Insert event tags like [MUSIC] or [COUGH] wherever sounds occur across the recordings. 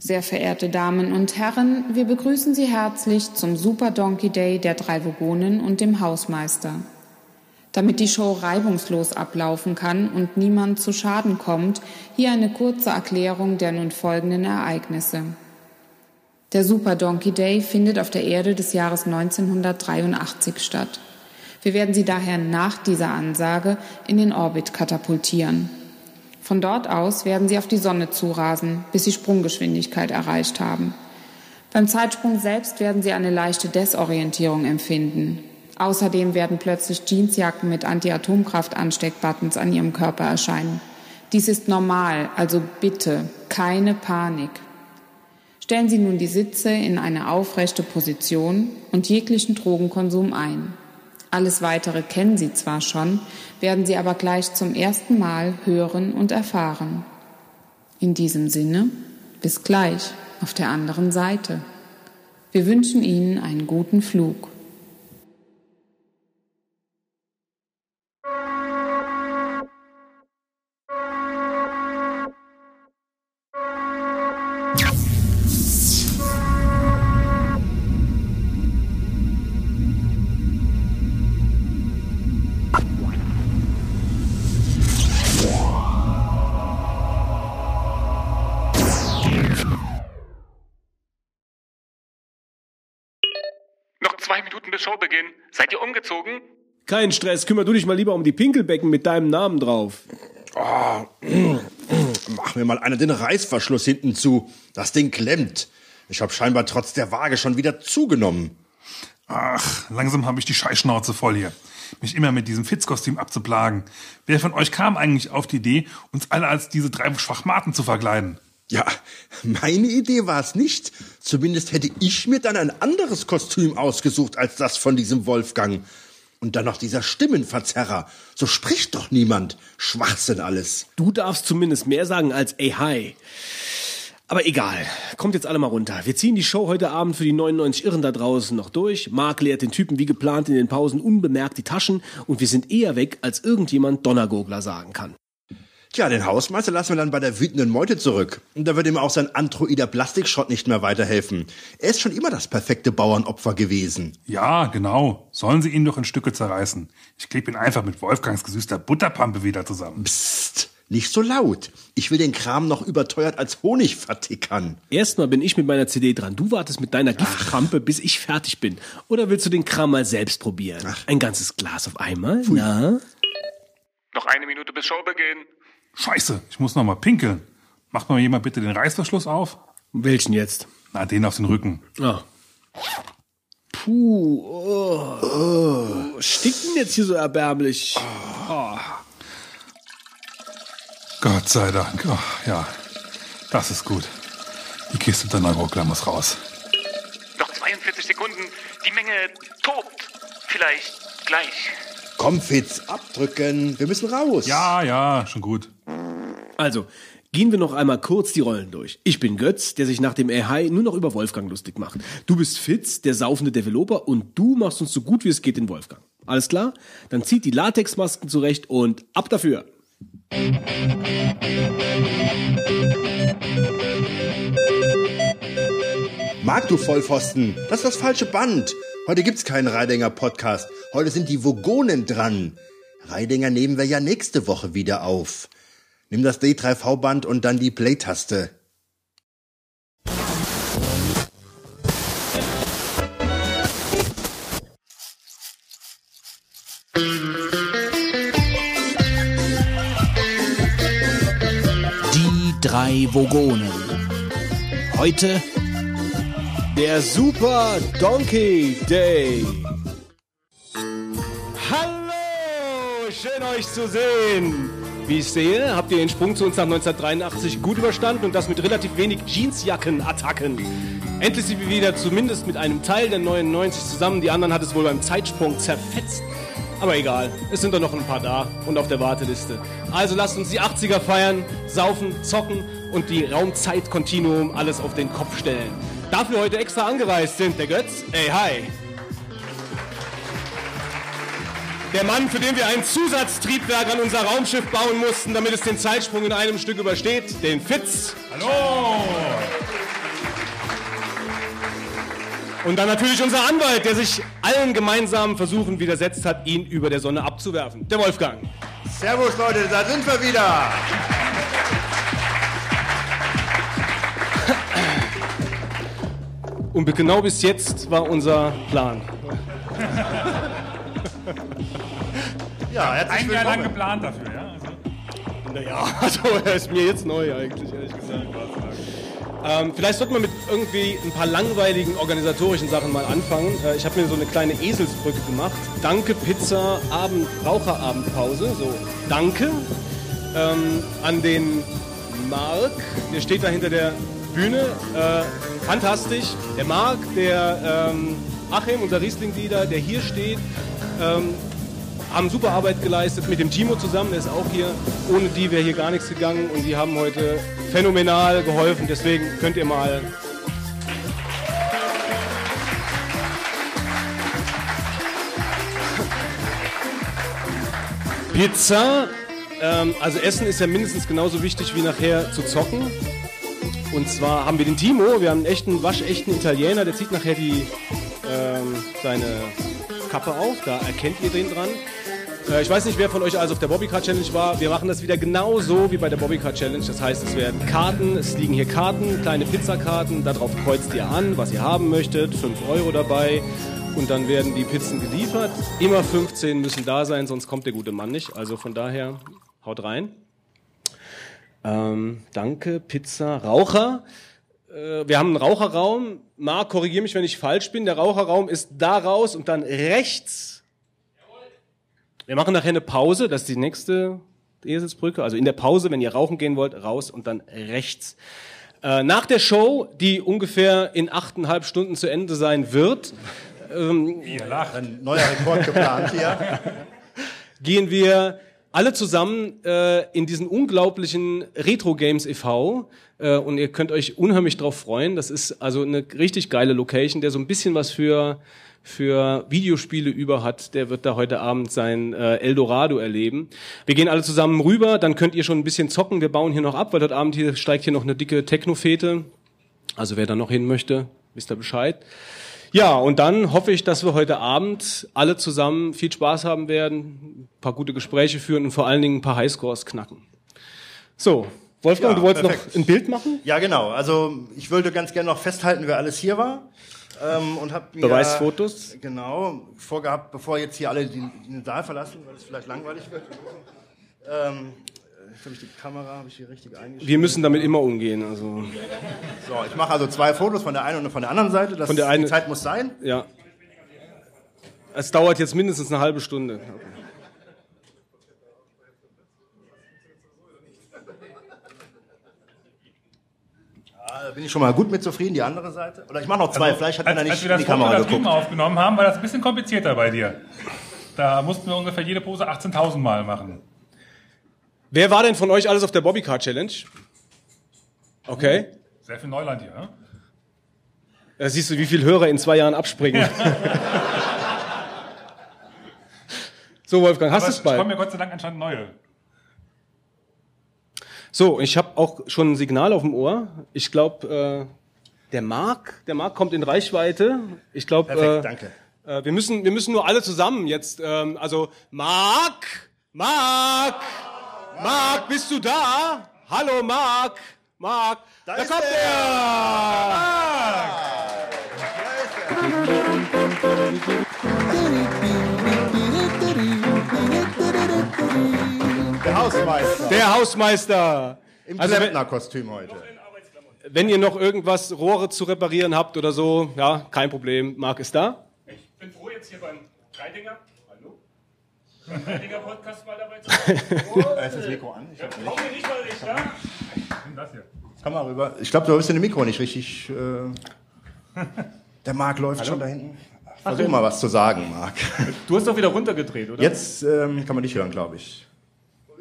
Sehr verehrte Damen und Herren, wir begrüßen Sie herzlich zum Super Donkey Day der drei Vogonen und dem Hausmeister. Damit die Show reibungslos ablaufen kann und niemand zu Schaden kommt, hier eine kurze Erklärung der nun folgenden Ereignisse. Der Super Donkey Day findet auf der Erde des Jahres 1983 statt. Wir werden Sie daher nach dieser Ansage in den Orbit katapultieren. Von dort aus werden Sie auf die Sonne zurasen, bis Sie Sprunggeschwindigkeit erreicht haben. Beim Zeitsprung selbst werden Sie eine leichte Desorientierung empfinden. Außerdem werden plötzlich Jeansjacken mit Anti-Atomkraft-Ansteckbuttons an Ihrem Körper erscheinen. Dies ist normal, also bitte keine Panik. Stellen Sie nun die Sitze in eine aufrechte Position und jeglichen Drogenkonsum ein. Alles Weitere kennen Sie zwar schon, werden Sie aber gleich zum ersten Mal hören und erfahren. In diesem Sinne, bis gleich auf der anderen Seite. Wir wünschen Ihnen einen guten Flug. Showbeginn. Seid ihr umgezogen? Kein Stress, kümmer du dich mal lieber um die Pinkelbecken mit deinem Namen drauf. Oh, mach mir mal einer den Reißverschluss hinten zu. Das Ding klemmt. Ich hab scheinbar trotz der Waage schon wieder zugenommen. Ach, langsam habe ich die Scheißschnauze voll hier. Mich immer mit diesem Fitzkostüm abzuplagen. Wer von euch kam eigentlich auf die Idee, uns alle als diese drei Schwachmaten zu verkleiden? Ja, meine Idee war es nicht. Zumindest hätte ich mir dann ein anderes Kostüm ausgesucht als das von diesem Wolfgang. Und dann noch dieser Stimmenverzerrer. So spricht doch niemand. Schwachsinn alles. Du darfst zumindest mehr sagen als ey hi. Aber egal, kommt jetzt alle mal runter. Wir ziehen die Show heute Abend für die 99 Irren da draußen noch durch. Mark leert den Typen wie geplant in den Pausen unbemerkt die Taschen und wir sind eher weg, als irgendjemand Donnergogler sagen kann. Tja, den Hausmeister lassen wir dann bei der wütenden Meute zurück. Und da wird ihm auch sein androider Plastikschrott nicht mehr weiterhelfen. Er ist schon immer das perfekte Bauernopfer gewesen. Ja, genau. Sollen sie ihn doch in Stücke zerreißen. Ich kleb ihn einfach mit Wolfgangs gesüßter Butterpampe wieder zusammen. Psst, nicht so laut. Ich will den Kram noch überteuert als Honig vertickern. Erstmal bin ich mit meiner CD dran. Du wartest mit deiner Giftpampe, bis ich fertig bin. Oder willst du den Kram mal selbst probieren? Ach. Ein ganzes Glas auf einmal? Pfui. Na? Noch eine Minute bis Showbeginn. Scheiße, ich muss noch mal pinkeln. Macht mal jemand bitte den Reißverschluss auf? Welchen jetzt? Na, den auf den Rücken. Ah. Puh, oh. oh. Stinkt denn jetzt hier so erbärmlich? Oh. Gott sei Dank. Oh, ja, das ist gut. Die Kiste der Neurokler muss raus. Noch 42 Sekunden. Die Menge tobt. Vielleicht gleich. Komm, Fitz, abdrücken. Wir müssen raus. Ja, ja, schon gut. Also, gehen wir noch einmal kurz die Rollen durch. Ich bin Götz, der sich nach dem AI nur noch über Wolfgang lustig macht. Du bist Fitz, der saufende Developer und du machst uns so gut wie es geht den Wolfgang. Alles klar? Dann zieht die Latexmasken zurecht und ab dafür. Mag du Vollpfosten, das ist das falsche Band. Heute gibt's keinen Reidinger Podcast. Heute sind die Vogonen dran. Reidinger nehmen wir ja nächste Woche wieder auf. Nimm das D3V-Band und dann die Play-Taste. Die drei Vogonen. Heute der Super Donkey Day. Hallo, schön euch zu sehen. Wie ich sehe, habt ihr den Sprung zu uns nach 1983 gut überstanden und das mit relativ wenig Jeansjacken-Attacken. Endlich sind wir wieder zumindest mit einem Teil der 99 zusammen. Die anderen hat es wohl beim Zeitsprung zerfetzt. Aber egal, es sind doch noch ein paar da und auf der Warteliste. Also lasst uns die 80er feiern, saufen, zocken und die Raumzeit-Kontinuum alles auf den Kopf stellen. Dafür heute extra angereist sind der Götz, ey hi. Der Mann, für den wir ein Zusatztriebwerk an unser Raumschiff bauen mussten, damit es den Zeitsprung in einem Stück übersteht, den Fitz. Hallo! Und dann natürlich unser Anwalt, der sich allen gemeinsamen Versuchen widersetzt hat, ihn über der Sonne abzuwerfen. Der Wolfgang. Servus Leute, da sind wir wieder. Und genau bis jetzt war unser Plan. [LAUGHS] Ja, Ein Jahr lang geplant dafür, ja? Also, Naja, [LAUGHS] also er ist mir jetzt neu eigentlich, ehrlich gesagt. Ähm, vielleicht sollte man mit irgendwie ein paar langweiligen organisatorischen Sachen mal anfangen. Äh, ich habe mir so eine kleine Eselsbrücke gemacht. Danke Pizza Abend Raucherabendpause. So, danke ähm, an den Mark, der steht da hinter der Bühne. Äh, fantastisch. Der Mark, der ähm, Achim, unser Riesling-Leader, der hier steht. Haben super Arbeit geleistet mit dem Timo zusammen, der ist auch hier. Ohne die wäre hier gar nichts gegangen und die haben heute phänomenal geholfen. Deswegen könnt ihr mal. Pizza. Ähm, also Essen ist ja mindestens genauso wichtig wie nachher zu zocken. Und zwar haben wir den Timo, wir haben einen echten, waschechten Italiener, der zieht nachher die, ähm, seine Kappe auf, da erkennt ihr den dran. Äh, ich weiß nicht, wer von euch also auf der Bobbycar Challenge war. Wir machen das wieder genauso wie bei der Bobbycar Challenge. Das heißt, es werden Karten, es liegen hier Karten, kleine Pizzakarten. Darauf kreuzt ihr an, was ihr haben möchtet. 5 Euro dabei. Und dann werden die Pizzen geliefert. Immer 15 müssen da sein, sonst kommt der gute Mann nicht. Also von daher, haut rein. Ähm, danke, Pizza, Raucher. Äh, wir haben einen Raucherraum. Marc, korrigiere mich, wenn ich falsch bin. Der Raucherraum ist da raus und dann rechts. Wir machen nachher eine Pause. Das ist die nächste Eselsbrücke. Also in der Pause, wenn ihr rauchen gehen wollt, raus und dann rechts. Äh, nach der Show, die ungefähr in achteinhalb Stunden zu Ende sein wird, ihr lacht. Ein neuer Rekord geplant hier. [LAUGHS] gehen wir alle zusammen äh, in diesen unglaublichen Retro Games e.V. Äh, und ihr könnt euch unheimlich drauf freuen. Das ist also eine richtig geile Location, der so ein bisschen was für für Videospiele über hat, der wird da heute Abend sein äh, Eldorado erleben. Wir gehen alle zusammen rüber, dann könnt ihr schon ein bisschen zocken. Wir bauen hier noch ab, weil heute Abend hier steigt hier noch eine dicke Techno-Fete. Also wer da noch hin möchte, wisst ihr Bescheid. Ja, und dann hoffe ich, dass wir heute Abend alle zusammen viel Spaß haben werden, ein paar gute Gespräche führen und vor allen Dingen ein paar Highscores knacken. So, Wolfgang, Ja, du wolltest perfekt. noch ein Bild machen? Ja, genau. Also ich wollte ganz gerne noch festhalten, wer alles hier war. Ähm, und hab mir, Beweisfotos? Genau, vorgehabt, bevor jetzt hier alle den, den Saal verlassen, weil es vielleicht langweilig wird. Ähm, habe ich die Kamera, habe ich hier richtig eingestellt. Wir müssen damit immer umgehen. Also So, ich mache also zwei Fotos von der einen und von der anderen Seite. Das, Von der einen- die Zeit muss sein. ja, es dauert jetzt mindestens eine halbe Stunde. Da bin ich schon mal gut mit zufrieden. Die andere Seite. Oder ich mache noch zwei. Vielleicht hat als, einer nicht als wir in das die Foto Kamera da drüben geguckt. aufgenommen haben, war das ein bisschen komplizierter bei dir. Da mussten wir ungefähr jede Pose 18.000 Mal machen. Wer war denn von euch alles auf der Bobbycar Challenge? Okay. Sehr viel Neuland hier. Ne? Da siehst du, wie viele Hörer in zwei Jahren abspringen. [LAUGHS] so, Wolfgang, hast du es es kommen bald? ja Gott sei Dank anscheinend neue. So, ich habe auch schon ein Signal auf dem Ohr. Ich glaube, äh, der Marc, der Marc kommt in Reichweite. Ich glaube, äh, danke. äh, wir müssen, wir müssen nur alle zusammen jetzt. Ähm, also Marc, Marc, Marc, bist du da? Hallo, Marc, Marc, da, ist kommt er. er. Hausmeister. Der Hausmeister. Im Also, Klempner-Kostüm heute. wenn ihr noch irgendwas Rohre zu reparieren habt oder so, ja, kein Problem. Marc ist da. Ich bin froh, jetzt hier beim Dreidinger, hallo? Beim Dreidinger Podcast mal dabei zu sein. [LAUGHS] Da ist das Mikro an. Ich hab nicht. Nicht mal nicht. Nimm das hier. Komm mal rüber. Ich glaube, du hast in dem Mikro nicht richtig. Äh, [LAUGHS] der Marc läuft schon da hinten. Versuch mal was zu sagen, Marc. Du hast doch wieder runtergedreht, oder? Jetzt ähm, kann man dich hören, glaube ich.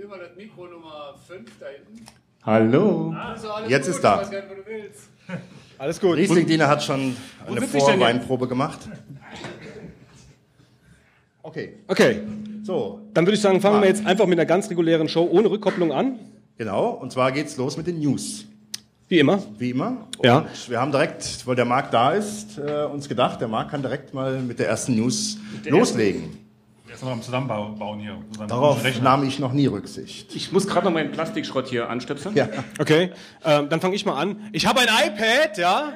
Mal das Mikro Nummer 5 da hinten. Hallo. Also alles Jetzt gut, ist da. Ich weiß gar nicht, wo du willst. [LAUGHS] Alles gut. Riesling Diener hat schon eine Vorweinprobe gemacht. Okay, Okay, so, dann würde ich sagen, fangen wir jetzt einfach mit einer ganz regulären Show ohne Rückkopplung an. genau. Und zwar geht's los mit den News. Wie immer. Wie immer. Ja. Und wir haben direkt, weil der Marc da ist, äh, uns gedacht, der Marc kann direkt mal mit der ersten News loslegen. Der ist noch am Zusammenbauen hier. Zusammen- Darauf nahm ich noch nie Rücksicht. Ich muss gerade noch meinen Plastikschrott hier anstöpseln. Ja. Okay, ähm, dann fange ich mal an. Ich habe ein iPad, ja.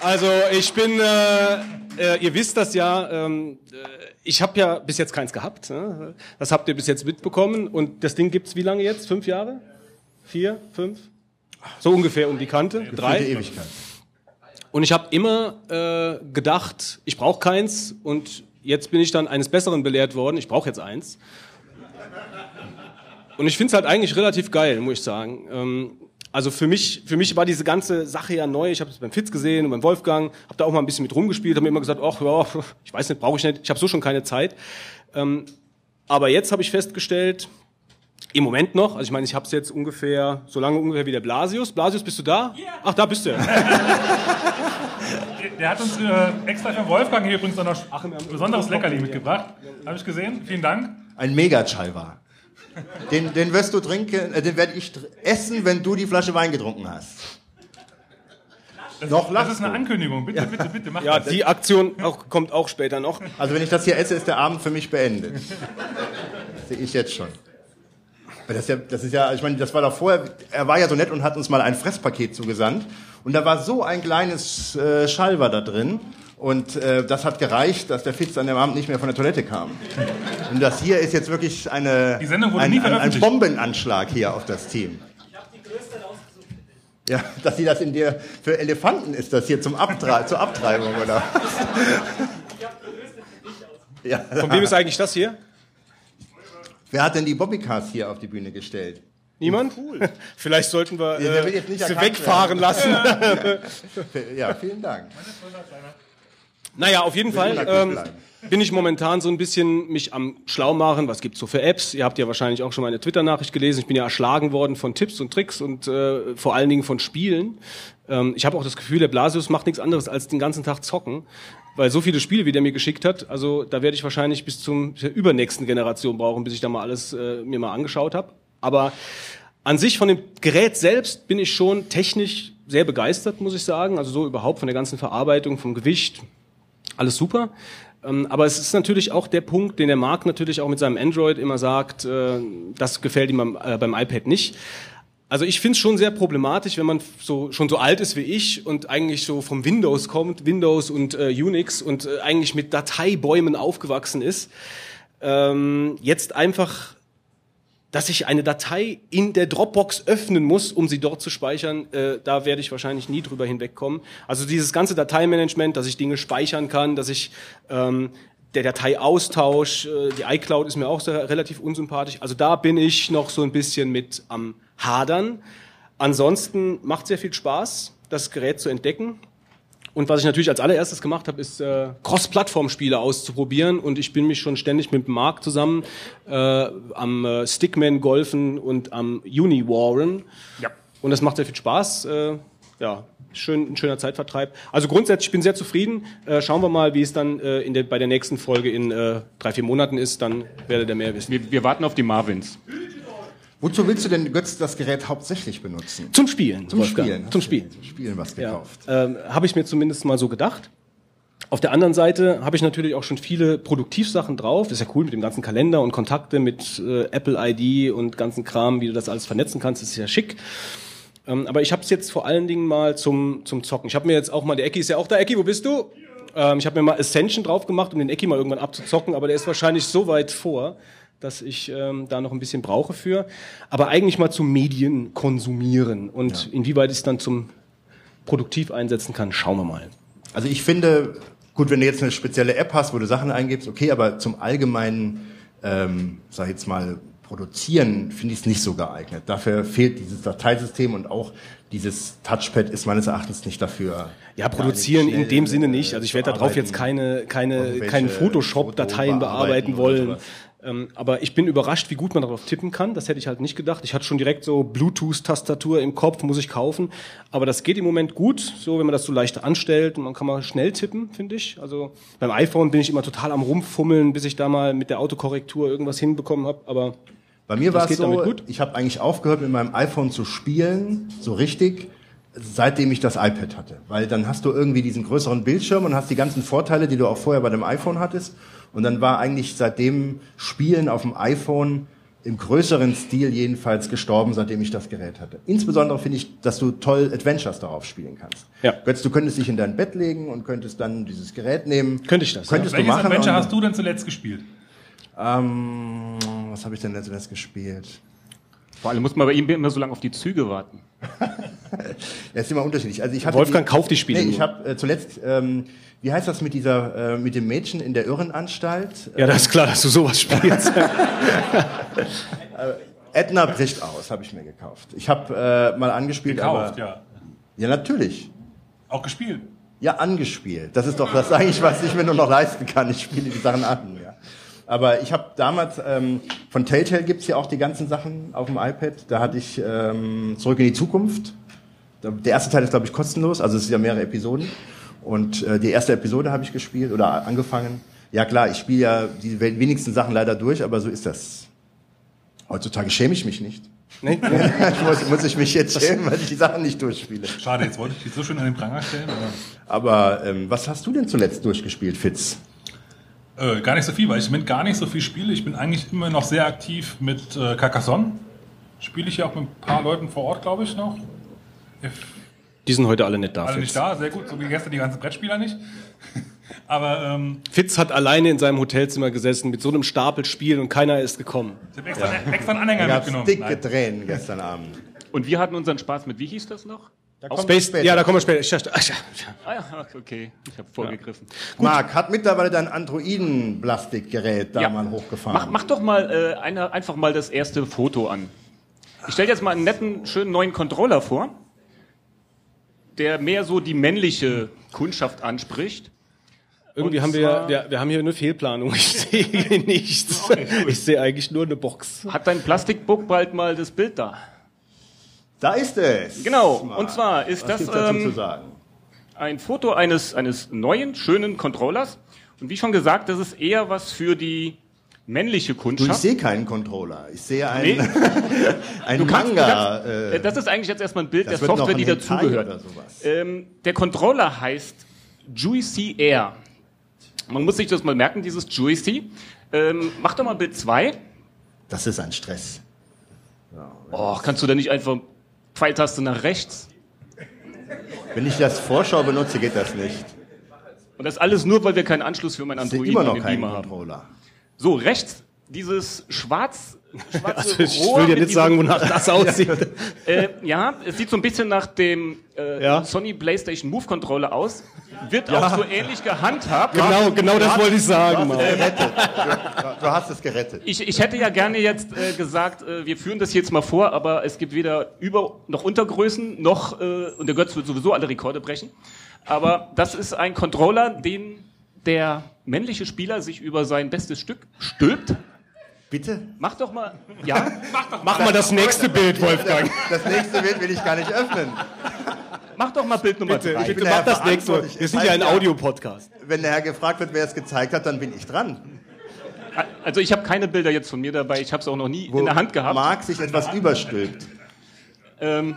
Also ich bin, äh, äh, ihr wisst das ja, ähm, äh, ich habe ja bis jetzt keins gehabt. Ne? Das habt ihr bis jetzt mitbekommen. Und das Ding gibt's wie lange jetzt? Fünf Jahre? Vier? Fünf? So ungefähr um die Kante? Für die Drei? Ewigkeit. Und ich habe immer äh, gedacht, ich brauche keins. Und jetzt bin ich dann eines Besseren belehrt worden. Ich brauche jetzt eins. Und ich finde es halt eigentlich relativ geil, muss ich sagen. Ähm, also für mich, für mich war diese ganze Sache ja neu. Ich habe es beim Fitz gesehen und beim Wolfgang, habe da auch mal ein bisschen mit rumgespielt, habe mir immer gesagt, ach ja, ich weiß nicht, brauche ich nicht. Ich habe so schon keine Zeit. Ähm, aber jetzt habe ich festgestellt, im Moment noch, also ich meine, ich habe es jetzt ungefähr, so lange ungefähr wie der Blasius. Blasius, bist du da? Ach, da bist du. [LAUGHS] Der hat uns äh, extra für Wolfgang hier übrigens noch ein besonderes Leckerli mitgebracht. Habe ich gesehen. Vielen Dank. Ein Mega-Chalva. Den, den wirst du trinken, äh, den werde ich essen, wenn du die Flasche Wein getrunken hast. Das, Noch das ist eine du. Ankündigung. Bitte, bitte, bitte, mach Ja, das. die Aktion auch, kommt auch später noch. Also wenn ich das hier esse, ist der Abend für mich beendet. Sehe ich jetzt schon. Aber das ist ja, das ist ja, ich meine, das war doch vorher, er war ja so nett und hat uns mal ein Fresspaket zugesandt. Und da war so ein kleines äh, Schalver da drin. Und äh, das hat gereicht, dass der Fitz an dem Abend nicht mehr von der Toilette kam. Und das hier ist jetzt wirklich eine, Die Sendung wurde ein, nie ein, ein. Bombenanschlag hier auf das Team. Ja, dass sie das in dir, für Elefanten ist das hier zum Abtre zur Abtreibung, oder? ja, Von wem ist eigentlich das hier? Wer hat denn die Bobbycars hier auf die Bühne gestellt? Niemand? [LAUGHS] Vielleicht sollten wir äh, will jetzt nicht sie wegfahren lassen. [LAUGHS] Ja, vielen Dank. naja, auf jeden Fall ähm. Bin ich momentan so ein bisschen mich am schlau machen. Was gibt's so für Apps? Ihr habt ja wahrscheinlich auch schon meine Twitter-Nachricht gelesen. Ich bin ja erschlagen worden von Tipps und Tricks und äh, vor allen Dingen von Spielen. Ähm, ich habe auch das Gefühl, der Blasius macht nichts anderes als den ganzen Tag zocken. Weil so viele Spiele, wie der mir geschickt hat, also da werde ich wahrscheinlich bis zum zur übernächsten Generation brauchen, bis ich da mal alles äh, mir mal angeschaut habe. Aber an sich von dem Gerät selbst bin ich schon technisch sehr begeistert, muss ich sagen. Also so überhaupt von der ganzen Verarbeitung, vom Gewicht, alles super. Ähm, Aber es ist natürlich auch der Punkt, den der Markt natürlich auch mit seinem Android immer sagt, äh, das gefällt ihm beim, äh, beim iPad nicht. Also ich finde es schon sehr problematisch, wenn man so schon so alt ist wie ich und eigentlich so vom Windows kommt, Windows und äh, Unix und äh, eigentlich mit Dateibäumen aufgewachsen ist, ähm, jetzt einfach dass ich eine Datei in der Dropbox öffnen muss, um sie dort zu speichern, äh, da werde ich wahrscheinlich nie drüber hinwegkommen. Also dieses ganze Dateimanagement, dass ich Dinge speichern kann, dass ich ähm, der Dateiaustausch, äh, die iCloud ist mir auch sehr, relativ unsympathisch. Also da bin ich noch so ein bisschen mit am Hadern. Ansonsten macht sehr viel Spaß, das Gerät zu entdecken. Und was ich natürlich als allererstes gemacht habe, ist äh, Cross-Plattform-Spiele auszuprobieren. Und ich bin mich schon ständig mit Marc zusammen äh, am äh, Stickman golfen und am Uni-Warren. Ja. Und das macht sehr viel Spaß. Äh, ja, schön, ein schöner Zeitvertreib. Also grundsätzlich, ich bin sehr zufrieden. Äh, schauen wir mal, wie es dann äh, in der, bei der nächsten Folge in äh, drei, vier Monaten ist. Dann werdet ihr mehr wissen. Wir, wir warten auf die Marvins. Wozu willst du denn, Götz, das Gerät hauptsächlich benutzen? Zum Spielen. Zum Wolfgang. Spielen. Zum Spielen. Zum Spielen was Ja, gekauft. ähm, habe ich mir zumindest mal so gedacht. Auf der anderen Seite habe ich natürlich auch schon viele Produktivsachen drauf. Ist ja cool mit dem ganzen Kalender und Kontakte mit äh, Apple ID und ganzen Kram, wie du das alles vernetzen kannst, ist ja schick. Ähm, aber ich habe es jetzt vor allen Dingen mal zum, zum Zocken. Ich habe mir jetzt auch mal, der Ecki ist ja auch da. Ecki, wo bist du? Ähm, ich habe mir mal Ascension drauf gemacht, um den Ecki mal irgendwann abzuzocken, aber der ist wahrscheinlich so weit vor, dass ich ähm, da noch ein bisschen brauche für. Aber eigentlich mal zum Medien konsumieren und inwieweit ich es dann zum produktiv einsetzen kann, schauen wir mal. Also ich finde, gut, wenn du jetzt eine spezielle App hast, wo du Sachen eingibst, okay, aber zum allgemeinen, ähm, sag ich jetzt mal, Produzieren finde ich es nicht so geeignet. Dafür fehlt dieses Dateisystem und auch dieses Touchpad ist meines Erachtens nicht dafür. Ja, produzieren in dem Sinne nicht. äh, Also ich zu werde darauf jetzt keine, keine, Irgendwelche keine Photoshop-Dateien bearbeiten wollen. Ähm, aber ich bin überrascht, wie gut man darauf tippen kann. Das hätte ich halt nicht gedacht. Ich hatte schon direkt so Bluetooth-Tastatur im Kopf, muss ich kaufen. Aber das geht im Moment gut, so wenn man das so leicht anstellt und man kann mal schnell tippen, finde ich. Also beim iPhone bin ich immer total am rumfummeln, bis ich da mal mit der Autokorrektur irgendwas hinbekommen habe. Aber Bei mir war es so, ich habe eigentlich aufgehört mit meinem iPhone zu spielen, so richtig, seitdem ich das iPad hatte. Weil dann hast du irgendwie diesen größeren Bildschirm und hast die ganzen Vorteile, die du auch vorher bei dem iPhone hattest. Und dann war eigentlich seitdem Spielen auf dem iPhone im größeren Stil jedenfalls gestorben, seitdem ich das Gerät hatte. Insbesondere finde ich, dass du toll Adventures darauf spielen kannst. Ja. Götz, du könntest dich in dein Bett legen und könntest dann dieses Gerät nehmen. Könnte ich das, Könntest du Welches machen. Adventure hast du denn zuletzt gespielt? Ähm, was habe ich denn letztes gespielt? Vor allem muss man bei ihm immer so lange auf die Züge warten. [LAUGHS] Das ist immer unterschiedlich. Also ich hatte Wolfgang kauft die Spiele Nee, ich habe äh, zuletzt, ähm, wie heißt das mit dieser, äh, mit dem Mädchen in der Irrenanstalt? Ja, das ist klar, dass du sowas spielst. [LAUGHS] Edna bricht aus, habe ich mir gekauft. Ich habe äh, mal angespielt, Gekauft, aber ja. ja natürlich. Auch gespielt. Ja, angespielt. Das ist doch das eigentlich, was ich mir nur noch leisten kann. Ich spiele die Sachen an. Ja. Aber ich habe damals, ähm, von Telltale gibt's ja auch die ganzen Sachen auf dem iPad. Da hatte ich ähm, Zurück in die Zukunft. Der erste Teil ist, glaube ich, kostenlos. Also es sind ja mehrere Episoden. Und äh, die erste Episode habe ich gespielt oder angefangen. Ja klar, ich spiele ja die we- wenigsten Sachen leider durch, aber so ist das. Heutzutage schäme ich mich nicht. nee? [LAUGHS] muss, muss ich mich jetzt schämen, weil ich die Sachen nicht durchspiele. Schade, jetzt wollte ich dich so schön an den Pranger stellen. Aber Aber ähm, was hast du denn zuletzt durchgespielt, Fitz? Äh, gar nicht so viel, weil ich mit gar nicht so viel spiele. Ich bin eigentlich immer noch sehr aktiv mit äh, Carcassonne. Spiele ich ja auch mit ein paar Leuten vor Ort, glaube ich, noch. Die sind heute alle nicht da. Alle Fitz. nicht da, sehr gut, so wie gestern die ganzen Brettspieler nicht. [LAUGHS] Aber ähm, Fitz hat alleine in seinem Hotelzimmer gesessen mit so einem Stapel Spielen und keiner ist gekommen. ich habe extra, extra einen Anhänger Da mitgenommen. dicke Nein. Tränen gestern Abend. Und wir hatten unseren Spaß mit, wie hieß das noch? Da kommen Space, ja, da kommen wir später. Ja, Ah ja, okay, ich habe vorgegriffen. Marc, hat mittlerweile dein Androiden-Plastikgerät da Ja. mal hochgefahren? Mach, mach doch mal äh, eine, einfach mal das erste Foto an. Ich stelle jetzt mal einen netten, schönen neuen Controller vor, der mehr so die männliche Kundschaft anspricht. Irgendwie Und haben wir, wir, wir haben hier eine Fehlplanung. Ich sehe [LAUGHS] nichts. Ich sehe eigentlich nur eine Box. Hat dein Plastikbook bald mal das Bild da? Da ist es. Genau, und zwar ist Was das ähm, zu sagen? ein Foto eines, eines neuen, schönen Controllers. Und wie schon gesagt, das ist eher was für die männliche Du, ich Kundschaft. sehe keinen Controller. Ich sehe Nee. einen, [LAUGHS] einen Du kannst- Manga. kannst- äh, das ist eigentlich jetzt erstmal ein Bild der Software, die dazugehört. oder sowas. Ähm, der Controller heißt Juicy Air. Man muss sich das mal merken, dieses Juicy. Ähm, mach doch mal Bild 2. das ist ein Stress. Oh, kannst du da nicht einfach Pfeiltaste nach rechts? Wenn ich das Vorschau benutze, geht das nicht. Und das alles nur, weil wir keinen Anschluss für mein Android immer an noch den keinen Beamer haben. Controller. So, rechts, dieses schwarz, schwarze Also ich Rohr will dir nicht sagen, wonach das [LAUGHS] aussieht. Äh, ja, es sieht so ein bisschen nach dem äh, Ja. Sony PlayStation Move Controller aus. Wird auch so ähnlich gehandhabt. Genau, genau das wollte ich sagen. Mann. Gerettet. Du, du hast es gerettet. Ich, ich hätte ja gerne jetzt äh, gesagt, äh, wir führen das jetzt mal vor, aber es gibt weder Über- noch Untergrößen, noch, äh, und der Götz wird sowieso alle Rekorde brechen. Aber das ist ein Controller, den der männliche Spieler sich über sein bestes Stück stülpt. Bitte? Mach doch mal, ja, [LAUGHS] Mach mal das nächste Bild, Wolfgang. [LAUGHS] Das nächste Bild will ich gar nicht öffnen. mach doch mal Bild Nummer Bitte, drei. bitte bin mach ja das nächste. Wir sind ja ein Audiopodcast. Wenn der Herr gefragt wird, wer es gezeigt hat, dann bin ich dran. Also ich habe keine Bilder jetzt von mir dabei, ich habe es auch noch nie in der Hand gehabt. Marc sich etwas überstülpt. Ähm,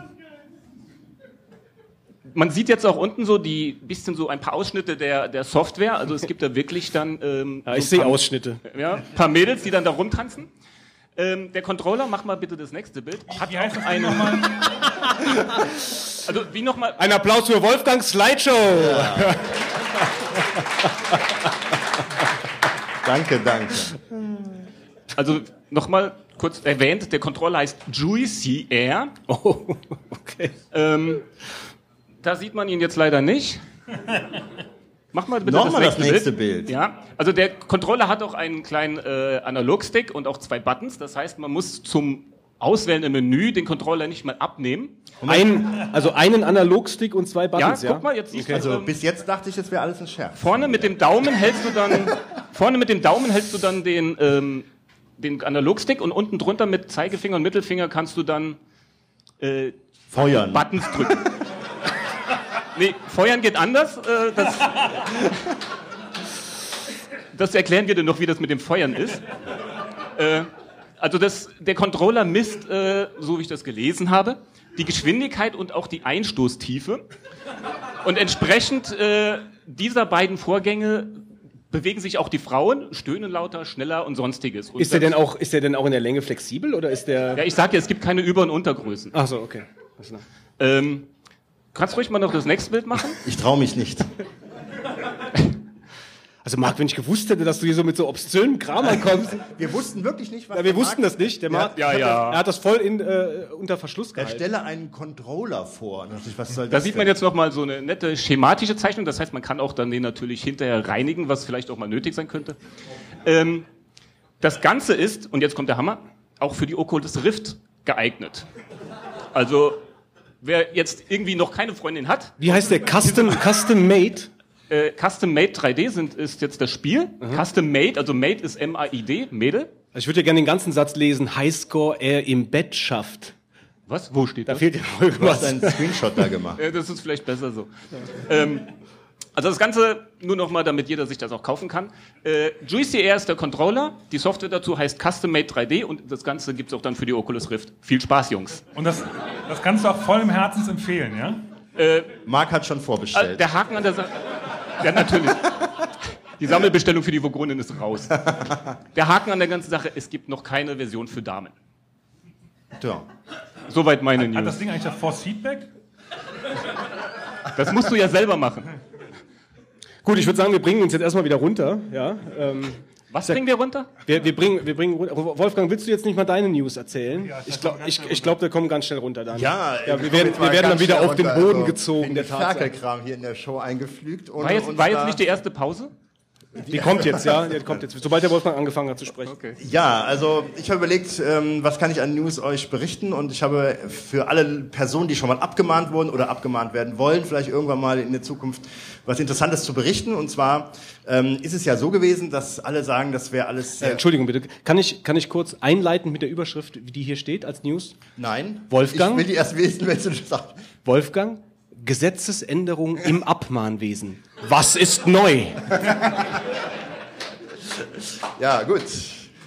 man sieht jetzt auch unten so die bisschen so ein paar Ausschnitte der, der Software. Also es gibt da wirklich dann ähm, Ja, ich so sehe ein paar- Ausschnitte. ja, ein paar Mädels, die dann da rumtanzen. Ähm, der Controller, mach mal bitte das nächste Bild. Hat Wie heißt das einen. nochmal? Also wie nochmal. Ein Applaus für Wolfgang Slideshow. Danke, danke. Also nochmal kurz erwähnt, der Controller heißt Juicy Air. Oh, okay. Ähm, da sieht man ihn jetzt leider nicht. Mach mal bitte Nochmal das das nächste, nächste Bild. Bild. Ja, also der Controller hat auch einen kleinen äh, Analogstick und auch zwei Buttons. Das heißt, man muss zum Auswählen im Menü den Controller nicht mal abnehmen. Ein, also einen Analogstick und zwei Ja, Buttons, ja? guck mal, jetzt siehst Also. Ähm, bis jetzt dachte ich, es wäre alles ein Scherz. vorne mit dem Daumen hältst du dann vorne mit dem Daumen hältst du dann den ähm, den Analogstick und unten drunter mit Zeigefinger und Mittelfinger kannst du dann äh, Feuern. Buttons drücken. Nee, feuern geht anders. Äh, das, das erklären wir dir noch, wie das mit dem Feuern ist. Äh, Also das, der Controller misst, äh, so wie ich das gelesen habe, die Geschwindigkeit und auch die Einstoßtiefe. Und entsprechend dieser beiden Vorgänge bewegen sich auch die Frauen, stöhnen lauter, schneller und sonstiges. Und Ist der denn auch, ist der denn auch in der Länge flexibel oder ist der? Ja, ich sag ja, es gibt keine Über- und Untergrößen. Ach so, okay. Ähm, kannst du ruhig mal noch das nächste Bild machen? Ich traue mich nicht. [LAUGHS] Also Marc, wenn ich gewusst hätte, dass du hier so mit so obszönen Kram ankommst. Wir wussten wirklich nicht, was ja, wir wussten Marc- das nicht. Der Marc, Ja, ja. er hat das voll in, äh, unter Verschluss Er gehalten. stelle einen Controller vor. Ich, Was soll Da das sieht man denn? jetzt noch mal so eine nette schematische Zeichnung. Das heißt, man kann auch dann den natürlich hinterher reinigen, was vielleicht auch mal nötig sein könnte. Ähm, das Ganze ist, und jetzt kommt der Hammer, auch für die Oculus Rift geeignet. Also, wer jetzt irgendwie noch keine Freundin hat, Wie heißt der? Custom, Custom Made? äh, Custom Made 3D sind, ist jetzt das Spiel. Custom Made, also Made ist M-A-I-D, Mädel. Also ich würde ja gerne den ganzen Satz lesen. Highscore er im Bett schafft. Was? Wo steht Da das? fehlt ja noch Du irgendwas. hast einen Screenshot da gemacht. [LAUGHS] Ja, das ist vielleicht besser so. Ähm, also das Ganze nur noch mal, damit jeder sich das auch kaufen kann. Äh, Juicy Air ist der Controller. Die Software dazu heißt Custom Made 3D und das Ganze gibt's auch dann für die Oculus Rift. Viel Spaß, Jungs. Und das, das kannst du auch voll im Herzens empfehlen, ja? Marc hat schon Äh, vorbestellt. der Haken an der Sache. Ja, natürlich. Die Sammelbestellung für die Vogonin ist raus. Der Haken an der ganzen Sache, es gibt noch keine Version für Damen. Ja. Soweit meine Hat das News. Ding eigentlich das Force Feedback? Das musst du ja selber machen. Gut, ich würde sagen, wir bringen uns jetzt erstmal wieder runter. Ja, ähm, Was bringt der runter? wir, wir, bringen, wir bringen runter. Wolfgang, willst du jetzt nicht mal deine News erzählen? ich glaube, ich, ich glaub, wir kommen ganz schnell runter dann. Ja, ja wir werden, wir werden dann wieder auf den Boden gezogen, der. Ferkelkram hier in der Show eingepflügt. ohne War jetzt, war jetzt nicht die erste Pause? Die kommt jetzt, ja, die kommt jetzt. Sobald der Wolfgang angefangen hat zu sprechen. Ja, also ich habe überlegt, ähm, was kann ich an News euch berichten und ich habe für alle Personen, die schon mal abgemahnt wurden oder abgemahnt werden wollen, vielleicht irgendwann mal in der Zukunft was Interessantes zu berichten. Und zwar ähm, ist es ja so gewesen, dass alle sagen, das wäre alles Äh, sehr... Entschuldigung bitte. Kann ich, kann ich kurz einleiten mit der Überschrift, wie die hier steht als News? Nein. Wolfgang? Ich will die erst wissen, wenn du das sagst. Wolfgang, Gesetzesänderung im Abmahnwesen. Was ist neu? Ja, gut.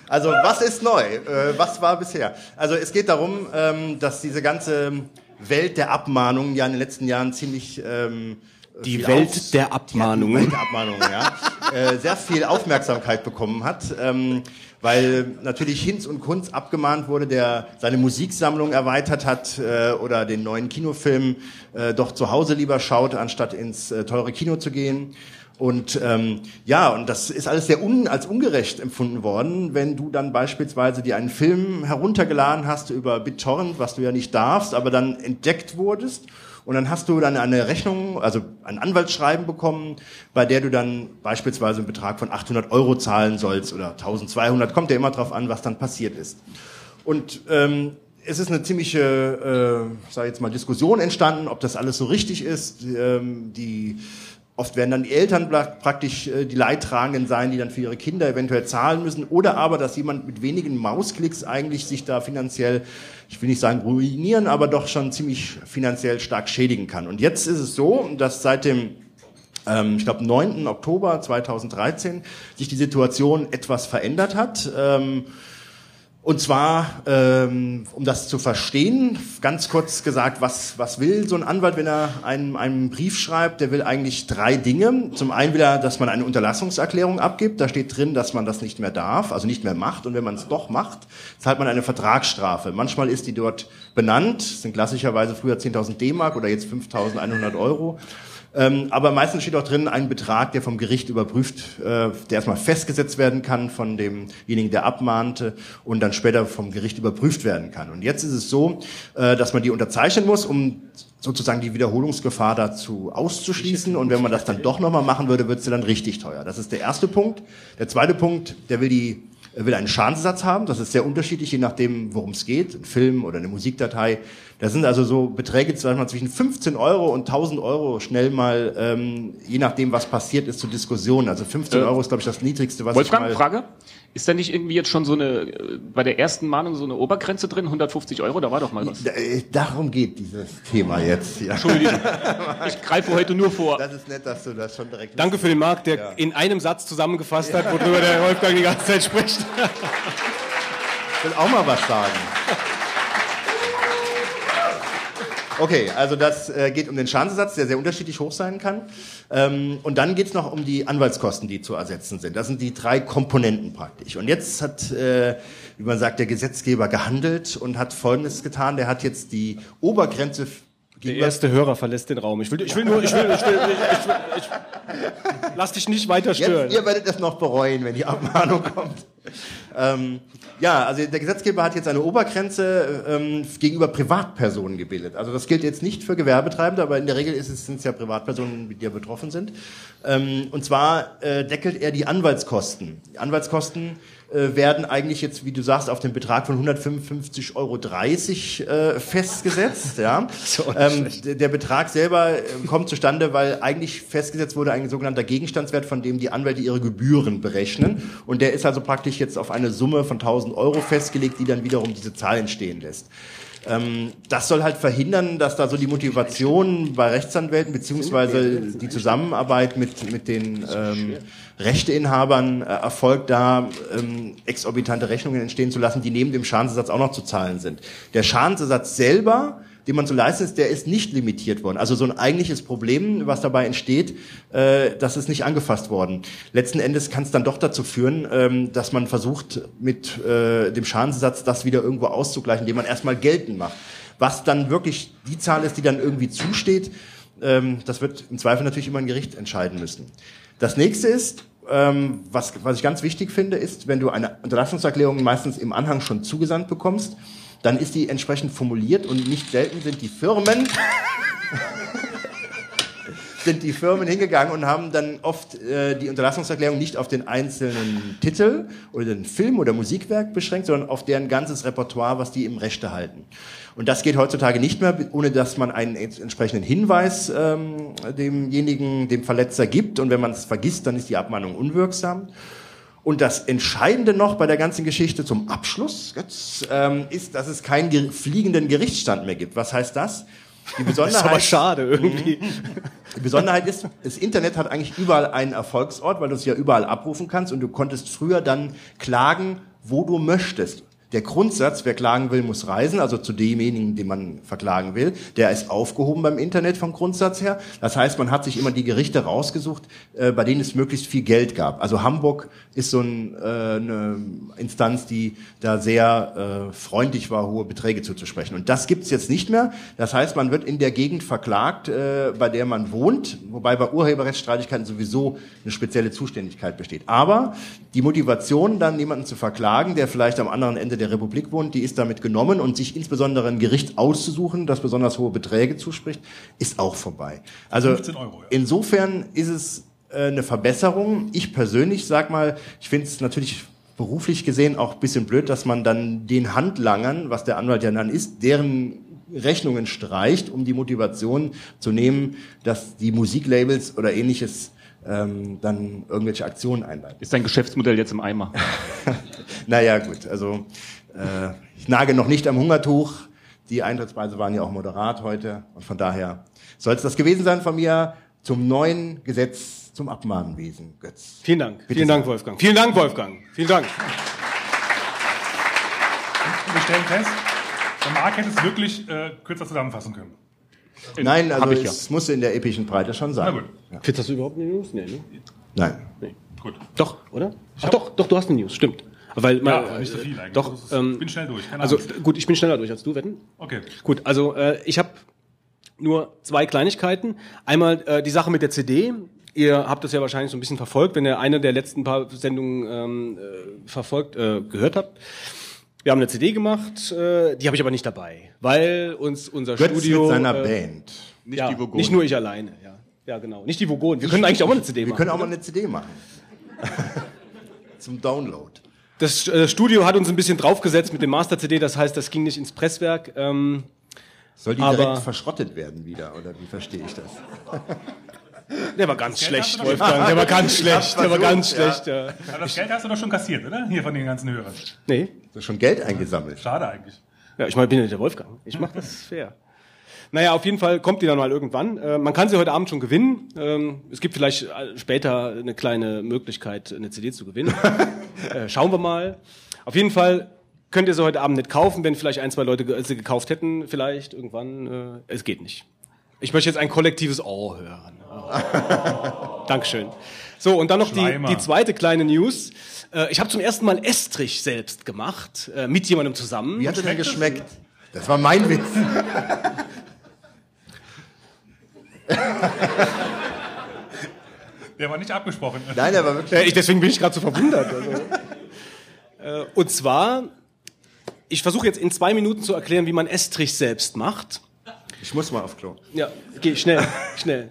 Also, was ist neu? Äh, was war bisher? Also, es geht darum, ähm, dass diese ganze Welt der Abmahnungen ja in den letzten Jahren ziemlich ähm, Die viel Welt der Die Abmahnungen. Welt der Abmahnungen, ja. äh, sehr viel Aufmerksamkeit bekommen hat, ähm, weil natürlich Hinz und Kunz abgemahnt wurde, der seine Musiksammlung erweitert hat äh, oder den neuen Kinofilm äh, doch zu Hause lieber schaut, anstatt ins äh, teure Kino zu gehen. Und ähm, ja, und das ist alles sehr un als ungerecht empfunden worden, wenn du dann beispielsweise dir einen Film heruntergeladen hast über BitTorrent, was du ja nicht darfst, aber dann entdeckt wurdest. Und dann hast du dann eine Rechnung, also ein Anwaltsschreiben bekommen, bei der du dann beispielsweise einen Betrag von 800 Euro zahlen sollst oder 1200, kommt ja immer drauf an, was dann passiert ist. Und ähm, es ist eine ziemliche, äh, sag ich jetzt mal, Diskussion entstanden, ob das alles so richtig ist. Ähm, die Oft werden dann die Eltern praktisch äh, die Leidtragenden sein, die dann für ihre Kinder eventuell zahlen müssen. Oder aber, dass jemand mit wenigen Mausklicks eigentlich sich da finanziell, ich will nicht sagen ruinieren, aber doch schon ziemlich finanziell stark schädigen kann. Und jetzt ist es so, dass seit dem ähm, ich glaube, 9. Oktober 2013 sich die Situation etwas verändert hat. Und zwar, ähm, um das zu verstehen, ganz kurz gesagt, was, was will so ein Anwalt, wenn er einen, einen Brief schreibt? Der will eigentlich drei Dinge. Zum einen will er, dass man eine Unterlassungserklärung abgibt. Da steht drin, dass man das nicht mehr darf, also nicht mehr macht. Und wenn man es doch macht, zahlt man eine Vertragsstrafe. Manchmal ist die dort benannt, sind klassischerweise früher 10.000 D-Mark oder jetzt 5.100 Euro. Ähm, aber meistens steht auch drin ein Betrag, der vom Gericht überprüft, äh, der erstmal festgesetzt werden kann von demjenigen, der abmahnte und dann später vom Gericht überprüft werden kann. Und jetzt ist es so, äh, dass man die unterzeichnen muss, um sozusagen die Wiederholungsgefahr dazu auszuschließen. Und wenn man das dann doch nochmal machen würde, wird es dann richtig teuer. Das ist der erste Punkt. Der zweite Punkt, der will die will einen Schadensersatz haben. Das ist sehr unterschiedlich, je nachdem, worum es geht. Ein Film oder eine Musikdatei. Da sind also so Beträge mal, zwischen 15 Euro und 1000 Euro schnell mal, ähm, je nachdem, was passiert ist, zur Diskussion. Also 15 Äh, Euro ist, glaube ich, das Niedrigste, was Wolfgang, ich mal... Frage? Ist da nicht irgendwie jetzt schon so eine, äh, bei der ersten Mahnung so eine Obergrenze drin? 150 Euro? Da war doch mal was. Da- äh, Darum geht dieses Thema jetzt. Ja. Entschuldigung. [LAUGHS] Ich greife heute nur vor. Das ist nett, dass du das schon direkt... Danke für den Marc, der in einem Satz zusammengefasst hat, worüber der Wolfgang die ganze Zeit spricht. Ich will auch mal was sagen. [LAUGHS] Okay, also das äh, geht um den Schadensersatz, der sehr unterschiedlich hoch sein kann. Ähm, und dann geht es noch um die Anwaltskosten, die zu ersetzen sind. Das sind die drei Komponenten praktisch. Und jetzt hat, äh, wie man sagt, der Gesetzgeber gehandelt und hat Folgendes getan. Der hat jetzt die Obergrenze Der erste Hörer verlässt den Raum. Ich will, ich will nur, ich will, ich will, ich will, ich, lass dich nicht weiter stören. Jetzt, ihr werdet das noch bereuen, wenn die Abmahnung kommt. Ähm, ja, also der Gesetzgeber hat jetzt eine Obergrenze ähm, gegenüber Privatpersonen gebildet. Also das gilt jetzt nicht für Gewerbetreibende, aber in der Regel es, sind es ja Privatpersonen, die ja betroffen sind. Ähm, und zwar äh, deckelt er die Anwaltskosten. Die Anwaltskosten äh, werden eigentlich jetzt, wie du sagst, auf den Betrag von 155,30 Euro äh, festgesetzt. Ja. [LAUGHS] ähm, der, Betrag selber äh, kommt zustande, weil eigentlich festgesetzt wurde ein sogenannter Gegenstandswert, von dem die Anwälte ihre Gebühren berechnen. Und der ist also praktisch jetzt auf eine Summe von 1000 Euro festgelegt, die dann wiederum diese Zahl entstehen lässt. Ähm, das soll halt verhindern, dass da so die Motivation bei Rechtsanwälten beziehungsweise die Zusammenarbeit mit, mit den ähm, Rechteinhabern äh, erfolgt, da ähm, exorbitante Rechnungen entstehen zu lassen, die neben dem Schadensersatz auch noch zu zahlen sind. Der Schadensersatz selber den man zu leisten ist, der ist nicht limitiert worden. Also so ein eigentliches Problem, was dabei entsteht, äh, das ist nicht angefasst worden. Letzten Endes kann es dann doch dazu führen, ähm, dass man versucht, mit äh, dem Schadensersatz das wieder irgendwo auszugleichen, indem man erstmal geltend macht. Was dann wirklich die Zahl ist, die dann irgendwie zusteht, ähm, das wird im Zweifel natürlich immer ein Gericht entscheiden müssen. Das nächste ist, ähm, was, was ich ganz wichtig finde, ist, wenn du eine Unterlassungserklärung meistens im Anhang schon zugesandt bekommst, dann ist die entsprechend formuliert und nicht selten sind die Firmen [LAUGHS] sind die Firmen hingegangen und haben dann oft äh, die Unterlassungserklärung nicht auf den einzelnen Titel oder den Film oder Musikwerk beschränkt, sondern auf deren ganzes Repertoire, was die im Rechte halten. Und das geht heutzutage nicht mehr, ohne dass man einen entsprechenden Hinweis ähm, demjenigen, dem Verletzer gibt. Und wenn man es vergisst, dann ist die Abmahnung unwirksam. Und das Entscheidende noch bei der ganzen Geschichte zum Abschluss jetzt, ähm, ist, dass es keinen ge fliegenden Gerichtsstand mehr gibt. Was heißt das? Die Besonderheit, [LAUGHS] Das ist aber schade irgendwie. die Besonderheit ist, das Internet hat eigentlich überall einen Erfolgsort, weil du es ja überall abrufen kannst und du konntest früher dann klagen, wo du möchtest. Der Grundsatz, wer klagen will, muss reisen, also zu demjenigen, den man verklagen will, der ist aufgehoben beim Internet vom Grundsatz her. Das heißt, man hat sich immer die Gerichte rausgesucht, äh, bei denen es möglichst viel Geld gab. Also Hamburg ist so ein, äh, eine Instanz, die da sehr äh, freundlich war, hohe Beträge zuzusprechen. Und das gibt's jetzt nicht mehr. Das heißt, man wird in der Gegend verklagt, äh, bei der man wohnt, wobei bei Urheberrechtsstreitigkeiten sowieso eine spezielle Zuständigkeit besteht. Aber die Motivation, dann jemanden zu verklagen, der vielleicht am anderen Ende der Republik wohnt, die ist damit genommen und sich insbesondere ein Gericht auszusuchen, das besonders hohe Beträge zuspricht, ist auch vorbei. Also 15 Euro, ja. insofern ist es äh, eine Verbesserung. Ich persönlich sag mal, ich finde es natürlich beruflich gesehen auch ein bisschen blöd, dass man dann den Handlangern, was der Anwalt ja dann ist, deren Rechnungen streicht, um die Motivation zu nehmen, dass die Musiklabels oder ähnliches ähm, dann irgendwelche Aktionen einleiten. Ist dein Geschäftsmodell jetzt im Eimer? [LAUGHS] Naja, gut, also äh, ich nage noch nicht am Hungertuch. Die Eintrittspreise waren ja auch moderat heute und von daher soll es das gewesen sein von mir zum neuen Gesetz zum Abmahnwesen. Götz. Vielen Dank. Bitte Vielen. Dank, Wolfgang. Vielen Dank, Wolfgang. Vielen Dank. Wir stellen fest, der Marc hätte es wirklich äh, kürzer zusammenfassen können. Nein, also ich ja. es musste in der epischen Breite schon Na sein. gut, Fitz, hast du überhaupt eine News? Nee, ne? Nein. gut. Doch, oder? Ach doch, doch, du hast eine News, stimmt. Weil, Ja, mal, aber nicht so viel eigentlich. Doch, ist- ähm, ich bin schnell durch, keine Also Angst. gut, ich bin schneller durch als du, wetten? Okay. Gut, also äh, ich habe nur zwei Kleinigkeiten. Einmal äh, die Sache mit der CD. Ihr habt das ja wahrscheinlich so ein bisschen verfolgt, wenn ihr eine der letzten paar Sendungen ähm, äh, verfolgt, äh, gehört habt. Wir haben eine CD gemacht, äh, die habe ich aber nicht dabei, weil uns unser Götz Studio mit seiner äh, Band. Nicht ja, die Vogonen. nicht nur ich alleine, ja. Ja, genau. Nicht die Vogonen. Wir können eigentlich auch mal eine CD Wir machen. können auch mal eine CD machen. [LAUGHS] Zum Download. Das äh, Studio hat uns ein bisschen draufgesetzt mit dem Master-CD, das heißt, das ging nicht ins Presswerk. Ähm, Soll die Aber- direkt verschrottet werden wieder, oder wie verstehe ich das? [LAUGHS] der war ganz schlecht, Wolfgang. Der war ganz schlecht. Der war ganz schlecht. Ja. Aber das Geld hast du doch schon kassiert, oder? Hier von den ganzen Hörern. Nee. Du hast schon Geld eingesammelt. Schade eigentlich. Ja, ich meine, ich bin ja nicht der Wolfgang. Ich mache das fair. Naja, auf jeden Fall kommt die dann mal irgendwann. Äh, man kann sie heute Abend schon gewinnen. Ähm, es gibt vielleicht äh, später eine kleine Möglichkeit, eine CD zu gewinnen. [LAUGHS] äh, schauen wir mal. Auf jeden Fall könnt ihr sie heute Abend nicht kaufen, wenn vielleicht ein, zwei Leute ge- sie gekauft hätten, vielleicht irgendwann. Äh, es geht nicht. Ich möchte jetzt ein kollektives Oh hören. [LAUGHS] Dankeschön. So, und dann noch die, die zweite kleine News. Äh, ich habe zum ersten Mal Estrich selbst gemacht, äh, mit jemandem zusammen. Wie hat es denn geschmeckt? Das war mein Witz. Der war nicht abgesprochen. Nein, der war wirklich. Ja, ich, deswegen bin ich gerade so verwundert. Also. äh, und zwar, ich versuche jetzt in zwei Minuten zu erklären, wie man Estrich selbst macht. Ich muss mal auf Klo. Ja, geh schnell, schnell.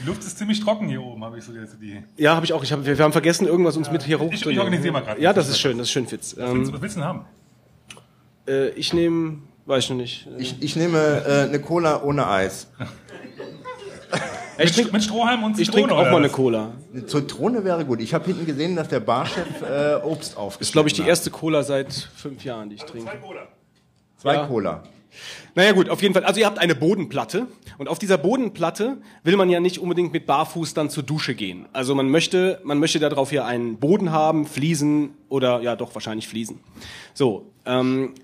Die Luft ist ziemlich trocken hier oben, habe ich so jetzt die. Ja, habe ich auch. Ich hab, wir, wir haben vergessen, irgendwas uns mit hier hoch ich- ich organisiere mal grad. Ja, das ist schön, das ist schön, Fitz. Ähm, Was willst du denn haben? äh, ich nehme, weiß ich noch nicht. Ich, ich nehme äh, eine Cola ohne Eis. [LAUGHS] ich trinke Mit Strohhalm und ich Zitrone, trink auch oder mal eine was? Cola. Eine Zitrone wäre gut. Ich habe hinten gesehen, dass der Barchef äh, Obst aufgeschnitten Ist, glaube ich, die hat. erste Cola seit fünf Jahren, die ich trinke. Zwei Ja. Cola. Naja gut, auf jeden Fall. Also ihr habt eine Bodenplatte und auf dieser Bodenplatte will man ja nicht unbedingt mit Barfuß dann zur Dusche gehen. Also man möchte, man möchte darauf hier einen Boden haben, Fliesen oder ja doch wahrscheinlich Fliesen. So, ähm,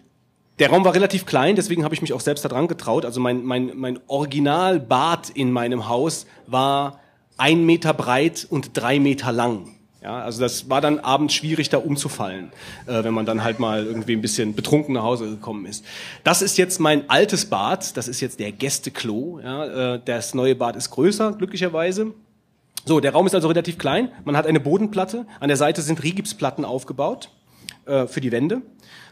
der Raum war relativ klein, deswegen habe ich mich auch selbst da dran getraut. Also mein, mein, mein Originalbad in meinem Haus war ein Meter breit und drei Meter lang. Ja, also das war dann abends schwierig, da umzufallen, äh, wenn man dann halt mal irgendwie ein bisschen betrunken nach Hause gekommen ist. Das ist jetzt mein altes Bad, das ist jetzt der Gästeklo. Ja, äh, das neue Bad ist größer, glücklicherweise. So, der Raum ist also relativ klein. Man hat eine Bodenplatte. An der Seite sind Rigipsplatten aufgebaut äh, für die Wände.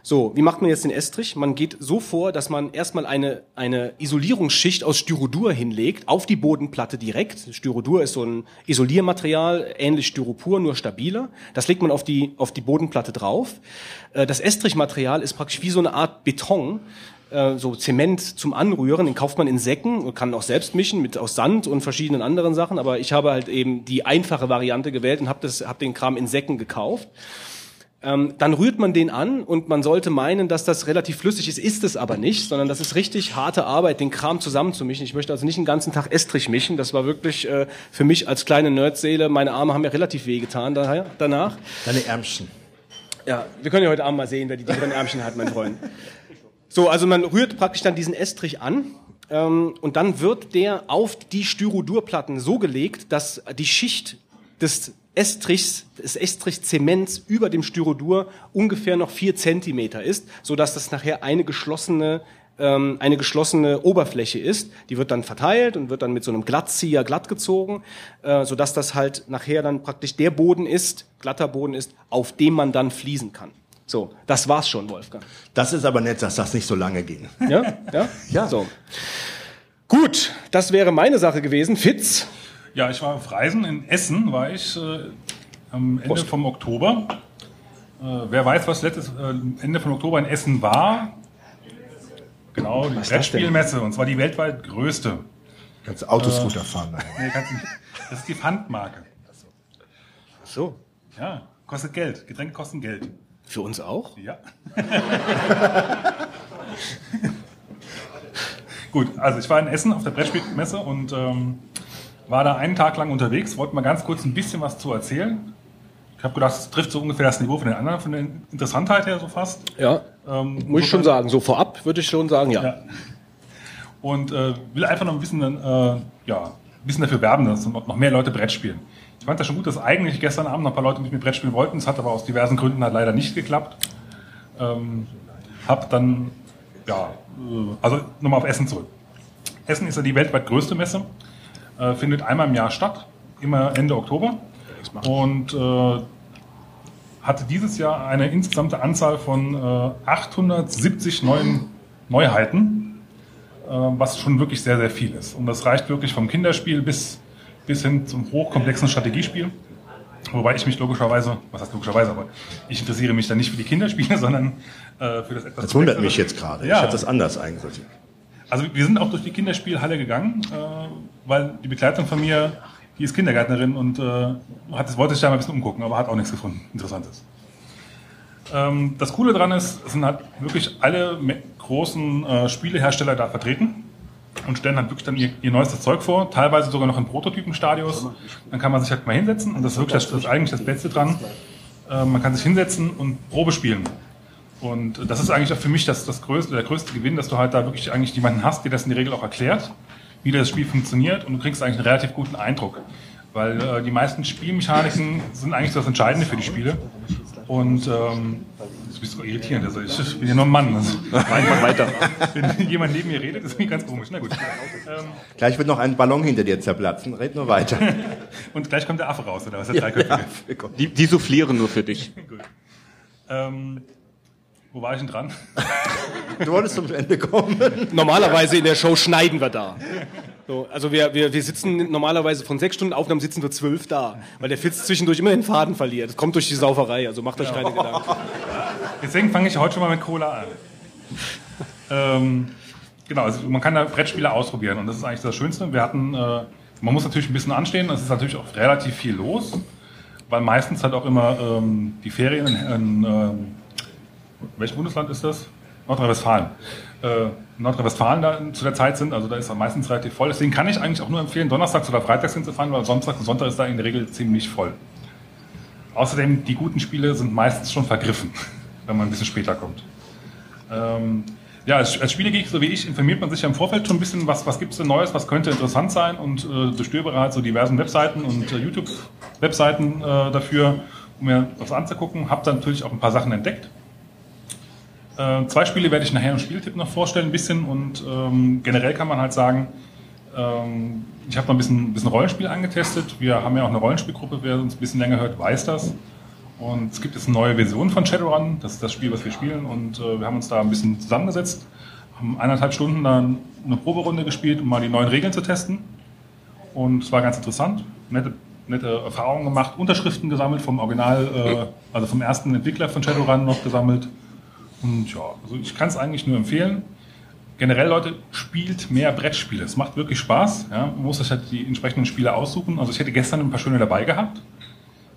So, wie macht man jetzt den Estrich? Man geht so vor, dass man erstmal eine, eine Isolierungsschicht aus Styrodur hinlegt, auf die Bodenplatte direkt. Styrodur ist so ein Isoliermaterial, ähnlich Styropor, nur stabiler. Das legt man auf die, auf die Bodenplatte drauf. Äh, Das Estrichmaterial ist praktisch wie so eine Art Beton, äh, so Zement zum Anrühren, den kauft man in Säcken und kann auch selbst mischen mit aus Sand und verschiedenen anderen Sachen, aber ich habe halt eben die einfache Variante gewählt und habe das hab den Kram in Säcken gekauft. Ähm, dann rührt man den an und man sollte meinen, dass das relativ flüssig ist, ist es aber nicht, sondern das ist richtig harte Arbeit, den Kram zusammenzumischen. Ich möchte also nicht den ganzen Tag Estrich mischen, das war wirklich äh, für mich als kleine Nerdseele, meine Arme haben mir relativ wehgetan danach. Deine Ärmchen. Ja, wir können ja heute Abend mal sehen, wer die dickeren Ärmchen hat, mein Freund. So, also man rührt praktisch dann diesen Estrich an ähm, und dann wird der auf die Styrodurplatten so gelegt, dass die Schicht des Estrichs, des Estrichzements über dem Styrodur ungefähr noch vier Zentimeter ist, so dass das nachher eine geschlossene ähm, eine geschlossene Oberfläche ist. Die wird dann verteilt und wird dann mit so einem Glattzieher glatt gezogen, äh, so dass das halt nachher dann praktisch der Boden ist, glatter Boden ist, auf dem man dann fließen kann. So, das war's schon, Wolfgang. Das ist aber nett, dass das nicht so lange ging. Ja, ja, [LAUGHS] Ja. So. Gut, das wäre meine Sache gewesen. Fitz. Ja, ich war auf Reisen. In Essen war ich äh, am Ende Prost. vom Oktober. Äh, wer weiß, was letztes äh, Ende von Oktober in Essen war? Genau, die? Brettspielmesse. Und zwar die weltweit größte. Kannst du Autoscooter fahren. Nein. [LAUGHS] Nee, kannst nicht. Das ist die Pfandmarke. So. Ja, kostet Geld. Getränke kosten Geld. Für uns auch? Ja. [LAUGHS] Gut, also ich war in Essen auf der Brettspielmesse und ähm, war da einen Tag lang unterwegs. Wollte mal ganz kurz ein bisschen was zu erzählen. Ich habe gedacht, es trifft so ungefähr das Niveau von den anderen, von der Interessantheit her so fast. Ja. Ähm, Muss ich schon sagen. So vorab würde ich schon sagen, ja. Ja. Und äh, will einfach noch ein bisschen, äh, ja, ein bisschen dafür werben, dass noch noch mehr Leute Brett spielen. Ich fand das schon gut, dass eigentlich gestern Abend noch ein paar Leute mit mir Brett spielen wollten. Es hat aber aus diversen Gründen halt leider nicht geklappt. Ähm, hab dann, ja, äh, also nochmal auf Essen zurück. Essen ist ja die weltweit größte Messe, äh, findet einmal im Jahr statt, immer Ende Oktober. Und äh, hatte dieses Jahr eine insgesamte Anzahl von äh, 870 neuen Neuheiten, äh, was schon wirklich sehr, sehr viel ist. Und das reicht wirklich vom Kinderspiel bis, bis hin zum hochkomplexen Strategiespiel. Wobei ich mich logischerweise, was heißt logischerweise, aber ich interessiere mich da nicht für die Kinderspiele, [LAUGHS] sondern äh, für das etwas Das wundert mich jetzt gerade. Ja. Ich hatte das anders eingesortiert. Also wir sind auch durch die Kinderspielhalle gegangen, äh, weil die Begleitung von mir, die ist Kindergärtnerin und äh, hat, wollte sich da mal ein bisschen umgucken, aber hat auch nichts gefunden, Interessantes. Ähm, das Coole dran ist, es sind halt wirklich alle großen äh, Spielehersteller da vertreten und stellen halt wirklich dann ihr, ihr neuestes Zeug vor, teilweise sogar noch in Prototypenstadios. Dann kann man sich halt mal hinsetzen und das ist wirklich das, das ist eigentlich das Beste dran. Äh, man kann sich hinsetzen und Probe spielen. Und das ist eigentlich auch für mich das, das größte, der größte Gewinn, dass du halt da wirklich eigentlich jemanden hast, der das in der Regel auch erklärt, wie das Spiel funktioniert und du kriegst eigentlich einen relativ guten Eindruck. Weil äh, die meisten Spielmechaniken sind eigentlich das Entscheidende für die Spiele. Und ähm, das ist so irritierend. Also ich, ich bin ja nur ein Mann. Also, [LAUGHS] Einfach weiter. wenn jemand neben mir redet, ist mir ganz komisch. Na gut. Ähm, Gleich wird noch ein Ballon hinter dir zerplatzen. Red nur weiter. [LAUGHS] und gleich kommt der Affe raus, oder was? Der Dreiköpfige. Die, die soufflieren nur für dich. [LAUGHS] Gut. Ähm, wo war ich denn dran? Du wolltest zum Ende kommen. Normalerweise in der Show schneiden wir da. So, also wir, wir, wir sitzen normalerweise von sechs Stunden Aufnahmen sitzen wir zwölf da, weil der Fitz zwischendurch immer den Faden verliert. Das kommt durch die Sauferei, also macht euch keine Gedanken. Deswegen fange ich heute schon mal mit Cola an. ähm, genau, also man kann da Brettspiele ausprobieren und das ist eigentlich das Schönste. Wir hatten, äh, man muss natürlich ein bisschen anstehen, es ist natürlich auch relativ viel los, weil meistens halt auch immer ähm, die Ferien in, in ähm, welchem Bundesland ist das? Nordrhein-Westfalen. Äh, Nordrhein-Westfalen da zu der Zeit sind, also da ist er meistens relativ voll. Deswegen kann ich eigentlich auch nur empfehlen, donnerstags oder freitags hinzufahren, weil Sonntag und Sonntag ist da in der Regel ziemlich voll. Außerdem, die guten Spiele sind meistens schon vergriffen, [LAUGHS] wenn man ein bisschen später kommt. Ähm, ja, als, als Spielegeek, so wie ich, informiert man sich ja im Vorfeld schon ein bisschen, was, was gibt es denn Neues, was könnte interessant sein und äh, durchstöbere halt so diversen Webseiten und äh, YouTube-Webseiten äh, dafür, um mir das anzugucken. Hab dann natürlich auch ein paar Sachen entdeckt. Äh, zwei Spiele werde ich nachher im Spieltipp noch vorstellen, ein bisschen. Und ähm, generell kann man halt sagen, ähm, ich habe noch ein bisschen, ein bisschen Rollenspiel angetestet. Wir haben ja auch eine Rollenspielgruppe, wer uns ein bisschen länger hört, weiß das. Und es gibt jetzt eine neue Version von Shadowrun, das ist das Spiel, was wir spielen. Und äh, wir haben uns da ein bisschen zusammengesetzt, haben eineinhalb Stunden dann eine Proberunde gespielt, um mal die neuen Regeln zu testen. Und es war ganz interessant, nette, nette Erfahrungen gemacht, Unterschriften gesammelt vom Original, äh, also vom ersten Entwickler von Shadowrun noch gesammelt. Und ja, also ich kann es eigentlich nur empfehlen. Generell, Leute, spielt mehr Brettspiele. Es macht wirklich Spaß. Ja? Man muss sich halt die entsprechenden Spiele aussuchen. Also ich hätte gestern ein paar schöne dabei gehabt.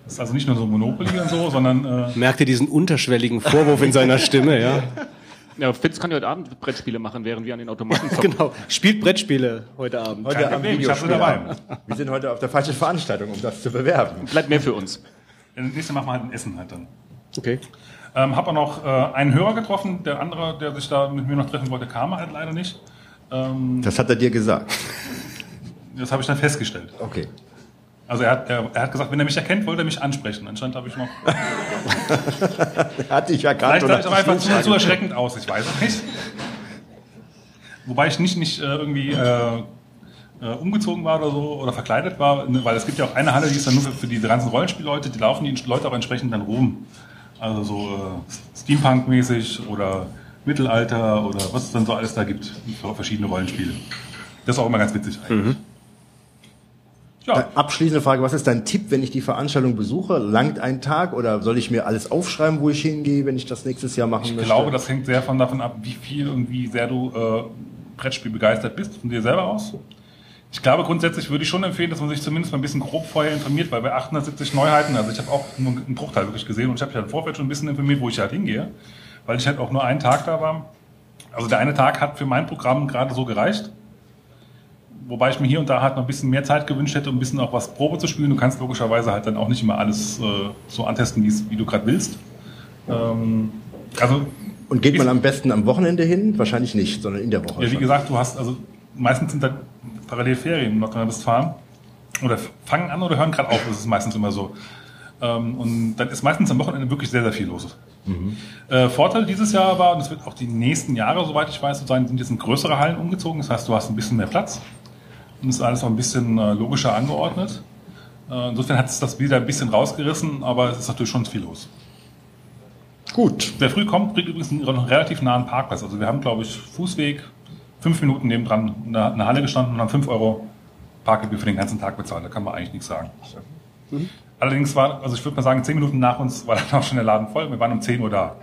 Das ist also nicht nur so Monopoly und so, sondern äh, Merkt ihr diesen unterschwelligen Vorwurf in seiner Stimme, ja? [LAUGHS] Ja, Fitz kann ja heute Abend Brettspiele machen, während wir an den Automaten zocken. Genau. Spielt Brettspiele heute Abend. Heute am Problem, ich hab sie Videospielabend. Wir sind heute auf der falschen Veranstaltung, um das zu bewerben. Bleibt mehr für uns. das nächste machen wir halt ein Essen halt dann. Okay. Ähm, habe auch noch äh, einen Hörer getroffen. Der andere, der sich da mit mir noch treffen wollte, kam halt leider nicht. Ähm, Das hat er dir gesagt. das habe ich dann festgestellt. Okay. Also er hat, er, er hat gesagt, wenn er mich erkennt, wollte er mich ansprechen. Anscheinend habe ich noch. [LAUGHS] Er hat dich erkannt. Vielleicht sah ich auch einfach zu, zu zu erschreckend aus. Ich weiß es nicht. Wobei ich nicht, nicht äh, irgendwie äh, äh, umgezogen war oder so oder verkleidet war, ne, weil es gibt ja auch eine Halle, die ist dann nur für, für die ganzen Rollenspielleute, die laufen die Leute auch entsprechend dann rum. Also so äh, Steampunk-mäßig oder Mittelalter oder was es dann so alles da gibt für verschiedene Rollenspiele. Das ist auch immer ganz witzig eigentlich. Ja, Abschließende Frage, was ist dein Tipp, wenn ich die Veranstaltung besuche? Langt ein Tag oder soll ich mir alles aufschreiben, wo ich hingehe, wenn ich das nächstes Jahr machen ich möchte? glaube, das hängt sehr von davon ab, wie viel und wie sehr du äh, Brettspiel begeistert bist, von dir selber aus. Ich glaube, grundsätzlich würde ich schon empfehlen, dass man sich zumindest mal ein bisschen grob vorher informiert, weil bei 870 Neuheiten, also ich habe auch nur einen Bruchteil wirklich gesehen und ich habe mich halt im Vorfeld schon ein bisschen informiert, wo ich halt hingehe, weil ich halt auch nur einen Tag da war. Also der eine Tag hat für mein Programm gerade so gereicht. Wobei ich mir hier und da halt noch ein bisschen mehr Zeit gewünscht hätte, um ein bisschen auch was Probe zu spielen. Du kannst logischerweise halt dann auch nicht immer alles äh, so antesten, wie du gerade willst. Ähm, also Und geht man am besten am Wochenende hin? Wahrscheinlich nicht, sondern in der Woche. Ja, wie schon. gesagt, du hast, also meistens sind da parallel Ferien in Nordrhein-Westfalen. Oder fangen an oder hören gerade auf, das ist meistens immer so. Ähm, und dann ist meistens am Wochenende wirklich sehr, sehr viel los. Äh, Vorteil dieses Jahr war, und das wird auch die nächsten Jahre, soweit ich weiß, so sein, sind jetzt in größere Hallen umgezogen. Das heißt, du hast ein bisschen mehr Platz. Und es ist alles auch ein bisschen äh, logischer angeordnet. Äh, insofern hat es das wieder ein bisschen rausgerissen, aber es ist natürlich schon viel los. Gut. Wer früh kommt, kriegt übrigens einen relativ nahen Parkplatz. Also wir haben, glaube ich, Fußweg, fünf Minuten nebendran in der, in der Halle gestanden und haben fünf Euro Parkgebühr für den ganzen Tag bezahlt. Da kann man eigentlich nichts sagen. Allerdings war, also ich würde mal sagen, zehn Minuten nach uns war [LAUGHS] dann auch schon der Laden voll. Wir waren um 10 Uhr da.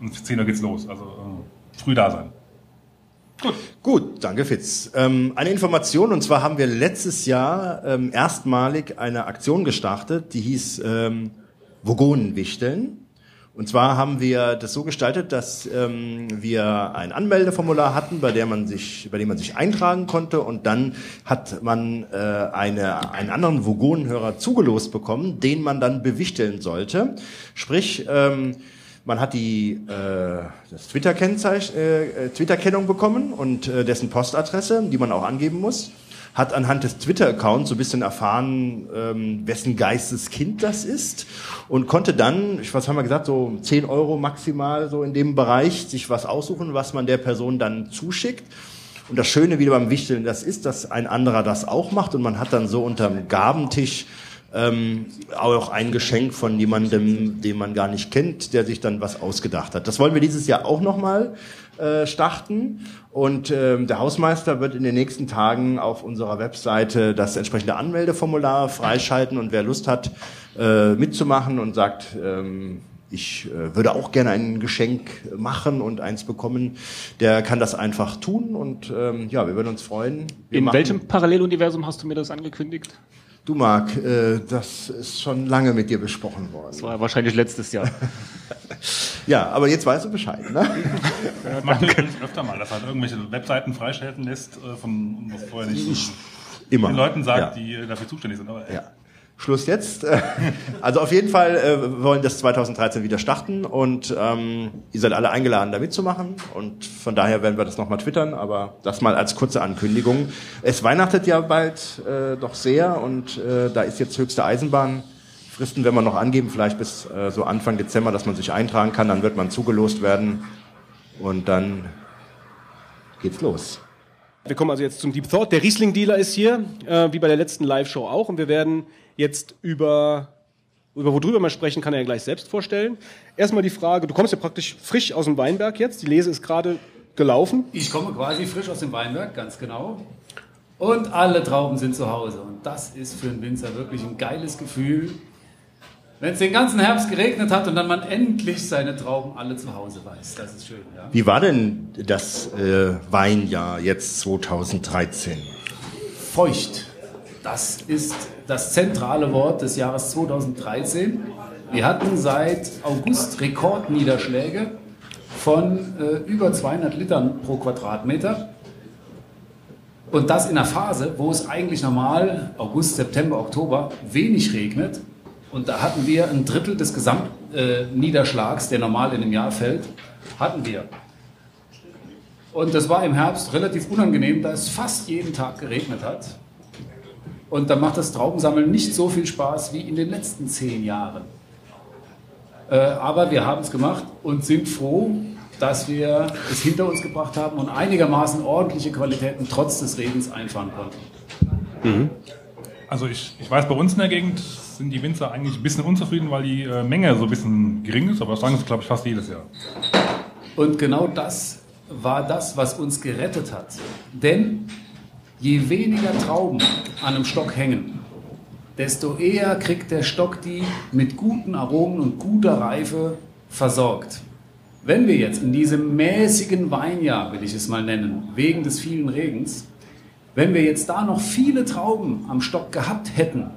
Und um 10 Uhr geht's los. Also äh, früh da sein. Gut, danke Fitz. Ähm, eine Information, und zwar haben wir letztes Jahr ähm, erstmalig eine Aktion gestartet, die hieß ähm, Vogonenwichteln. Und zwar haben wir das so gestaltet, dass ähm, wir ein Anmeldeformular hatten, bei, der man sich, bei dem man sich eintragen konnte und dann hat man äh, eine, einen anderen Vogonenhörer zugelost bekommen, den man dann bewichteln sollte. Sprich, ähm, Man hat die äh, das Twitter-Kennzeichen, äh, Twitter-Kennung bekommen und äh, dessen Postadresse, die man auch angeben muss. Hat anhand des Twitter-Accounts so ein bisschen erfahren, ähm, wessen Geisteskind das ist und konnte dann, ich was haben wir gesagt, so 10 Euro maximal so in dem Bereich sich was aussuchen, was man der Person dann zuschickt. Und das Schöne wieder beim Wichteln, das ist, dass ein anderer das auch macht und man hat dann so unterm Gabentisch ähm, auch ein Geschenk von jemandem, den man gar nicht kennt, der sich dann was ausgedacht hat. Das wollen wir dieses Jahr auch nochmal äh, starten. Und ähm, der Hausmeister wird in den nächsten Tagen auf unserer Webseite das entsprechende Anmeldeformular freischalten und wer Lust hat, äh, mitzumachen und sagt, ähm, ich äh, würde auch gerne ein Geschenk machen und eins bekommen, der kann das einfach tun und ähm, ja, wir würden uns freuen. Wir In machen- welchem Paralleluniversum hast du mir das angekündigt? Du Marc, äh, das ist schon lange mit dir besprochen worden. Das war wahrscheinlich letztes Jahr. [LAUGHS] Ja, aber jetzt weißt du Bescheid, ne? Das macht er übrigens öfter mal, dass halt irgendwelche Webseiten freischalten lässt, äh, von was vorher nicht Immer. den Leuten sagt, Ja. die äh, dafür zuständig sind. Aber, äh, Ja. Schluss jetzt. Also auf jeden Fall äh, wir wollen das 2013 wieder starten und ähm, ihr seid alle eingeladen, da mitzumachen und von daher werden wir das nochmal twittern, aber das mal als kurze Ankündigung. Es weihnachtet ja bald äh, doch sehr und äh, da ist jetzt höchste Eisenbahn. Fristen werden wir noch angeben, vielleicht bis äh, so Anfang Dezember, dass man sich eintragen kann, dann wird man zugelost werden und dann geht's los. Wir kommen also jetzt zum Deep Thought. Der Riesling-Dealer ist hier, äh, wie bei der letzten Live-Show auch. Und wir werden jetzt über, über worüber wir sprechen, kann er ja gleich selbst vorstellen. Erstmal die Frage, du kommst ja praktisch frisch aus dem Weinberg jetzt. Die Lese ist gerade gelaufen. Ich komme quasi frisch aus dem Weinberg, ganz genau. Und alle Trauben sind zu Hause. Und das ist für einen Winzer wirklich ein geiles Gefühl. Wenn es den ganzen Herbst geregnet hat und dann man endlich seine Trauben alle zu Hause weiß. Das ist schön, ja. Wie war denn das äh, Weinjahr jetzt 2013? Feucht. Das ist das zentrale Wort des Jahres 2013. Wir hatten seit August Rekordniederschläge von äh, über 200 Litern pro Quadratmeter. Und das in einer Phase, wo es eigentlich normal August, September, Oktober wenig regnet. Und da hatten wir ein Drittel des Gesamtniederschlags, äh, der normal in einem Jahr fällt, hatten wir. Und das war im Herbst relativ unangenehm, da es fast jeden Tag geregnet hat. Und da macht das Traubensammeln nicht so viel Spaß wie in den letzten zehn Jahren. Äh, aber wir haben es gemacht und sind froh, dass wir es hinter uns gebracht haben und einigermaßen ordentliche Qualitäten trotz des Regens einfahren konnten. Also ich, ich weiß, bei uns in der Gegend sind die Winzer eigentlich ein bisschen unzufrieden, weil die äh, Menge so ein bisschen gering ist, aber das sagen sie, glaube ich, fast jedes Jahr. Und genau das war das, was uns gerettet hat. Denn je weniger Trauben an einem Stock hängen, desto eher kriegt der Stock die mit guten Aromen und guter Reife versorgt. Wenn wir jetzt in diesem mäßigen Weinjahr, will ich es mal nennen, wegen des vielen Regens, wenn wir jetzt da noch viele Trauben am Stock gehabt hätten,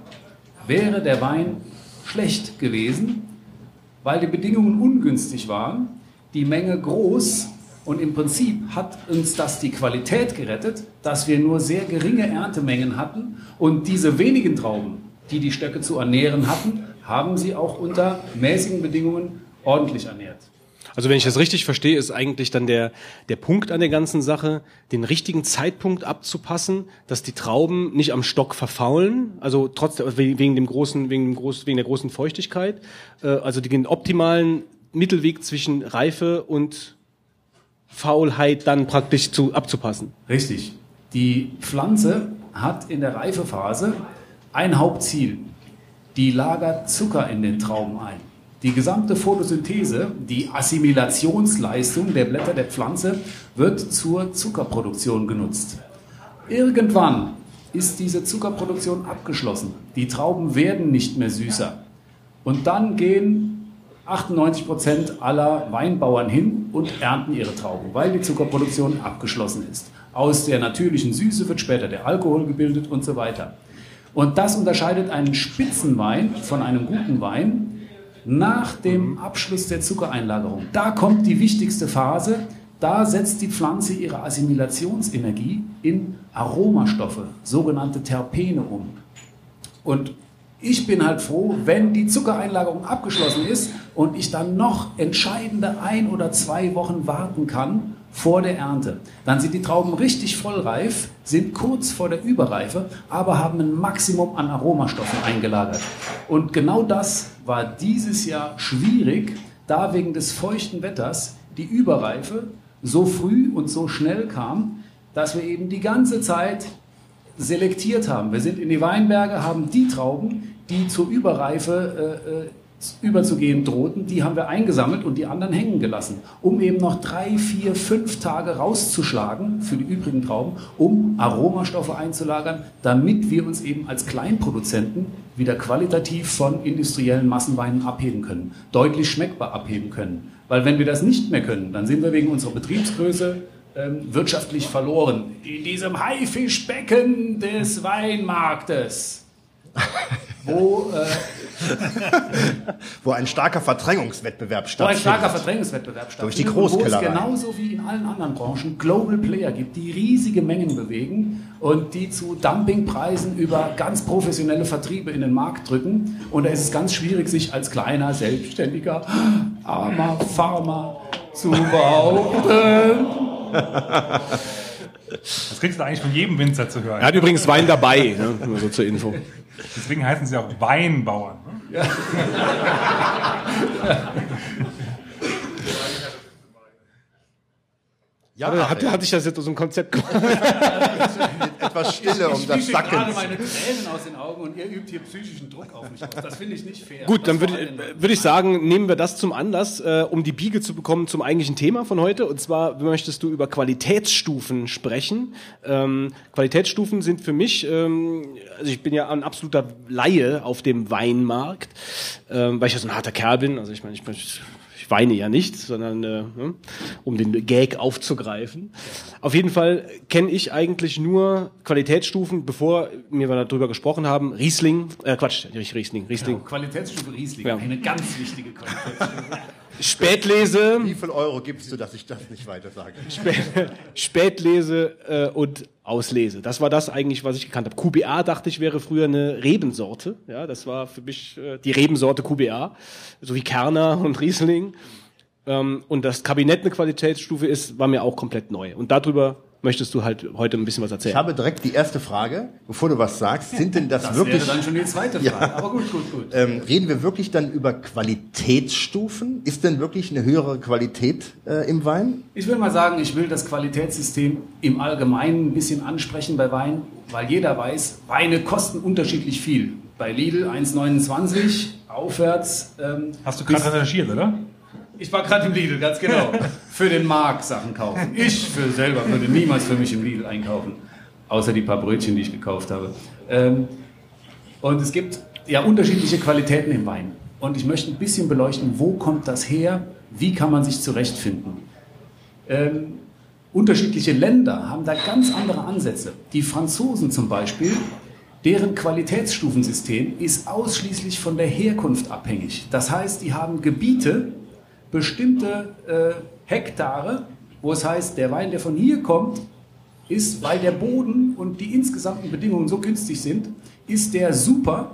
wäre der Wein schlecht gewesen, weil die Bedingungen ungünstig waren, die Menge groß und im Prinzip hat uns das die Qualität gerettet, dass wir nur sehr geringe Erntemengen hatten und diese wenigen Trauben, die die Stöcke zu ernähren hatten, haben sie auch unter mäßigen Bedingungen ordentlich ernährt. Also wenn ich das richtig verstehe, ist eigentlich dann der, der Punkt an der ganzen Sache, den richtigen Zeitpunkt abzupassen, dass die Trauben nicht am Stock verfaulen, also trotz wegen dem großen, wegen dem großen, wegen der großen Feuchtigkeit, äh, also den optimalen Mittelweg zwischen Reife und Faulheit dann praktisch zu, abzupassen. Richtig. Die Pflanze hat in der Reifephase ein Hauptziel. Die lagert Zucker in den Trauben ein. Die gesamte Photosynthese, die Assimilationsleistung der Blätter der Pflanze wird zur Zuckerproduktion genutzt. Irgendwann ist diese Zuckerproduktion abgeschlossen. Die Trauben werden nicht mehr süßer. Und dann gehen 98 Prozent aller Weinbauern hin und ernten ihre Trauben, weil die Zuckerproduktion abgeschlossen ist. Aus der natürlichen Süße wird später der Alkohol gebildet und so weiter. Und das unterscheidet einen Spitzenwein von einem guten Wein nach dem Abschluss der Zuckereinlagerung. Da kommt die wichtigste Phase. Da setzt die Pflanze ihre Assimilationsenergie in Aromastoffe, sogenannte Terpene, um. Und ich bin halt froh, wenn die Zuckereinlagerung abgeschlossen ist, und ich dann noch entscheidende ein oder zwei Wochen warten kann vor der Ernte. Dann sind die Trauben richtig vollreif, sind kurz vor der Überreife, aber haben ein Maximum an Aromastoffen eingelagert. Und genau das war dieses Jahr schwierig, da wegen des feuchten Wetters die Überreife so früh und so schnell kam, dass wir eben die ganze Zeit selektiert haben. Wir sind in die Weinberge, haben die Trauben, die zur Überreife äh, äh, überzugehen drohten, die haben wir eingesammelt und die anderen hängen gelassen, um eben noch drei, vier, fünf Tage rauszuschlagen für die übrigen Trauben, um Aromastoffe einzulagern, damit wir uns eben als Kleinproduzenten wieder qualitativ von industriellen Massenweinen abheben können, deutlich schmeckbar abheben können. Weil wenn wir das nicht mehr können, dann sind wir wegen unserer Betriebsgröße ähm, wirtschaftlich verloren. In diesem Haifischbecken des Weinmarktes, [LAUGHS] wo äh, Wo ein starker Verdrängungswettbewerb Wo ein stattfindet. starker Verdrängungswettbewerb Durch die stattfindet und Wo es genauso wie in allen anderen Branchen Global Player gibt, die riesige Mengen bewegen und die zu Dumpingpreisen über ganz professionelle Vertriebe in den Markt drücken. Und da ist es ganz schwierig, sich als kleiner, selbstständiger, armer Farmer zu behaupten. Das kriegst du eigentlich von jedem Winzer zu hören. Er hat übrigens Wein dabei, ne? nur so zur Info. Deswegen heißen sie auch Weinbauern. Ne? Ja, [LAUGHS] Hat, hat, hatte ich das jetzt aus dem Konzept gemacht? [LAUGHS] etwas Stille, um ich das Sacken gerade zu meine Tränen aus den Augen und ihr übt hier psychischen Druck auf mich aus. Das finde ich nicht fair. Gut, dann würde ich, würde ich sagen, nehmen wir das zum Anlass, äh, um die Biege zu bekommen zum eigentlichen Thema von heute. Und zwar möchtest du über Qualitätsstufen sprechen. Ähm, Qualitätsstufen sind für mich, ähm, also ich bin ja ein absoluter Laie auf dem Weinmarkt, ähm, weil ich ja so ein harter Kerl bin. Also ich meine, ich, ich ich weine ja nicht, sondern äh, ne, um den Gag aufzugreifen. Auf jeden Fall kenne ich eigentlich nur Qualitätsstufen, bevor wir darüber gesprochen haben. Riesling, äh, Quatsch, nicht Riesling, Riesling. Genau, Qualitätsstufe Riesling, Ja. eine ganz wichtige Qualitätsstufe. [LAUGHS] Spätlese, Wie viel Euro gibst du, dass ich das nicht weiter sage? Spä- [LAUGHS] Spätlese äh, und Auslese. Das war das eigentlich, was ich gekannt habe. QBA dachte ich wäre früher eine Rebensorte. Ja, das war für mich äh, die Rebensorte QBA, so wie Kerner [LAUGHS] und Riesling. Ähm, und das Kabinett eine Qualitätsstufe ist, war mir auch komplett neu. Und darüber möchtest du halt heute ein bisschen was Ich erzählen. habe direkt die erste Frage, bevor du was sagst. Sind denn das, Das wirklich, wäre dann schon die zweite Frage. Aber gut, gut, gut. ähm, reden wir wirklich dann über Qualitätsstufen? Ist denn wirklich eine höhere Qualität äh, im Wein? Ich will mal sagen, ich will das Qualitätssystem im Allgemeinen ein bisschen ansprechen bei Wein, weil jeder weiß, Weine kosten unterschiedlich viel. Bei Lidl 1,29 aufwärts. Ähm, Hast du gerade recherchiert, oder? Ich war gerade im Lidl, ganz genau. [LAUGHS] Für den Markt Sachen kaufen. Ich für selber würde niemals für mich im Lidl einkaufen. Außer die paar Brötchen, die ich gekauft habe. Ähm, und es gibt ja unterschiedliche Qualitäten im Wein. Und ich möchte ein bisschen beleuchten, wo kommt das her? Wie kann man sich zurechtfinden? Ähm, unterschiedliche Länder haben da ganz andere Ansätze. Die Franzosen zum Beispiel, deren Qualitätsstufensystem ist ausschließlich von der Herkunft abhängig. Das heißt, die haben Gebiete, bestimmte äh, Hektare, wo es heißt, der Wein, der von hier kommt, ist, weil der Boden und die insgesamten Bedingungen so günstig sind, ist der super.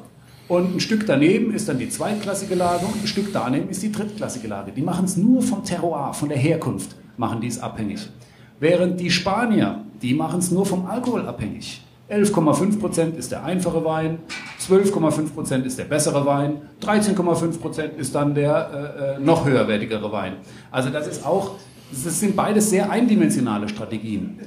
Und ein Stück daneben ist dann die zweitklassige Lage und ein Stück daneben ist die drittklassige Lage. Die machen es nur vom Terroir, von der Herkunft, machen die es abhängig. Während die Spanier, die machen es nur vom Alkohol abhängig. 11,5% ist der einfache Wein, 12,5% ist der bessere Wein, 13,5% ist dann der äh, äh, noch höherwertigere Wein. Also das ist auch, das sind beides sehr eindimensionale Strategien.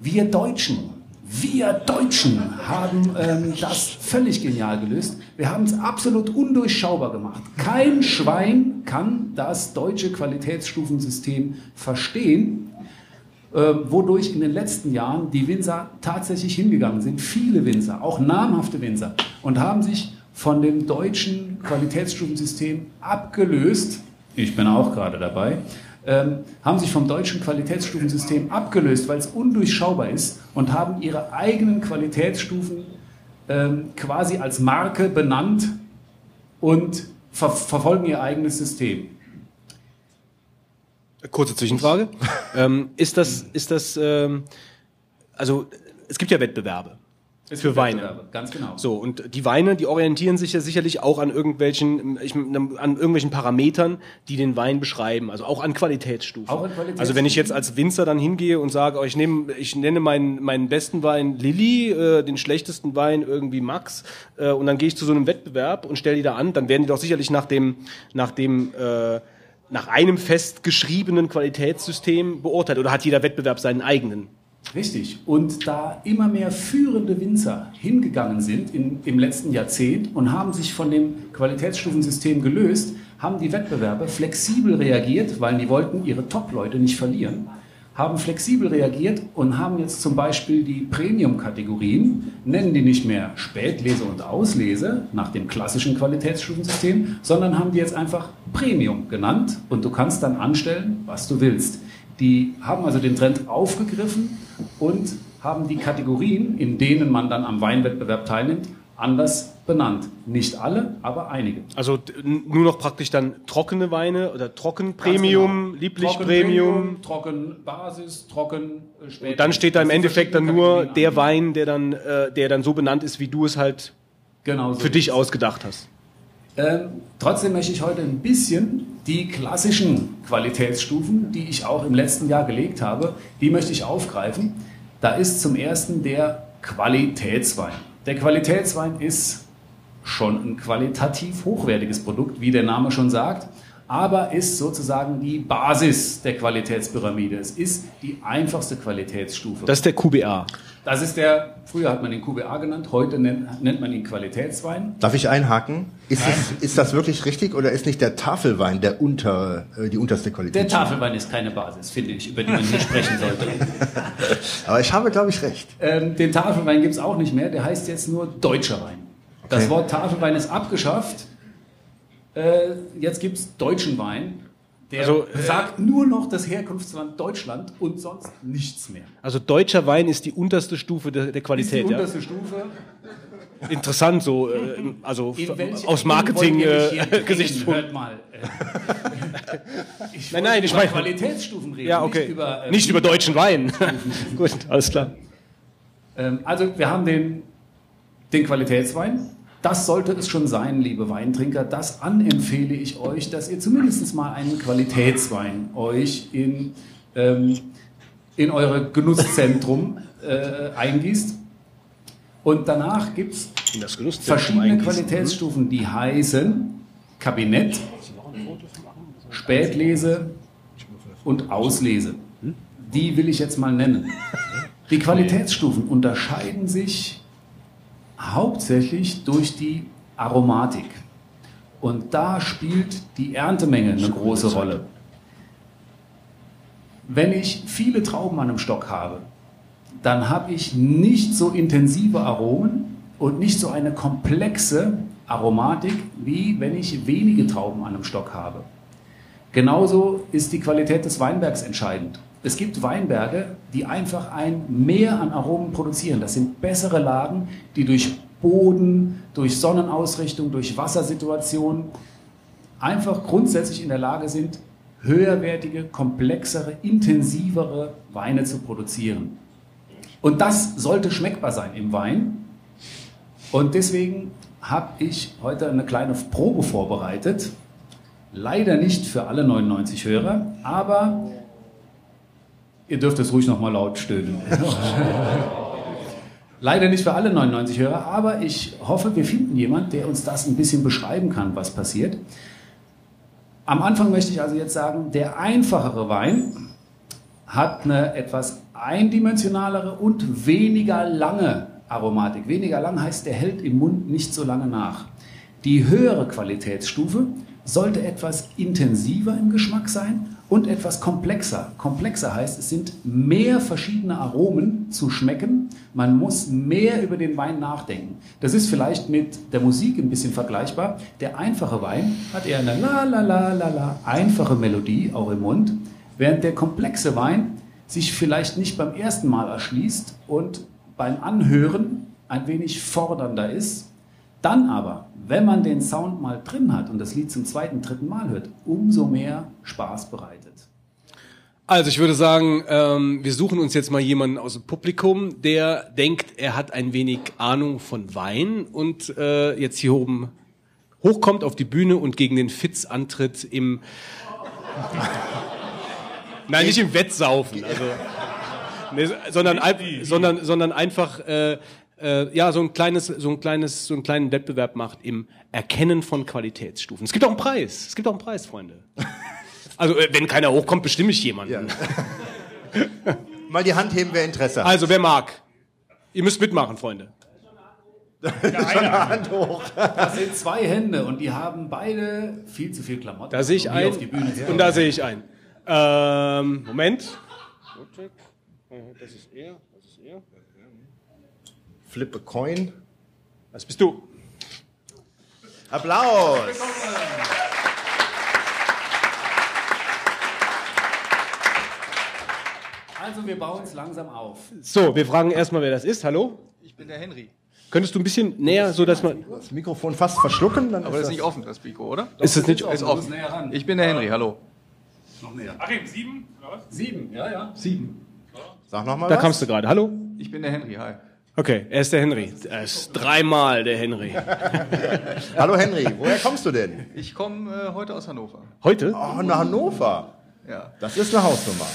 Wir Deutschen, wir Deutschen haben ähm, das völlig genial gelöst. Wir haben es absolut undurchschaubar gemacht. Kein Schwein kann das deutsche Qualitätsstufensystem verstehen, wodurch in den letzten Jahren die Winzer tatsächlich hingegangen sind, viele Winzer, auch namhafte Winzer, und haben sich von dem deutschen Qualitätsstufensystem abgelöst. Ich bin auch gerade dabei. Ähm, haben sich vom deutschen Qualitätsstufensystem abgelöst, weil es undurchschaubar ist und haben ihre eigenen Qualitätsstufen ähm, quasi als Marke benannt und ver verfolgen ihr eigenes System. Kurze Zwischenfrage. [LAUGHS] ähm, ist das, ist das, ähm, also es gibt ja Wettbewerbe. für Weine. Ganz genau. So, und die Weine, die orientieren sich ja sicherlich auch an irgendwelchen, ich, an irgendwelchen Parametern, die den Wein beschreiben, also auch an Qualitätsstufen. Auch an Qualitätsstufen. Also wenn ich jetzt als Winzer dann hingehe und sage, oh, ich nehme, ich nenne meinen, meinen besten Wein Lilly, äh, den schlechtesten Wein irgendwie Max, äh, und dann gehe ich zu so einem Wettbewerb und stelle die da an, dann werden die doch sicherlich nach dem, nach dem, äh, nach einem festgeschriebenen Qualitätssystem beurteilt. Oder hat jeder Wettbewerb seinen eigenen? Richtig. Und da immer mehr führende Winzer hingegangen sind in, im letzten Jahrzehnt und haben sich von dem Qualitätsstufensystem gelöst, haben die Wettbewerber flexibel reagiert, weil die wollten ihre Top-Leute nicht verlieren, haben flexibel reagiert und haben jetzt zum Beispiel die Premium-Kategorien, nennen die nicht mehr Spätlese und Auslese nach dem klassischen Qualitätsstufensystem, sondern haben die jetzt einfach Premium genannt und du kannst dann anstellen, was du willst. Die haben also den Trend aufgegriffen und haben die Kategorien, in denen man dann am Weinwettbewerb teilnimmt, anders benannt. Nicht alle, aber einige. Also nur noch praktisch dann trockene Weine oder trocken Ganz Premium, genau. lieblich Trocken Premium. Trocken Basis, Trocken äh, Spät. Und dann steht da im Endeffekt dann nur der. Wein, der dann, äh, der dann so benannt ist, wie du es halt genau so für ist dich es. ausgedacht hast. Ähm, trotzdem möchte ich heute ein bisschen die klassischen Qualitätsstufen, die ich auch im letzten Jahr gelegt habe, die möchte ich aufgreifen. Da ist zum ersten der Qualitätswein. Der Qualitätswein ist schon ein qualitativ hochwertiges Produkt, wie der Name schon sagt, aber ist sozusagen die Basis der Qualitätspyramide. Es ist die einfachste Qualitätsstufe. Das ist der QBA. Das ist der, früher hat man ihn QBA genannt, heute nennt, nennt man ihn Qualitätswein. Darf ich einhaken? Ist, es, ist das wirklich richtig oder ist nicht der Tafelwein der unter, äh, die unterste Qualität? Der Tafelwein ist keine Basis, finde ich, über die man hier [LAUGHS] sprechen sollte. Aber ich habe, glaube ich, recht. Ähm, den Tafelwein gibt es auch nicht mehr, der heißt jetzt nur deutscher Wein. Das. Wort Tafelwein ist abgeschafft. Äh, jetzt gibt es deutschen Wein. Der Also, äh, sagt nur noch das Herkunftsland Deutschland und sonst nichts mehr. Also deutscher Wein ist die unterste Stufe der, der Ist die Qualität. Ja? unterste Stufe. Interessant so, äh, also aus Ecke wollt ihr mich hier Marketing drängen? äh. Hört mal. Äh, [LAUGHS] ich Nein, nein, ich über meine- Qualitätsstufen reden. Ja, okay. Nicht über, Nicht über deutschen Wein. [LAUGHS] Gut, alles klar. Ähm, also wir haben den, den Qualitätswein. Das sollte es schon sein, liebe Weintrinker. Das anempfehle ich euch, dass ihr zumindest mal einen Qualitätswein euch in, ähm, in eure Genusszentrum äh, eingießt. Und danach gibt es verschiedene. Qualitätsstufen, die heißen Kabinett, Spätlese und Auslese. Die will ich jetzt mal nennen. Die Qualitätsstufen unterscheiden sich hauptsächlich durch die Aromatik. Und da spielt die Erntemenge eine große Rolle. Wenn ich viele Trauben an einem Stock habe, dann habe ich nicht so intensive Aromen und nicht so eine komplexe Aromatik, wie wenn ich wenige Trauben an einem Stock habe. Genauso ist die Qualität des Weinbergs entscheidend. Es gibt Weinberge, die einfach ein Mehr an Aromen produzieren. Das sind bessere Lagen, die durch Boden, durch Sonnenausrichtung, durch Wassersituation einfach grundsätzlich in der Lage sind, höherwertige, komplexere, intensivere Weine zu produzieren. Und das sollte schmeckbar sein im Wein. Und deswegen habe ich heute eine kleine Probe vorbereitet. Leider nicht für alle 99 Hörer, aber ihr dürft es ruhig nochmal laut stöhnen. Leider nicht für alle 99 Hörer, aber ich hoffe, wir finden jemanden, der uns das ein bisschen beschreiben kann, was passiert. Am Anfang möchte ich also jetzt sagen, der einfachere Wein hat eine etwas eindimensionalere und weniger lange Aromatik. Weniger lang heißt, der hält im Mund nicht so lange nach. Die höhere Qualitätsstufe sollte etwas intensiver im Geschmack sein und etwas komplexer. Komplexer heißt, es sind mehr verschiedene Aromen zu schmecken. Man muss mehr über den Wein nachdenken. Das ist vielleicht mit der Musik ein bisschen vergleichbar. Der einfache Wein hat eher eine la la la la la einfache Melodie auch im Mund, während der komplexe Wein sich vielleicht nicht beim ersten Mal erschließt und beim Anhören ein wenig fordernder ist. Dann aber, wenn man den Sound mal drin hat und das Lied zum zweiten, dritten Mal hört, umso mehr Spaß bereitet. Also ich würde sagen, ähm, wir suchen uns jetzt mal jemanden aus dem Publikum, der denkt, er hat ein wenig Ahnung von Wein und äh, jetzt hier oben hochkommt auf die Bühne und gegen den Fitz antritt im [LAUGHS] Nein, nicht im Wettsaufen, also nee, sondern, sondern sondern einfach äh, äh, ja so ein kleines so ein kleines so einen kleinen Wettbewerb macht im Erkennen von Qualitätsstufen. Es gibt auch einen Preis. Es gibt auch einen Preis, Freunde. [LAUGHS] Also äh, wenn keiner hochkommt, bestimme ich jemanden. Mal die Hand heben, wer Interesse hat. Also wer mag? Ihr müsst mitmachen, Freunde. [LAUGHS] Schon eine Hand hoch. Das sind zwei Hände und die haben beide viel zu viel Klamotten. Da sehe ich um hier einen auf die Bühne zu und da sehe ich einen. Ähm, Moment. Er. Das ist er. Flip a coin. Was bist du? Applaus. Also wir bauen es langsam auf. So, wir fragen erstmal, wer das ist. Hallo? Ich bin der Henry. Könntest du ein bisschen näher, so dass man. Das Mikrofon fast verschlucken, dann Aber das ist nicht offen, das Mikro, oder? Ist das nicht? Ist offen. näher ran. Ich bin der Henry, hallo. Noch näher. Achim, sieben? Oder was? Sieben, ja, ja. Sieben. Sag nochmal Da was. kamst du gerade. Hallo? Ich bin der Henry, hi. Okay, er ist der Henry. Er ist dreimal der Henry. [LAUGHS] Hallo Henry, woher kommst du denn? Ich komme äh, heute aus Hannover. Heute? Oh, nach Hannover. Ja. Das ist eine Hausnummer.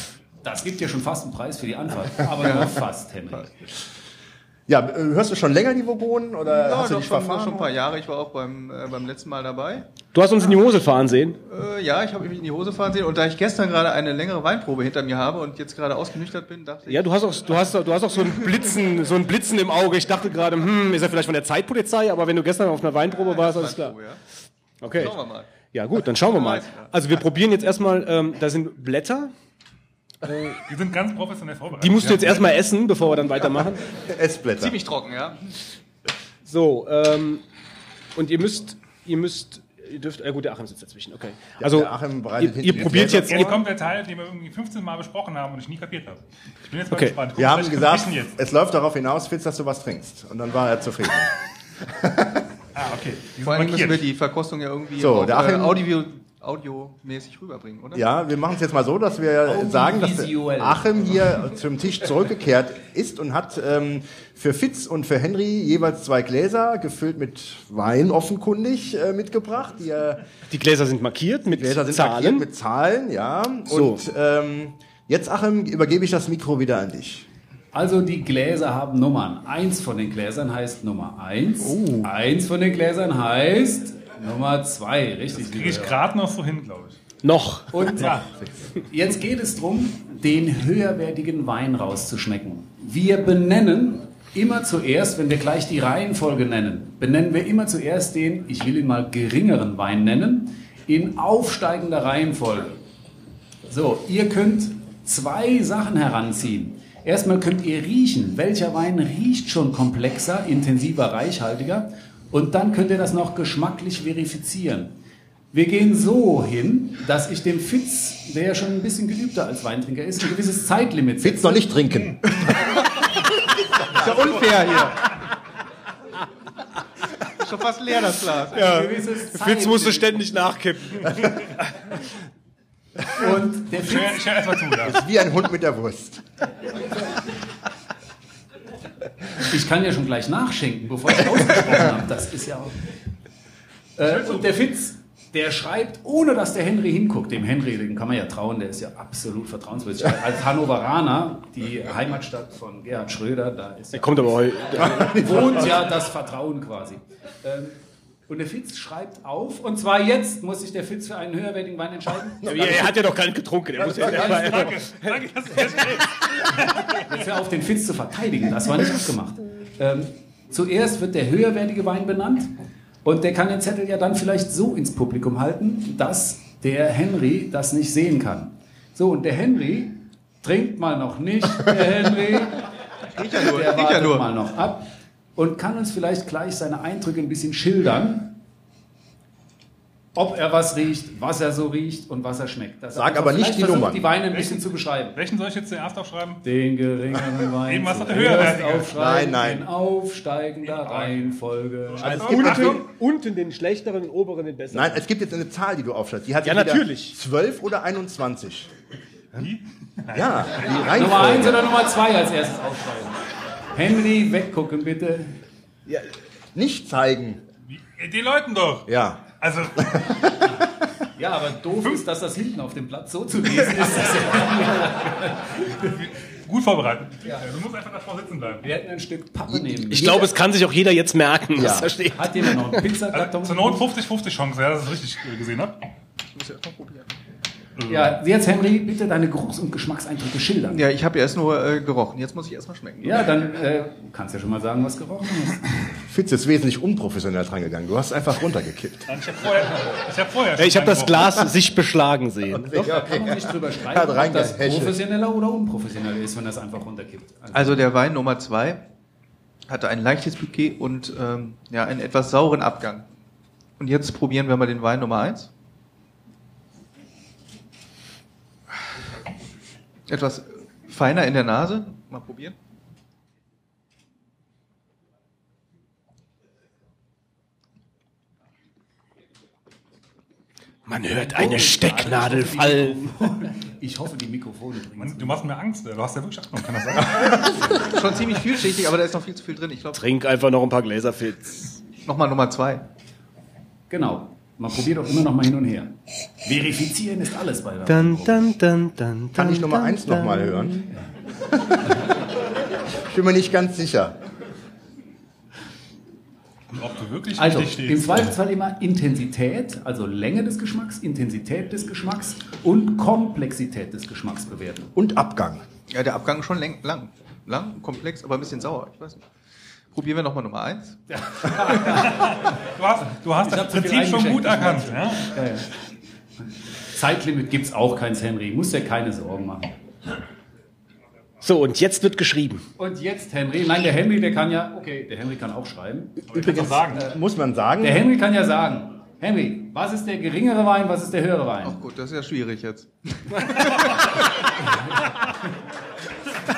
Das gibt ja schon fast einen Preis für die Anfahrt. [LAUGHS] Aber nur fast, Henry. Ja, äh, hörst du schon länger die Vogonen oder Ja, hast du doch dich schon, verfahren? schon ein paar Jahre. Ich war auch beim, äh, beim letzten Mal dabei. Du hast uns in die Hose fahren sehen. Äh, ja, ich habe mich in die Hose fahren sehen. Und da ich gestern gerade eine längere Weinprobe hinter mir habe und jetzt gerade ausgenüchtert bin, dachte ich, Ja, du hast auch, du hast, du hast auch so ein Blitzen, so ein Blitzen im Auge. Ich dachte gerade, hm, ist er vielleicht von der Zeitpolizei? Aber wenn du gestern auf einer Weinprobe warst, alles klar. Ja. Okay. Schauen wir mal. Ja gut, dann schauen wir mal. [LAUGHS] Also wir probieren jetzt erstmal, ähm, da sind Blätter. Die sind ganz professionell vorbereitet. Die musst du jetzt Ja. erstmal essen, bevor wir dann weitermachen. [LAUGHS] Essblätter. Ziemlich trocken, ja. So, ähm, und ihr müsst, ihr müsst, ihr dürft, äh, gut, der Achim sitzt dazwischen, okay. Also, Achim bereitet ihr, ihr probiert jetzt, Jetzt kommt der Teil, den wir irgendwie 15 Mal besprochen haben und ich nie kapiert habe. Ich bin jetzt mal Okay. gespannt. Guck, Wir haben gesagt, es läuft darauf hinaus, Fitz, dass du was trinkst. Und dann war er zufrieden. [LAUGHS] Ah, okay. Die Vor allem müssen wir die Verkostung ja irgendwie So, auch, der Achim- äh, audio, audiomäßig rüberbringen, oder? Ja, wir machen es jetzt mal so, dass wir sagen, dass. Achim hier zum Tisch zurückgekehrt ist und hat ähm, für Fitz und für Henry jeweils zwei Gläser gefüllt mit Wein offenkundig äh, mitgebracht. Die äh, die Gläser sind markiert mit Gläser sind Zahlen. markiert mit Zahlen, ja. So. Und ähm, jetzt, Achim, übergebe ich das Mikro wieder an dich. Also die Gläser haben Nummern. Eins von den Gläsern heißt Nummer eins. Eins von den Gläsern heißt Nummer zwei. Richtig. Kriege ich gerade noch so hin, glaube ich. Noch. Und Ja. jetzt geht es darum, den höherwertigen Wein rauszuschmecken. Wir benennen immer zuerst, wenn wir gleich die Reihenfolge nennen, benennen wir immer zuerst den, ich will ihn mal geringeren Wein nennen, in aufsteigender Reihenfolge. So, ihr könnt zwei Sachen heranziehen. Erstmal könnt ihr riechen, welcher Wein riecht schon komplexer, intensiver, reichhaltiger. Und dann könnt ihr das noch geschmacklich verifizieren. Wir gehen so hin, dass ich dem Fitz, der ja schon ein bisschen geübter als Weintrinker ist, ein gewisses Zeitlimit Fitz noch nicht trinken. [LAUGHS] Ist ja unfair hier. Ist schon fast leer, das Glas. Ja. Fitz musste ständig nachkippen. Und der Ich höre Fitz, ich hör erstmal zu. Ja. Wie ein Hund mit der Wurst. [LAUGHS] ich kann ja schon gleich nachschenken, bevor ich ausgesprochen habe. Das ist ja auch. Äh, und der Fitz, der schreibt, ohne dass der Henry hinguckt. Dem Henry, dem kann man ja trauen, der ist ja absolut vertrauenswürdig. Als Hannoveraner, die Heimatstadt von Gerhard Schröder, da ist ja, Kommt aber heute. [LAUGHS] wohnt ja das Vertrauen quasi. Ähm, und der Fitz schreibt auf, und zwar jetzt muss sich der Fitz für einen höherwertigen Wein entscheiden. Er hat ja doch gar nicht getrunken. Der muss ja Danke, danke, dass [LAUGHS] du. Jetzt hör auf, den Fitz zu verteidigen. Das war nicht abgemacht. Ähm, zuerst wird der höherwertige Wein benannt und der kann den Zettel ja dann vielleicht so ins Publikum halten, dass der Henry das nicht sehen kann. So, und der Henry trinkt mal noch nicht, der Henry. Riecht ja nur, Der riecht ja nur. mal noch ab und kann uns vielleicht gleich seine Eindrücke ein bisschen schildern. Ob er was riecht, was er so riecht und was er schmeckt. Dass Sag aber nicht die versucht, Nummern. die Weine ein bisschen zu beschreiben. Welchen soll ich jetzt zuerst aufschreiben? Den geringeren Wein. [LAUGHS] Eben was der höherwertige. Nein, nein. In aufsteigender Reihenfolge. Also es gibt Unten, unten den schlechteren, den oberen den besseren. Nein, es gibt jetzt eine Zahl, die du aufschreibst. Die hat Ja, natürlich. 12 oder 21. Wie? Ja, die Nummer Reihenfolge. eins oder Nummer zwei als erstes aufschreiben? Henry, weggucken bitte. Ja, nicht zeigen. Die Leuten doch. Ja. Also, [LAUGHS] Ja, aber doof ist, dass das hinten auf dem Blatt so zu lesen ist. dass [LAUGHS] gut vorbereitet. Du musst einfach davor sitzen bleiben. Wir hätten ein Stück Pappe nehmen. Ich glaube, es kann sich auch jeder jetzt merken, was Ja. da steht. Hat jemand noch einen Pizzakarton? Zur Not 50-50 Chance, ja, dass ich es richtig äh, gesehen habe. Ja, jetzt Henry, bitte deine Geruchs- und Geschmackseindrücke schildern. Ja, ich habe erst nur äh, gerochen. Jetzt muss ich erstmal schmecken. Ja, dann äh, kannst du ja schon mal sagen, was gerochen ist. [LAUGHS] Fitz ist wesentlich unprofessionell dran gegangen. Du hast einfach runtergekippt. Ich habe vorher, ich hab vorher Ich habe das schon Glas sich beschlagen sehen. Ja, Kann man nicht drüber Hat streiten, ob das reingehechelt. professioneller oder unprofessioneller ist, wenn das einfach runterkippt. Also, Also der Wein Nummer zwei hatte ein leichtes Bouquet und ähm, ja, einen etwas sauren Abgang. Und jetzt probieren wir mal den Wein Nummer eins. Etwas feiner in der Nase. Mal probieren. Man hört eine Stecknadel fallen. ich hoffe, die Mikrofone bringen du machst mir Angst, du hast ja wirklich Achtung, kann das sein? [LAUGHS] Schon ziemlich vielschichtig, aber da ist noch viel zu viel drin. Ich glaube, Trink einfach noch ein paar Gläser Fitz. nochmal Nummer zwei. Genau. Man probiert auch immer noch mal hin und her. Verifizieren ist alles bei der Dann, dann, dann, dann. Kann ich Nummer eins noch mal hören? ich bin mir nicht ganz sicher. Und ob du wirklich Also, richtig im. Zweifelsfall immer Intensität, also Länge des Geschmacks, Intensität des Geschmacks und Komplexität des Geschmacks bewerten. Und Abgang. Ja, der Abgang ist schon lang, lang, lang, komplex, aber ein bisschen sauer. Ich weiß nicht. Probieren wir nochmal Nummer eins. Du hast, du hast das Prinzip schon gut erkannt. weiß. Ja? Zeitlimit gibt's auch keins, Henry. Muss dir keine Sorgen machen. So, und jetzt wird geschrieben. Und jetzt Henry. Nein, der Henry, der kann ja. Okay, der Henry kann auch schreiben. Übrigens sagen. muss man sagen, Der Henry kann ja sagen. Henry, was ist der geringere Wein, was ist der höhere Wein? Ach gut, das ist ja schwierig jetzt. [LAUGHS]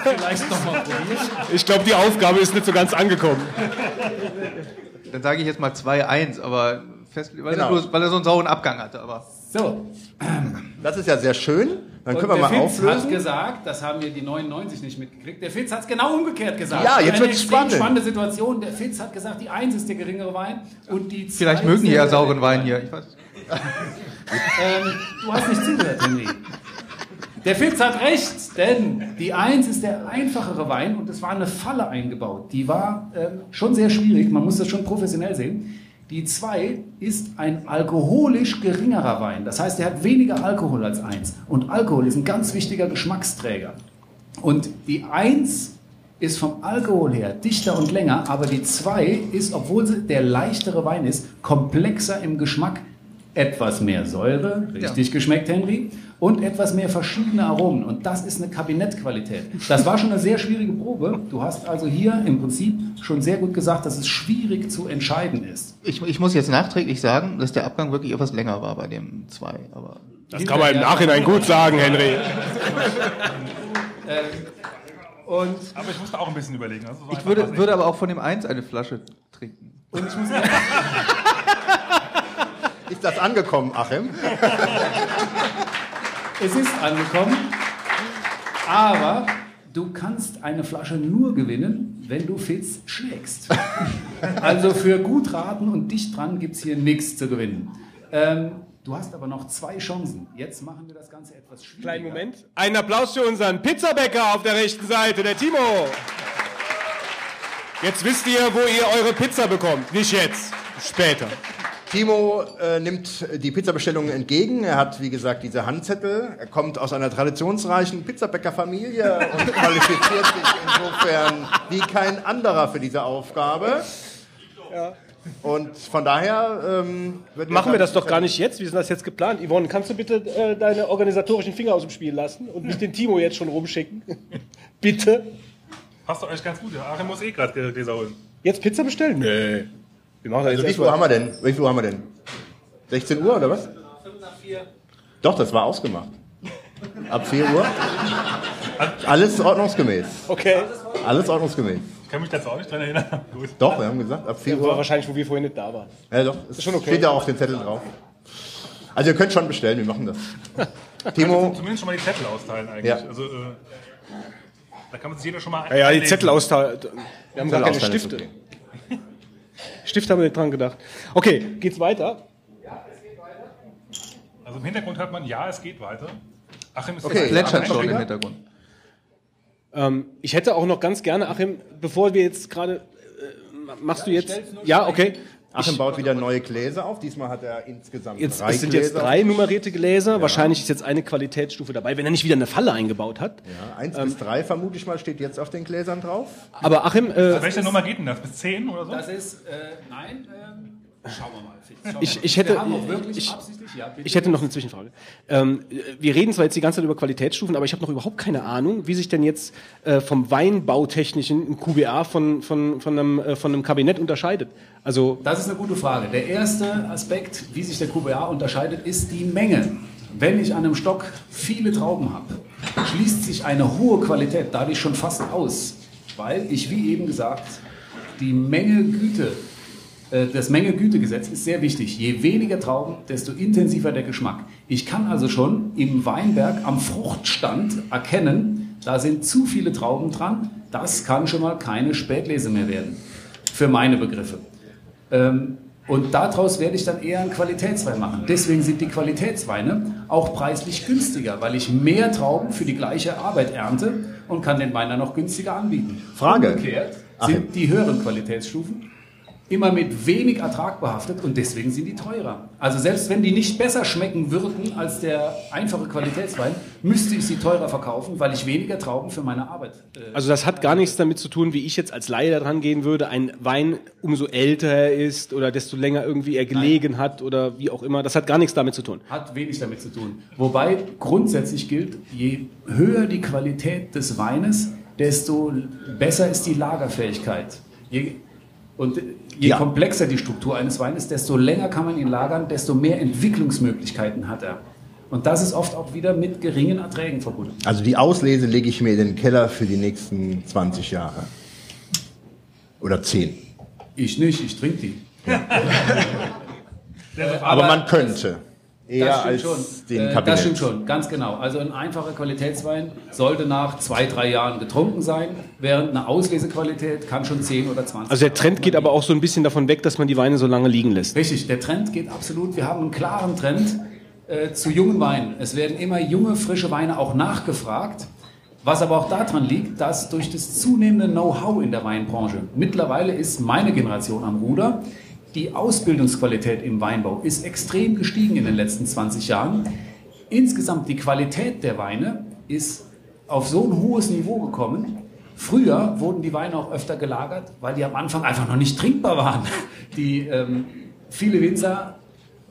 Vielleicht nochmal probieren. Ich glaube, die Aufgabe ist nicht so ganz angekommen. Dann sage ich jetzt mal 2-1, aber fest, weil, Genau. er nur, weil er so einen sauren Abgang hatte. Aber So, das ist ja sehr schön. Dann und können wir der mal Fitz hat auflösen. gesagt, das haben wir die 99 nicht mitgekriegt, der Fitz hat es genau umgekehrt gesagt. Ja, jetzt wird's extrem spannend. spannende Situation. Der Fitz hat gesagt, die 1 ist der geringere Wein und die 2 vielleicht mögen die ja sauren Wein hier. Ich weiß. [LAUGHS] Ähm, du hast nicht zugehört, Henry. Der Fitz hat recht, denn die 1 ist der einfachere Wein und es war eine Falle eingebaut. Die war ähm, schon sehr schwierig, man muss das schon professionell sehen. Die 2 ist ein alkoholisch geringerer Wein. Das heißt, er hat weniger Alkohol als 1. Und Alkohol ist ein ganz wichtiger Geschmacksträger. Und die 1 ist vom Alkohol her dichter und länger, aber die 2 ist, obwohl sie der leichtere Wein ist, komplexer im Geschmack. Etwas mehr Säure, richtig geschmeckt, Henry, und etwas mehr verschiedene Aromen. Und das ist eine Kabinettqualität. Das war schon eine sehr schwierige Probe. Du hast also hier im Prinzip schon sehr gut gesagt, dass es schwierig zu entscheiden ist. Ich, ich muss jetzt nachträglich sagen, dass der Abgang wirklich etwas länger war bei dem 2. Aber Das kann man im Nachhinein gut sagen, Henry. [LAUGHS] Und Aber ich musste auch ein bisschen überlegen. Das ist so ich würde, würde aber auch von dem 1 eine Flasche trinken. [LAUGHS] Ist das angekommen, Achim? [LAUGHS] Es ist angekommen, aber du kannst eine Flasche nur gewinnen, wenn du Fitz schlägst. Also für gut raten und dicht dran gibt es hier nichts zu gewinnen. Ähm, du hast aber noch zwei Chancen. Jetzt machen wir das Ganze etwas schwieriger. Kleinen Moment. Einen Applaus für unseren Pizzabäcker auf der rechten Seite, der Timo. Jetzt wisst ihr, wo ihr eure Pizza bekommt. Nicht jetzt, später. Timo äh, nimmt die Pizzabestellungen entgegen. Er hat, wie gesagt, diese Handzettel. Er kommt aus einer traditionsreichen Pizzabäckerfamilie [LAUGHS] und qualifiziert sich insofern wie kein anderer für diese Aufgabe. Und von daher ähm, wird Machen wir das doch gar nicht jetzt. Wie ist das jetzt geplant? Yvonne, kannst du bitte äh, deine organisatorischen Finger aus dem Spiel lassen und nicht den Timo jetzt schon rumschicken? [LAUGHS] bitte. Passt doch euch ganz gut. Ja. Achim muss eh gerade Gläser holen. Jetzt Pizza bestellen? Nee. Wir machen Also wie viel Uhr haben wir denn? Wie viel Uhr haben wir denn? 16 Uhr oder was? Doch, das war ausgemacht. Ab 4 Uhr. Alles ordnungsgemäß. Okay. Alles ordnungsgemäß. Ich kann mich dazu auch nicht dran erinnern. [LAUGHS] Gut. Doch, wir haben gesagt, ab 4 War Uhr. wahrscheinlich, wo wir vorhin nicht da waren. Ja, doch. Ist schon okay. Steht ja auf den Zettel drauf. Also ihr könnt schon bestellen, wir machen das. [LAUGHS] Timo, Zumindest schon mal die Zettel austeilen eigentlich. Ja. Also, äh, da kann man sich jeder schon mal Ja, ja, die. Zettel austeilen. Wir haben gar keine Stifte. okay. Stifte haben wir nicht dran gedacht. Okay, geht's weiter? Also im Hintergrund hört man, ja, es geht weiter. Achim ist Okay, jetzt Plätschert schon im. Hintergrund. Ähm, ich hätte auch noch ganz gerne, Achim, bevor wir jetzt gerade. Äh, machst du jetzt. Ja, okay. Achim baut wieder neue Gläser auf. Diesmal hat er insgesamt Jetzt, drei es sind jetzt Gläser. drei nummerierte Gläser. Wahrscheinlich ist jetzt eine Qualitätsstufe dabei, wenn er nicht wieder eine Falle eingebaut hat. Ja, eins bis drei vermute ich mal steht jetzt auf den Gläsern drauf. Aber Achim, äh, Welche Nummer geht denn das? Bis 10 oder so? Das ist, äh, nein, ähm, schauen wir mal. Schauen wir Ich- mal. ich hätte- ich- ja, ich hätte noch eine Zwischenfrage. Ähm, wir reden zwar jetzt die ganze Zeit über Qualitätsstufen, aber ich habe noch überhaupt keine Ahnung, wie sich denn jetzt äh, vom Weinbautechnischen ein QBA von, von, von, einem, äh, von einem Kabinett unterscheidet. Also Das ist eine gute Frage. Der erste Aspekt, wie sich der QBA unterscheidet, ist die Menge. Wenn ich an einem Stock viele Trauben habe, schließt sich eine hohe Qualität dadurch schon fast aus, weil ich, wie eben gesagt, die Menge Güte, das Menge-Güte-Gesetz ist sehr wichtig. Je weniger Trauben, desto intensiver der Geschmack. Ich kann also schon im Weinberg am Fruchtstand erkennen, da sind zu viele Trauben dran. Das kann schon mal keine Spätlese mehr werden. Für meine Begriffe. Ähm, und daraus werde ich dann eher einen Qualitätswein machen. Deswegen sind die Qualitätsweine auch preislich günstiger, weil ich mehr Trauben für die gleiche Arbeit ernte und kann den Wein dann noch günstiger anbieten. Frage. Umgekehrt Achim. sind die höheren Qualitätsstufen immer mit wenig Ertrag behaftet und deswegen sind die teurer. Also selbst wenn die nicht besser schmecken würden als der einfache Qualitätswein, müsste ich sie teurer verkaufen, weil ich weniger Trauben für meine Arbeit äh, Also das hat gar nichts damit zu tun, wie ich jetzt als Laie da dran gehen würde. Ein Wein, umso älter er ist oder desto länger irgendwie er gelegen hat oder wie auch immer, das hat gar nichts damit zu tun. Hat wenig damit zu tun. Wobei grundsätzlich gilt, je höher die Qualität des Weines, desto besser ist die Lagerfähigkeit. Je, und je Ja. komplexer die Struktur eines Weines, desto länger kann man ihn lagern, desto mehr Entwicklungsmöglichkeiten hat er. Und das ist oft auch wieder mit geringen Erträgen verbunden. Also die Auslese lege ich mir in den Keller für die nächsten 20 Jahre. Oder 10. Ich nicht, ich trinke die. [LAUGHS] Aber, man könnte. Eher das stimmt als schon. den Äh, Kabinett. das stimmt schon, ganz genau. Also ein einfacher Qualitätswein sollte nach zwei, drei Jahren getrunken sein, während eine Auslesequalität kann schon 10 oder 20 Also der Trend geht aber auch so ein bisschen davon weg, dass man die Weine so lange liegen lässt. Richtig, der Trend geht absolut. Wir haben einen klaren Trend äh, zu jungen Weinen. Es werden immer junge, frische Weine auch nachgefragt. Was aber auch daran liegt, dass durch das zunehmende Know-how in der Weinbranche, mittlerweile ist meine Generation am Ruder, die Ausbildungsqualität im Weinbau ist extrem gestiegen in den letzten 20 Jahren. Insgesamt die Qualität der Weine ist auf so ein hohes Niveau gekommen. Früher wurden die Weine auch öfter gelagert, weil die am Anfang einfach noch nicht trinkbar waren. Die ähm, viele Winzer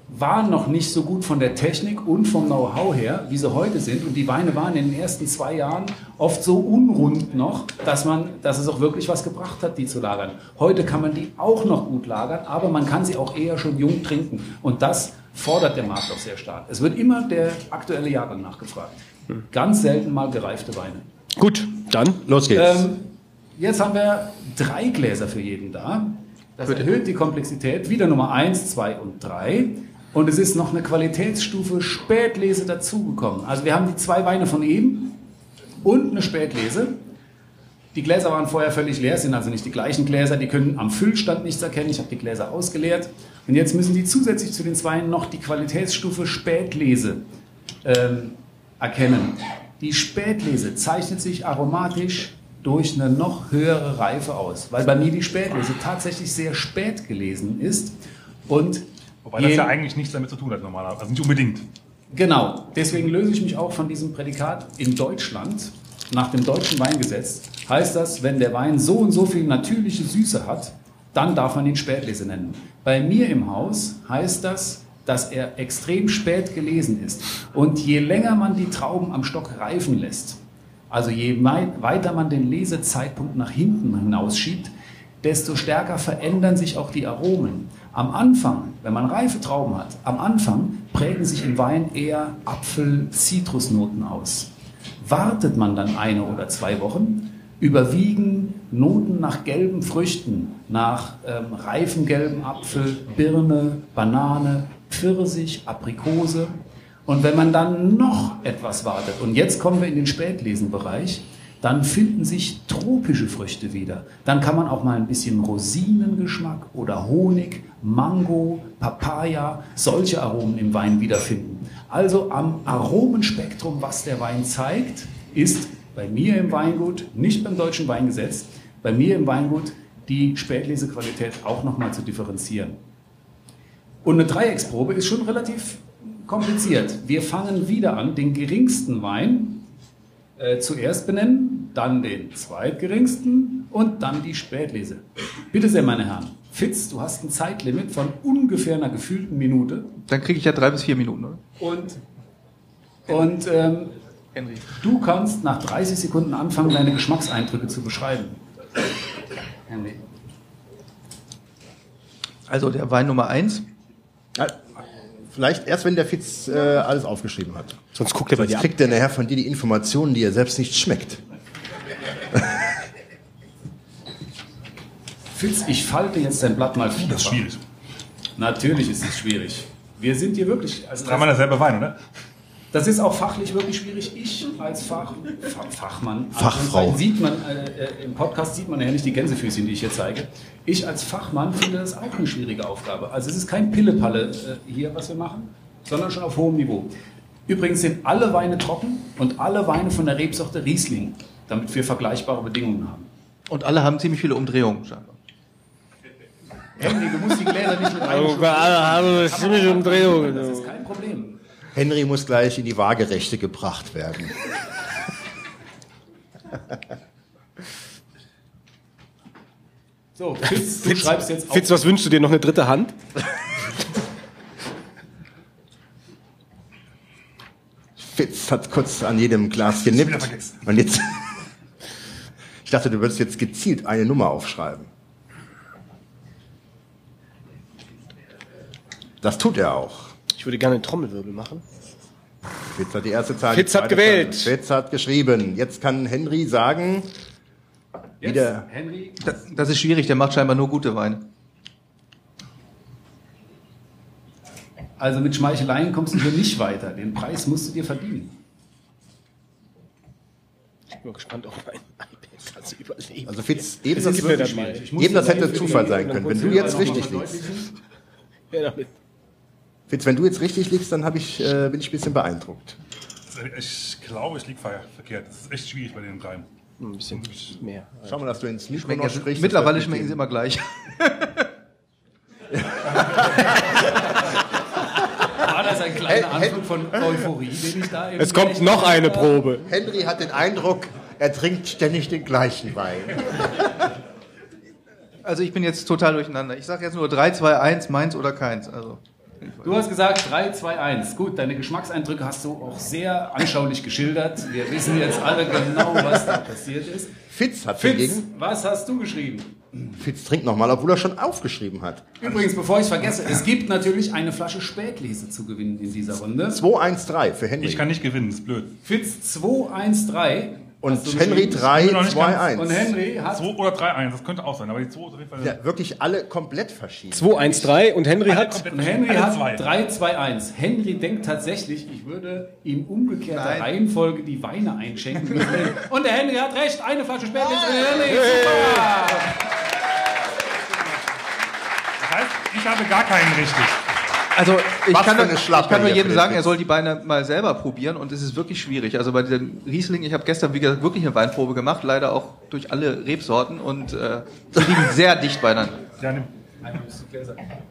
waren noch nicht so gut von der Technik und vom Know-how her, wie sie heute sind. Und die Weine waren in den ersten zwei Jahren oft so unrund noch, dass, man, dass es auch wirklich was gebracht hat, die zu lagern. Heute kann man die auch noch gut lagern, aber man kann sie auch eher schon jung trinken. Und das fordert der Markt auch sehr stark. Es wird immer der aktuelle Jahrgang nachgefragt. Ganz selten mal gereifte Weine. Gut, dann Los geht's. Ähm, jetzt haben wir drei Gläser für jeden da. Das erhöht die Komplexität. Wieder Nummer 1, 2 und 3. Und es ist noch eine Qualitätsstufe Spätlese dazugekommen. Also wir haben die zwei Weine von eben und eine Spätlese. Die Gläser waren vorher völlig leer, sind also nicht die gleichen Gläser. Die können am Füllstand nichts erkennen. Ich habe die Gläser ausgeleert. Und jetzt müssen die zusätzlich zu den zwei noch die Qualitätsstufe Spätlese ähm, erkennen. Die Spätlese zeichnet sich aromatisch durch eine noch höhere Reife aus, weil bei mir die Spätlese tatsächlich sehr spät gelesen ist. Und Wobei das ja eigentlich nichts damit zu tun hat normalerweise. Also nicht unbedingt. Genau, deswegen löse ich mich auch von diesem Prädikat in Deutschland. Nach dem deutschen Weingesetz heißt das, wenn der Wein so und so viel natürliche Süße hat, dann darf man ihn Spätlese nennen. Bei mir im Haus heißt das, dass er extrem spät gelesen ist. Und je länger man die Trauben am Stock reifen lässt, also je weiter man den Lesezeitpunkt nach hinten hinausschiebt, desto stärker verändern sich auch die Aromen. Am Anfang, wenn man reife Trauben hat, am Anfang prägen sich im Wein eher Apfel-Zitrusnoten aus. Wartet man dann eine oder zwei Wochen, überwiegen Noten nach gelben Früchten, nach ähm, reifen gelben Apfel, Birne, Banane, Pfirsich, Aprikose. Und wenn man dann noch etwas wartet, und jetzt kommen wir in den Spätlesenbereich, dann finden sich tropische Früchte wieder. Dann kann man auch mal ein bisschen Rosinengeschmack oder Honig, Mango, Papaya, solche Aromen im Wein wiederfinden. Also am Aromenspektrum, was der Wein zeigt, ist bei mir im Weingut, nicht beim deutschen Weingesetz, bei mir im Weingut die Spätlesequalität auch nochmal zu differenzieren. Und eine Dreiecksprobe ist schon relativ kompliziert. Wir fangen wieder an, den geringsten Wein äh, zuerst benennen, dann den zweitgeringsten und dann die Spätlese. Bitte sehr, meine Herren. Fitz, du hast ein Zeitlimit von ungefähr einer gefühlten Minute. Dann kriege ich ja drei bis vier Minuten, oder? Und, und ähm, Henry. du kannst nach 30 Sekunden anfangen, deine Geschmackseindrücke zu beschreiben. Henry. Also der Wein Nummer eins. Vielleicht erst, wenn der Fitz äh, alles aufgeschrieben hat. Sonst guckt er bei Jetzt dir ab. kriegt er nachher von dir die Informationen, die er selbst nicht schmeckt. [LAUGHS] Fitz, ich falte jetzt dein Blatt mal Das ist schwierig. Natürlich ist es schwierig. Wir sind hier wirklich. Also Dreimal derselbe Wein, oder? Das ist auch fachlich wirklich schwierig. Ich als Fach, Fach, Fachmann, Fachfrau. Anführungszeichen, sieht man äh, äh, im Podcast sieht man ja nicht die Gänsefüßchen, die ich hier zeige. Ich als Fachmann finde das auch eine schwierige Aufgabe. Also es ist kein Pillepalle äh, hier, was wir machen, sondern schon auf hohem Niveau. Übrigens sind alle Weine trocken und alle Weine von der Rebsorte Riesling, damit wir vergleichbare Bedingungen haben. Und alle haben ziemlich viele Umdrehungen. scheinbar. Henry, du musst die Gläser nicht mit Also, alle haben ziemliche Umdrehungen. Das ist kein Problem. Henry muss gleich in die Waagerechte gebracht werden. So, Fitz, du schreibst jetzt auf. Fitz, was wünschst du dir? Noch eine dritte Hand? Fitz hat kurz an jedem Glas genippt. Und jetzt. Ich dachte, du würdest jetzt gezielt eine Nummer aufschreiben. Das tut er auch. Ich würde gerne einen Trommelwirbel machen. Fitz hat die erste Zahl. Fitz hat gewählt. Zahl. Fitz hat geschrieben. Jetzt kann Henry sagen, Jetzt, wieder- Henry, Das, das ist schwierig, der macht scheinbar nur gute Weine. Also mit Schmeicheleien kommst du hier nicht weiter. Den Preis musst du dir verdienen. Ich bin mal gespannt auf mein iPad. Also überleben. also Fitz, eben das, das eben das hätte Zufall sein können. Wenn du jetzt richtig liegst. Ja, damit. Fitz, wenn du jetzt richtig liegst, dann ich, äh, bin ich ein bisschen beeindruckt. Ich glaube, ich liege ver verkehrt. Das ist echt schwierig bei den dreien. Ein bisschen mehr. Schau mal, dass du ins Mikro Schmecken noch sprichst. mittlerweile schmecken sie immer gleich. [LAUGHS] War das ein kleiner Anflug von Euphorie, den ich da Es kommt noch eine Probe. Henry hat den Eindruck, er trinkt ständig den gleichen Wein. Also ich bin jetzt total durcheinander. Ich sage jetzt nur 3, 2, 1, meins oder keins. Also Du hast gesagt 3, 2, 1. Gut, deine Geschmackseindrücke hast du auch sehr anschaulich geschildert. Wir wissen jetzt alle genau, was da passiert ist. Fitz hat Fitz, dagegen. was hast du geschrieben? Fitz trinkt nochmal, obwohl er schon aufgeschrieben hat. Übrigens, bevor ich es vergesse, es gibt natürlich eine Flasche Spätlese zu gewinnen in dieser Runde. 213 für Henry. Ich kann nicht gewinnen, ist blöd. Fitz 213. Und Henry geschrieben. 3, Ich bin noch nicht 2, ganz- 1. Und Henry hat 2 oder 3-1, das könnte auch sein, aber die 2 ist auf jeden Fall. Ja, wirklich alle komplett verschieden. 213 und Henry Alle hat. Und Henry hat zwei. 3, 2, 1. Henry denkt tatsächlich, ich würde in umgekehrter Nein. Reihenfolge die Weine einschenken. [LAUGHS] Und der Henry hat recht, eine Flasche Spätlese für Henry. Super! Das heißt, ich habe gar keinen richtig. Also ich Was kann, nur, ich kann nur jedem sagen, er soll die Beine mal selber probieren und es ist wirklich schwierig. Also bei den Riesling, ich habe gestern wie gesagt wirklich eine Weinprobe gemacht, leider auch durch alle Rebsorten und äh, die liegen sehr dicht beieinander. Ja, nimm.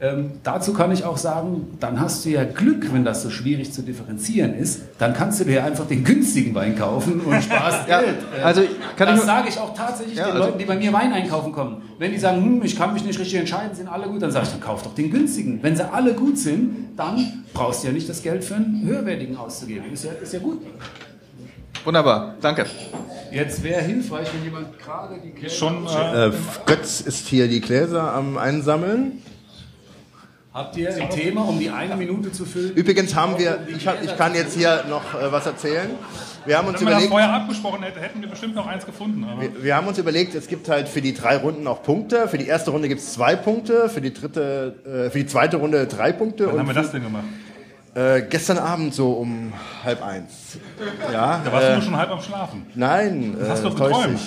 Ähm, dazu kann ich auch sagen, dann hast du ja Glück, wenn das so schwierig zu differenzieren ist. Dann kannst du dir einfach den günstigen Wein kaufen und [LAUGHS] sparst Ja, Geld. Äh, also kann ich das nur- sage ich auch tatsächlich Ja, den also- Leuten, die bei mir Wein einkaufen kommen. Wenn die sagen, hm, ich kann mich nicht richtig entscheiden, sind alle gut, dann sage ich, dann kauf doch den günstigen. Wenn sie alle gut sind, dann brauchst du ja nicht das Geld für einen höherwertigen auszugeben. Ist ja, ist ja gut. Wunderbar, danke. Jetzt wäre hilfreich, wenn jemand gerade die Gläser Schon, äh, Äh, Götz ist hier die Gläser am Einsammeln. Habt ihr ein Thema, um die eine Minute zu füllen? Übrigens haben wir, ich, hab, ich kann jetzt hier noch äh, was erzählen. Wir haben uns wenn man das überlegt, vorher abgesprochen hätte, hätten wir bestimmt noch eins gefunden. Aber wir, wir haben uns überlegt, es gibt halt für die drei Runden auch Punkte. Für die erste Runde gibt es zwei Punkte, für die dritte, äh, für die zweite Runde drei Punkte. wann und haben wir das denn gemacht? Äh, gestern Abend so um halb eins. Ja, Da warst du äh, nur schon halb am Schlafen. Nein, Was hast äh, du doch geträumt?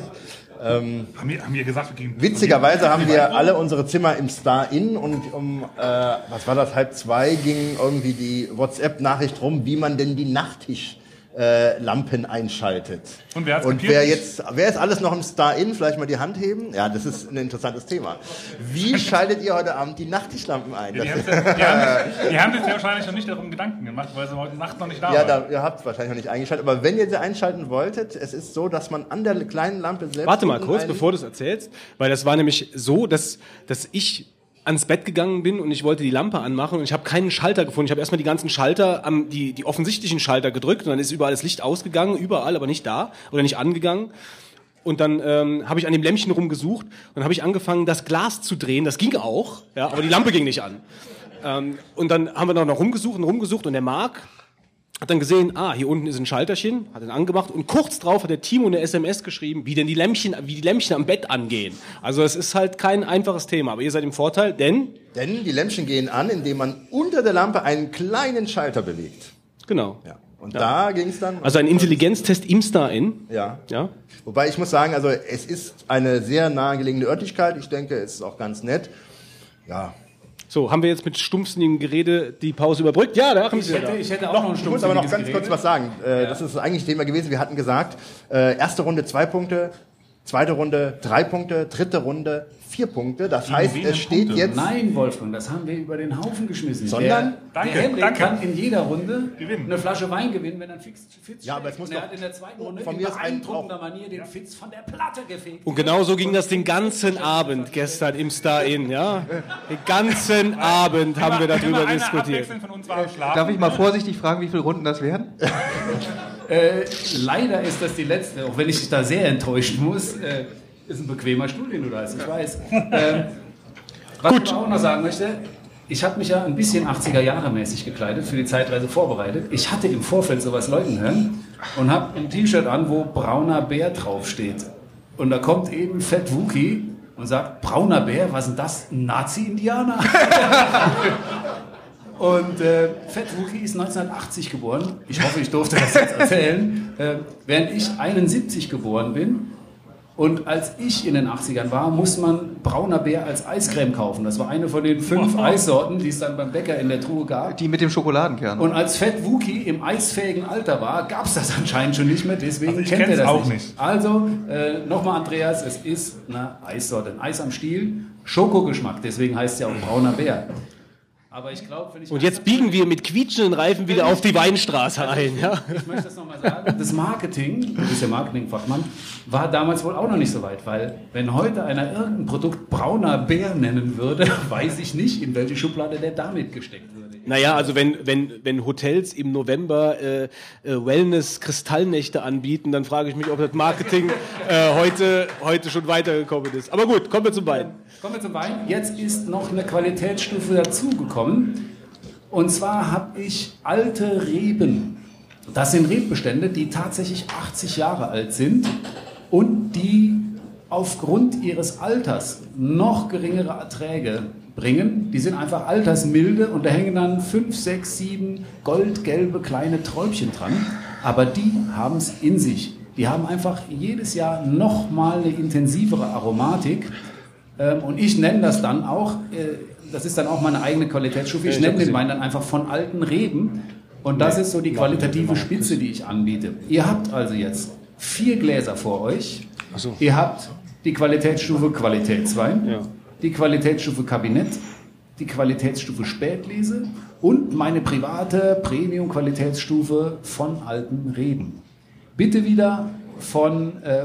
[LAUGHS] ähm, Haben wir, haben wir gesagt, wir gehen. witzigerweise haben wir alle unsere Zimmer im Star-In und um, äh, was war das, halb zwei ging irgendwie die WhatsApp-Nachricht rum, wie man denn die Nachttisch äh, Lampen einschaltet. Und wer hat's Und wer jetzt, wer ist alles noch im Star-In? Vielleicht mal die Hand heben? Ja, das ist ein interessantes Thema. Wie [LAUGHS] schaltet ihr heute Abend die Nachttischlampen ein? [LAUGHS] Die haben, die, haben, die haben sich ja wahrscheinlich noch nicht darum Gedanken gemacht, weil sie heute Nacht noch nicht da Ja, waren. da, ihr habt es wahrscheinlich noch nicht eingeschaltet, aber wenn ihr sie einschalten wolltet, es ist so, dass man an der kleinen Lampe selbst. Warte mal kurz, bevor du es erzählst, weil das war nämlich so, dass, dass ich ans Bett gegangen bin und ich wollte die Lampe anmachen und ich habe keinen Schalter gefunden. Ich habe erstmal die ganzen Schalter, am, die, die offensichtlichen Schalter gedrückt und dann ist überall das Licht ausgegangen, überall, aber nicht da oder nicht angegangen. Und dann ähm, habe ich an dem Lämpchen rumgesucht und dann habe ich angefangen, das Glas zu drehen. Das ging auch, ja, aber die Lampe ging nicht an. Ähm, und dann haben wir noch rumgesucht und rumgesucht und der Marc hat dann gesehen, ah, hier unten ist ein Schalterchen, hat ihn angemacht und kurz drauf hat der Timo eine SMS geschrieben, wie denn die Lämpchen, wie die Lämpchen am Bett angehen. Also es ist halt kein einfaches Thema, aber ihr seid im Vorteil, denn Denn die Lämpchen gehen an, indem man unter der Lampe einen kleinen Schalter bewegt. genau. Ja. Und da ging es dann. Also ein Intelligenztest im Star-In. ja. Ja. Wobei ich muss sagen, also es ist eine sehr nahegelegene Örtlichkeit. Ich denke, es ist auch ganz nett. Ja. So, haben wir jetzt mit stumpfsinnigem Gerede die Pause überbrückt? Ja, da haben Ich Sie hätte, da. ich hätte auch noch ein Ich muss aber noch ganz stumpfsinniges kurz was sagen. Äh, Das ist eigentlich Thema gewesen. Wir hatten gesagt, äh, erste Runde zwei Punkte, zweite Runde drei Punkte, dritte Runde vier Punkte. Das heißt, wenigen es steht Punkte. jetzt. Nein, Wolfgang, das haben wir über den Haufen geschmissen. Sondern- der, Danke, der Henrik danke. kann in jeder Runde Gewinnen. eine Flasche Wein gewinnen, wenn er fix, Fitz Ja, aber es schlägt. muss Und er doch hat in der zweiten Runde von in mir beeindruckender Manier den Fitz von der Platte gefegt. Und genau so ging das den ganzen Abend gestern im Star-In, ja. Den ganzen Abend haben wir darüber diskutiert. Darf ich mal vorsichtig fragen, wie viele Runden das werden? [LAUGHS] Äh, leider ist das die letzte, auch wenn ich da sehr enttäuschen muss. Äh, ist ein bequemer Stuhl, den du da hast, ich weiß. Ähm, was ich aber auch noch sagen möchte, ich habe mich ja ein bisschen 80er Jahre mäßig gekleidet, für die Zeitreise vorbereitet. Ich hatte im Vorfeld sowas Leuten hören und habe ein T-Shirt an, wo brauner Bär draufsteht. Und da kommt eben Fett Wookie und sagt, brauner Bär, was ist denn das? Nazi-Indianer? [LAUGHS] Und äh, Fett Wookie ist 1980 geboren. Ich hoffe, ich durfte das jetzt erzählen. Äh, während ich 71 geboren bin. Und als ich in den 80ern war, muss man brauner Bär als Eiscreme kaufen. Das war eine von den fünf Eissorten, die es dann beim Bäcker in der Truhe gab. Die mit dem Schokoladenkern. Und als Fett Wookie im eisfähigen Alter war, gab es das anscheinend schon nicht mehr. Deswegen Also kennt er das auch nicht. nicht. Also äh, nochmal, Andreas, es ist eine Eissorte, ein Eis am Stiel, Schokogeschmack. Deswegen heißt es ja auch brauner Bär. Aber ich glaube, wenn ich Und jetzt biegen wir mit quietschenden Reifen wieder auf die Weinstraße ein, ja. ich möchte das nochmal sagen, das Marketing, du bist ja Marketingfachmann, war damals wohl auch noch nicht so weit, weil wenn heute einer irgendein Produkt brauner Bär nennen würde, [LAUGHS] weiß ich nicht, in welche Schublade der damit gesteckt würde. Naja, also wenn, wenn, wenn Hotels im November äh, äh, Wellness-Kristallnächte anbieten, dann frage ich mich, ob das Marketing [LAUGHS] äh, heute, heute schon weitergekommen ist. Aber gut, kommen wir zum Wein. Kommen wir zum Wein. Jetzt ist noch eine Qualitätsstufe dazugekommen. Und zwar habe ich alte Reben. Das sind Rebbestände, die tatsächlich 80 Jahre alt sind und die aufgrund ihres Alters noch geringere Erträge bringen. Die sind einfach altersmilde und da hängen dann 5, 6, 7 goldgelbe kleine Träubchen dran. Aber die haben es in sich. Die haben einfach jedes Jahr nochmal eine intensivere Aromatik. Ähm, und ich nenne das dann auch, äh, das ist dann auch meine eigene Qualitätsstufe, ich nenne den Wein dann einfach von alten Reben. Und das ist so die qualitative Spitze, die ich anbiete. Ihr habt also jetzt vier Gläser vor euch. Ihr habt die Qualitätsstufe Qualitätswein, die Qualitätsstufe Kabinett, die Qualitätsstufe Spätlese und meine private Premium-Qualitätsstufe von alten Reben. Bitte wieder von äh,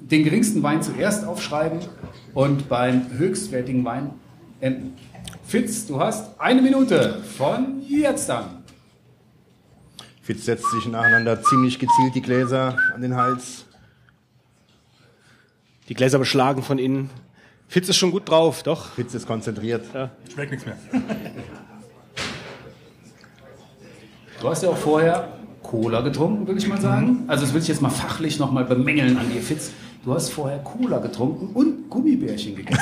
den geringsten Wein zuerst aufschreiben und beim höchstwertigen Wein enden. Fitz, du hast eine Minute von jetzt an. Fitz setzt sich nacheinander ziemlich gezielt die Gläser an den Hals. Die Gläser beschlagen von innen. Fitz ist schon gut drauf, doch. Fitz ist konzentriert. Schmeckt nichts mehr. Du hast ja auch vorher Cola getrunken, will ich mal sagen. Also das will ich jetzt mal fachlich nochmal bemängeln an dir, Fitz. Du hast vorher Cola getrunken und Gummibärchen gegessen.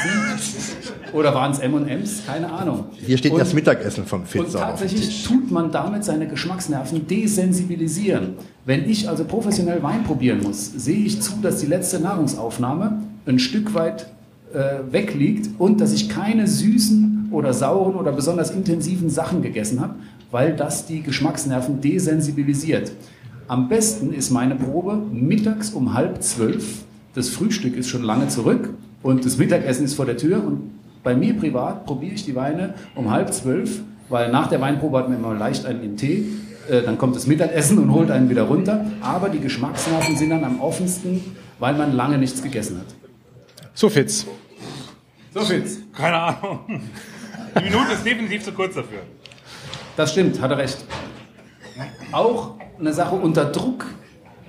Oder waren es M&M's? Keine Ahnung. Hier steht und, das Mittagessen vom Fitz Und tatsächlich tut man damit seine Geschmacksnerven desensibilisieren. Wenn ich also professionell Wein probieren muss, sehe ich zu, dass die letzte Nahrungsaufnahme ein Stück weit äh, wegliegt und dass ich keine süßen oder sauren oder besonders intensiven Sachen gegessen habe, weil das die Geschmacksnerven desensibilisiert. Am besten ist meine Probe mittags um halb zwölf. Das Frühstück ist schon lange zurück und das Mittagessen ist vor der Tür. Und bei mir privat probiere ich die Weine um halb zwölf, weil nach der Weinprobe hat man immer leicht einen im Tee. Äh, Dann kommt das Mittagessen und holt einen wieder runter. Aber die Geschmacksnerven sind dann am offensten, weil man lange nichts gegessen hat. So, Fitz. So Fitz. Keine Ahnung. Die Minute ist definitiv zu kurz dafür. Das stimmt, hat er recht. Auch eine Sache unter Druck,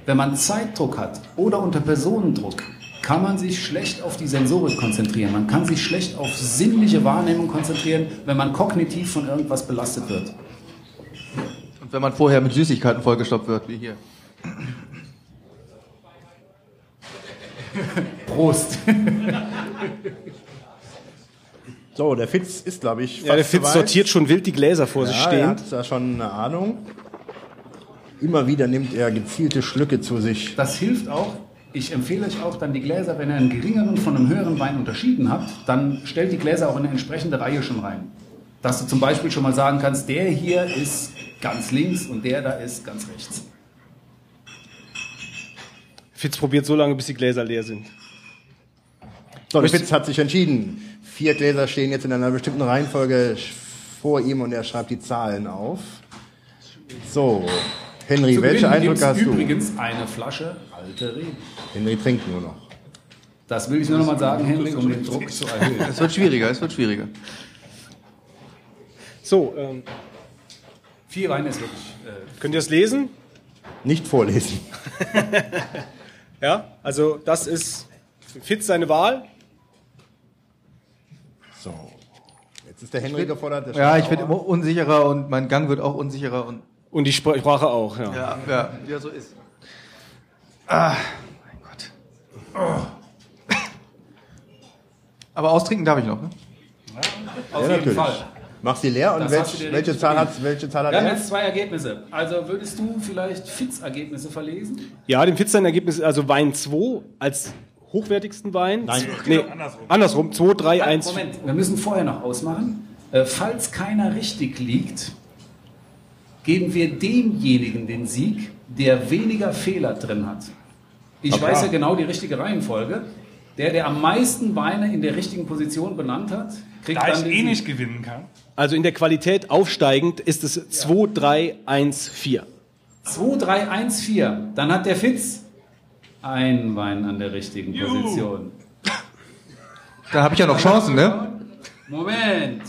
wenn man Zeitdruck hat oder unter Personendruck, kann man sich schlecht auf die Sensorik konzentrieren. Man kann sich schlecht auf sinnliche Wahrnehmung konzentrieren, wenn man kognitiv von irgendwas belastet wird. Und wenn man vorher mit Süßigkeiten vollgestopft wird, wie hier. [LAUGHS] Prost. So, der Fitz ist, glaube ich, Ja, der Fitz soweit. sortiert schon wild die Gläser vor sich Ja, er stehen. hat da schon eine Ahnung. Immer wieder nimmt er gezielte Schlücke zu sich. Das hilft auch. Ich empfehle euch auch dann die Gläser, wenn ihr einen geringeren von einem höheren Wein unterschieden habt, dann stellt die Gläser auch in eine entsprechende Reihe schon rein. Dass du zum Beispiel schon mal sagen kannst, der hier ist ganz links und der da ist ganz rechts. Fitz probiert so lange, bis die Gläser leer sind. So, der Fitz hat sich entschieden. Vier Gläser stehen jetzt in einer bestimmten Reihenfolge vor ihm und er schreibt die Zahlen auf. So, Henry, Zu welche Eindrücke hast du? übrigens eine Flasche alte Reben. Henry trinkt nur noch. Das will ich nur noch mal sagen, Henry, um den Druck zu erhöhen. Es wird schwieriger, es wird schwieriger. So, ähm, Vier Weine ist wirklich. Äh, könnt ihr das lesen? Nicht vorlesen. [LAUGHS] Ja, also das ist Fitz seine Wahl. So, jetzt ist der Henry gefordert. Der Ja, ich werde immer unsicherer und mein Gang wird auch unsicherer und Und die Spr- Sprache auch, ja. ja, ja, wie er so ist. Ah, mein Gott. Oh. Aber austrinken darf ich noch, ne? auf Ja, jeden natürlich. Fall. Mach sie leer und Das welch, welche, Zahl hat, welche Zahl hat Wir haben er? jetzt zwei Ergebnisse. Also würdest du vielleicht Fitz-Ergebnisse verlesen? Ja, dem Fitz sein Ergebnis ist also Wein 2 als hochwertigsten Wein. Nein. nee, andersrum. andersrum. 2, 3, 1. Moment, wir müssen vorher noch ausmachen. Äh, falls keiner richtig liegt, geben wir demjenigen den Sieg, der weniger Fehler drin hat. Ich weiß ja. genau die richtige Reihenfolge. Der, der am meisten Weine in der richtigen Position benannt hat, kriegt Da dann ich den eh Sieg. nicht gewinnen kann. Also in der Qualität aufsteigend ist es 2, 3, 1, 4. 2, 3, 1, 4. Dann hat der Fitz ein Wein an der richtigen Juhu. Position. Da habe ich ja noch Chancen, ne? Moment.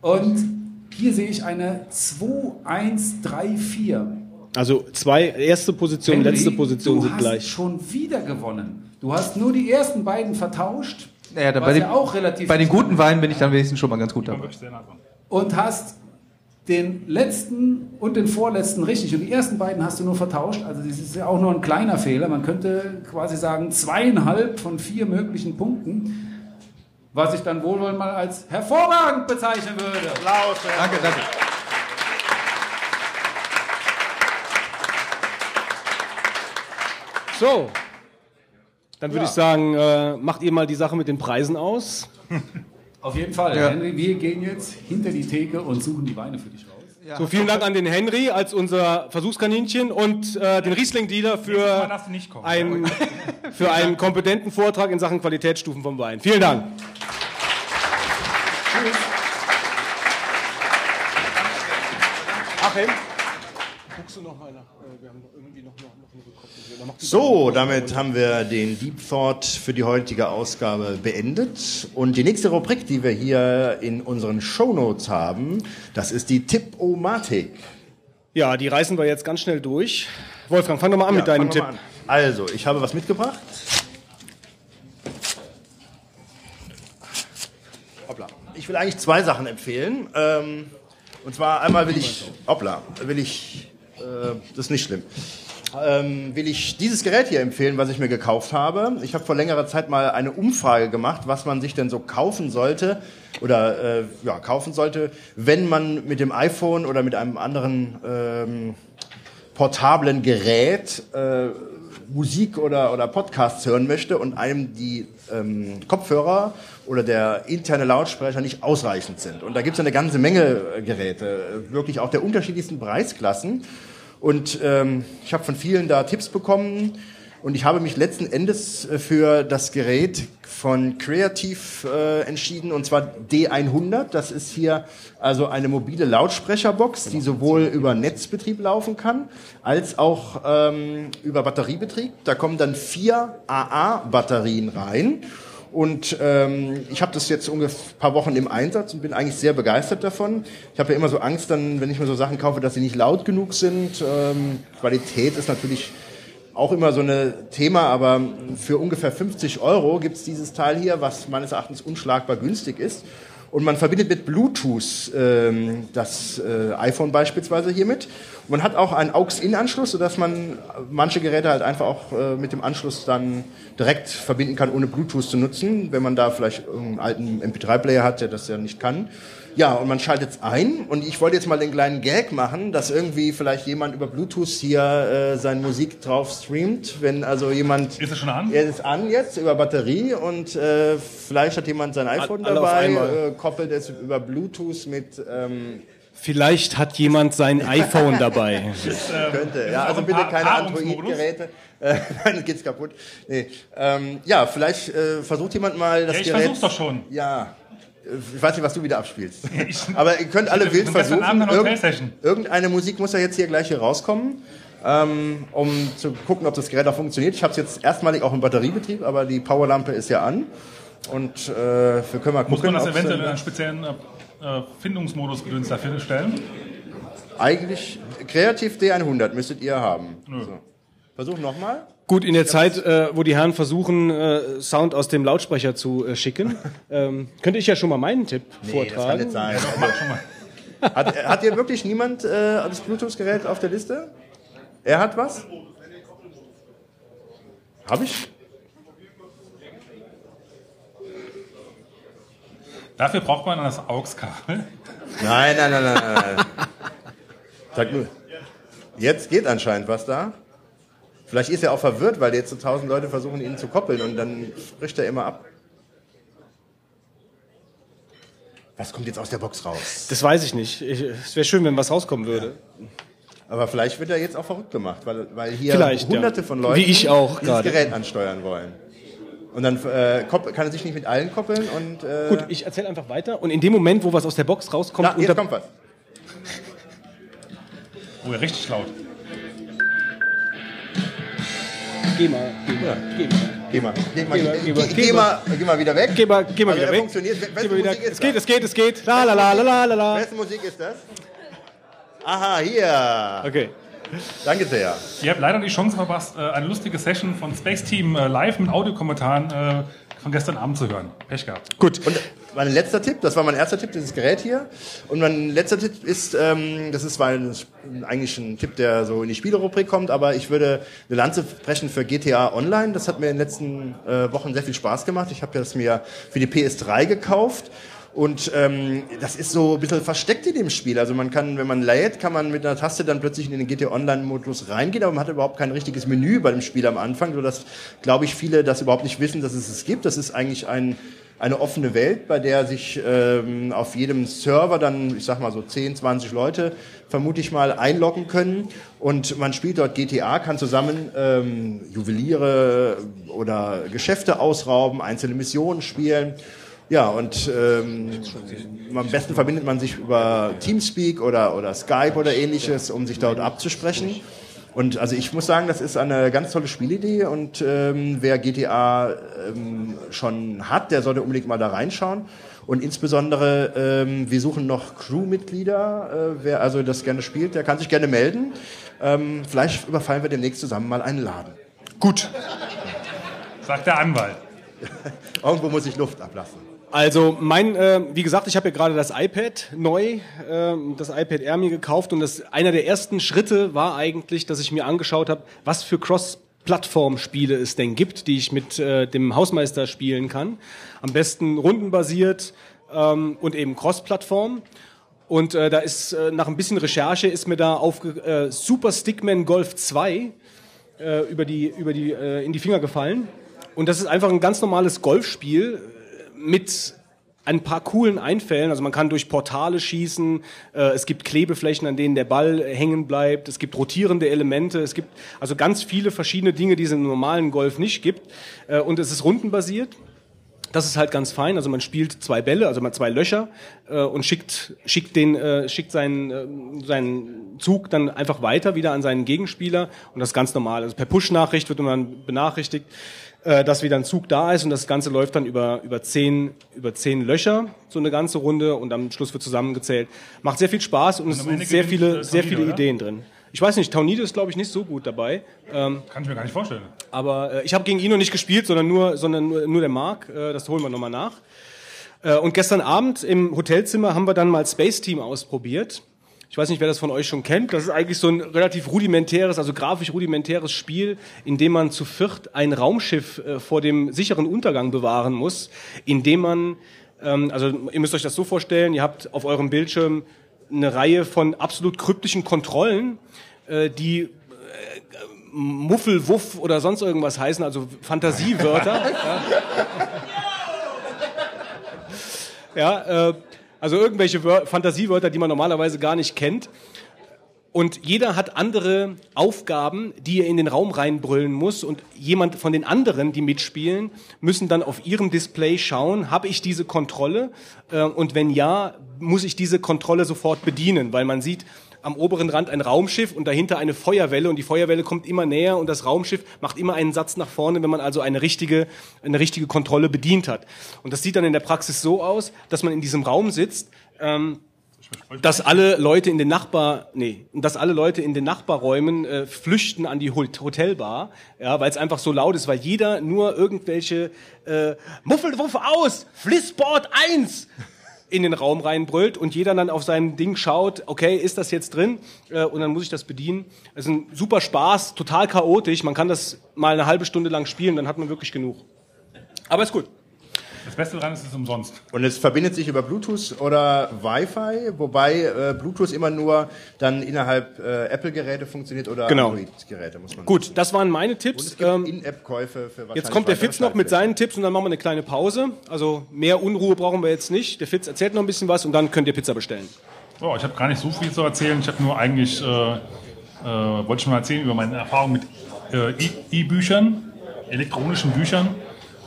Und hier sehe ich eine 2, 1, 3, 4. Also zwei, erste Position, Henry, letzte Position du sind hast gleich. schon wieder gewonnen. Du hast nur die ersten beiden vertauscht. Naja, bei, den, ja auch relativ bei den guten Weinen bin ich dann wenigstens schon mal ganz gut dabei. Und hast den letzten und den vorletzten richtig. Und die ersten beiden hast du nur vertauscht. Also das ist ja auch nur ein kleiner Fehler. Man könnte quasi sagen, zweieinhalb von vier möglichen Punkten. Was ich dann wohl mal als hervorragend bezeichnen würde. Applaus. Danke, danke. So, dann würde Ja. ich sagen, äh, macht ihr mal die Sache mit den Preisen aus. [LAUGHS] Auf jeden Fall. Ja. Henry, wir gehen jetzt hinter die Theke und suchen die Weine für dich raus. So, vielen Dank an den Henry als unser Versuchskaninchen und äh, den Riesling-Dealer für, ein, [LAUGHS] für einen kompetenten Vortrag in Sachen Qualitätsstufen vom Wein. Vielen Dank. Achim, guckst du noch mal nach? Wir haben irgendwie noch, noch, noch eine Rückkopplung. So, damit haben wir den Deep Thought für die heutige Ausgabe beendet. Und die nächste Rubrik, die wir hier in unseren Shownotes haben, das ist die Tipp-O-Matik. Ja, die reißen wir jetzt ganz schnell durch. Wolfgang, fang doch mal an mit Ja, deinem fangen wir Tipp. Also, ich habe was mitgebracht. Hoppla. Ich will eigentlich zwei Sachen empfehlen. Ähm, und zwar einmal will ich, hoppla, will ich äh, das ist nicht schlimm. Ähm, will ich dieses Gerät hier empfehlen, was ich mir gekauft habe. Ich habe vor längerer Zeit mal eine Umfrage gemacht, was man sich denn so kaufen sollte oder äh, ja, kaufen sollte, wenn man mit dem iPhone oder mit einem anderen ähm, portablen Gerät äh, Musik oder, oder Podcasts hören möchte und einem die ähm, Kopfhörer oder der interne Lautsprecher nicht ausreichend sind. Und da gibt es eine ganze Menge äh, Geräte, äh, wirklich auch der unterschiedlichsten Preisklassen. Und ähm, ich habe von vielen da Tipps bekommen und ich habe mich letzten Endes äh, für das Gerät von Creative äh, entschieden und zwar D100. Das ist hier also eine mobile Lautsprecherbox, die sowohl über Netzbetrieb laufen kann als auch ähm, über Batteriebetrieb. Da kommen dann vier AA-Batterien rein. Und ähm, ich habe das jetzt ungefähr paar Wochen im Einsatz und bin eigentlich sehr begeistert davon. Ich habe ja immer so Angst, dann, wenn ich mir so Sachen kaufe, dass sie nicht laut genug sind. Ähm, Qualität ist natürlich auch immer so ein Thema, aber für ungefähr 50 Euro gibt's dieses Teil hier, was meines Erachtens unschlagbar günstig ist. Und man verbindet mit Bluetooth ähm, das äh, iPhone beispielsweise hiermit. Man hat auch einen AUX-In-Anschluss, sodass man manche Geräte halt einfach auch äh, mit dem Anschluss dann direkt verbinden kann, ohne Bluetooth zu nutzen, wenn man da vielleicht einen alten MP3-Player hat, der das ja nicht kann. Ja, und man schaltet es ein. Und ich wollte jetzt mal den kleinen Gag machen, dass irgendwie vielleicht jemand über Bluetooth hier äh, seine Musik drauf streamt. Wenn also jemand. Ist es schon an? Er ist an jetzt über Batterie und äh, vielleicht hat jemand sein iPhone auf dabei, äh, koppelt es über Bluetooth mit. Ähm, Vielleicht hat jemand sein iPhone dabei. [LAUGHS] könnte. ist Ja, auch also ein bitte keine? Android-Geräte. Äh, [LAUGHS] Nein, das geht's kaputt. Nee. Ähm, ja, vielleicht äh, versucht jemand mal das Ja, ich Gerät. versuch's doch schon. Ja. Ich weiß nicht, was du wieder abspielst. [LAUGHS] [LAUGHS] Aber ihr könnt alle wild versuchen. Irgend, irgendeine Musik muss ja jetzt hier gleich hier rauskommen, ähm, um zu gucken, ob das Gerät auch funktioniert. Ich habe es jetzt erstmalig auch im Batteriebetrieb, aber die Powerlampe ist ja an. Und äh, wir können mal gucken. Muss man das eventuell in einen speziellen äh, äh, Findungsmodus gedöns dafür stellen? Eigentlich kreativ D100 müsstet ihr haben. So. Versuch nochmal. Gut, in der Zeit, äh, wo die Herren versuchen, äh, Sound aus dem Lautsprecher zu äh, schicken, [LAUGHS] ähm, könnte ich ja schon mal meinen Tipp Nee, das kann vortragen. nicht sein. [LAUGHS] Hat, hat hier wirklich niemand äh, das Bluetooth-Gerät auf der Liste? Er hat was? Hab ich? Dafür braucht man das AUX-Kabel. Nein, nein, nein, nein, nein. nein. Sag nur. Jetzt geht anscheinend was da. Vielleicht ist er auch verwirrt, weil jetzt so tausend Leute versuchen, ihn zu koppeln und dann spricht er immer ab. Was kommt jetzt aus der Box raus? Das weiß ich nicht. Ich, es wäre schön, wenn was rauskommen würde. Aber vielleicht wird er jetzt auch verrückt gemacht, weil, weil hier Vielleicht, ja. hunderte von Leuten Wie ich auch dieses gerade. Gerät ansteuern wollen. Und dann äh, kann er sich nicht mit allen koppeln und äh, Gut, ich erzähle einfach weiter. Und in dem Moment, wo was aus der Box rauskommt, na, jetzt kommt was. Oh, ja, richtig laut. Geh mal, geh mal, geh mal. Geh mal, geh mal, Geh geh, geh, wieder weg. Geh mal, geh mal Aber wieder er weg. funktioniert. Wessen wieder. Ist Es geht, es geht, es geht. La la la la la la la. Wessen Musik ist das? Aha, hier. Okay. Danke sehr. Ihr habt leider die Chance verpasst, äh, eine lustige Session von Space Team äh, live mit Audiokommentaren äh, von gestern Abend zu hören. Pech gehabt. Gut. Und mein letzter Tipp, das war mein erster Tipp, dieses Gerät hier. Und mein letzter Tipp ist, ähm, das ist zwar ein, eigentlich ein Tipp, der so in die Spielerubrik kommt, aber ich würde eine Lanze brechen für GTA Online. Das hat mir in den letzten äh, Wochen sehr viel Spaß gemacht. Ich habe das mir für die PS3 gekauft. Und ähm, das ist so ein bisschen versteckt in dem Spiel. Also man kann, wenn man lädt, kann man mit einer Taste dann plötzlich in den GTA Online-Modus reingehen, aber man hat überhaupt kein richtiges Menü bei dem Spiel am Anfang, sodass, glaube ich, viele das überhaupt nicht wissen, dass es es gibt. Das ist eigentlich ein, eine offene Welt, bei der sich ähm, auf jedem Server dann, ich sag mal so 10, 20 Leute, vermute ich mal, einloggen können. Und man spielt dort GTA, kann zusammen ähm, Juweliere oder Geschäfte ausrauben, einzelne Missionen spielen. Ja, und ähm, am besten verbindet man sich über Teamspeak oder, oder Skype oder ähnliches, um sich dort abzusprechen. Und also ich muss sagen, das ist eine ganz tolle Spielidee und ähm, wer GTA ähm, schon hat, der sollte unbedingt mal da reinschauen. Und insbesondere, ähm, wir suchen noch Crewmitglieder. Äh, wer also das gerne spielt, der kann sich gerne melden. Ähm, vielleicht überfallen wir demnächst zusammen mal einen Laden. Gut. Sagt der Anwalt. [LAUGHS] Irgendwo muss ich Luft ablassen. Also mein, äh, wie gesagt, ich habe ja gerade das iPad neu, äh, das iPad Air mir gekauft und das einer der ersten Schritte war eigentlich, dass ich mir angeschaut habe, was für Cross-Plattform-Spiele es denn gibt, die ich mit äh, dem Hausmeister spielen kann. Am besten rundenbasiert ähm, und eben Cross-Plattform. Und äh, da ist äh, nach ein bisschen Recherche ist mir da auf äh, Super Stickman Golf 2 äh, über die über die äh, in die Finger gefallen. Und das ist einfach ein ganz normales Golfspiel mit ein paar coolen Einfällen. Also man kann durch Portale schießen, äh, es gibt Klebeflächen, an denen der Ball hängen bleibt, es gibt rotierende Elemente, es gibt also ganz viele verschiedene Dinge, die es im normalen Golf nicht gibt. Äh, und es ist rundenbasiert. Das ist halt ganz fein. Also man spielt zwei Bälle, also man zwei Löcher äh, und schickt schickt den äh, schickt seinen äh, seinen Zug dann einfach weiter wieder an seinen Gegenspieler und das ist ganz normal. Also per Push-Nachricht wird man benachrichtigt, äh, dass wieder ein Zug da ist und das Ganze läuft dann über über zehn über zehn Löcher so eine ganze Runde und am Schluss wird zusammengezählt. Macht sehr viel Spaß und, es am sind sehr viele äh, sehr Tornado, viele oder? Ideen drin. Ich weiß nicht, Taunide ist glaube ich nicht so gut dabei. Ähm, Kann ich mir gar nicht vorstellen. aber äh, ich habe gegen ihn noch nicht gespielt, sondern nur, sondern nur, nur der Mark. Äh, das holen wir nochmal nach. Äh, und gestern Abend im Hotelzimmer haben wir dann mal Space Team ausprobiert. Ich weiß nicht, wer das von euch schon kennt. Das ist eigentlich so ein relativ rudimentäres, also grafisch rudimentäres Spiel, in dem man zu viert ein Raumschiff äh, vor dem sicheren Untergang bewahren muss, indem man, ähm, also ihr müsst euch das so vorstellen, ihr habt auf eurem Bildschirm eine Reihe von absolut kryptischen Kontrollen, äh, die Muffel, Wuff oder sonst irgendwas heißen, also Fantasiewörter. ja, [LAUGHS] ja äh, also irgendwelche Wör Fantasiewörter, die man normalerweise gar nicht kennt. Und jeder hat andere Aufgaben, die er in den Raum reinbrüllen muss. Und jemand von den anderen, die mitspielen, müssen dann auf ihrem Display schauen, habe ich diese Kontrolle? Äh, und wenn ja, muss ich diese Kontrolle sofort bedienen, weil man sieht am oberen Rand ein Raumschiff und dahinter eine Feuerwelle und die Feuerwelle kommt immer näher und das Raumschiff macht immer einen Satz nach vorne, wenn man also eine richtige, eine richtige Kontrolle bedient hat. Und das sieht dann in der Praxis so aus, dass man in diesem Raum sitzt, ähm, dass alle Leute in den Nachbar, nee, dass alle Leute in den Nachbarräumen äh, flüchten an die Hot- Hotelbar, ja, weil es einfach so laut ist, weil jeder nur irgendwelche äh, Muffelwuff aus, Flissboard 1 in den Raum reinbrüllt und jeder dann auf sein Ding schaut, okay, ist das jetzt drin? Äh, und dann muss ich das bedienen. Es ist ein super Spaß, total chaotisch. Man kann das mal eine halbe Stunde lang spielen, dann hat man wirklich genug. Aber ist gut. Das Beste daran ist, es ist umsonst. Und es verbindet sich über Bluetooth oder Wi-Fi, wobei äh, Bluetooth immer nur dann innerhalb äh, Apple-Geräte funktioniert oder Genau. Android-Geräte, muss man Gut, das waren meine Tipps. Ähm, In-App-Käufe für Jetzt kommt der Fitz noch mit seinen Tipps und dann machen wir eine kleine Pause. Also mehr Unruhe brauchen wir jetzt nicht. Der Fitz erzählt noch ein bisschen was und dann könnt ihr Pizza bestellen. Oh, ich habe gar nicht so viel zu erzählen. Ich habe nur eigentlich, äh, äh, wollte ich mal erzählen über meine Erfahrung mit äh, E- E-Büchern, elektronischen Büchern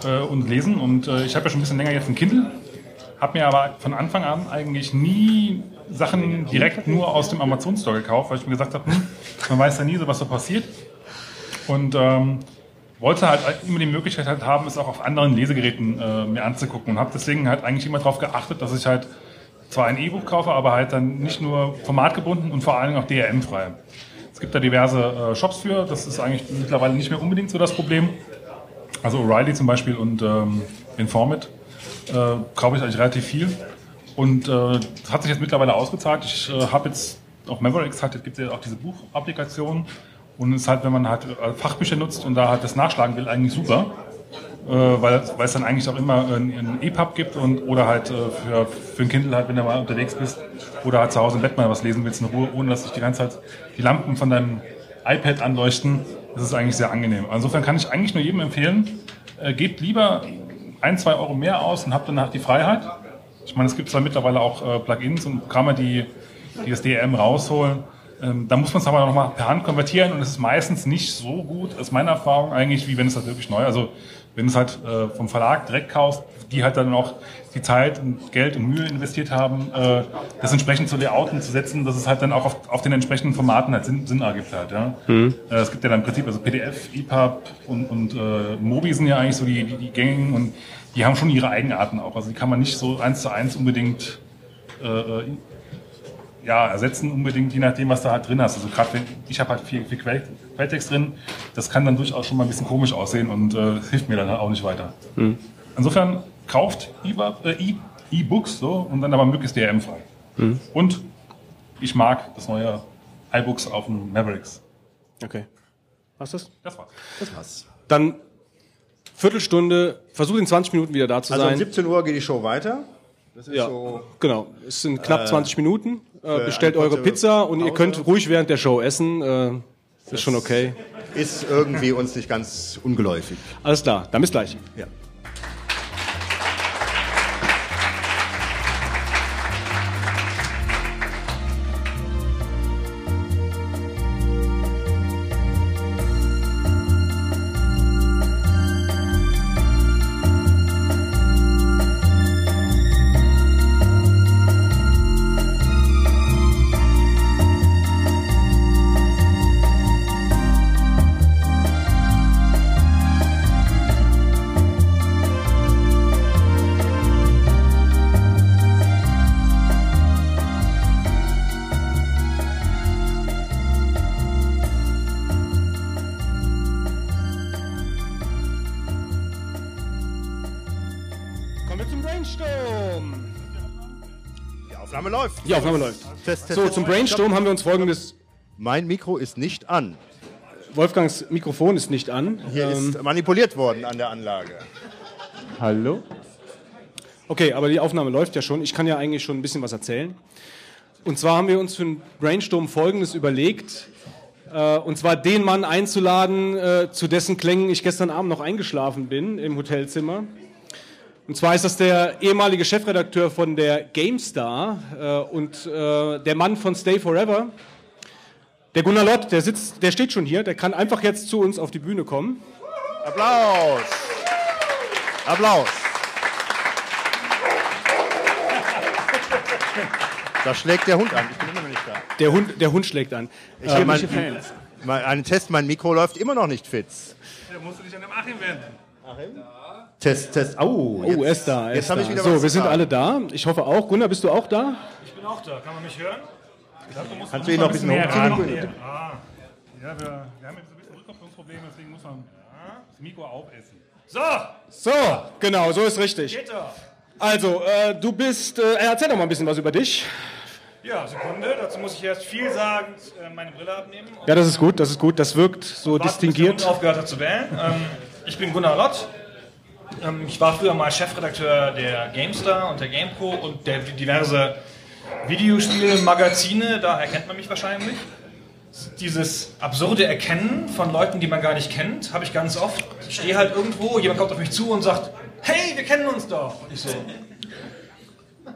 äh, und Lesen. Und äh, ich habe ja schon ein bisschen länger jetzt ein Kindle, habe mir aber von Anfang an eigentlich nie Sachen direkt nur aus dem Amazon Store gekauft, weil ich mir gesagt habe, hm, man weiß ja nie so, was so passiert. Und ähm, wollte halt immer die Möglichkeit halt haben, es auch auf anderen Lesegeräten äh, mir anzugucken und habe deswegen halt eigentlich immer darauf geachtet, dass ich halt zwar ein E-Book kaufe, aber halt dann nicht nur formatgebunden und vor allen Dingen auch DRM-frei. Es gibt da diverse äh, Shops für, das ist eigentlich mittlerweile nicht mehr unbedingt so das Problem. Also O'Reilly zum Beispiel und ähm, Informit äh, kaufe ich eigentlich relativ viel. Und äh, das hat sich jetzt mittlerweile ausgezahlt. Ich äh, habe jetzt auf Mavericks halt, gibt es ja auch diese Buchapplikation. Und es ist halt, wenn man halt äh, Fachbücher nutzt und da halt das nachschlagen will, eigentlich super. Äh, weil, weil es dann eigentlich auch immer ein, EPUB gibt und oder halt äh, für, für ein Kindle halt, wenn du mal unterwegs bist oder halt zu Hause im Bett mal was lesen willst in Ruhe, ohne dass sich die ganze Zeit die Lampen von deinem iPad anleuchten. Das ist eigentlich sehr angenehm. Insofern kann ich eigentlich nur jedem empfehlen, äh, gebt lieber ein, zwei Euro mehr aus und habt danach die Freiheit. Ich meine, es gibt zwar mittlerweile auch äh, Plugins und man die, die das DRM rausholen. Ähm, da muss man es aber nochmal per Hand konvertieren und es ist meistens nicht so gut, aus meiner Erfahrung eigentlich, wie wenn es halt wirklich neu, also wenn du es halt äh, vom Verlag direkt kaufst, die halt dann auch die Zeit und Geld und Mühe investiert haben, äh, das entsprechend zu layouten, zu setzen, dass es halt dann auch auf, auf den entsprechenden Formaten halt Sinn, Sinn ergibt halt, ja. Äh, es gibt ja dann im Prinzip, also PDF, EPUB und, und äh, Mobi sind ja eigentlich so die, die, die gängigen und die haben schon ihre Eigenarten auch. Also die kann man nicht so eins zu eins unbedingt äh, äh, ja, ersetzen unbedingt, je nachdem, was du halt drin hast. Also gerade wenn ich habe halt viel, viel Quell, Quelltext drin, das kann dann durchaus schon mal ein bisschen komisch aussehen und äh, hilft mir dann halt auch nicht weiter. Insofern kauft E-Books äh, E- E-Books so, und dann aber möglichst DRM-frei. Mhm. Und ich mag das neue iBooks auf dem Mavericks. Okay. Was ist das? Das war's. Das war's. Dann Viertelstunde, versuch in 20 Minuten wieder da zu Also um sein. 17 Uhr geht die Show weiter. Das ist ja, so. genau. Es sind knapp Äh, 20 Minuten. Äh, bestellt eure Pizza und ihr Pause. könnt ruhig während der Show essen. Äh, ist schon okay. Ist irgendwie uns nicht ganz ungeläufig. Alles klar, dann bis gleich. Ja. Die Aufnahme läuft. Test, test, So, zum Brainstorm haben wir uns folgendes. Mein Mikro ist nicht an. Wolfgangs Mikrofon ist nicht an. Hier Ähm, ist manipuliert worden an der Anlage. Hallo? Okay, aber die Aufnahme läuft ja schon. Ich kann ja eigentlich schon ein bisschen was erzählen. Und zwar haben wir uns für den Brainstorm Folgendes überlegt. Äh, und zwar den Mann einzuladen, äh, zu dessen Klängen ich gestern Abend noch eingeschlafen bin im Hotelzimmer. Und zwar ist das der ehemalige Chefredakteur von der GameStar äh, und äh, der Mann von Stay Forever. Der Gunnar Lott, der sitzt, der steht schon hier, der kann einfach jetzt zu uns auf die Bühne kommen. Applaus! Applaus! Da schlägt der Hund an. Ich bin immer noch nicht da. Der Hund, der Hund schlägt an. Ich Äh, mein, mein, ein Test, mein Mikro läuft immer noch nicht fitz. Da musst du dich an den Achim wenden. Test, Test. Oh, Oh, er ist da. Er jetzt ist habe ich wieder so, was wir sind sagen. alle da. Ich hoffe auch. Gunnar, bist du auch da? Ich bin auch da. Kann man mich hören? Ich glaub, du musst Kannst du ihn noch ein bisschen hochziehen? Ah, ja, wir, wir haben jetzt ein bisschen Rückkopplungsprobleme, deswegen muss man das Mikro aufessen. So, So, genau, so ist richtig. Also, äh, du bist, äh, erzähl doch mal ein bisschen was über dich. Ja, Sekunde. Dazu muss ich erst vielsagend äh, meine Brille abnehmen. Ja, das ist gut, das ist gut. Das wirkt so warten, distinguiert. aufgehört hat zu wählen. Ähm, ich bin Gunnar Lott. Ähm, ich war früher mal Chefredakteur der GameStar und der GamePro und der diverse Videospielmagazine. Daher kennt man mich wahrscheinlich. Dieses absurde Erkennen von Leuten, die man gar nicht kennt, habe ich ganz oft. Ich stehe halt irgendwo, jemand kommt auf mich zu und sagt, hey, wir kennen uns doch. Ich so,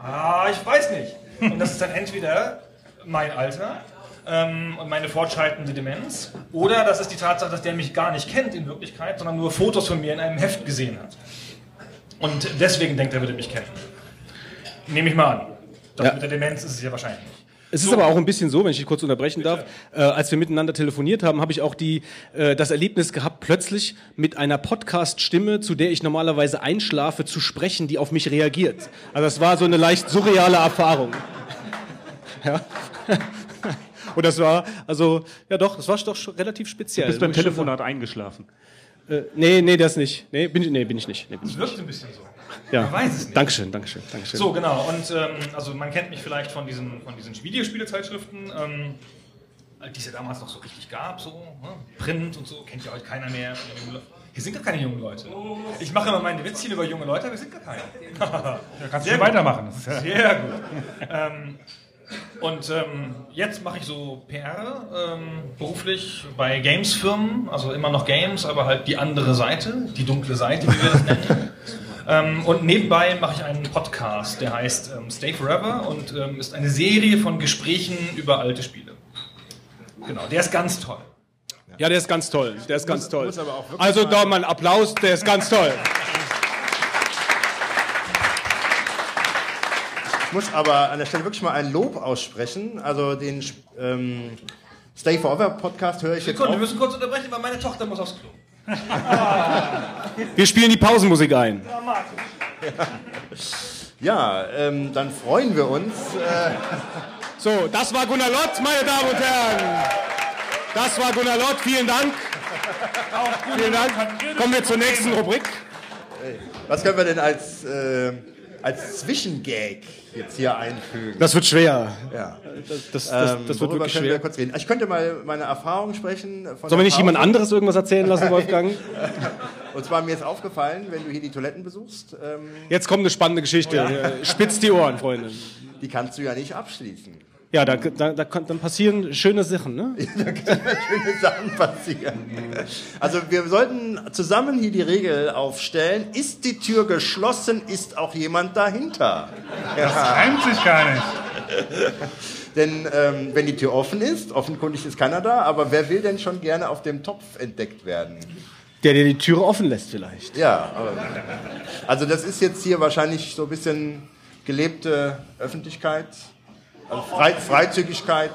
ah, ich weiß nicht. Und das ist dann entweder mein Alter ähm, und meine fortschreitende Demenz oder das ist die Tatsache, dass der mich gar nicht kennt in Wirklichkeit, sondern nur Fotos von mir in einem Heft gesehen hat. Und deswegen denkt er, würde mich kennen. Nehme ich mal an. Das Ja. mit der Demenz ist es ja wahrscheinlich nicht. Es ist aber auch ein bisschen so, wenn ich dich kurz unterbrechen darf, äh, als wir miteinander telefoniert haben, habe ich auch die, äh, das Erlebnis gehabt, plötzlich mit einer Podcast-Stimme, zu der ich normalerweise einschlafe, zu sprechen, die auf mich reagiert. Also das war so eine leicht surreale Erfahrung. Ja. Und das war, also, ja doch, das war doch schon relativ speziell. Du bist beim Telefonat eingeschlafen. Äh, nee, nee, das nicht. Nee, bin ich, nee, bin ich nicht. Nee, bin Es wirkt ein bisschen so. Ja. Man weiß es nicht. Dankeschön, Dankeschön, Dankeschön. So, genau. Und ähm, also man kennt mich vielleicht von diesen, von diesen Videospielezeitschriften, ähm, die es ja damals noch so richtig gab, so, ne? Print und so, kennt ja heute keiner mehr. Hier sind gar keine jungen Leute. Ich mache immer meine Witzchen über junge Leute, aber wir sind gar keine. [LAUGHS] Ja, kannst du Sehr schon gut. weitermachen. Das Sehr gut. ähm, und ähm, jetzt mache ich so PR ähm, beruflich bei Games-Firmen, also immer noch Games, aber halt die andere Seite, die dunkle Seite, wie wir das nennen. [LAUGHS] ähm, und nebenbei mache ich einen Podcast, der heißt ähm, Stay Forever und ähm, ist eine Serie von Gesprächen über alte Spiele. Genau, der ist ganz toll. Ja, der ist ganz toll. Der ist ganz toll. muss aber auch wirklich Also mal- da mal einen Applaus, der ist ganz toll. Ich muss aber an der Stelle wirklich mal ein Lob aussprechen. Also den ähm, Stay Forever Podcast höre ich jetzt Sekunde, wir müssen kurz unterbrechen, weil meine Tochter muss aufs Klo. [LAUGHS] Wir spielen die Pausenmusik ein. Ja, ähm, dann freuen wir uns. Äh, So, das war Gunnar Lott, meine Damen und Herren. Das war Gunnar Lott, vielen Dank. Vielen Dank. Kommen wir zur nächsten Rubrik. Was können wir denn als, äh, als Zwischengag jetzt hier einfügen? Das wird schwer. ja. Das, das, das, Ähm, das wird wirklich schwer. wir kurz reden? Ich könnte mal meine Erfahrung sprechen. Sollen wir nicht jemand anderes irgendwas erzählen lassen, [LAUGHS] Wolfgang? Und zwar mir ist aufgefallen, wenn du hier die Toiletten besuchst, ähm, Jetzt kommt eine spannende Geschichte. Äh, Spitzt die Ohren, Freunde. die kannst du ja nicht abschließen. Ja, da, da, da kann, dann passieren schöne Sachen, ne? [LAUGHS] schöne Sachen passieren. Also wir sollten zusammen hier die Regel aufstellen. Ist die Tür geschlossen, ist auch jemand dahinter. Das reimt sich gar nicht. [LAUGHS] Denn ähm, wenn die Tür offen ist, offenkundig ist keiner da, aber wer will denn schon gerne auf dem Topf entdeckt werden? Der dir die Türe offen lässt vielleicht. Ja, aber, also das ist jetzt hier wahrscheinlich so ein bisschen gelebte Öffentlichkeit, also Frei, Freizügigkeit.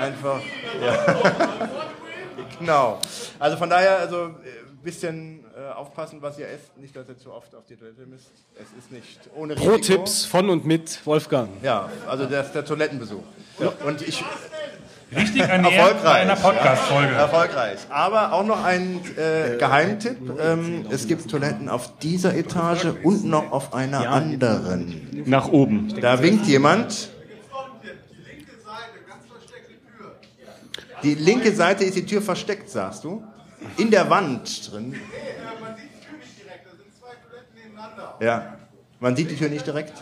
Einfach, ja. [LAUGHS] genau. Also von daher, also ein bisschen äh, aufpassen, was ihr esst. Nicht, dass ihr zu oft auf die Toilette müsst. Es ist nicht ohne Risiko. Pro-Tipps von und mit Wolfgang. Ja, also das ist der Toilettenbesuch. Und ich, Richtig ernährt bei Erfolgreich. einer Podcast-Folge. Ja, erfolgreich. Aber auch noch ein äh, Geheimtipp. Ähm, es gibt Toiletten auf dieser Etage und noch auf einer anderen. Nach oben. Da winkt jemand. Die linke Seite ist die Tür versteckt, sagst du? In der Wand drin. Ja. Man sieht die Tür nicht direkt.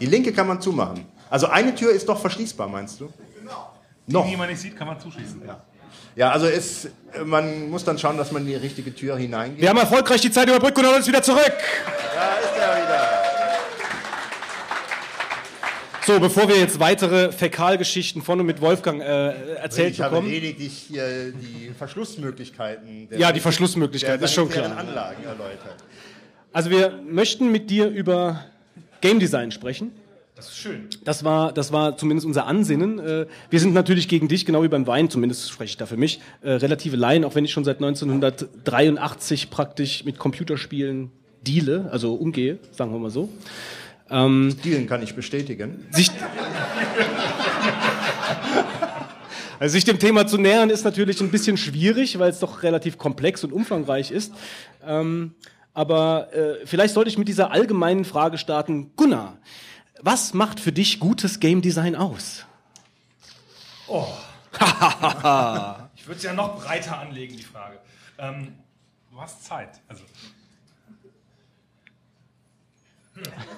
Die linke kann man zumachen. Also eine Tür ist doch verschließbar, meinst du? Noch. Die, die man nicht sieht, kann man zuschließen. Ja, also es, man muss dann schauen, dass man in die richtige Tür hineingeht. Wir haben erfolgreich die Zeit überbrückt und haben uns wieder zurück. Da ist er So, bevor wir jetzt weitere Fäkalgeschichten von und mit Wolfgang äh, erzählt ich habe bekommen. lediglich hier die Verschlussmöglichkeiten der, Ja, die Verschlussmöglichkeiten, ist schon klar. Anlagen erläutert. Also wir möchten mit dir über Game Design sprechen. Das ist schön. Das war, das war zumindest unser Ansinnen. Äh, Wir sind natürlich gegen dich, genau wie beim Wein, zumindest spreche ich da für mich, äh, relative Laien, auch wenn ich schon seit 1983 praktisch mit Computerspielen deale, also umgehe, sagen wir mal so. Ähm, Dealen kann ich bestätigen. sich, also sich dem Thema zu nähern ist natürlich ein bisschen schwierig, weil es doch relativ komplex und umfangreich ist. Ähm, aber äh, vielleicht sollte ich mit dieser allgemeinen Frage starten. Gunnar, was macht für dich gutes Game Design aus? [LAUGHS] Ich würde es ja noch breiter anlegen, die Frage. Ähm, Du hast Zeit. Also,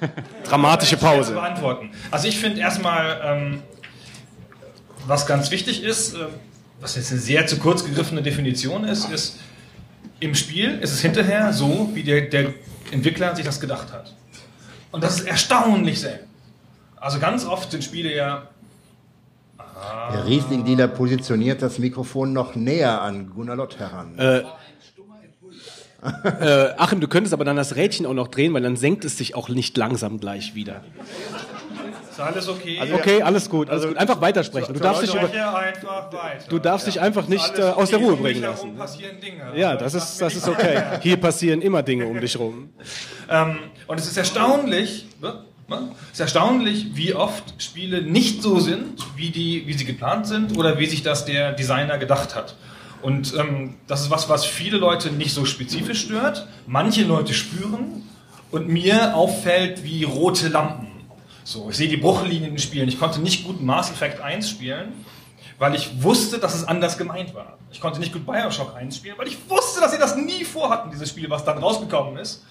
[LAUGHS] Dramatische Pause. beantworten. Also ich finde erstmal, ähm, was ganz wichtig ist, ähm, was jetzt eine sehr zu kurz gegriffene Definition ist, ist, im Spiel ist es hinterher so, wie der, der Entwickler sich das gedacht hat. Und das ist erstaunlich selten. Also ganz oft sind Spiele ja Der Riesling-Dealer positioniert das Mikrofon noch näher an Gunnar Lott heran. Äh, äh, Achim, du könntest aber dann das Rädchen auch noch drehen, weil dann senkt es sich auch nicht langsam gleich wieder. ist alles okay. Also Okay, alles gut, alles gut. Einfach weitersprechen. Du darfst dich über, Spreche einfach weiter. du darfst dich einfach nicht äh, aus der. Ruhe Um bringen herum lassen. passieren Dinge. Ja, das ist, das ist okay. Hier passieren immer Dinge um dich rum. Ähm, und es ist erstaunlich, ne? Ne? es ist erstaunlich, wie oft Spiele nicht so sind, wie, die, wie sie geplant sind oder wie sich das der Designer gedacht hat. Und ähm, das ist was, was viele Leute nicht so spezifisch stört. Manche Leute spüren und mir auffällt wie rote Lampen. So, ich sehe die Bruchlinien in Spielen. Ich konnte nicht gut Mass Effect 1 spielen, weil ich wusste, dass es anders gemeint war. Ich konnte nicht gut Bioshock 1 spielen, weil ich wusste, dass sie das nie vorhatten, dieses Spiel, was dann rausgekommen ist.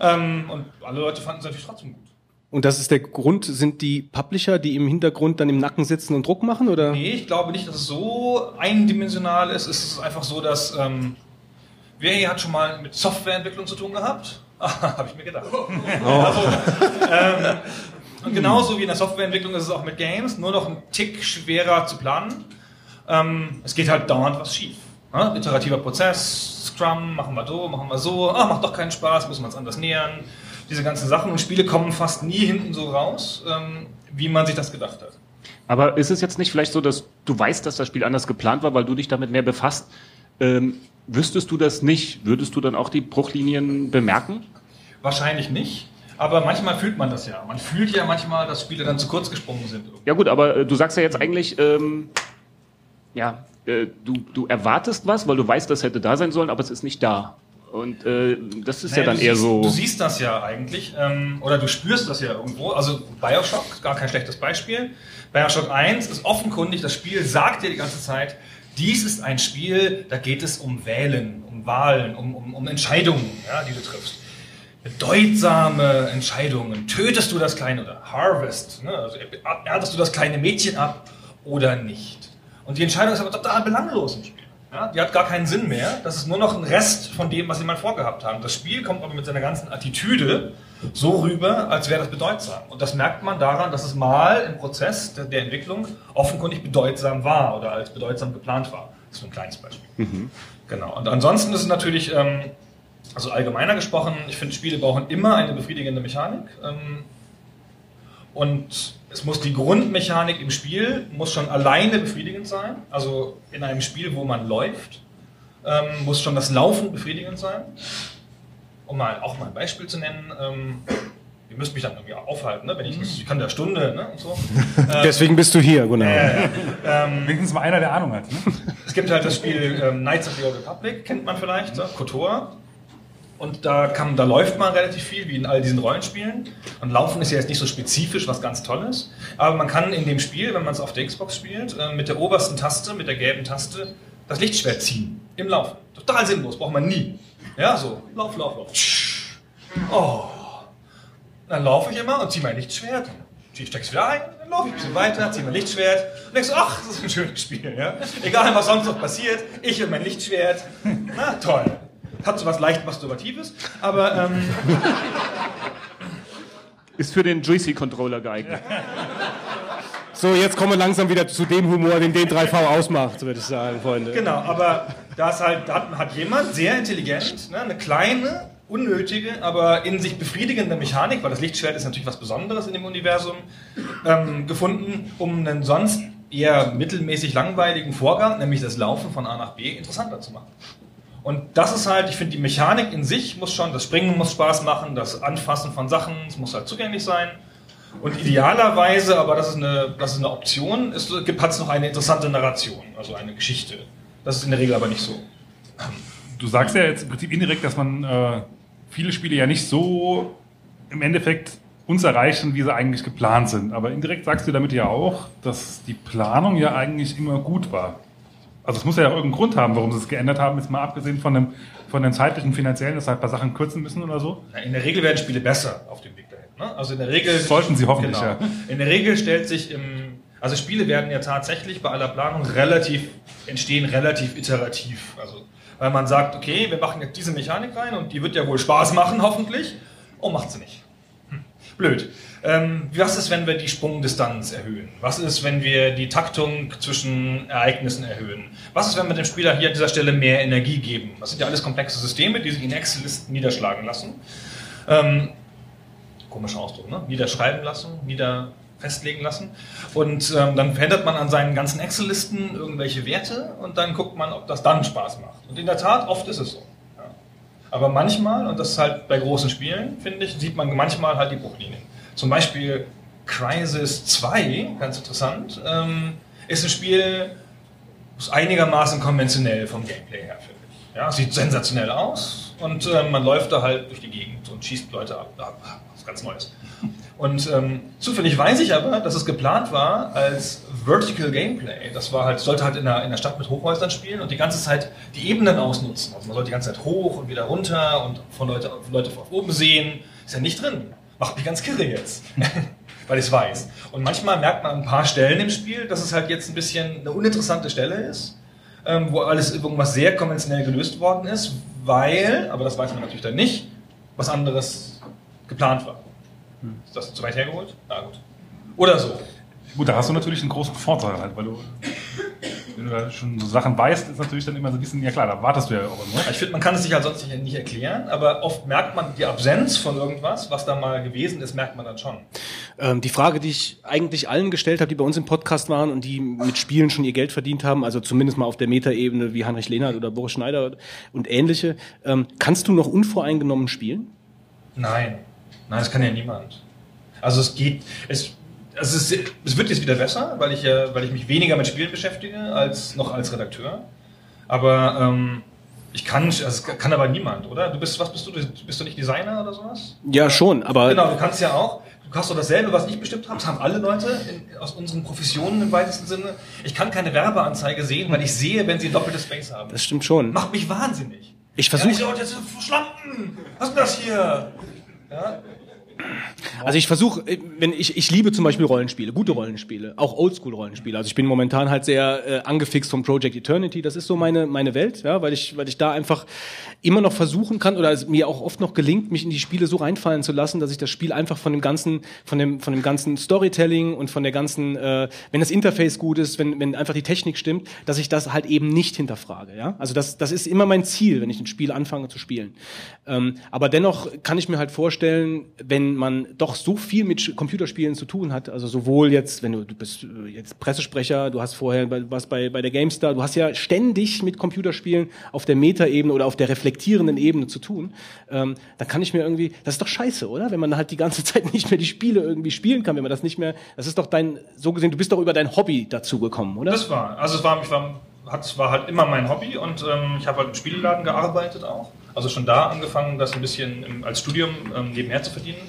Ähm, und alle Leute fanden es natürlich trotzdem gut. Und das ist der Grund, sind die Publisher, die im Hintergrund dann im Nacken sitzen und Druck machen, oder? Nee, ich glaube nicht, dass es so eindimensional ist. Es ist einfach so, dass. Ähm, wer hier hat schon mal mit Softwareentwicklung zu tun gehabt? [LAUGHS] Ah, Habe ich mir gedacht. [LAUGHS] Also, ähm, und genauso wie in der Softwareentwicklung ist es auch mit Games, nur noch ein Tick schwerer zu planen. Ähm, es geht halt dauernd was schief. Ne? Iterativer Prozess, Scrum, machen wir so, machen wir so, ah, macht doch keinen Spaß, müssen wir uns anders nähern. Diese ganzen Sachen und Spiele kommen fast nie hinten so raus, ähm, wie man sich das gedacht hat. Aber ist es jetzt nicht vielleicht so, dass du weißt, dass das Spiel anders geplant war, weil du dich damit mehr befasst? Ähm, wüsstest du das nicht? Würdest du dann auch die Bruchlinien bemerken? Wahrscheinlich nicht. Aber manchmal fühlt man das ja. Man fühlt ja manchmal, dass Spiele dann zu kurz gesprungen sind. Ja gut, aber äh, du sagst ja jetzt eigentlich, ähm, ja, äh, du, du erwartest was, weil du weißt, das hätte da sein sollen, aber es ist nicht da. Und äh, das ist Naja, ja dann eher siehst, so. Du siehst das ja eigentlich, ähm, oder du spürst das ja irgendwo. Also Bioshock, gar kein schlechtes Beispiel. Bioshock 1 ist offenkundig, das Spiel sagt dir die ganze Zeit, dies ist ein Spiel, da geht es um Wählen, um Wahlen, um, um, um Entscheidungen, ja, die du triffst. Bedeutsame Entscheidungen. Tötest du das kleine oder Harvest? Ne? Also erntest du das kleine Mädchen ab oder nicht? Und die Entscheidung ist aber total belanglos. Ja, die hat gar keinen Sinn mehr. Das ist nur noch ein Rest von dem, was sie mal vorgehabt haben. Das Spiel kommt aber mit seiner ganzen Attitüde so rüber, als wäre das bedeutsam. Und das merkt man daran, dass es mal im Prozess der, der Entwicklung offenkundig bedeutsam war oder als bedeutsam geplant war. Das ist ein kleines Beispiel. Genau. Und ansonsten ist es natürlich, ähm, also allgemeiner gesprochen, ich finde, Spiele brauchen immer eine befriedigende Mechanik. Ähm, und es muss die Grundmechanik im Spiel muss schon alleine befriedigend sein. Also in einem Spiel, wo man läuft, ähm, muss schon das Laufen befriedigend sein. Um mal auch mal ein Beispiel zu nennen. Ähm, ihr müsst mich dann irgendwie aufhalten, ne? wenn ich, ich kann da Stunde ne? und so. [LAUGHS] Deswegen bist du hier, genau. Ähm, Wenigstens mal einer, der Ahnung hat. Ne? es gibt halt das Spiel ähm, Knights of the Old Republic, kennt man vielleicht, so, KOTOR. Und da, kann, da läuft man relativ viel, wie in all diesen Rollenspielen. Und Laufen ist ja jetzt nicht so spezifisch was ganz Tolles. Aber man kann in dem Spiel, wenn man es auf der Xbox spielt, äh, mit der obersten Taste, mit der gelben Taste, das Lichtschwert ziehen. Im Laufen. Total sinnlos, braucht man nie. Ja, so. Lauf, lauf, lauf. Oh. Dann laufe ich immer und ziehe mein Lichtschwert. Ich steck's wieder ein, dann laufe ich ein bisschen weiter, ziehe mein Lichtschwert und denkst, ach, das ist ein schönes Spiel. Ja? Egal, was sonst noch passiert, ich und mein Lichtschwert. Na, toll. Hat so was leicht Masturbatives, aber ähm, [LAUGHS] Ist für den Juicy-Controller geeignet. [LAUGHS] So, jetzt kommen wir langsam wieder zu dem Humor, den den 3V ausmacht, würde ich sagen, Freunde. genau, aber da ist halt, da hat, hat jemand sehr intelligent, ne, eine kleine, unnötige, aber in sich befriedigende Mechanik, weil das Lichtschwert ist natürlich was Besonderes in dem Universum, ähm, gefunden, um einen sonst eher mittelmäßig langweiligen Vorgang, nämlich das Laufen von A nach B, interessanter zu machen. Und das ist halt, ich finde, die Mechanik in sich muss schon, das Springen muss Spaß machen, das Anfassen von Sachen, es muss halt zugänglich sein. Und idealerweise, aber das ist eine, das ist eine Option, hat es noch eine interessante Narration, also eine Geschichte. Das ist in der Regel aber nicht so. Du sagst ja jetzt im Prinzip indirekt, dass man äh, viele Spiele ja nicht so im Endeffekt uns erreichen, wie sie eigentlich geplant sind. Aber indirekt sagst du damit ja auch, dass die Planung ja eigentlich immer gut war. Also es muss ja auch irgendeinen Grund haben, warum sie es geändert haben, jetzt mal abgesehen von dem, von den zeitlichen, finanziellen, dass halt ein paar Sachen kürzen müssen oder so. In der Regel werden Spiele besser auf dem Weg dahin. Ne? Also in der Regel Sollten sie hoffentlich, genau. ja. In der Regel stellt sich im also Spiele werden ja tatsächlich bei aller Planung relativ entstehen relativ iterativ. Also weil man sagt, okay, wir machen jetzt diese Mechanik rein und die wird ja wohl Spaß machen, hoffentlich. Oh, macht sie nicht. Blöd. Ähm, was ist, wenn wir die Sprungdistanz erhöhen? Was ist, wenn wir die Taktung zwischen Ereignissen erhöhen? Was ist, wenn wir dem Spieler hier an dieser Stelle mehr Energie geben? Das sind ja alles komplexe Systeme, die sich in Excel-Listen niederschlagen lassen. Ähm, komischer Ausdruck, ne? Niederschreiben lassen, nieder festlegen lassen. Und ähm, dann verändert man an seinen ganzen Excel-Listen irgendwelche Werte und dann guckt man, ob das dann Spaß macht. Und in der Tat, oft ist es so. Aber manchmal, und das ist halt bei großen Spielen, finde ich, sieht man manchmal halt die Bruchlinien. Zum Beispiel Crisis 2, ganz interessant, ähm, ist ein Spiel, ist einigermaßen konventionell vom Gameplay her, finde ich. Ja, sieht sensationell aus und ähm, man läuft da halt durch die Gegend und schießt Leute ab. ab. Das ist ganz Neues. Und ähm, zufällig weiß ich aber, dass es geplant war als Vertical Gameplay. Das war halt, sollte halt in der, in der Stadt mit Hochhäusern spielen und die ganze Zeit die Ebenen ausnutzen. Also man sollte die ganze Zeit hoch und wieder runter und von Leute, von Leute von oben sehen. Ist ja nicht drin. Macht mich ganz kirre jetzt. [LAUGHS] Weil ich es weiß. Und manchmal merkt man an ein paar Stellen im Spiel, dass es halt jetzt ein bisschen eine uninteressante Stelle ist, ähm, wo alles irgendwas sehr konventionell gelöst worden ist, weil, aber das weiß man natürlich dann nicht, was anderes geplant war. Ist das zu weit hergeholt? Na gut. Oder so. Gut, da hast du natürlich einen großen Vorteil halt, weil du, wenn du da schon so Sachen weißt, ist natürlich dann immer so ein bisschen, ja klar, da wartest du ja auch immer. Ich finde, man kann es sich halt sonst nicht, nicht erklären, aber oft merkt man die Absenz von irgendwas, was da mal gewesen ist, merkt man dann schon. Ähm, die Frage, die ich eigentlich allen gestellt habe, die bei uns im Podcast waren und die mit Spielen schon ihr Geld verdient haben, also zumindest mal auf der Metaebene wie Heinrich Lehnert oder Boris Schneider und ähnliche, ähm, kannst du noch unvoreingenommen spielen? Nein. Nein, das kann ja niemand. Also es geht, es, also es, es wird jetzt wieder besser, weil ich ja, weil ich mich weniger mit Spielen beschäftige als noch als Redakteur. Aber ähm, Ich kann, also es kann aber niemand, oder? Du bist, was bist du? Bist du nicht Designer oder sowas? Ja, schon, aber Genau, du kannst ja auch. Du hast doch dasselbe, was ich bestimmt habe. Das haben alle Leute in, aus unseren Professionen im weitesten Sinne. Ich kann keine Werbeanzeige sehen, weil ich sehe, wenn sie doppelte Space haben. das stimmt schon. Macht mich wahnsinnig. Ich Ja, versuche ich Leute, jetzt verschlampen! Was ist denn das hier? Ja? Also ich versuche, wenn ich ich liebe zum Beispiel Rollenspiele, gute Rollenspiele, auch Oldschool-Rollenspiele. Also ich bin momentan halt sehr äh, angefixt vom Project Eternity. Das ist so meine meine Welt, ja, weil ich weil ich da einfach immer noch versuchen kann oder es mir auch oft noch gelingt, mich in die Spiele so reinfallen zu lassen, dass ich das Spiel einfach von dem ganzen von dem von dem ganzen Storytelling und von der ganzen, äh, wenn das Interface gut ist, wenn wenn einfach die Technik stimmt, dass ich das halt eben nicht hinterfrage, ja. Also das das ist immer mein Ziel, wenn ich ein Spiel anfange zu spielen. Ähm, aber dennoch kann ich mir halt vorstellen, wenn man doch so viel mit Computerspielen zu tun hat, also sowohl jetzt, wenn du, du bist äh, jetzt Pressesprecher, du hast vorher bei, was bei, bei der GameStar, du hast ja ständig mit Computerspielen auf der Metaebene oder auf der reflektierenden Ebene zu tun, ähm, dann kann ich mir irgendwie, das ist doch scheiße, oder? Wenn man halt die ganze [LAUGHS] Zeit nicht mehr die Spiele irgendwie spielen kann, wenn man das nicht mehr, das ist doch dein, so gesehen, du bist doch über dein Hobby dazu gekommen, oder? Das war, also es war, ich war, hat, war halt immer mein Hobby und ähm, ich habe halt im Spieleladen gearbeitet auch. Also schon da angefangen, das ein bisschen im, als Studium ähm, nebenher zu verdienen.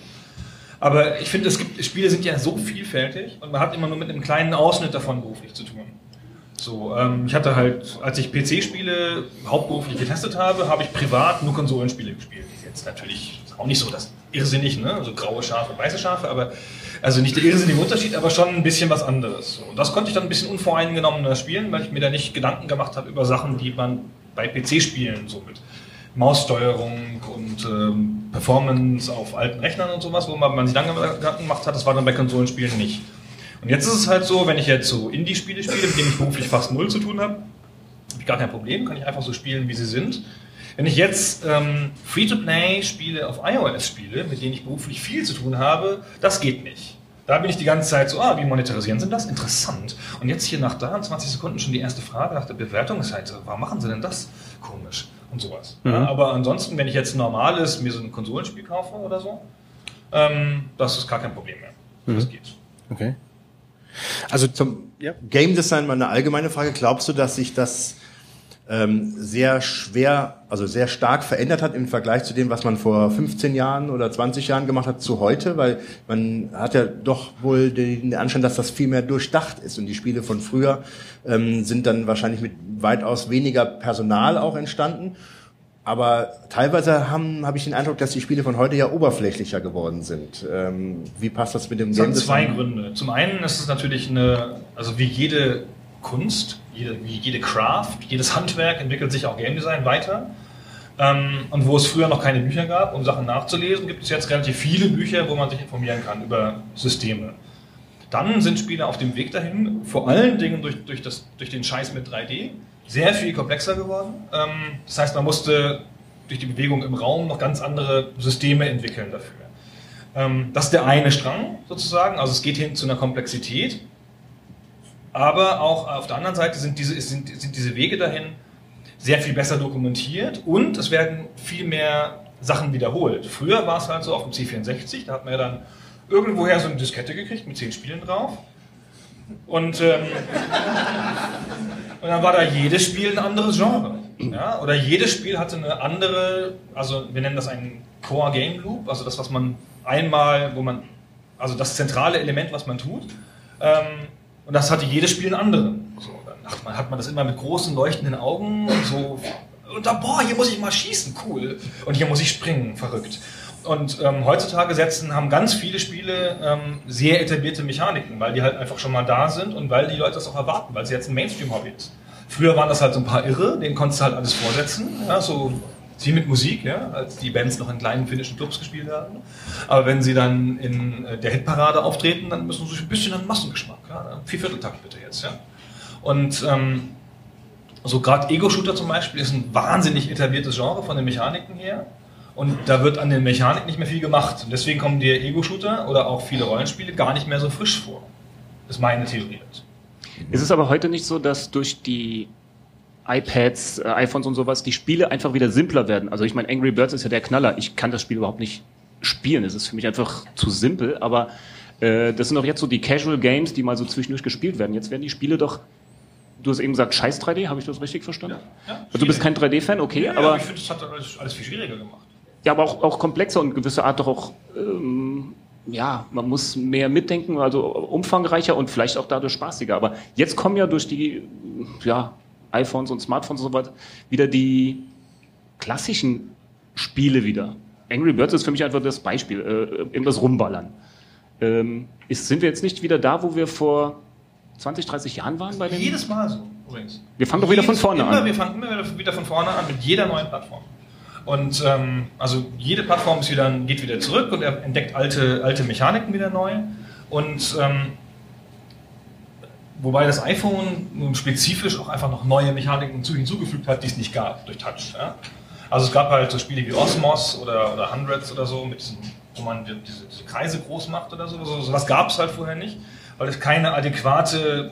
Aber ich finde, es gibt, Spiele sind ja so vielfältig und man hat immer nur mit einem kleinen Ausschnitt davon beruflich zu tun. So, ähm, ich hatte halt, als ich PC-Spiele hauptberuflich getestet habe, habe ich privat nur Konsolenspiele gespielt. Ist jetzt natürlich auch nicht so das irrsinnig, ne? So graue Schafe, weiße Schafe, aber also nicht der irrsinnige Unterschied, aber schon ein bisschen was anderes. So, und das konnte ich dann ein bisschen unvoreingenommener spielen, weil ich mir da nicht Gedanken gemacht habe über Sachen, die man bei PC-Spielen so mit Maussteuerung und ähm, Performance auf alten Rechnern und sowas, wo man, man sich lange Gedanken gemacht hat, das war dann bei Konsolenspielen nicht. Und jetzt ist es halt so, wenn ich jetzt so Indie-Spiele spiele, mit denen ich beruflich fast null zu tun habe, habe ich gar kein Problem, kann ich einfach so spielen, wie sie sind. Wenn ich jetzt ähm, Free-to-Play-Spiele auf iOS spiele, mit denen ich beruflich viel zu tun habe, das geht nicht. Da bin ich die ganze Zeit so, ah, wie monetarisieren Sie das? Interessant. Und jetzt hier nach 23 Sekunden schon die erste Frage nach der Bewertungsseite. Warum machen Sie denn das? Komisch. Und sowas. Mhm. Ja, aber ansonsten, wenn ich jetzt normales, mir so ein Konsolenspiel kaufe oder so, ähm, das ist gar kein Problem mehr. Das geht. Okay. Also Zum Game Design mal eine allgemeine Frage. Glaubst du, dass sich das ähm, sehr schwer, also sehr stark verändert hat im Vergleich zu dem, was man vor 15 Jahren oder 20 Jahren gemacht hat zu heute? Weil man hat ja doch wohl den Anschein, dass das viel mehr durchdacht ist und die Spiele von früher ähm, sind dann wahrscheinlich mit weitaus weniger Personal auch entstanden. Aber teilweise haben habe ich den Eindruck, dass die Spiele von heute ja oberflächlicher geworden sind. Ähm, wie passt das mit dem Es Game zwei? Gründe. Zum einen ist es natürlich eine, also wie jede Kunst, jede, wie jede Craft, jedes Handwerk entwickelt sich auch Game Design weiter. Ähm, und wo es früher noch keine Bücher gab, um Sachen nachzulesen, gibt es jetzt relativ viele Bücher, wo man sich informieren kann über Systeme. Dann sind Spiele auf dem Weg dahin, vor allen Dingen durch, durch, das, durch den Scheiß mit 3D, sehr viel komplexer geworden. Ähm, das heißt, man musste durch die Bewegung im Raum noch ganz andere Systeme entwickeln dafür. Ähm, das ist der eine Strang sozusagen, also es geht hin zu einer Komplexität. Aber auch auf der anderen Seite sind diese, sind, sind diese Wege dahin sehr viel besser dokumentiert und es werden viel mehr Sachen wiederholt. Früher war es halt so auf dem C64, da hat man ja dann irgendwoher so eine Diskette gekriegt mit zehn Spielen drauf. Und, ähm, und dann war da jedes Spiel ein anderes Genre. Ja? Oder jedes Spiel hatte eine andere, also wir nennen das einen Core Game Loop, also das, was man einmal, wo man, also das zentrale Element, was man tut. Ähm, und das hatte jedes Spiel einen anderen. So, dann man, hat man das immer mit großen leuchtenden Augen und so. Und da, boah, hier muss ich mal schießen, cool. Und hier muss ich springen, verrückt. Und ähm, heutzutage setzen, haben ganz viele Spiele ähm, sehr etablierte Mechaniken, weil die halt einfach schon mal da sind und weil die Leute das auch erwarten, weil sie jetzt ein Mainstream-Hobby ist. Früher waren das halt so ein paar Irre, denen konntest du halt alles vorsetzen, ja, so wie mit Musik, ja, als die Bands noch in kleinen finnischen Clubs gespielt haben. Aber wenn sie dann in äh, der Hitparade auftreten, dann müssen sie ein bisschen an Massengeschmack, ja, Viervierteltakt bitte jetzt, ja. Und ähm, so gerade Ego-Shooter zum Beispiel ist ein wahnsinnig etabliertes Genre von den Mechaniken her. Und da wird an der Mechanik nicht mehr viel gemacht. Und deswegen kommen die Ego-Shooter oder auch viele Rollenspiele gar nicht mehr so frisch vor. Das ist meine Theorie dazu. Ist es aber heute nicht so, dass durch die iPads, äh, iPhones und sowas die Spiele einfach wieder simpler werden? Also ich meine, Angry Birds ist ja der Knaller. Ich kann das Spiel überhaupt nicht spielen. Es ist für mich einfach zu simpel. Aber äh, das sind doch jetzt so die Casual Games, die mal so zwischendurch gespielt werden. Jetzt werden die Spiele doch du hast eben gesagt, scheiß 3D, habe ich das richtig verstanden? Ja, also du bist kein 3D-Fan, okay, Ja, aber, aber ich finde, das hat alles, alles viel schwieriger gemacht. Ja, aber auch, auch komplexer und gewisse Art doch auch, ähm, ja, man muss mehr mitdenken, also umfangreicher und vielleicht auch dadurch spaßiger. Aber jetzt kommen ja durch die, ja, iPhones und Smartphones und so weiter wieder die klassischen Spiele wieder. Angry Birds ist für mich einfach das Beispiel, äh, eben das Rumballern. Ähm, ist, sind wir jetzt nicht wieder da, wo wir vor 20, 30 Jahren waren bei den Jedes Mal so, übrigens. Wir fangen doch wieder von vorne immer, an. Wir fangen immer wieder von vorne an mit jeder neuen Plattform. Und ähm, also jede Plattform ist wieder, geht wieder zurück und er entdeckt alte, alte Mechaniken wieder neu. Und ähm, wobei das iPhone nun spezifisch auch einfach noch neue Mechaniken hinzu- hinzugefügt hat, die es nicht gab durch Touch. Ja? Also es gab halt so Spiele wie Osmos oder, oder Hundreds oder so, mit diesen, wo man die- diese, diese Kreise groß macht oder so. so sowas gab es halt vorher nicht, weil es keine adäquate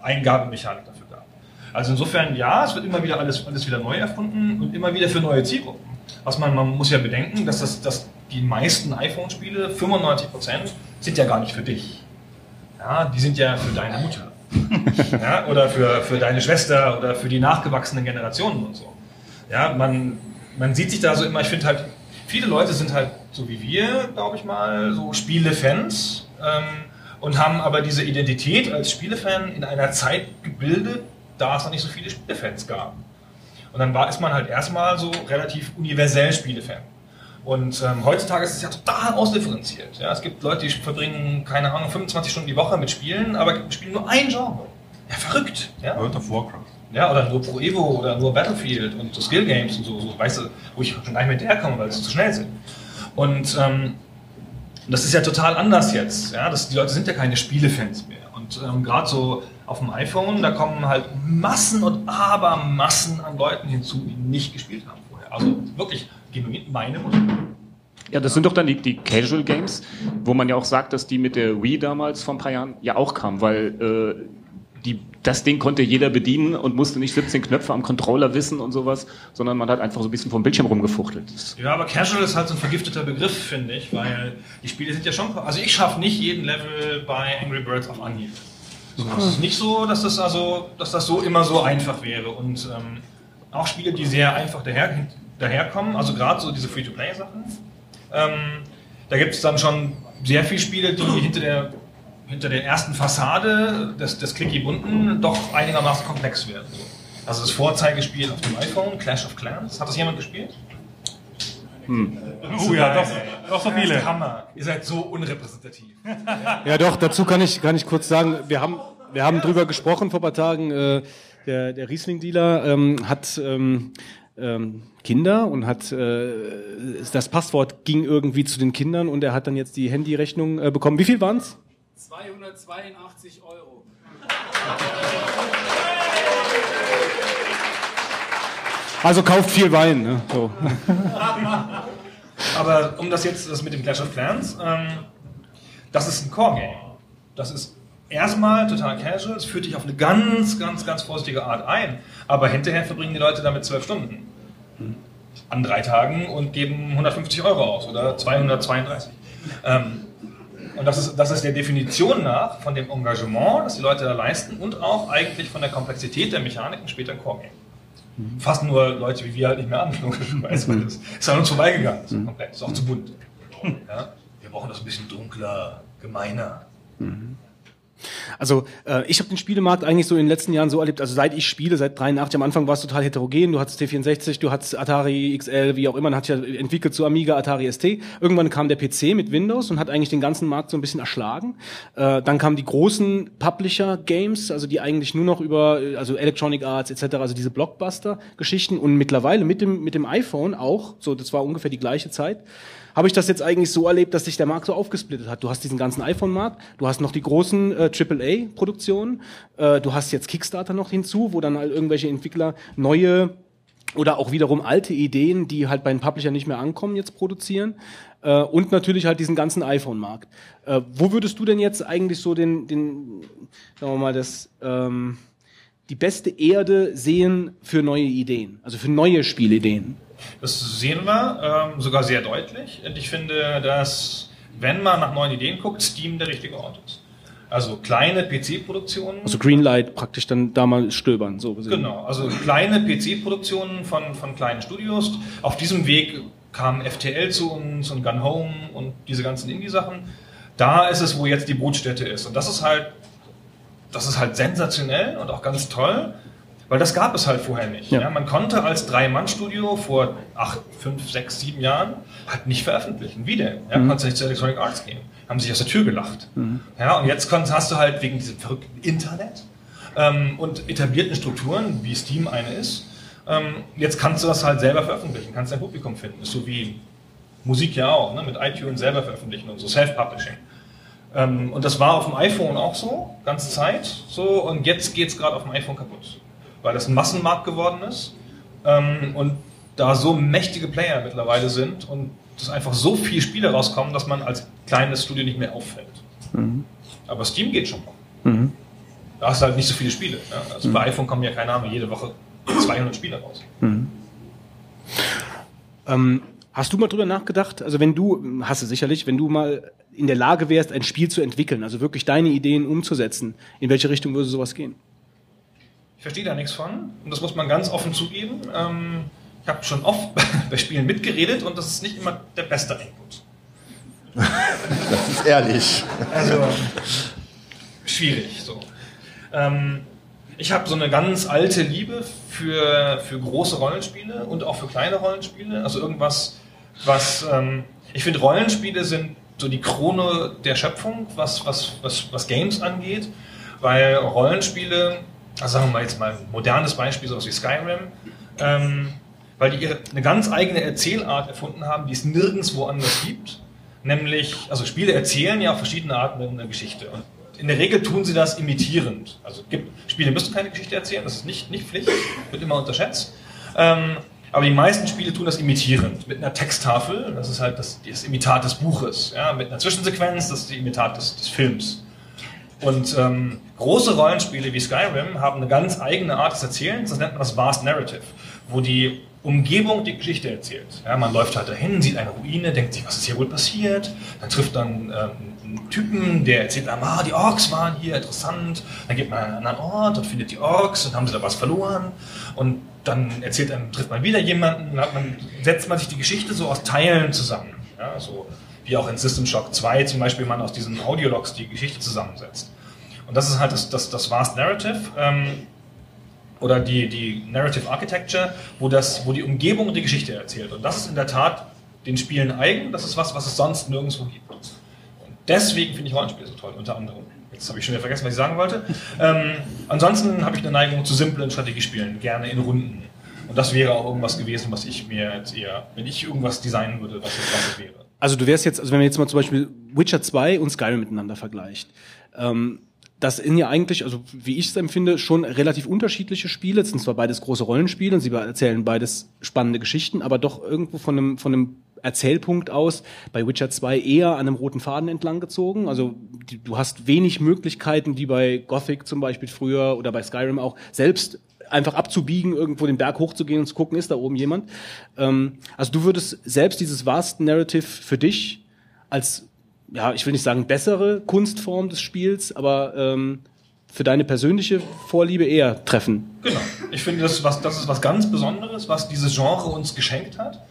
Eingabemechanik. Also insofern, ja, es wird immer wieder alles, alles wieder neu erfunden und immer wieder für neue Zielgruppen. Was man, man muss ja bedenken, dass, das, dass die meisten iPhone-Spiele, 95%, sind ja gar nicht für dich. Ja, die sind ja für deine Mutter. [LAUGHS] ja, oder für, für deine Schwester oder für die nachgewachsenen Generationen und so. Ja, man, man sieht sich da so immer, ich finde halt, viele Leute sind halt so wie wir, glaube ich mal, so Spielefans ähm, und haben aber diese Identität als Spielefan in einer Zeit gebildet, da es noch nicht so viele Spielefans gab. Und dann war, ist man halt erstmal so relativ universell Spielefan. Und ähm, heutzutage ist es ja total ausdifferenziert. Ja? Es gibt Leute, die verbringen, keine Ahnung, 25 Stunden die Woche mit Spielen, aber spielen nur ein Genre. Ja, verrückt. Ja? World of Warcraft. Ja, oder nur Pro Evo oder nur Battlefield und so Skill Games und so, so weißt du, wo ich schon gar nicht mehr hinterherkomme, weil sie zu schnell sind. Und ähm, das ist ja total anders jetzt. Ja? Das, die Leute sind ja keine Spielefans mehr. Und ähm, gerade so auf dem iPhone, da kommen halt Massen und Abermassen an Leuten hinzu, die nicht gespielt haben vorher. Also wirklich genuin meine Mutter. Ja, das sind doch dann die, die Casual Games, wo man ja auch sagt, dass die mit der Wii damals vor ein paar Jahren ja auch kam, weil äh, die, das Ding konnte jeder bedienen und musste nicht 17 Knöpfe am Controller wissen und sowas, sondern man hat einfach so ein bisschen vom Bildschirm rumgefuchtelt. Ja, aber Casual ist halt so ein vergifteter Begriff, finde ich, weil die Spiele sind ja schon. Also ich schaffe nicht jeden Level bei Angry Birds auf Anhieb. So, es ist nicht so, dass das also, dass das so immer so einfach wäre. Und ähm, auch Spiele, die sehr einfach daher, daherkommen, also gerade so diese Free-to-Play-Sachen, ähm, da gibt es dann schon sehr viele Spiele, die hinter der, hinter der ersten Fassade des, des Clicky-Bunten doch einigermaßen komplex werden. So. Also das Vorzeigespiel auf dem iPhone, Clash of Clans, hat das jemand gespielt? Oh ja, doch, doch so viele. Hammer. Ihr seid so unrepräsentativ. [LAUGHS] Ja, doch, dazu kann ich, kann ich kurz sagen, wir haben, wir haben drüber gesprochen vor ein paar Tagen. Äh, der der Riesling-Dealer ähm, hat ähm, ähm, Kinder und hat äh, das Passwort ging irgendwie zu den Kindern und er hat dann jetzt die Handyrechnung äh, bekommen. Wie viel waren's? 282 Euro. [LAUGHS] Also kauft viel Wein. Ne? So. [LAUGHS] Aber um das jetzt, das mit dem Clash of Clans, ähm, das ist ein Core-Game. Das ist erstmal total casual, es führt dich auf eine ganz, ganz, ganz vorsichtige Art ein. Aber hinterher verbringen die Leute damit zwölf Stunden. An drei Tagen und geben 150 Euro aus oder 232. Ähm, und das ist, das ist der Definition nach von dem Engagement, das die Leute da leisten und auch eigentlich von der Komplexität der Mechaniken später im Core-Game. Fassen nur Leute wie wir halt nicht mehr an, [LAUGHS] logischerweise, weil das ist an uns vorbeigegangen. Ist, komplett, ist auch zu bunt. Ja? Wir brauchen das ein bisschen dunkler, gemeiner. Also äh, ich habe den Spielemarkt eigentlich so in den letzten Jahren so erlebt, also seit ich spiele, seit 83, am Anfang war es total heterogen, du hattest T64, du hattest Atari XL, wie auch immer, man hat ja entwickelt zu Amiga, Atari ST. Irgendwann kam der PC mit Windows und hat eigentlich den ganzen Markt so ein bisschen erschlagen. Äh, dann kamen die großen Publisher-Games, also die eigentlich nur noch über, also Electronic Arts etc., also diese Blockbuster-Geschichten und mittlerweile mit dem, mit dem iPhone auch, so das war ungefähr die gleiche Zeit, habe ich das jetzt eigentlich so erlebt, dass sich der Markt so aufgesplittet hat. Du hast diesen ganzen iPhone-Markt, du hast noch die großen äh, AAA-Produktionen, äh, du hast jetzt Kickstarter noch hinzu, wo dann halt irgendwelche Entwickler neue oder auch wiederum alte Ideen, die halt bei den Publisher nicht mehr ankommen, jetzt produzieren. Äh, und natürlich halt diesen ganzen iPhone-Markt. Äh, wo würdest du denn jetzt eigentlich so den, den sagen wir mal, das, ähm, die beste Erde sehen für neue Ideen, also für neue Spielideen? Das sehen wir ähm, sogar sehr deutlich. Und ich finde, dass, wenn man nach neuen Ideen guckt, Steam der richtige Ort ist. Also kleine PC-Produktionen. Also Greenlight praktisch dann da mal stöbern. So gesehen. Genau, also kleine PC-Produktionen von, von kleinen Studios. Auf diesem Weg kam FTL zu uns und Gun Home und diese ganzen Indie-Sachen. Da ist es, wo jetzt die Brutstätte ist. Und das ist halt, das ist halt sensationell und auch ganz toll, weil das gab es halt vorher nicht. Ja. Ja. man konnte als Drei-Mann-Studio vor acht, fünf, sechs, sieben Jahren halt nicht veröffentlichen. Wie denn? Ja, Mhm. Konntest nicht zu Electronic Arts gehen. Haben sich aus der Tür gelacht. Ja, und jetzt hast du halt wegen diesem verrückten Internet ähm, und etablierten Strukturen, wie Steam eine ist, ähm, jetzt kannst du das halt selber veröffentlichen, kannst dein Publikum finden. Ist so wie Musik ja auch, ne? mit iTunes selber veröffentlichen und so, Self-Publishing. Ähm, und das war auf dem iPhone auch so, ganze Zeit so, und jetzt geht's gerade auf dem iPhone kaputt, weil das ein Massenmarkt geworden ist ähm, und da so mächtige Player mittlerweile sind und dass einfach so viele Spiele rauskommen, dass man als kleines Studio nicht mehr auffällt. Aber Steam geht schon. Mhm. Da hast du halt nicht so viele Spiele. Ja? Also bei iPhone kommen ja, keine Ahnung, jede Woche 200 Spiele raus. Ähm, hast du mal drüber nachgedacht? Also wenn du, hast du sicherlich, wenn du mal in der Lage wärst, ein Spiel zu entwickeln, also wirklich deine Ideen umzusetzen, in welche Richtung würde sowas gehen? Ich verstehe da nichts von und das muss man ganz offen zugeben. Ähm, ich habe schon oft [LAUGHS] bei Spielen mitgeredet und das ist nicht immer der beste Input. Das ist ehrlich. Also schwierig so. Ähm, ich habe so eine ganz alte Liebe für, für große Rollenspiele und auch für kleine Rollenspiele. Also irgendwas, was ähm, ich finde, Rollenspiele sind so die Krone der Schöpfung, was, was, was, was Games angeht, weil Rollenspiele, also sagen wir mal jetzt mal ein modernes Beispiel, sowas wie Skyrim, ähm, weil die ihre, eine ganz eigene Erzählart erfunden haben, die es nirgendwo anders gibt. Nämlich, also Spiele erzählen ja auf verschiedene Arten eine Geschichte. Und in der Regel tun sie das imitierend. Also gibt, Spiele müssen keine Geschichte erzählen, das ist nicht, nicht Pflicht, wird immer unterschätzt. Ähm, aber die meisten Spiele tun das imitierend. Mit einer Texttafel, das ist halt das, das Imitat des Buches. Ja, mit einer Zwischensequenz, das ist die Imitat des, des Films. Und ähm, große Rollenspiele wie Skyrim haben eine ganz eigene Art des Erzählens, das nennt man das Vast Narrative, wo die Umgebung die Geschichte erzählt. Ja, man läuft halt dahin, sieht eine Ruine, denkt sich, was ist hier wohl passiert? Dann trifft dann ähm, einen Typen, der erzählt einem, ah, die Orks waren hier, interessant. Dann geht man an einen anderen Ort und findet die Orks und haben sie da was verloren. Und dann erzählt einem, trifft man wieder jemanden, dann hat man, setzt man sich die Geschichte so aus Teilen zusammen. Ja, so wie auch in System Shock 2 zum Beispiel man aus diesen Audiologs die Geschichte zusammensetzt. Und das ist halt das, das, das Vast Narrative. Ähm, oder die, die Narrative Architecture, wo, das, wo die Umgebung die Geschichte erzählt. Und das ist in der Tat den Spielen eigen. Das ist was, was es sonst nirgendwo gibt. Und deswegen finde ich Rollenspiele so toll, unter anderem. Jetzt habe ich schon wieder vergessen, was ich sagen wollte. Ähm, ansonsten habe ich eine Neigung zu simplen Strategiespielen, gerne in Runden. Und das wäre auch irgendwas gewesen, was ich mir jetzt eher, wenn ich irgendwas designen würde, was jetzt was es wäre. Also du wärst jetzt, also wenn man jetzt mal zum Beispiel Witcher 2 und Skyrim miteinander vergleicht, ähm, das sind ja eigentlich, also wie ich es empfinde, schon relativ unterschiedliche Spiele. Es sind zwar beides große Rollenspiele und sie erzählen beides spannende Geschichten, aber doch irgendwo von einem, von einem Erzählpunkt aus bei Witcher 2 eher an einem roten Faden entlang gezogen. Also die, du hast wenig Möglichkeiten, wie bei Gothic zum Beispiel früher oder bei Skyrim auch, selbst einfach abzubiegen, irgendwo den Berg hochzugehen und zu gucken, ist da oben jemand. Ähm, also du würdest selbst dieses Vast Narrative für dich als ja, ich will nicht sagen bessere Kunstform des Spiels, aber ähm, für deine persönliche Vorliebe eher treffen. Genau. Ich finde, das, was, das ist was ganz Besonderes, was dieses Genre uns geschenkt hat.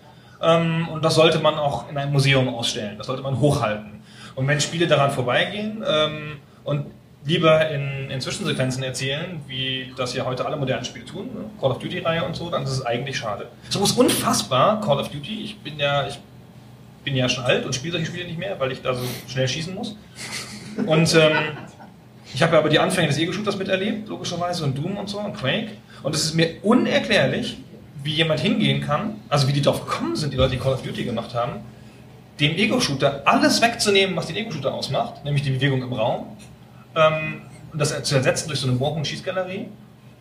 Ähm, und das sollte man auch in einem Museum ausstellen. Das sollte man hochhalten. Und wenn Spiele daran vorbeigehen ähm, und lieber in, in Zwischensequenzen erzählen, wie das ja heute alle modernen Spiele tun, ne? Call of Duty-Reihe und so, dann ist es eigentlich schade. So ist unfassbar, Call of Duty. Ich bin ja, ich bin ja schon alt und spiele solche Spiele nicht mehr, weil ich da so schnell schießen muss. Und ähm, ich habe ja aber die Anfänge des Ego-Shooters miterlebt, logischerweise, und Doom und so, und Quake. Und es ist mir unerklärlich, wie jemand hingehen kann, also wie die darauf gekommen sind, die Leute, die Call of Duty gemacht haben, dem Ego-Shooter alles wegzunehmen, was den Ego-Shooter ausmacht, nämlich die Bewegung im Raum, ähm, das zu ersetzen durch so eine Warp-und-Schießgalerie,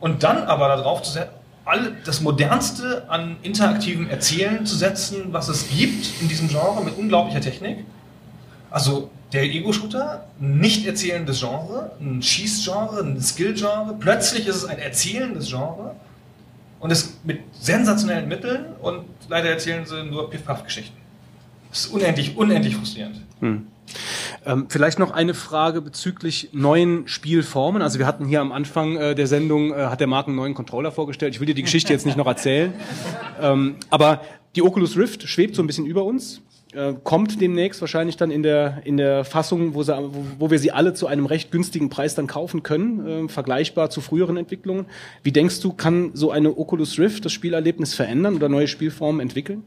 und dann aber darauf zu setzen, alle, das modernste an interaktivem Erzählen zu setzen, was es gibt in diesem Genre mit unglaublicher Technik. Also der Ego-Shooter, nicht erzählendes Genre, ein Schießgenre, ein Skill-Genre. Plötzlich ist es ein erzählendes Genre und es mit sensationellen Mitteln und leider erzählen sie nur Piff-Paff-Geschichten. Das ist unendlich, unendlich frustrierend. Hm. Ähm, vielleicht noch eine Frage bezüglich neuen Spielformen. Also wir hatten hier am Anfang äh, der Sendung, äh, hat der Marc einen neuen Controller vorgestellt. Ich will dir die Geschichte jetzt nicht noch erzählen. [LAUGHS] Ähm, aber die Oculus Rift schwebt so ein bisschen über uns. Äh, kommt demnächst wahrscheinlich dann in der, in der Fassung, wo, sie, wo, wo wir sie alle zu einem recht günstigen Preis dann kaufen können, äh, vergleichbar zu früheren Entwicklungen. Wie denkst du, kann so eine Oculus Rift das Spielerlebnis verändern oder neue Spielformen entwickeln?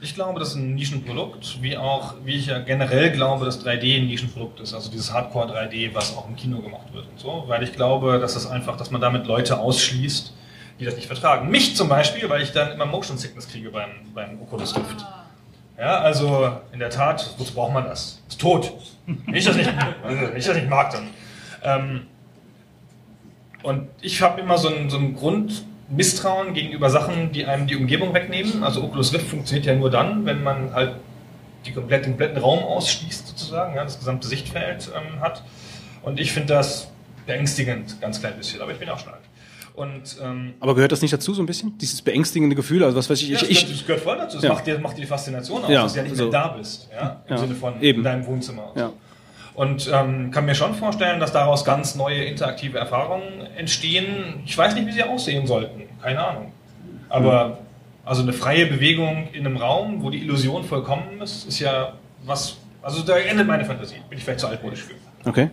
Ich glaube, das ist ein Nischenprodukt, wie auch, wie ich ja generell glaube, dass 3D ein Nischenprodukt ist, also dieses Hardcore 3D, was auch im Kino gemacht wird und so, weil ich glaube, dass das einfach, dass man damit Leute ausschließt, die das nicht vertragen. Mich zum Beispiel, weil ich dann immer Motion Sickness kriege beim, beim Oculus Rift. Ja, also in der Tat, wozu braucht man das? Ist tot. Wenn ich das nicht, also, wenn ich das nicht mag, dann. Ähm, und ich habe immer so ein, so ein Grundmisstrauen gegenüber Sachen, die einem die Umgebung wegnehmen. Also Oculus Rift funktioniert ja nur dann, wenn man halt die komplett, den kompletten Raum ausschließt, sozusagen, ja, das gesamte Sichtfeld ähm, hat. Und ich finde das beängstigend, ganz klein bisschen, aber ich bin auch schon alt. Und, ähm, Aber gehört das nicht dazu so ein bisschen? Dieses beängstigende Gefühl? Also was weiß ich, ja, ich, das, gehört, das gehört voll dazu. Das Ja. macht, dir, macht dir die Faszination aus, Ja, dass du ja nicht also- mehr da bist. Ja? Im Sinne von eben. in deinem Wohnzimmer. Ja. Und ähm, kann mir schon vorstellen, dass daraus ganz neue interaktive Erfahrungen entstehen. Ich weiß nicht, wie sie aussehen sollten. Keine Ahnung. Aber also eine freie Bewegung in einem Raum, wo die Illusion vollkommen ist, ist ja was. Also da endet meine Fantasie. Bin ich vielleicht zu altmodisch für. Okay.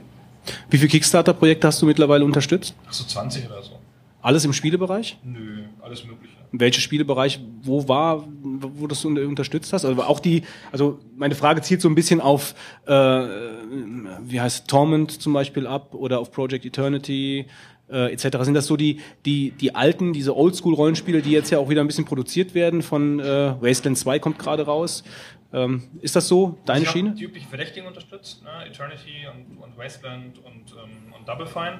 Wie viele Kickstarter-Projekte hast du mittlerweile unterstützt? Ach so 20 oder so. Alles im Spielebereich? Nö, alles Mögliche. Welche Spielebereich, wo war, wo das du unter- unterstützt hast? Also auch die, also meine Frage zielt so ein bisschen auf, äh, wie heißt Torment zum Beispiel ab oder auf Project Eternity äh, etc. Sind das so die, die, die alten, diese Oldschool-Rollenspiele, die jetzt ja auch wieder ein bisschen produziert werden von äh, Wasteland 2 kommt gerade raus. Ähm, ist das so deine ich hab Schiene? die üblichen Verdächtigen unterstützt, ne? Eternity und, und Wasteland und, ähm, und Double Fine.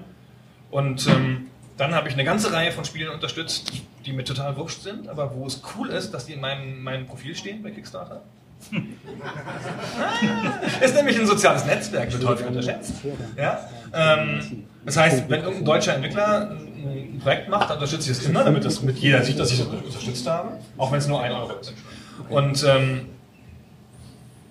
Und ähm, dann habe ich eine ganze Reihe von Spielen unterstützt, die mir total wurscht sind, aber wo es cool ist, dass die in meinem, meinem Profil stehen bei Kickstarter. ist nämlich ein soziales Netzwerk, wird häufig unterschätzt. Ja? Ähm, das heißt, wenn irgendein deutscher Entwickler ein ein Projekt macht, dann unterstütze ich es immer, damit das mit jeder sieht, dass ich es unterstützt habe, auch wenn es nur ein Euro ist. Und ähm,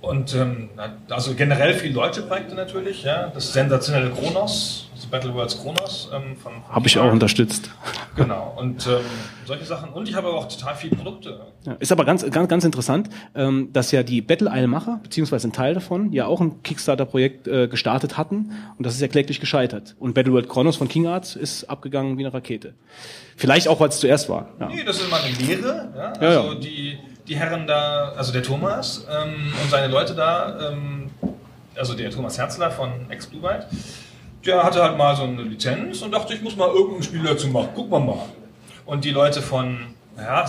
und ähm, also generell viele deutsche Projekte natürlich, ja. Das sensationelle Kronos, das Battle Worlds Kronos ähm, von, von Habe ich auch unterstützt. Genau. Und ähm, solche Sachen. Und ich habe aber auch total viele Produkte. Ja, ist aber ganz, ganz, ganz interessant, ähm, dass ja die Battle Isle-Macher, beziehungsweise ein Teil davon, ja auch ein Kickstarter-Projekt äh, gestartet hatten und das ist ja kläglich gescheitert. Und Battle World Chronos von King Arts ist abgegangen wie eine Rakete. Vielleicht auch, weil es zuerst war. Ja. Nee, das ist immer eine Lehre. Ja? Ja, Also ja. Die, die Herren da, also der Thomas ähm, und seine Leute da, ähm, also der Thomas Herzler von ex Blue Byte, der hatte halt mal so eine Lizenz und dachte, ich muss mal irgendein Spiel dazu machen. Gucken wir mal. Und die Leute von, ja,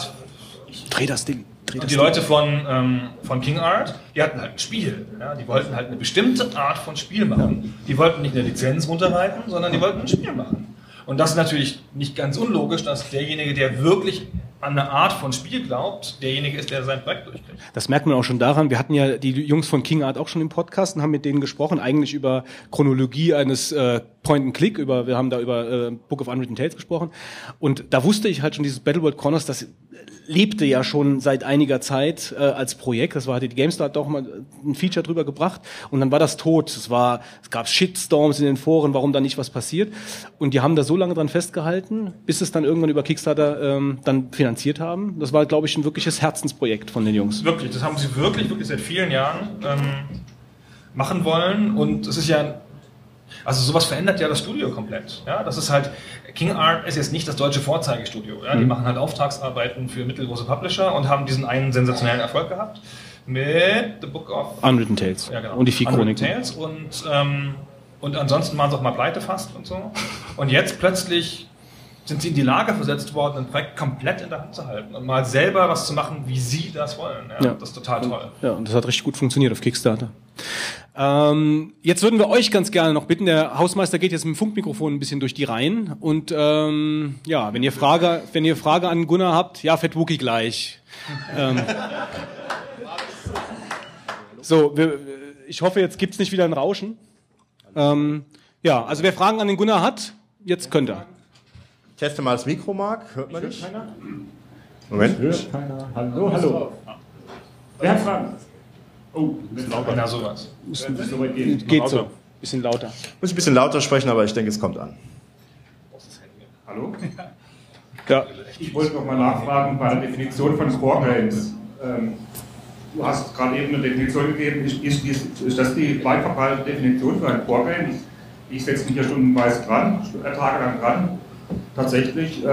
Dreh das Ding. Dreh das die Ding. Leute von, ähm, von King Art, die hatten halt ein Spiel. Ja? Die wollten halt eine bestimmte Art von Spiel machen. Die wollten nicht eine Lizenz runterreiten, sondern die wollten ein Spiel machen. Und das ist natürlich nicht ganz unlogisch, dass derjenige, der wirklich an eine Art von Spiel glaubt, derjenige ist, der sein Projekt durchkriegt. Das merkt man auch schon daran. Wir hatten ja die Jungs von King Art auch schon im Podcast und haben mit denen gesprochen, eigentlich über Chronologie eines äh, Point and Click. Über, wir haben da über äh, Book of Unwritten Tales gesprochen. Und da wusste ich halt schon dieses Battleworld Corners, das lebte ja schon seit einiger Zeit äh, als Projekt. Das war hatte die GameStar hat auch mal ein Feature drüber gebracht und dann war das tot. Es war, es gab Shitstorms in den Foren, warum da nicht was passiert. Und die haben da so lange dran festgehalten, bis es dann irgendwann über Kickstarter ähm, dann finanziert haben. Das war, glaube ich, ein wirkliches Herzensprojekt von den Jungs. Wirklich, das haben sie wirklich, wirklich seit vielen Jahren ähm, machen wollen. Und es ist ja, also sowas verändert ja das Studio komplett. Ja, das ist halt, King Art ist jetzt nicht das deutsche Vorzeigestudio. Ja? Die Mhm. machen halt Auftragsarbeiten für mittelgroße Publisher und haben diesen einen sensationellen Erfolg gehabt mit The Book of Unwritten Tales. Ja, genau. Und die vier Chroniken. Tales und, ähm, und ansonsten waren sie auch mal pleite fast und so. Und jetzt plötzlich sind sie in die Lage versetzt worden, ein Projekt komplett in der Hand zu halten und mal selber was zu machen, wie sie das wollen. Ja, Ja. Das ist total toll. Ja, und das hat richtig gut funktioniert auf Kickstarter. Ähm, jetzt würden wir euch ganz gerne noch bitten, der Hausmeister geht jetzt mit dem Funkmikrofon ein bisschen durch die Reihen und ähm, ja, wenn ihr Frage, wenn ihr Frage an Gunnar habt, ja, Fett Wookie gleich. ähm, so, wir, ich hoffe, jetzt gibt's nicht wieder ein Rauschen. Ähm, ja, also wer Fragen an den Gunnar hat, jetzt könnt er. Teste mal das Mikro, Marc. Hört man dich? Moment. Hört keiner. Hallo, hallo. Wer hat Fragen? Oh, bisschen lauter. Na, sowas. Geht so. Bisschen lauter. Muss ich ein bisschen lauter sprechen, aber ich denke, es kommt an. Hallo? Ja. Ich wollte noch mal nachfragen bei der Definition von Core Games. Ähm, du hast gerade eben eine Definition gegeben. Ist, ist, ist, ist das die weit verbreitete Definition für ein Core Game? Ich, ich setze mich hier stundenweise dran, äh, tagelang dran. Tatsächlich äh,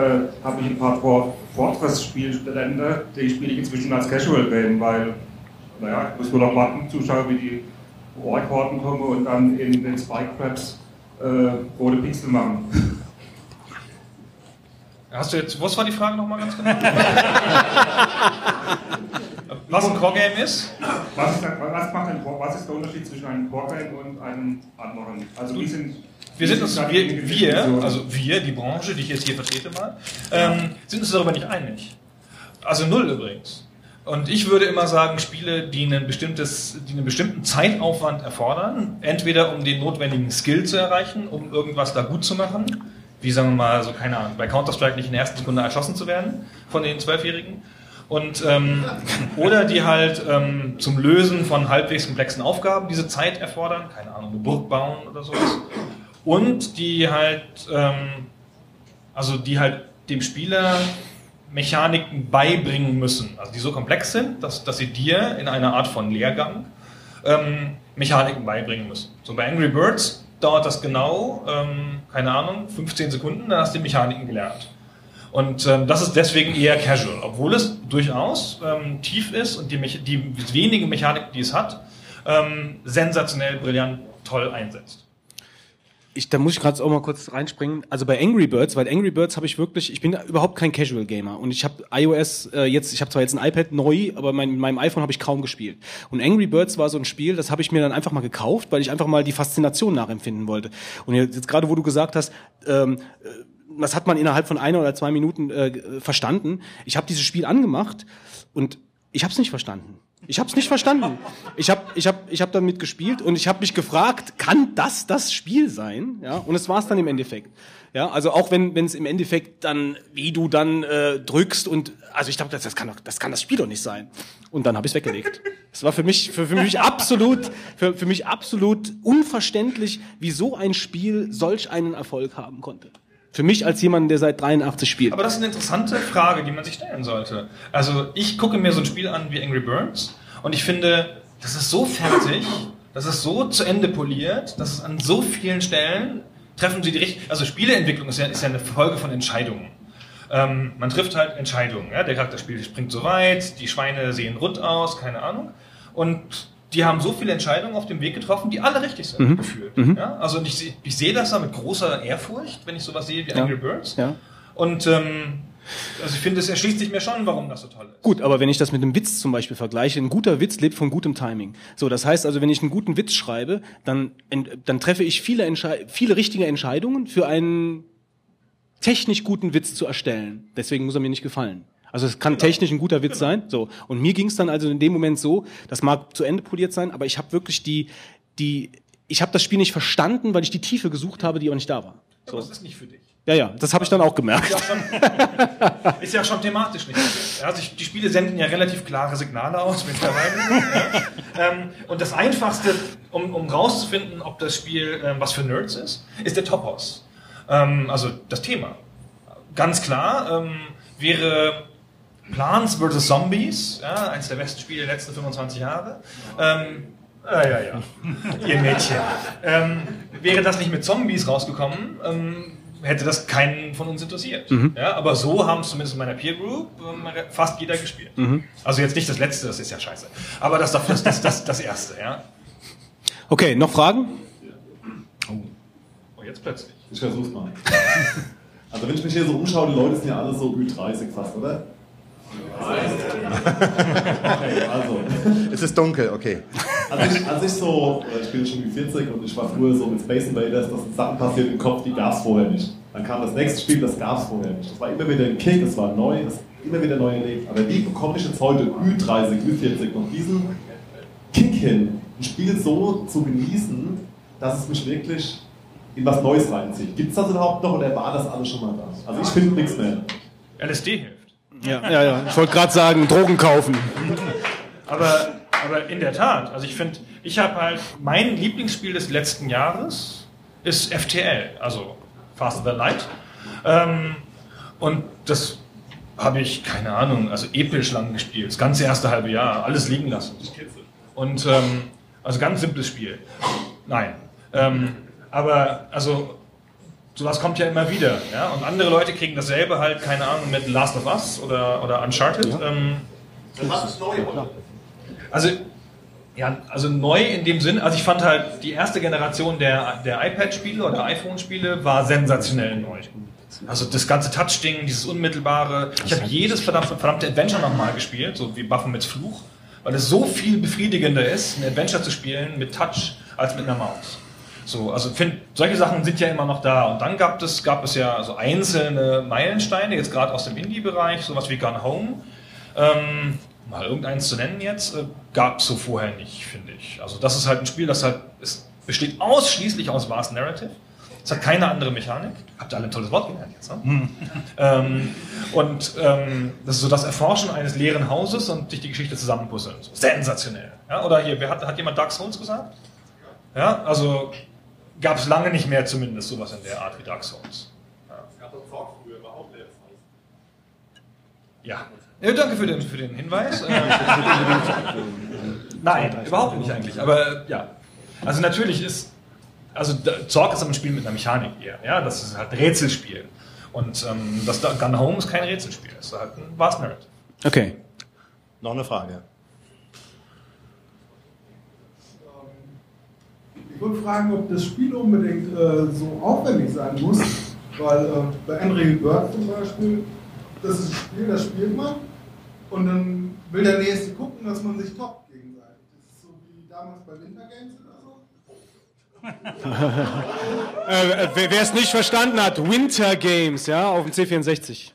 habe ich ein paar For Fortress-Spielstände, die spiele ich inzwischen als Casual Game, weil, naja, ich muss nur noch warten, zuschauen, wie die Ork-Horden kommen und dann in den Spike Crabs äh, rote Pixel machen. [LAUGHS] Hast du jetzt, was war die Frage nochmal ganz genau? [LAUGHS] was ein Core-Game ist? Was ist, was, macht ein, was ist der Unterschied zwischen einem Core-Game und einem anderen? Also wie sind, Wir sind uns, wir, die wir, also wir, die Branche, die ich jetzt hier vertrete mal, ähm, sind uns darüber nicht einig. Also null übrigens. Und ich würde immer sagen, Spiele, die, ein bestimmtes, die einen bestimmten Zeitaufwand erfordern, entweder um den notwendigen Skill zu erreichen, um irgendwas da gut zu machen, wie sagen wir mal, so keine Ahnung, bei Counter-Strike nicht in der ersten Sekunde erschossen zu werden von den Zwölfjährigen, und ähm, [LAUGHS] oder die halt ähm, zum Lösen von halbwegs komplexen Aufgaben diese Zeit erfordern, keine Ahnung, eine Burg bauen oder sowas. Und die halt, ähm, also die halt dem Spieler Mechaniken beibringen müssen, also die so komplex sind, dass, dass sie dir in einer Art von Lehrgang ähm, Mechaniken beibringen müssen. So bei Angry Birds dauert das genau, ähm, keine Ahnung, 15 Sekunden, dann hast du die Mechaniken gelernt. Und ähm, das ist deswegen eher casual, obwohl es durchaus ähm, tief ist und die, die wenigen Mechaniken, die es hat, ähm, sensationell, brillant, toll einsetzt. Ich, da muss ich gerade auch mal kurz reinspringen. Also bei Angry Birds, weil Angry Birds habe ich wirklich, ich bin überhaupt kein Casual Gamer und ich habe iOS äh, jetzt, ich habe zwar jetzt ein iPad neu, aber mein, mit meinem iPhone habe ich kaum gespielt. Und Angry Birds war so ein Spiel, das habe ich mir dann einfach mal gekauft, weil ich einfach mal die Faszination nachempfinden wollte. Und jetzt, gerade, wo du gesagt hast, ähm, äh, das hat man innerhalb von einer oder zwei Minuten äh, verstanden. Ich habe dieses Spiel angemacht und ich habe es nicht verstanden. Ich habe es nicht verstanden. Ich habe ich hab, ich hab damit gespielt und ich habe mich gefragt, kann das das Spiel sein? Ja, und es war es dann im Endeffekt. Ja, also auch wenn es im Endeffekt dann, wie du dann äh, drückst und also ich dachte, das, das kann doch, das kann das Spiel doch nicht sein. Und dann habe ich weggelegt. Es war für mich für, für mich absolut für, für mich absolut unverständlich, wie so ein Spiel solch einen Erfolg haben konnte. Für mich als jemand, der seit 83 spielt. Aber das ist eine interessante Frage, die man sich stellen sollte. Also ich gucke mir so ein Spiel an wie Angry Birds und ich finde, das ist so fertig, das ist so zu Ende poliert, dass es an so vielen Stellen treffen sie die richtigen. Also Spieleentwicklung ist ja, ist ja eine Folge von Entscheidungen. Ähm, man trifft halt Entscheidungen. Ja? Der Charakterspiel springt so weit, die Schweine sehen rund aus, keine Ahnung. Und die haben so viele Entscheidungen auf dem Weg getroffen, die alle richtig sind, Mhm. gefühlt. Mhm. Ja? Also ich, ich sehe das da mit großer Ehrfurcht, wenn ich sowas sehe wie Ja. Angry Birds. Ja. Und ähm, also ich finde, es erschließt sich mir schon, warum das so toll ist. Gut, aber wenn ich das mit einem Witz zum Beispiel vergleiche, ein guter Witz lebt von gutem Timing. So, das heißt also, wenn ich einen guten Witz schreibe, dann, dann treffe ich viele, Entschei viele richtige Entscheidungen für einen technisch guten Witz zu erstellen. Deswegen muss er mir nicht gefallen. Also es kann technisch ein guter Witz sein. So und mir ging es dann also in dem Moment so, das mag zu Ende poliert sein, aber ich habe wirklich die die ich habe das Spiel nicht verstanden, weil ich die Tiefe gesucht habe, die aber nicht da war. Aber das ist nicht für dich. Ja, ja, das habe ich dann auch gemerkt. Ist ja schon, ist ja schon thematisch nicht. Also die Spiele senden ja relativ klare Signale aus mittlerweile. ja. ähm, und das Einfachste, um, um rauszufinden, ob das Spiel ähm, was für Nerds ist, ist der Topos. Ähm, also das Thema. Ganz klar wäre Plants vs. Zombies, ja, eines der besten Spiele der letzten 25 Jahre. Ähm, ah, ja, ja, [LAUGHS] ihr Mädchen. Ähm, wäre das nicht mit Zombies rausgekommen, ähm, hätte das keinen von uns interessiert. Mhm. Ja, aber so haben es zumindest in meiner Peer Group ähm, fast jeder gespielt. Mhm. Also jetzt nicht das letzte, das ist ja scheiße. Aber das, das, das, das, das erste, ja. Okay, noch Fragen? Oh, jetzt plötzlich. Ich versuch's mal. [LAUGHS] Also wenn ich mich hier so umschaue, die Leute sind ja alle so Ü30 fast, oder? Okay, also. [LAUGHS] Es ist dunkel, okay. Als ich, als ich so, äh, ich bin schon wie 40 und ich war früher so mit Space Invaders, das sind Sachen passiert im Kopf, die gab's vorher nicht. Dann kam das nächste Spiel, das gab's vorher nicht. Das war immer wieder ein Kick, es war neu, es immer wieder neu erlebt. Aber wie bekomme ich jetzt heute Ü30, Ü40 noch diesen Kick hin, ein Spiel so zu genießen, dass es mich wirklich in was Neues reinzieht? Gibt's das überhaupt noch oder war das alles schon mal da? Also ich finde nichts mehr. LSD hilft. Ja, ja, ja. Ich wollte gerade sagen, Drogen kaufen. Aber Aber in der Tat, also ich finde, ich habe halt, mein Lieblingsspiel des letzten Jahres ist FTL, also Faster Than Light. Ähm, und das habe ich, keine Ahnung, also episch lang gespielt. Das ganze erste halbe Jahr, alles liegen lassen. Und, ähm, also ganz simples Spiel. Nein. Ähm, aber, also, sowas kommt ja immer wieder. Ja? Und andere Leute kriegen dasselbe halt, keine Ahnung, mit Last of Us oder, oder Uncharted. Ähm, Was ist neu heute? also, ja, also neu in dem Sinn, also ich fand halt, die erste Generation der, der iPad-Spiele oder iPhone-Spiele war sensationell neu. Also das ganze Touch-Ding, dieses Unmittelbare. Ich habe jedes verdammte, verdammte Adventure nochmal gespielt, so wie Baphomets Fluch, weil es so viel befriedigender ist, ein Adventure zu spielen mit Touch als mit einer Maus. So, also find, solche Sachen sind ja immer noch da. Und dann gab es, gab es ja so einzelne Meilensteine, jetzt gerade aus dem Indie-Bereich, sowas wie Gone Home. Ähm, mal irgendeins zu nennen jetzt, äh, gab es so vorher nicht, finde ich. Also das ist halt ein Spiel, das halt, es besteht ausschließlich aus Vast Narrative. Es hat keine andere Mechanik. Habt ihr alle ein tolles Wort gelernt jetzt, ne? [LAUGHS] ähm, und ähm, das ist so das Erforschen eines leeren Hauses und sich die Geschichte zusammenpuzzeln. So, sensationell. Ja? Oder hier, wer hat, hat jemand Dark Souls gesagt? Ja, also gab es lange nicht mehr zumindest sowas in der Art wie Dark Souls. Ja. ja danke für den, für den Hinweis. [LAUGHS] Äh, Nein, [LAUGHS] überhaupt nicht eigentlich. Aber ja. Also natürlich ist, also Zorg ist ein Spiel mit einer Mechanik eher. Ja, das ist halt ein Rätselspiel. Und ähm, das da- Gun Home ist kein Rätselspiel, es ist halt ein Vast Narrative. Okay. Noch eine Frage. Ich wollte fragen, ob das Spiel unbedingt äh, so aufwendig sein muss, weil äh, bei Angry Bird zum Beispiel, das ist ein Spiel, das spielt man und dann will der Nächste gucken, dass man sich toppt gegenseitig. Das ist so wie damals bei Winter Games oder so. [LAUGHS] äh, wer wer es nicht verstanden hat, Winter Games, ja, auf dem C64.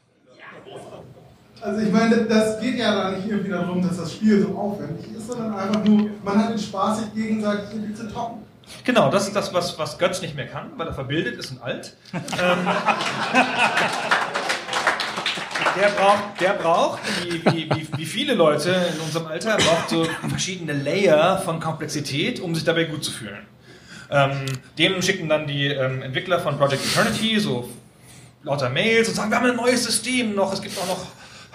Also ich meine, das geht ja da nicht irgendwie darum, dass das Spiel so aufwendig ist, sondern einfach nur, man hat den Spaß, sich gegenseitig irgendwie zu toppen. Genau, das ist das, was, was Götz nicht mehr kann, weil er verbildet ist und alt. ähm, der braucht, der braucht wie, wie, wie, wie viele Leute in unserem Alter, braucht so verschiedene Layer von Komplexität, um sich dabei gut zu fühlen. Ähm, dem schicken dann die ähm, Entwickler von Project Eternity so lauter Mails und sagen, wir haben ein neues System noch, es gibt auch noch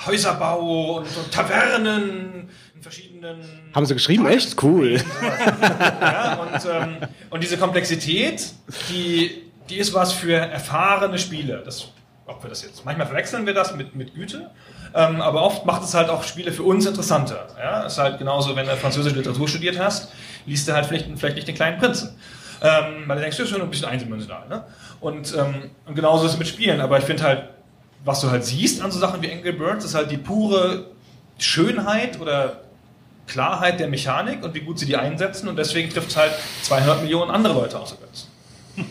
Häuserbau und so Tavernen in verschiedenen Haben sie geschrieben? Echt? Cool. ja, und, ähm, und diese Komplexität, die, die ist was für erfahrene Spiele. Das, ob wir das jetzt, manchmal verwechseln wir das mit, mit Güte, ähm, aber oft macht es halt auch Spiele für uns interessanter. Ja, ist halt genauso, wenn du französische Literatur studiert hast, liest du halt vielleicht, vielleicht nicht den kleinen Prinzen. Ähm, weil du denkst, das ist schon ein bisschen eindimensional. Ne? Und, ähm, und genauso ist es mit Spielen. Aber ich finde halt, was du halt siehst an so Sachen wie Angry Birds, ist halt die pure Schönheit oder Klarheit der Mechanik und wie gut sie die einsetzen und deswegen trifft es halt 200 Millionen andere Leute außer Götz. [LAUGHS]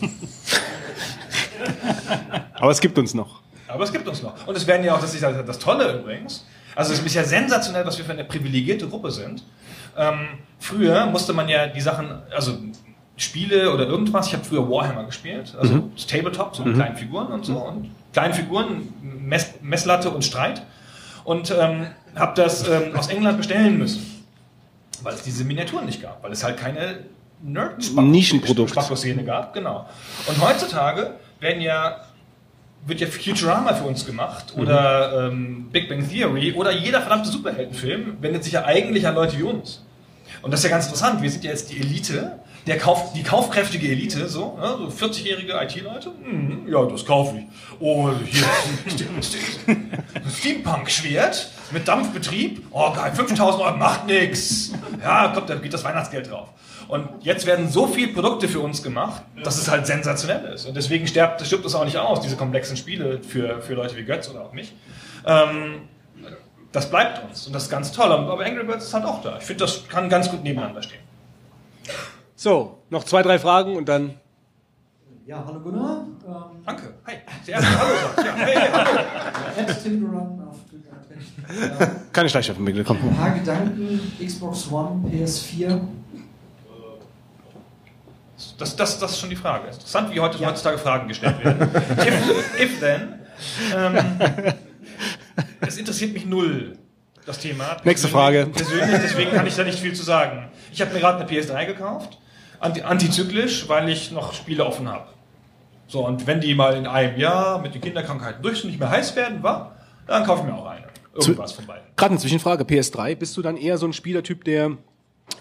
Aber es gibt uns noch. Aber es gibt uns noch. Und es werden ja auch, das ist ja das Tolle übrigens, also es ist ja sensationell, was wir für eine privilegierte Gruppe sind. Ähm, früher musste man ja die Sachen, also Spiele oder irgendwas, ich habe früher Warhammer gespielt, also Mhm. Tabletop, so mit Mhm. kleinen Figuren und so. Und kleinen Figuren, Mess, Messlatte und Streit. Und ähm, habe das ähm, aus England bestellen müssen, weil es diese Miniaturen nicht gab, weil es halt keine nerd Nischenprodukt. Szene gab, genau. Und heutzutage werden ja wird ja Futurama für uns gemacht oder ähm, Big Bang Theory oder jeder verdammte Superheldenfilm wendet sich ja eigentlich an Leute wie uns. Und das ist ja ganz interessant. Wir sind ja jetzt die Elite, der Kauf, die kaufkräftige Elite, so, ne, so 40-jährige IT-Leute. Mhm, ja, das kaufe ich. Oh, hier ein [LAUGHS] Steampunk-Schwert mit Dampfbetrieb. Oh, geil, 5000 Euro macht nix. Ja, kommt, da geht das Weihnachtsgeld drauf. Und jetzt werden so viele Produkte für uns gemacht, dass es halt sensationell ist. Und deswegen stirbt, stirbt es auch nicht aus, diese komplexen Spiele für, für Leute wie Götz oder auch mich. Ähm, das bleibt uns und das ist ganz toll. Aber Angry Birds ist halt auch da. Ich finde, das kann ganz gut nebeneinander stehen. So, noch zwei, drei Fragen und dann. Ja, hallo Gunnar. Ähm, Danke. Hi. Der erste Hallo sagt. Ja, hey, hallo. At Tim Duran auf Twitter. Ähm, Keine Ein komm. paar Gedanken, Xbox One, PS4. Das, das, das ist schon die Frage. Interessant, wie heute, heutzutage Fragen gestellt werden. if, if then. Ähm, es interessiert mich null. das Thema. Nächste Persönlich- Frage. Persönlich, deswegen kann ich da nicht viel zu sagen. Ich habe mir gerade eine PS3 gekauft, antizyklisch, weil ich noch Spiele offen habe. So, und wenn die mal in einem Jahr mit den Kinderkrankheiten durch sind, nicht mehr heiß werden, war, dann kaufe ich mir auch eine. Irgendwas von beiden. Gerade eine Zwischenfrage, PS3, bist du dann eher so ein Spielertyp, der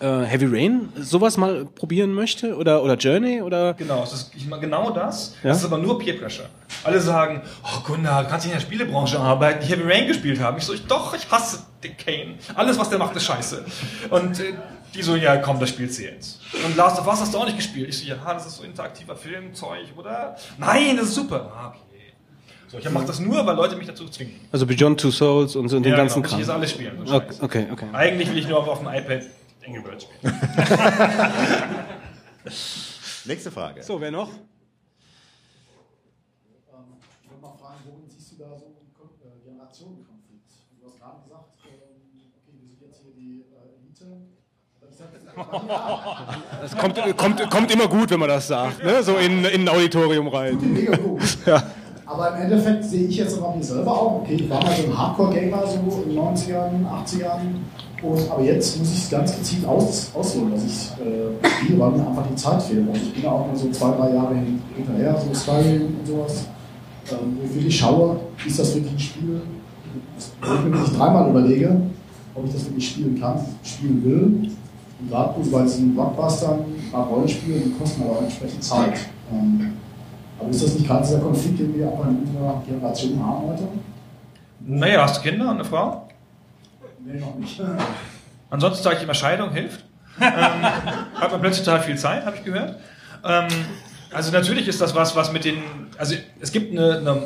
äh, Heavy Rain sowas mal probieren möchte? Oder, oder Journey? Oder? Genau, es ist genau das. Ja? Das ist aber nur Peer Pressure. Alle sagen, oh Gunnar, du kannst nicht in der Spielebranche arbeiten, die Heavy Rain gespielt haben. Ich so, ich, doch, ich hasse den Kane. Alles, was der macht, ist scheiße. Und äh, die so, ja komm, das spielst du jetzt. Und Last of Us hast du auch nicht gespielt. Ich so, ja, das ist so interaktiver Filmzeug, oder? Nein, das ist super. Ah, okay. So, ich mach das nur, weil Leute mich dazu zwingen. Also Beyond Two Souls und so und den Ja, ganzen genau, muss ich Kram. jetzt alles spielen, so Okay, okay, okay. Eigentlich will ich nur auf, auf dem iPad Angry Birds spielen. [LAUGHS] Nächste Frage. So, wer noch? Ich wollte mal fragen, worin siehst du da so einen Kon- äh, Generationenkonflikt? Du hast gerade gesagt, ähm, okay, wir sind jetzt hier die äh, Elite. Aber ich sag, [LAUGHS] Das kommt, kommt, kommt immer gut, wenn man das sagt, ne? so in, in ein Auditorium rein. Mega gut. [LAUGHS] Ja. Aber im Endeffekt sehe ich jetzt aber mir selber auch, okay, ich war mal so ein Hardcore-Gamer so in den 90ern, 80ern. Und, aber jetzt muss ich es ganz gezielt aus, auswählen, was ich äh, spiele, weil mir einfach die Zeit fehlt. Also ich bin ja auch mal so zwei, drei Jahre hin- hinterher, so Skyrim und sowas. Ähm, wo ich wirklich schaue, ist das wirklich ein Spiel, wo ich mir dreimal überlege, ob ich das wirklich spielen kann, spielen will. Gerade so bei diesen Blockbustern, bei Rollenspielen, die kosten aber auch entsprechend Zeit. Ähm, aber ist das nicht gerade dieser Konflikt, den wir auch in unserer Generation haben heute? Naja, hast du Kinder und eine Frau? Nee, noch nicht. [LAUGHS] Ansonsten sage ich immer, Scheidung hilft. ähm, [LAUGHS] hat man plötzlich total viel Zeit, habe ich gehört. Ähm, also natürlich ist das was, was mit den, also es gibt eine, eine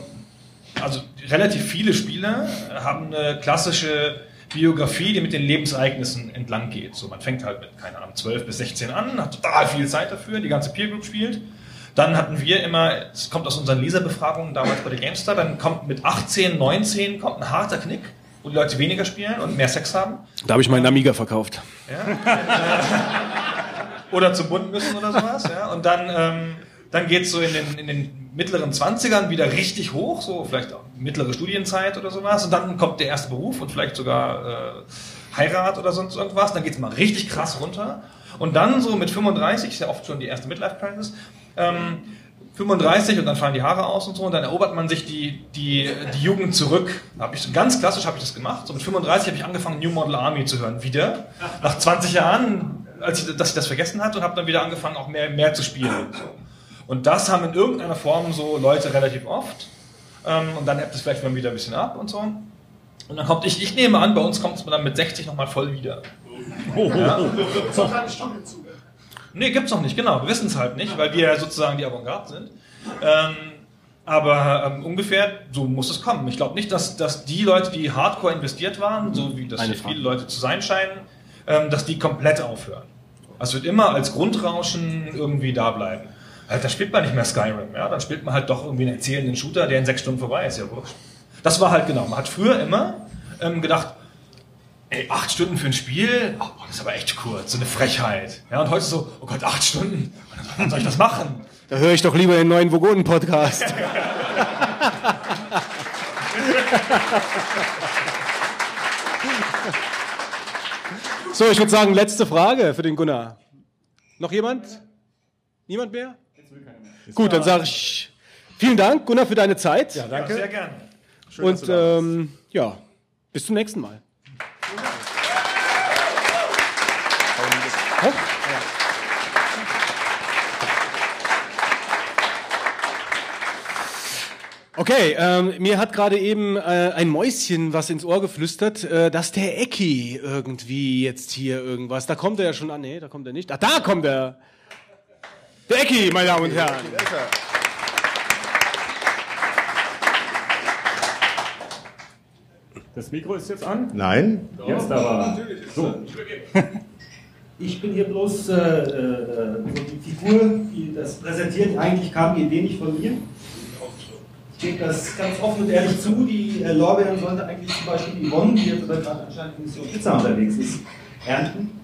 also relativ viele Spiele haben eine klassische Biografie, die mit den Lebensereignissen entlang geht. So, man fängt halt mit, keine Ahnung, 12 bis 16 an, hat total viel Zeit dafür, die ganze Peer Group spielt. Dann hatten wir immer, es kommt aus unseren Leserbefragungen damals bei der GameStar, dann kommt mit 18, 19 kommt ein harter Knick, wo die Leute weniger spielen und mehr Sex haben. Da habe ich meinen Amiga verkauft. oder zum Bund müssen oder sowas. Ja? Und dann, ähm, dann geht es so in den, in den mittleren 20ern wieder richtig hoch, so vielleicht mittlere Studienzeit oder sowas. Und dann kommt der erste Beruf und vielleicht sogar äh, Heirat oder sonst irgendwas. Dann geht es mal richtig krass runter. Und dann so mit 35, ist ja oft schon die erste Midlife-Crisis, ähm, 35 und dann fallen die Haare aus und so und dann erobert man sich die, die, die Jugend zurück. Hab ich ganz klassisch habe ich das gemacht. So mit 35 habe ich angefangen New Model Army zu hören wieder. Nach 20 Jahren, als ich, dass ich das vergessen hatte und habe dann wieder angefangen auch mehr, mehr zu spielen. So. Und das haben in irgendeiner Form so Leute relativ oft. Ähm, und dann ebbt es vielleicht mal wieder ein bisschen ab und so. Und dann kommt ich, ich nehme an, bei uns kommt es dann mit 60 nochmal voll wieder. Ja. So keine Stunde zu. Nee, gibt's noch nicht, genau. Wir wissen es halt nicht, weil wir ja sozusagen die Avantgarde sind. Ähm, aber ähm, ungefähr so muss es kommen. Ich glaube nicht, dass, dass die Leute, die hardcore investiert waren, so wie das Eine hier viele Leute zu sein scheinen, ähm, dass die komplett aufhören. Also es wird immer als Grundrauschen irgendwie da bleiben. Halt, da spielt man nicht mehr Skyrim, ja? Dann spielt man halt doch irgendwie einen erzählenden Shooter, der in sechs Stunden vorbei ist, ja wurscht. Das war halt genau. Man hat früher immer ähm, gedacht, ey, acht Stunden für ein Spiel, oh, das ist aber echt kurz, so eine Frechheit. Ja, und heute so, oh Gott, acht Stunden, wann soll ich das machen? Da höre ich doch lieber den neuen Vogonen-Podcast. [LAUGHS] so, ich würde sagen, letzte Frage für den Gunnar. Noch jemand? Niemand mehr? Gut, dann sage ich vielen Dank, Gunnar, für deine Zeit. Ja, sehr gerne. Schön, dass Und du da ähm, ja, bis zum nächsten Mal. Okay, ähm, mir hat gerade eben äh, ein Mäuschen was ins Ohr geflüstert, äh, dass der Ecki irgendwie jetzt hier irgendwas. Da kommt er ja schon an. Nee, da kommt er nicht. Ach, da kommt er. Der Ecki, meine Damen und Herren. Das Mikro ist jetzt an? Nein. Jetzt aber. So. [LAUGHS] Ich bin hier bloß äh, äh, die Figur, die das präsentiert. Eigentlich kam die Idee nicht von mir. Ich gebe das ganz offen und ehrlich zu. Die äh, Lorbeeren sollte eigentlich zum Beispiel die Yvonne, die jetzt aber gerade anscheinend in Mission Pizza unterwegs ist, ernten.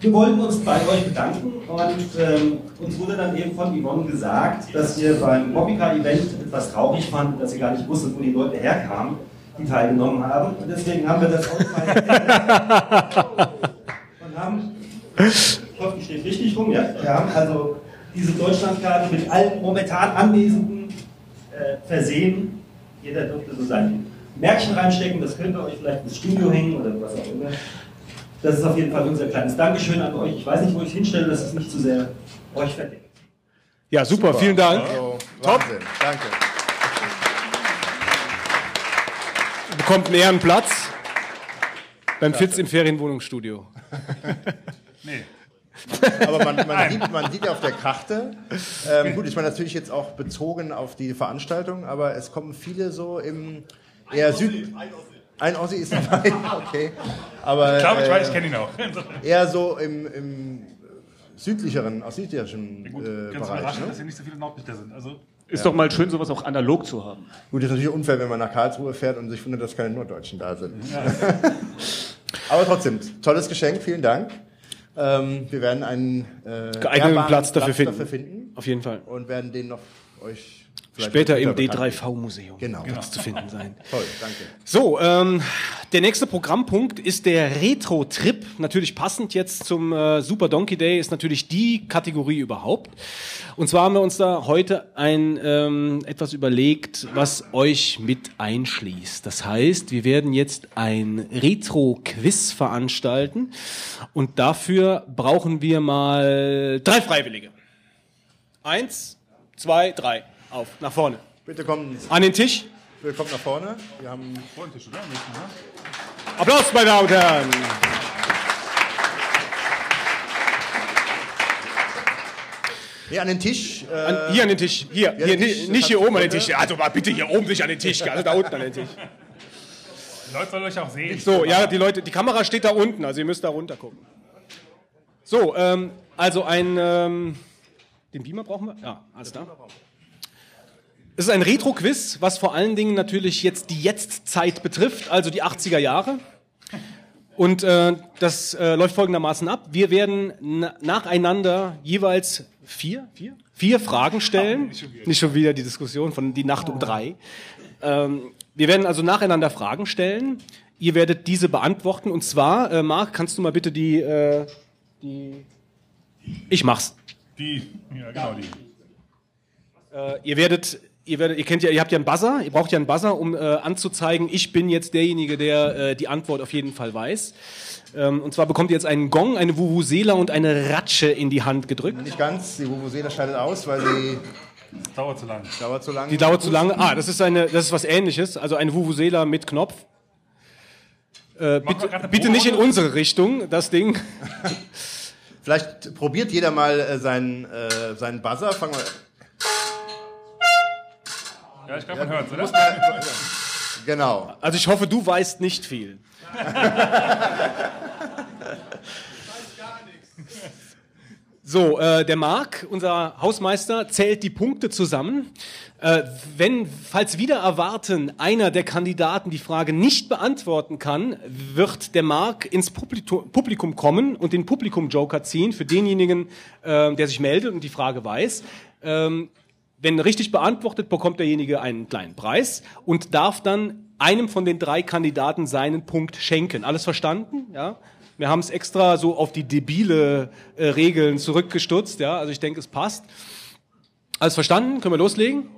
Wir wollten uns bei euch bedanken und ähm, uns wurde dann eben von Yvonne gesagt, dass wir beim Hobbycar-Event etwas traurig fanden, dass sie gar nicht wussten, wo die Leute herkamen. die teilgenommen haben. Und deswegen haben wir das auch [LAUGHS] und haben, ich hoffe, die steht richtig rum, ja? Wir haben also diese Deutschlandkarte mit allen momentan Anwesenden äh, versehen. Jeder durfte so sein Märkchen reinstecken, das könnt ihr euch vielleicht ins Studio hängen oder was auch immer. Das ist auf jeden Fall unser kleines Dankeschön an euch. Ich weiß nicht, wo ich hinstelle, dass es nicht zu sehr euch verdeckt. Ja, super, vielen Dank. Also, Top. Wahnsinn, danke. Bekommt einen Ehrenplatz beim Fitz im Ferienwohnungsstudio. [LAUGHS] Nee. Aber man, man, sieht, man sieht ja auf der Karte, ähm, gut, ich meine natürlich jetzt auch bezogen auf die Veranstaltung, aber es kommen viele so im eher Süd... Ein Ossi ist dabei, [LAUGHS] okay. Aber, Ich glaube, ich weiß, ich äh, kenne ihn auch. Eher so im, im südlicheren, aus südlicheren äh, Ganz Bereich. überraschend, Ne? dass hier nicht so viele Nordlichter sind. Also, Ist doch mal schön, sowas auch analog zu haben. Gut, ist natürlich unfair, wenn man nach Karlsruhe fährt und sich wundert, dass keine Norddeutschen da sind. Ja. [LAUGHS] Aber trotzdem, tolles Geschenk, vielen Dank. Ähm, wir werden einen äh, Geeigneten Platz dafür finden. finden. Auf jeden Fall. Und werden den noch euch vielleicht Später im später bekannt D3V-Museum Genau. wird es zu finden [LAUGHS] sein. Toll, danke. So, ähm, der nächste Programmpunkt ist der Retro-Trip. Natürlich passend jetzt zum äh, Super Donkey Day ist natürlich die Kategorie überhaupt. Und zwar haben wir uns da heute ein ähm, etwas überlegt, was euch mit einschließt. Das heißt, wir werden jetzt ein Retro-Quiz veranstalten und dafür brauchen wir mal drei Freiwillige. Eins, zwei, drei. Auf, nach vorne. Bitte kommen An den Tisch. Bitte kommt nach vorne. Wir haben Freundlich, oder? Applaus, meine Damen und Herren. Nee, an den Tisch. Äh, An, hier an den Tisch. Hier, hier der Tisch, ni- nicht hier oben an den. Tisch. Also mal bitte hier oben nicht an den Tisch. Also da unten an den Tisch. Die Leute sollen euch auch sehen. So, ja, die Leute, die Kamera steht da unten, also ihr müsst da runter gucken. So, ähm, also ein, ähm, den Beamer brauchen wir? Ja, alles klar. Es ist ein Retro-Quiz, was vor allen Dingen natürlich jetzt die Jetztzeit betrifft, also die 80er Jahre. Und äh, das äh, läuft folgendermaßen ab. Wir werden na nacheinander jeweils vier, vier, vier Fragen stellen. Nicht schon wieder die Diskussion von die Nacht um drei. Ähm, wir werden also nacheinander Fragen stellen. Ihr werdet diese beantworten. Und zwar, äh, Marc, kannst du mal bitte die, äh, die ich mach's. Die, ja, genau die. Äh, ihr werdet, ihr werdet, ihr kennt ja, ihr habt ja einen Buzzer, ihr braucht ja einen Buzzer, um äh, anzuzeigen, ich bin jetzt derjenige, der äh, die Antwort auf jeden Fall weiß. Ähm, und zwar bekommt ihr jetzt einen Gong, eine Vuvuzela und eine Ratsche in die Hand gedrückt. Nicht ganz, die Vuvuzela scheidet aus, weil sie Dauert zu lang. dauert zu lange. Die dauert zu lange. Ah, das ist eine, das ist was Ähnliches, also eine Vuvuzela mit Knopf. Äh, bitte, bitte nicht in unsere Richtung, das Ding. [LAUGHS] Vielleicht probiert jeder mal äh, seinen, äh, seinen Buzzer. Fangen wir. Ja, ich glaube, man hört es, oder? Genau. Also ich hoffe, du weißt nicht viel. [LAUGHS] So, äh, der Marc, unser Hausmeister, zählt die Punkte zusammen. Äh, wenn, falls wieder erwarten, einer der Kandidaten die Frage nicht beantworten kann, wird der Marc ins Publikum, Publikum kommen und den Publikum-Joker ziehen für denjenigen, äh, der sich meldet und die Frage weiß. Ähm, wenn richtig beantwortet, bekommt derjenige einen kleinen Preis und darf dann einem von den drei Kandidaten seinen Punkt schenken. Alles verstanden? Ja. Wir haben es extra so auf die debile äh, Regeln zurückgestutzt. Ja, also ich denke, es passt. Alles verstanden? Können wir loslegen?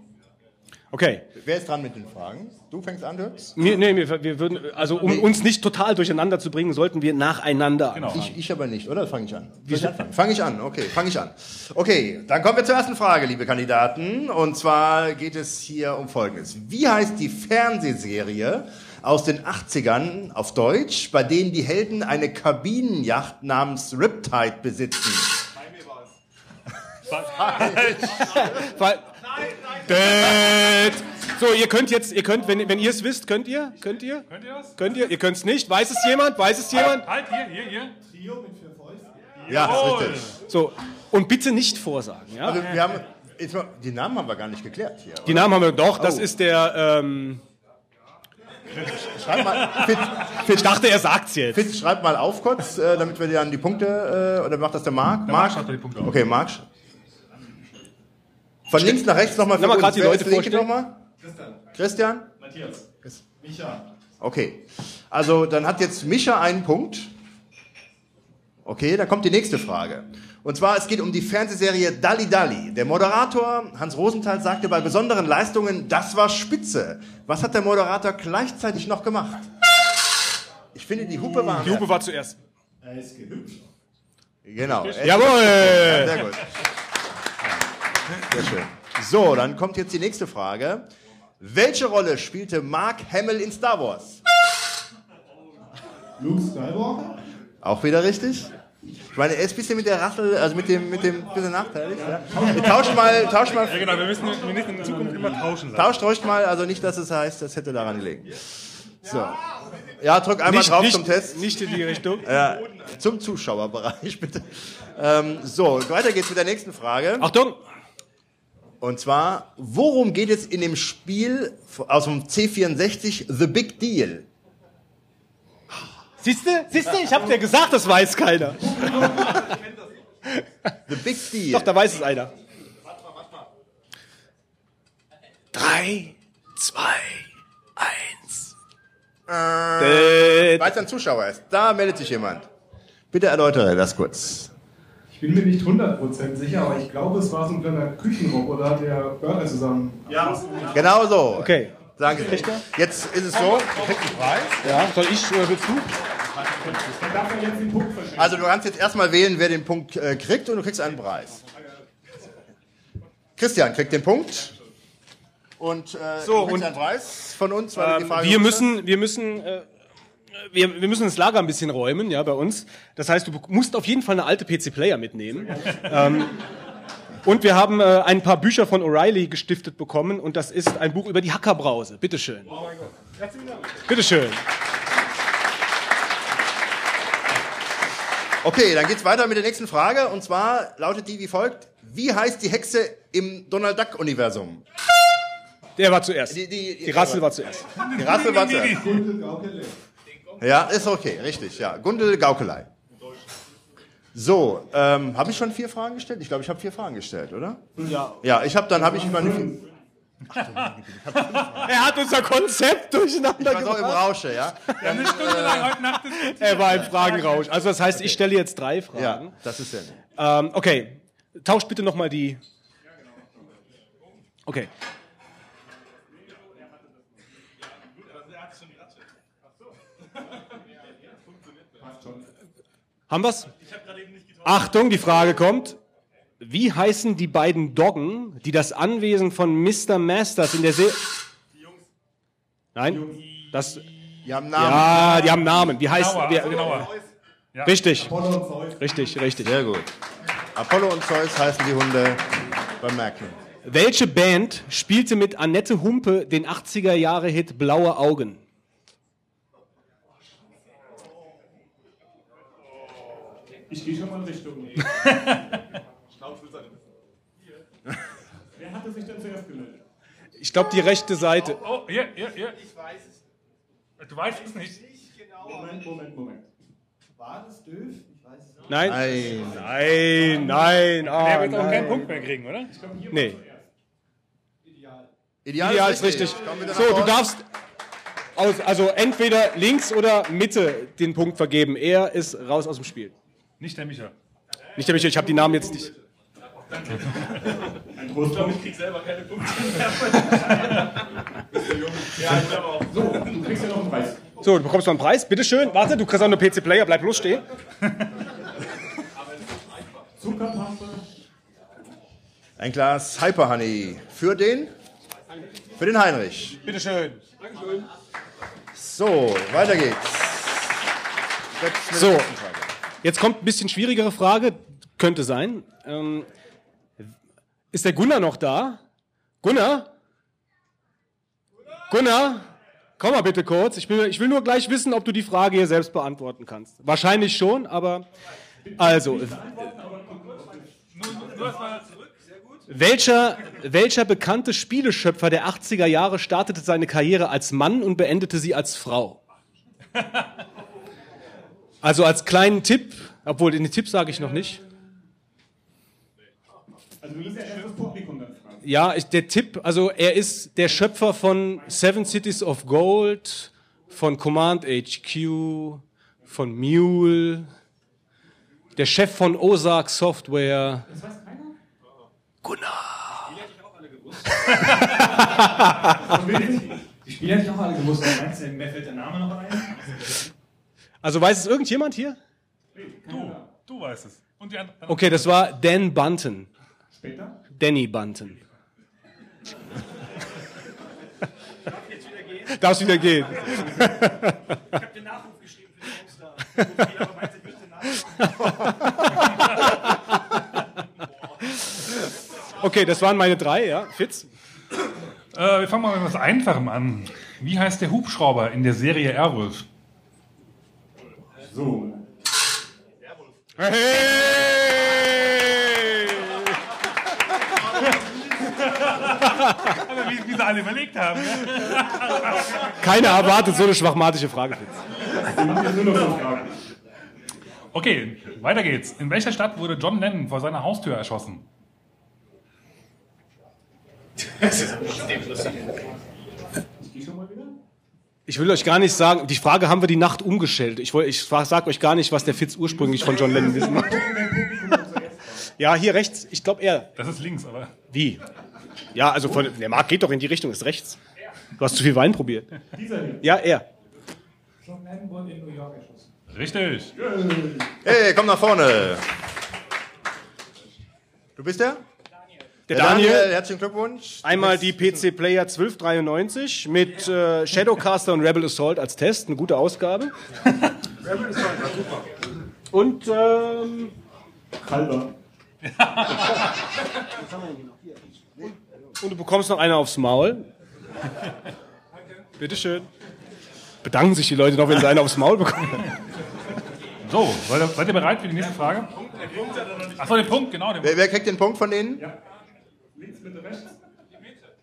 Okay. Wer ist dran mit den Fragen? Du fängst an, Dirks? Wir, nee, wir, wir würden, also um uns nicht total durcheinander zu bringen, sollten wir nacheinander anfangen. Ich, ich aber nicht, oder? Fange ich an? Soll ich anfangen? Fange ich an, okay, fange ich an. Okay, dann kommen wir zur ersten Frage, liebe Kandidaten. Und zwar geht es hier um Folgendes. Wie heißt die Fernsehserie aus den 80ern auf Deutsch, bei denen die Helden eine Kabinenyacht namens Riptide besitzen? Weil, Dät. So, ihr könnt jetzt, ihr könnt, wenn, wenn ihr es wisst, könnt ihr? Könnt ihr? Könnt ihr das? Könnt ihr? Ihr könnt es nicht? Weiß es jemand? Weiß es jemand? Halt, hier, hier, hier. Trio mit vier Fäusten. Ja, Jawohl. richtig. So, und bitte nicht vorsagen, ja? Also wir haben, jetzt mal, die Namen haben wir gar nicht geklärt hier. Die Namen haben wir doch, das Oh. ist der, ähm, Schreib mal, Fitz, ich dachte, er sagt's jetzt. Fitz, schreib mal auf kurz, äh, damit wir dann die Punkte, äh, oder macht das der Marc? Der Marc schreibt die Punkte auf. Okay, Marc. Von links nach rechts nochmal Lass mal grad die Leute ist vorstellen. nochmal? Christian. Christian? Matthias. Micha. Okay. Also dann hat jetzt Mischa einen Punkt. Okay, dann kommt die nächste Frage. Und zwar, es geht um die Fernsehserie Dalli Dalli. Der Moderator Hans Rosenthal sagte bei besonderen Leistungen, das war spitze. Was hat der Moderator gleichzeitig noch gemacht? Ich finde, die Hupe war... Die Hupe war zuerst. Er ist gehübscht. Genau. Jawohl! Ja, sehr gut. Sehr schön. So, dann kommt jetzt die nächste Frage. Welche Rolle spielte Mark Hamill in Star Wars? Luke Skywalker? Auch wieder richtig? Ich meine, er ist ein bisschen mit der Rassel, also mit dem, mit dem, bisschen nachteilig. Ja. Wir tauschen mal, tauschen mal. Ja, genau, wir müssen, wir müssen in Zukunft immer tauschen. lassen. Tauscht ruhig mal, also nicht, dass es heißt, das hätte daran gelegen. So. Ja, drück einmal Nicht- drauf nicht- zum Test. Nicht in die Richtung. Ja, zum Zuschauerbereich, [LAUGHS] bitte. Ähm, so, weiter geht's mit der nächsten Frage. Achtung! Und zwar, worum geht es in dem Spiel aus dem C64 The Big Deal? Siehste, siehste, ich hab dir gesagt, das weiß keiner. The Big Deal. Doch, da weiß es einer. Drei, zwei, eins. Äh, Weil es ein Zuschauer ist. Da meldet sich jemand. Bitte erläutere das kurz. Ich bin mir nicht 100% sicher, aber ich glaube, es war so ein kleiner Küchenroboter, der Burger zusammen. Ja, Genau so. Okay. Danke. Jetzt ist es so, du kriegst einen Preis. Ja, soll ich oder willst du? Den. Also du kannst jetzt erstmal wählen, wer den Punkt äh, kriegt und du kriegst einen Preis. Christian kriegt den Punkt. Und äh, So, du kriegst und- einen Preis von uns, weil du die Ähm, Frage wir müssen, wir müssen, äh, wir, wir müssen das Lager ein bisschen räumen, ja, bei uns. Das heißt, du musst auf jeden Fall eine alte PC-Player mitnehmen. ähm, und wir haben äh, ein paar Bücher von O'Reilly gestiftet bekommen und das ist ein Buch über die Hackerbrause. Bitteschön. Bitteschön. Okay, dann geht's weiter mit der nächsten Frage. Und zwar lautet die wie folgt. Wie heißt die Hexe im Donald Duck-Universum? Der war zuerst. Die, die, Die Rassel war zuerst. Die Rassel war zuerst. Ja, ist okay, richtig, ja. Gundel Gaukelei. So, ähm, habe ich schon vier Fragen gestellt? Ich glaube, ich habe vier Fragen gestellt, oder? Ja. Ja, ich habe dann habe ich meine vier. Er hat unser Konzept durcheinander Ich war so im gebracht. Rausche, ja. Eine Stunde lang heute Nacht. Er war im Fragenrausch. Also das heißt, ich stelle jetzt drei Fragen. Ja, das ist ja nett. Ähm, okay, tauscht bitte nochmal die. Okay. Haben wir's? Achtung, die Frage kommt. Wie heißen die beiden Doggen, die das Anwesen von Mr. Masters in der See... Nein? Das, Die haben Namen. ja, die haben Namen. Wie heißt... Genauer, wie, also genauer. Ja. Richtig. Apollo und Zeus. Richtig, richtig. Sehr gut. Apollo und Zeus heißen die Hunde beim Merken. Welche Band spielte mit Annette Humpe den 80er Jahre Hit Blaue Augen? Ich gehe schon mal in Richtung. [LAUGHS] Wer hatte sich denn zuerst gemeldet? Ich glaube die rechte Seite. Oh, hier, hier, hier. Ich weiß es. Du weißt es nicht. Moment, Moment, Moment. War das doof? Ich weiß es nicht. Nein. Nein. Nein, nein. Der Ah, wird auch keinen nein. Punkt mehr kriegen, oder? Nee. Ideal, Ja, ist richtig. Wieder So, du darfst aus, also entweder links oder Mitte den Punkt vergeben. Er ist raus aus dem Spiel. Nicht der Micha. Nicht der Michael, ich habe die Namen jetzt nicht. Ein Trost, ich krieg selber keine Punkte mehr. ja, ich glaube auch. So, du kriegst ja noch einen Preis. So, du bekommst noch einen Preis. Bitteschön. Warte, du kriegst auch eine PC-Player. Bleib bloß stehen. [LAUGHS] Zuckerpaste. Ein Glas Hyper Honey. Für den? Für den Heinrich. Bitteschön. So, weiter geht's. So. Jetzt kommt ein bisschen schwierigere Frage. Könnte sein. Ähm, ist der Gunnar noch da? Gunnar? Gunnar? Komm mal bitte kurz. Ich will, ich will nur gleich wissen, ob du die Frage hier selbst beantworten kannst. Wahrscheinlich schon, aber also. Welcher, welcher bekannte Spieleschöpfer der 80er Jahre startete seine Karriere als Mann und beendete sie als Frau? Also als kleinen Tipp, obwohl den Tipp sage ich noch nicht. Also du ja erst das Publikum dann fragen. Ja, ich, der Tipp, also er ist der Schöpfer von Seven Cities of Gold, von Command HQ, von Mule, der Chef von Ozark Software. Das weiß keiner? Gunnar. Die Spieler hätte ich auch alle gewusst. aber Meinst du, mir fällt der Name noch ein? [LAUGHS] Also weiß es irgendjemand hier? Du, du weißt es. Und die anderen. Okay, das war Dan Bunton. Später? Danny Bunton. Darfst wieder gehen. Ich habe den Nachruf geschrieben für den Homestar. Aber meinst du nicht den Okay, das waren meine drei, ja. Fitz? Äh, wir fangen mal mit etwas Einfachem an. Wie heißt der Hubschrauber in der Serie Airwolf? So. Aber wie, wie sie alle überlegt haben. Keiner erwartet so eine schwachmatische Frage. Okay, weiter geht's. In welcher Stadt wurde John Lennon vor seiner Haustür erschossen? Ich will euch gar nicht sagen, die Frage haben wir die Nacht umgestellt. Ich, ich sage euch gar nicht, was der Fitz ursprünglich von John Lennon wissen wollte. [LAUGHS] Ja, hier rechts. Ich glaube er. Das ist links, aber. Wie? Ja, also von, der Markt geht doch in die Richtung, ist rechts. Du hast zu viel Wein probiert. Dieser hier. Ja, er. John Lennon wurde in New York erschossen. Richtig. Hey, komm nach vorne. Du bist der? Der Daniel. Daniel, herzlichen Glückwunsch. Einmal die PC Player 1293 mit äh, Shadowcaster und Rebel Assault als Test, eine gute Ausgabe. [LAUGHS] Und ähm, Halber. Und du bekommst noch eine aufs Maul. Bitteschön. Bedanken sich die Leute noch, wenn sie eine aufs Maul bekommen. So, seid ihr, bereit für die nächste Frage? Achso, den Punkt, genau. Den Wer, wer kriegt den Punkt von denen? Links, Mitte, rechts.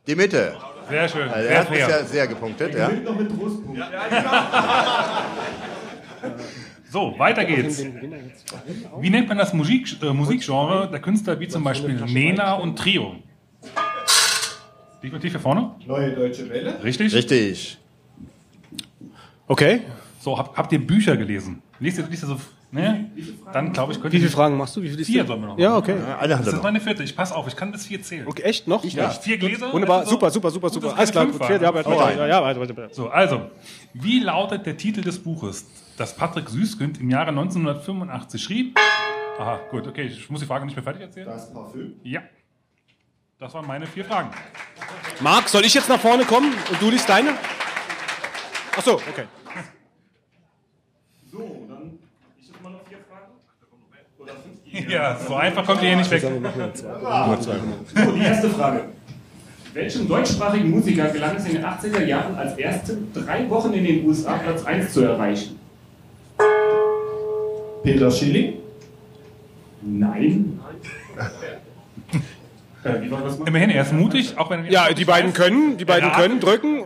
Die Mitte. Sehr schön. Also sehr er hat fair. bisher sehr gepunktet, ja. Noch mit Trostpunkt. [LAUGHS] So, weiter geht's. Wie nennt man das Musik, äh, Musikgenre der Künstler wie zum Beispiel Nena und Trio? Definitiv hier vorne? Neue Deutsche Welle. Richtig? Richtig. Okay. So, habt, habt ihr Bücher gelesen? Liest ihr, liest ihr so, ne? Dann glaube ich, könnt Wie viele Fragen machst du? Wie viele Vier sollen wir noch Ja, machen. okay. Eine Das ist meine vierte. Ich pass auf, ich kann bis vier zählen. Okay, echt noch? Ja. Vier Gläser? Wunderbar, Also, super, super, super, super. Alles klar, gut, vier, ja, weiter, weiter, ja, weiter, weiter, weiter. So, also, wie lautet der Titel des Buches, das Patrick Süßkind im Jahre 1985 schrieb? Aha, gut, okay, ich muss die Frage nicht mehr fertig erzählen. Das Parfüm. Ja. Das waren meine vier Fragen. Marc, soll ich jetzt nach vorne kommen und du liest deine? Ach so, okay. So, dann. Ich habe mal noch vier Fragen. Oder fünf? [LAUGHS] Ja, so einfach kommt ihr hier nicht weg. So, die erste Frage. Welchem deutschsprachigen Musiker gelang es in den 80er Jahren als erste drei Wochen in den USA Platz 1 zu erreichen? Peter Schilling. Nein. [LAUGHS] äh, wie war das mal? Immerhin, er ist mutig, auch wenn er Ja, die beiden können, die beiden Ja. können drücken.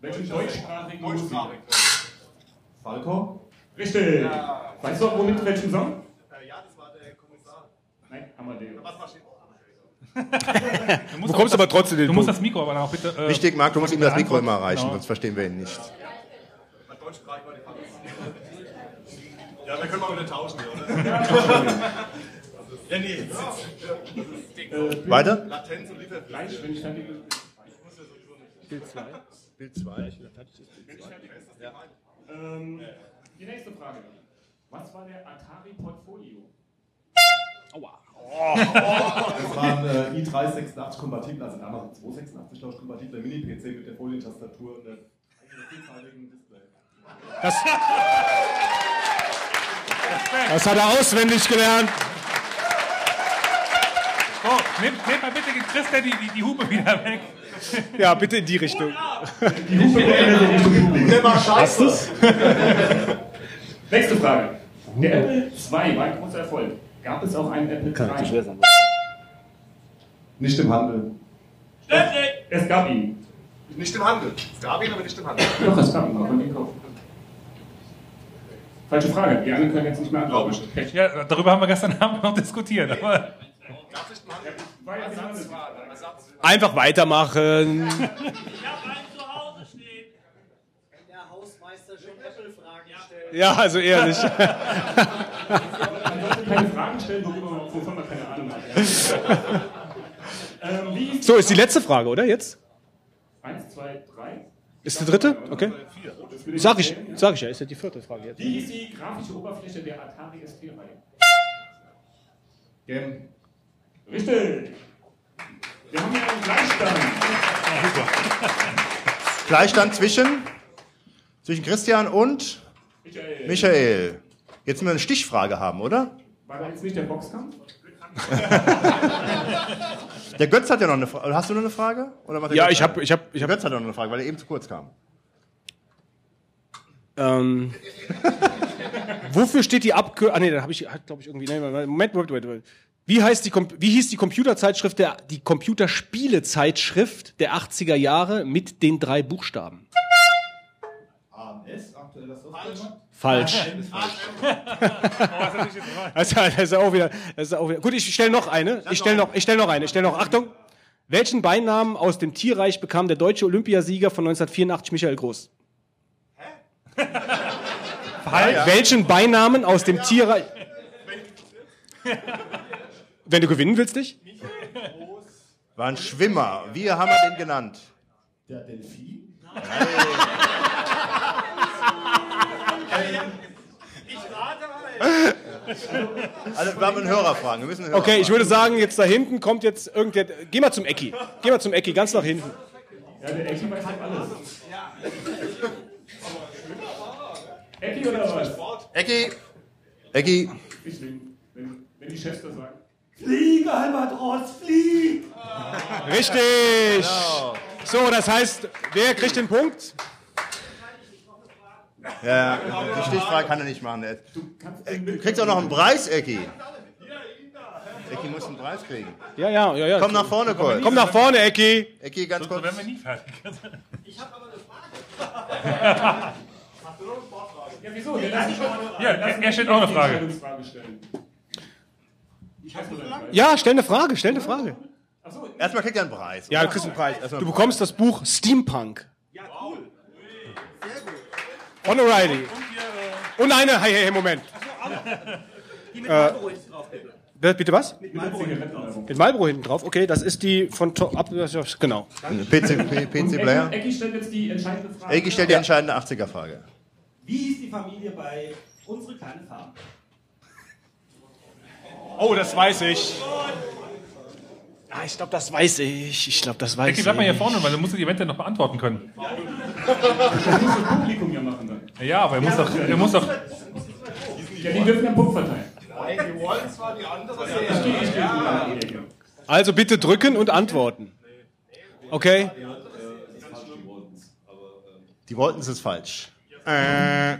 Welchem deutschsprachigen Musiker? Falco. Richtig. Weißt du auch, womit welchen Song? Ja, das war der Kommissar. Nein, Amadeus. [LAUGHS] Du bekommst aber trotzdem den Du musst das Mikro aber auch bitte. Äh, Wichtig, Marc, du musst ihm das Mikro immer erreichen, Genau. sonst verstehen wir ihn nicht. Ja, wir können mal wieder tauschen, oder? [LAUGHS] ja, nee. Äh, Weiter? Latenz und Liefer. Gleich, wenn ich fertig bin. Bild 2. Bild 2. Ähm, die nächste Frage. Was war der Atari Portfolio? Aua. Das war ein äh, i386 kompatibel, also damals 286 glaube ich, kompatibler Mini-PC mit der Folientastatur und einem Display. Das, das hat er auswendig gelernt. So, nehmt, nehmt mal bitte Christa die, die, die Hupe wieder weg. Ja, bitte in die Richtung. Die Hupe in Richtung Publikum. Der war scheiße. [LAUGHS] Nächste Frage. Der Apple II war ein großer Erfolg. Gab es auch einen Apple III? sein. Nicht im Handel. Es gab ihn. Nicht im Handel. Es gab ihn, aber nicht im Handel. Doch, es gab ihn. Man konnte ihn kaufen. Falsche Frage. Die anderen können jetzt nicht mehr antworten. Ja, darüber haben wir gestern [LAUGHS] Abend noch diskutiert. Aber. Einfach weitermachen. Ja, also ehrlich. Man [LAUGHS] sollte keine Fragen stellen, worüber, wovon man keine Ahnung hat. ähm, So, ist die letzte Frage, oder jetzt? Eins, zwei, drei. Ist die dritte? Okay. Sag ich, sag ich ja, ist ja die vierte Frage jetzt. Wie hieß die grafische Oberfläche der Atari ST-Reihe? Gem. Richtig. Wir haben hier einen Gleichstand. Gleichstand zwischen, zwischen Christian und Michael. Michael. Jetzt müssen wir eine Stichfrage haben, oder? War da jetzt nicht der Boxkampf? [LAUGHS] Der Götz hat ja noch eine Frage. Hast du noch eine Frage? Ja, Götz ich hab- eine? ich hab- ich Der Götz hat noch eine Frage, weil er eben zu kurz kam. Ähm, [LAUGHS] wofür steht die Abkürzung? Ah nee, da habe ich, glaube ich irgendwie. Nee, Moment, Moment, Moment, Moment. Wie heißt die, wie hieß die Computerzeitschrift der, die Computerspielezeitschrift der 80er Jahre mit den drei Buchstaben? Falsch. Das ist auch wieder, das ist auch wieder. Gut, ich stelle noch eine. Ich stelle noch, ich stelle noch eine. Ich stelle noch. Achtung. Welchen Beinamen aus dem Tierreich bekam der deutsche Olympiasieger von 1984 Michael Groß? Falsch. Welchen Beinamen aus dem Tierreich? Wenn du gewinnen willst, nicht? War ein Schwimmer. Wie haben wir den genannt? Der Delfin? Also, wir haben einen Hörerfragen. Wir müssen einen Hörer Okay, ich fragen. würde sagen, jetzt da hinten kommt jetzt irgendwer. Geh mal zum Ecki. Geh mal zum Ecki, ganz nach hinten. Ja, der Ecki weiß halt alles. Ecki oder was? Ecki. Ecki. Ich wenn, wenn die Chefs das sagen. Flieg, Albatros, flieg! Richtig. Genau. So, das heißt, wer kriegt den Punkt? Ja, die Stichfrage kann er nicht machen. Er- Du kriegst auch noch einen Preis, Ecki. Ecki muss einen Preis kriegen. Ja, ja, ja, ja. Komm nach vorne, kurz. Komm nach vorne, Ecki. Ecki, ganz So kurz. werden wir nie fertig. [LAUGHS] [LAUGHS] [LAUGHS] Ja, wieso? Wir lassen schon mal eine, Ja, lassen er stellt auch eine Frage. Ich. Ja, stell eine Frage, stell eine Frage. Achso, Erstmal kriegt er einen Preis. Ja, du kriegst einen Preis. Du bekommst das Buch Steampunk. ja, cool. Von O'Reilly. Und eine, hey, hey, hey, Moment. Die mit Marlboro ist drauf, bitte. Was? Mit Marlboro Zigaretten. Mit Marlboro hinten drauf. Okay, das ist die von Top ab. Genau. PC, P- PC Player. Ecki stellt jetzt die entscheidende Frage. Ecki stellt die entscheidende 80er-Frage. Wie hieß die Familie bei Unsere kleine Farm? Oh, das weiß ich. Ah, ich glaube, das weiß ich. Ich glaube, das weiß Ecki, ich. bleib mal hier vorne, weil du musst die eventuell noch beantworten können. [LAUGHS] Das muss das Publikum ja machen dann. Ja, aber er muss doch, er muss doch. Ja, die dürfen einen Punkt verteilen. Die wollen zwar die andere. Ja. Also bitte drücken und antworten. Okay? Die wollten es ist falsch. Äh,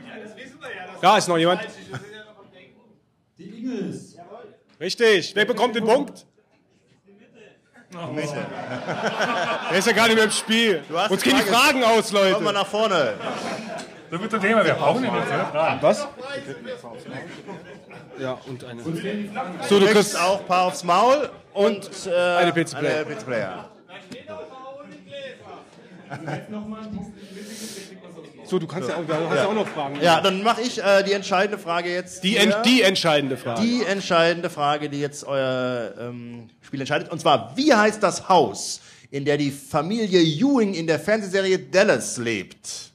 Da ist noch jemand. Die Ingels. Richtig. Wer bekommt den Punkt? [LAUGHS] Der ist ja gar nicht mehr im Spiel. du hast Uns gehen die Frage- Fragen aus, Komm mal Leute. nach vorne. So wird zum Thema. Wir brauchen den jetzt, oder? Fragen. Was? Ja, und eine. So, du kriegst auch ein paar aufs Maul und äh, Eine PC Player. Eine PC Player. So, du kannst ja, auch, du hast ja. auch noch Fragen. Ja, dann mache ich äh, die entscheidende Frage jetzt. Die, ent, die entscheidende Frage. Die entscheidende Frage, die jetzt euer ähm, Spiel entscheidet. Und zwar, wie heißt das Haus, in der die Familie Ewing in der Fernsehserie Dallas lebt?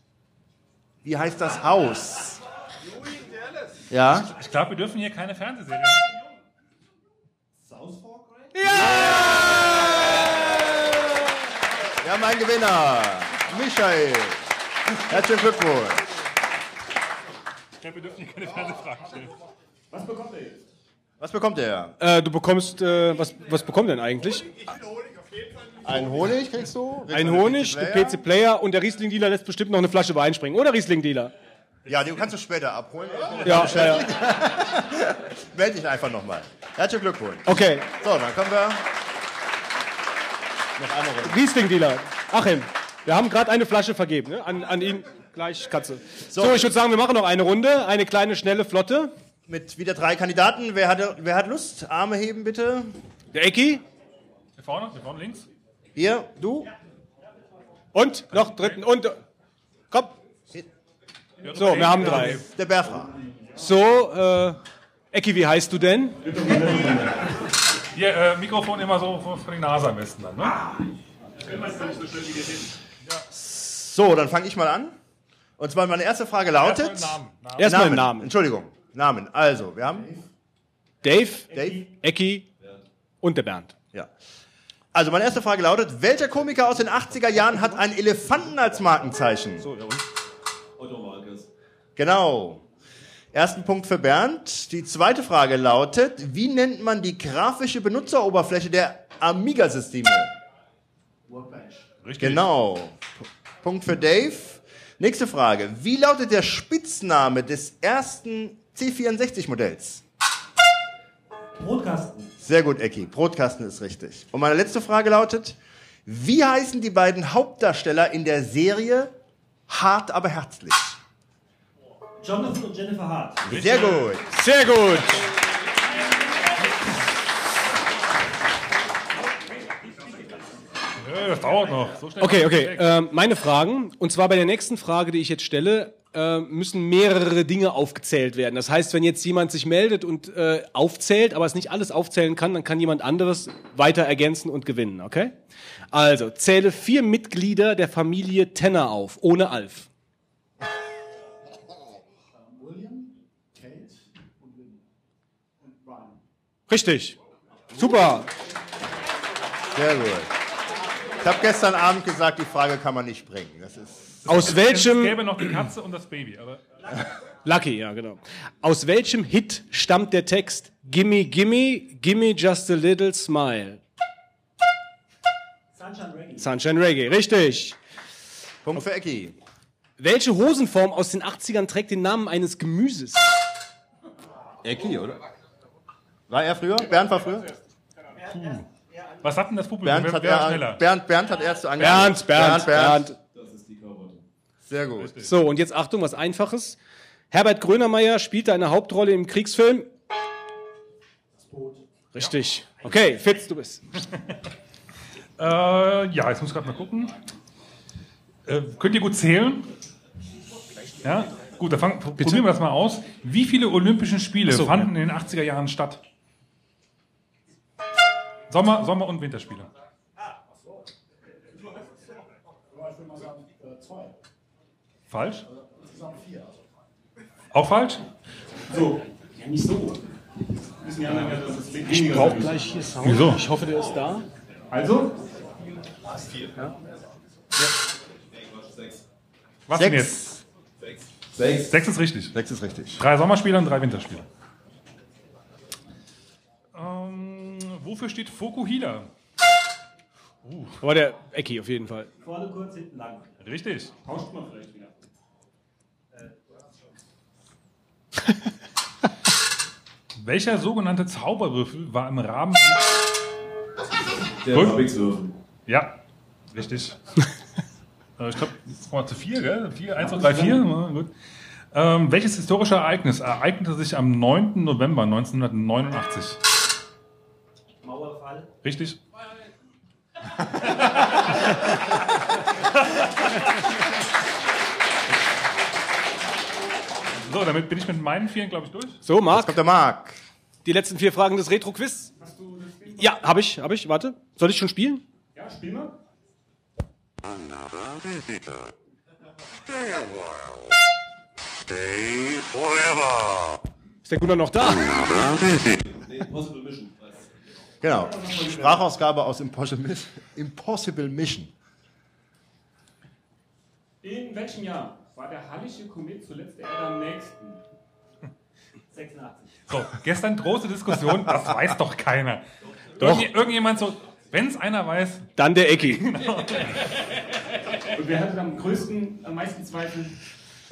Wie heißt das Haus? Ja? Ich glaube, wir dürfen hier keine Fernsehserie. Wir haben einen Gewinner. Michael. Herzlichen Glückwunsch. Ich glaube, wir dürfen hier keine Fernsehfragen stellen. Was bekommt er jetzt? Was bekommt er? Äh, du bekommst, äh, was, was bekommt denn eigentlich? Ein Honig kriegst du? Kriegst Ein du einen Honig, PC der PC-Player und der Riesling-Dealer lässt bestimmt noch eine Flasche Wein springen. Oder Riesling-Dealer? Ja, den kannst du später abholen. Ja, ja, ja. [LAUGHS] Meld dich einfach nochmal. Herzlichen Glückwunsch. Okay, So, dann kommen wir. Noch eine Runde. Riesling-Dealer. Achim, wir haben gerade eine Flasche vergeben, ne? An, an ihn. Gleich, Katze. So, ich würde sagen, wir machen noch eine Runde. Eine kleine, schnelle, flotte. Mit wieder drei Kandidaten. Wer, hatte, wer hat Lust? Arme heben bitte. Der Ecki. Hier vorne, hier vorne links. Hier, du. Und noch dritten. Und. Komm. So, wir haben drei. Der Berfra. So, äh, Ecki, wie heißt du denn? Hier, äh, Mikrofon immer so vor, die Nase am besten dann, ne? So, dann fange ich mal an. Und zwar meine erste Frage lautet. Erstmal Namen. Namen. Erstmal Namen. Entschuldigung. Namen. Also, wir haben. Dave, Dave. Ecki und der Bernd. Ja. Also, meine erste Frage lautet: Welcher Komiker aus den 80er Jahren hat einen Elefanten als Markenzeichen? So, ja, und? Otto Walkes. Genau. Ersten Punkt für Bernd. Die zweite Frage lautet: Wie nennt man die grafische Benutzeroberfläche der Amiga-Systeme? Workbench. Richtig. Genau. Punkt für Dave. Nächste Frage. Wie lautet der Spitzname des ersten C64-Modells? Brotkasten. Sehr gut, Ecki. Brotkasten ist richtig. Und meine letzte Frage lautet, wie heißen die beiden Hauptdarsteller in der Serie Hart aber herzlich? Jonathan und Jennifer Hart. Sehr gut. Sehr gut. Ja, das dauert noch. So schnell Okay, okay. Ähm, meine Fragen. Und zwar bei der nächsten Frage, die ich jetzt stelle, äh, müssen mehrere Dinge aufgezählt werden. Das heißt, wenn jetzt jemand sich meldet und äh, aufzählt, aber es nicht alles aufzählen kann, dann kann jemand anderes weiter ergänzen und gewinnen, okay? Also, zähle vier Mitglieder der Familie Tenner auf, ohne Alf. William, Kate und Lynn. Und Brian. Richtig. Super. Sehr gut. Ich habe gestern Abend gesagt, die Frage kann man nicht bringen. Das ist Aus Es welchem... gäbe noch die Katze und das Baby, aber Lucky, ja, genau. Aus welchem Hit stammt der Text Gimme, gimme, gimme just a little smile? Sunshine Reggae. Sunshine Reggae, richtig. Punkt für Ecki. Welche Hosenform aus den 80ern trägt den Namen eines Gemüses? Ecki, oder? War er früher? Bernd war früher? Was hat denn das Publikum? Bernd Wer, hat, wer er, schneller? Bernd, Bernd hat erst so angefangen. Bernd, Bernd, Bernd. Das ist die Karotte. Sehr gut. So, und jetzt Achtung, was Einfaches. Herbert Grönemeyer spielte eine Hauptrolle im Kriegsfilm. Richtig. Okay, Fitz, du bist. [LAUGHS] Äh, ja, jetzt muss ich gerade mal gucken. Äh, könnt ihr gut zählen? Ja? Gut, dann fang, probieren wir das mal aus. Wie viele Olympische Spiele so, fanden in den 80er Jahren statt? Sommer, Sommer- und Winterspiele. Falsch? Insgesamt vier. Auch falsch? So, ja nicht so. Wissen die anderen ja, dass es Ich brauche gleich hier Sound. Wieso? Ich hoffe, der ist da. Also, Was denn Sechs. jetzt? Sechs. Sechs ist richtig. Sechs ist richtig. Drei Sommerspiele und drei Winterspiele. Wofür steht Fokuhila? Aber der Ecki auf jeden Fall. Vorne kurz, hinten lang. Richtig. tauscht man vielleicht wieder. Welcher sogenannte Zauberwürfel war im Rahmen... Der. Rubikswürfel. Ja, richtig. [LAUGHS] Äh, ich glaube, jetzt kommen wir zu vier, gell? Vier, eins, zwei, drei, vier. Ja, gut. Ähm, welches historische Ereignis ereignete sich am 9. November 1989? Mauerfall. Richtig? So, damit bin ich mit meinen vieren, glaube ich, durch. So, Jetzt Marc, kommt der Marc. die letzten vier Fragen des Retro-Quiz. Ja, habe ich, habe ich. Warte. Soll ich schon spielen? Ja, spiel mal. Ist der Gunnar noch da? Nee, Impossible Mission. Genau. Sprachausgabe aus Impossible Mission. Impossible Mission. In welchem Jahr war der Hallische Komet zuletzt der Erde am nächsten? 86. So, gestern große Diskussion, das weiß doch keiner. Doch. Irgend, irgendjemand so, wenn es einer weiß, Dann der Ecki. Und wer hatte am größten, am meisten Zweifel?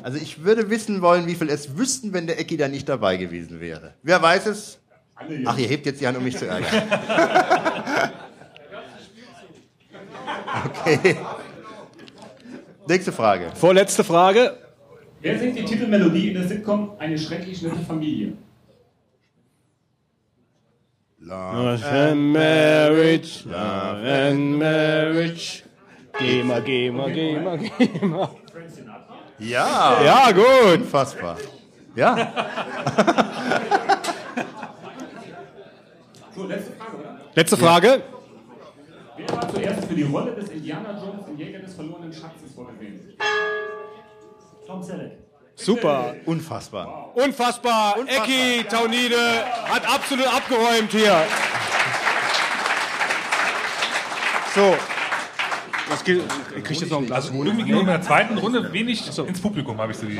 Also ich würde wissen wollen, wie viel es wüssten, wenn der Ecki da nicht dabei gewesen wäre. Wer weiß es? Ach, ihr hebt jetzt die Hand, um mich zu ärgern. [LAUGHS] Okay. Nächste Frage. Vorletzte Frage. Wer singt die Titelmelodie in der Sitcom Eine schrecklich nette Familie? Love and Marriage, Love and Marriage. Geh mal, geh mal, geh mal, geh mal. Ja. Ja, gut. Unfassbar. Ja. [LAUGHS] So, letzte Frage, oder? Letzte Frage. Wer war zuerst für die Rolle des Indiana Jones im Jäger des verlorenen Schatzes vorgesehen? Tom Selleck. Super. Unfassbar. Unfassbar. Ecki Taunide hat absolut abgeräumt hier. So. Was geht? Ich krieg jetzt noch ein Glas Also Honig. irgendwie ging in der zweiten Runde wenig ins Publikum, habe ich so die.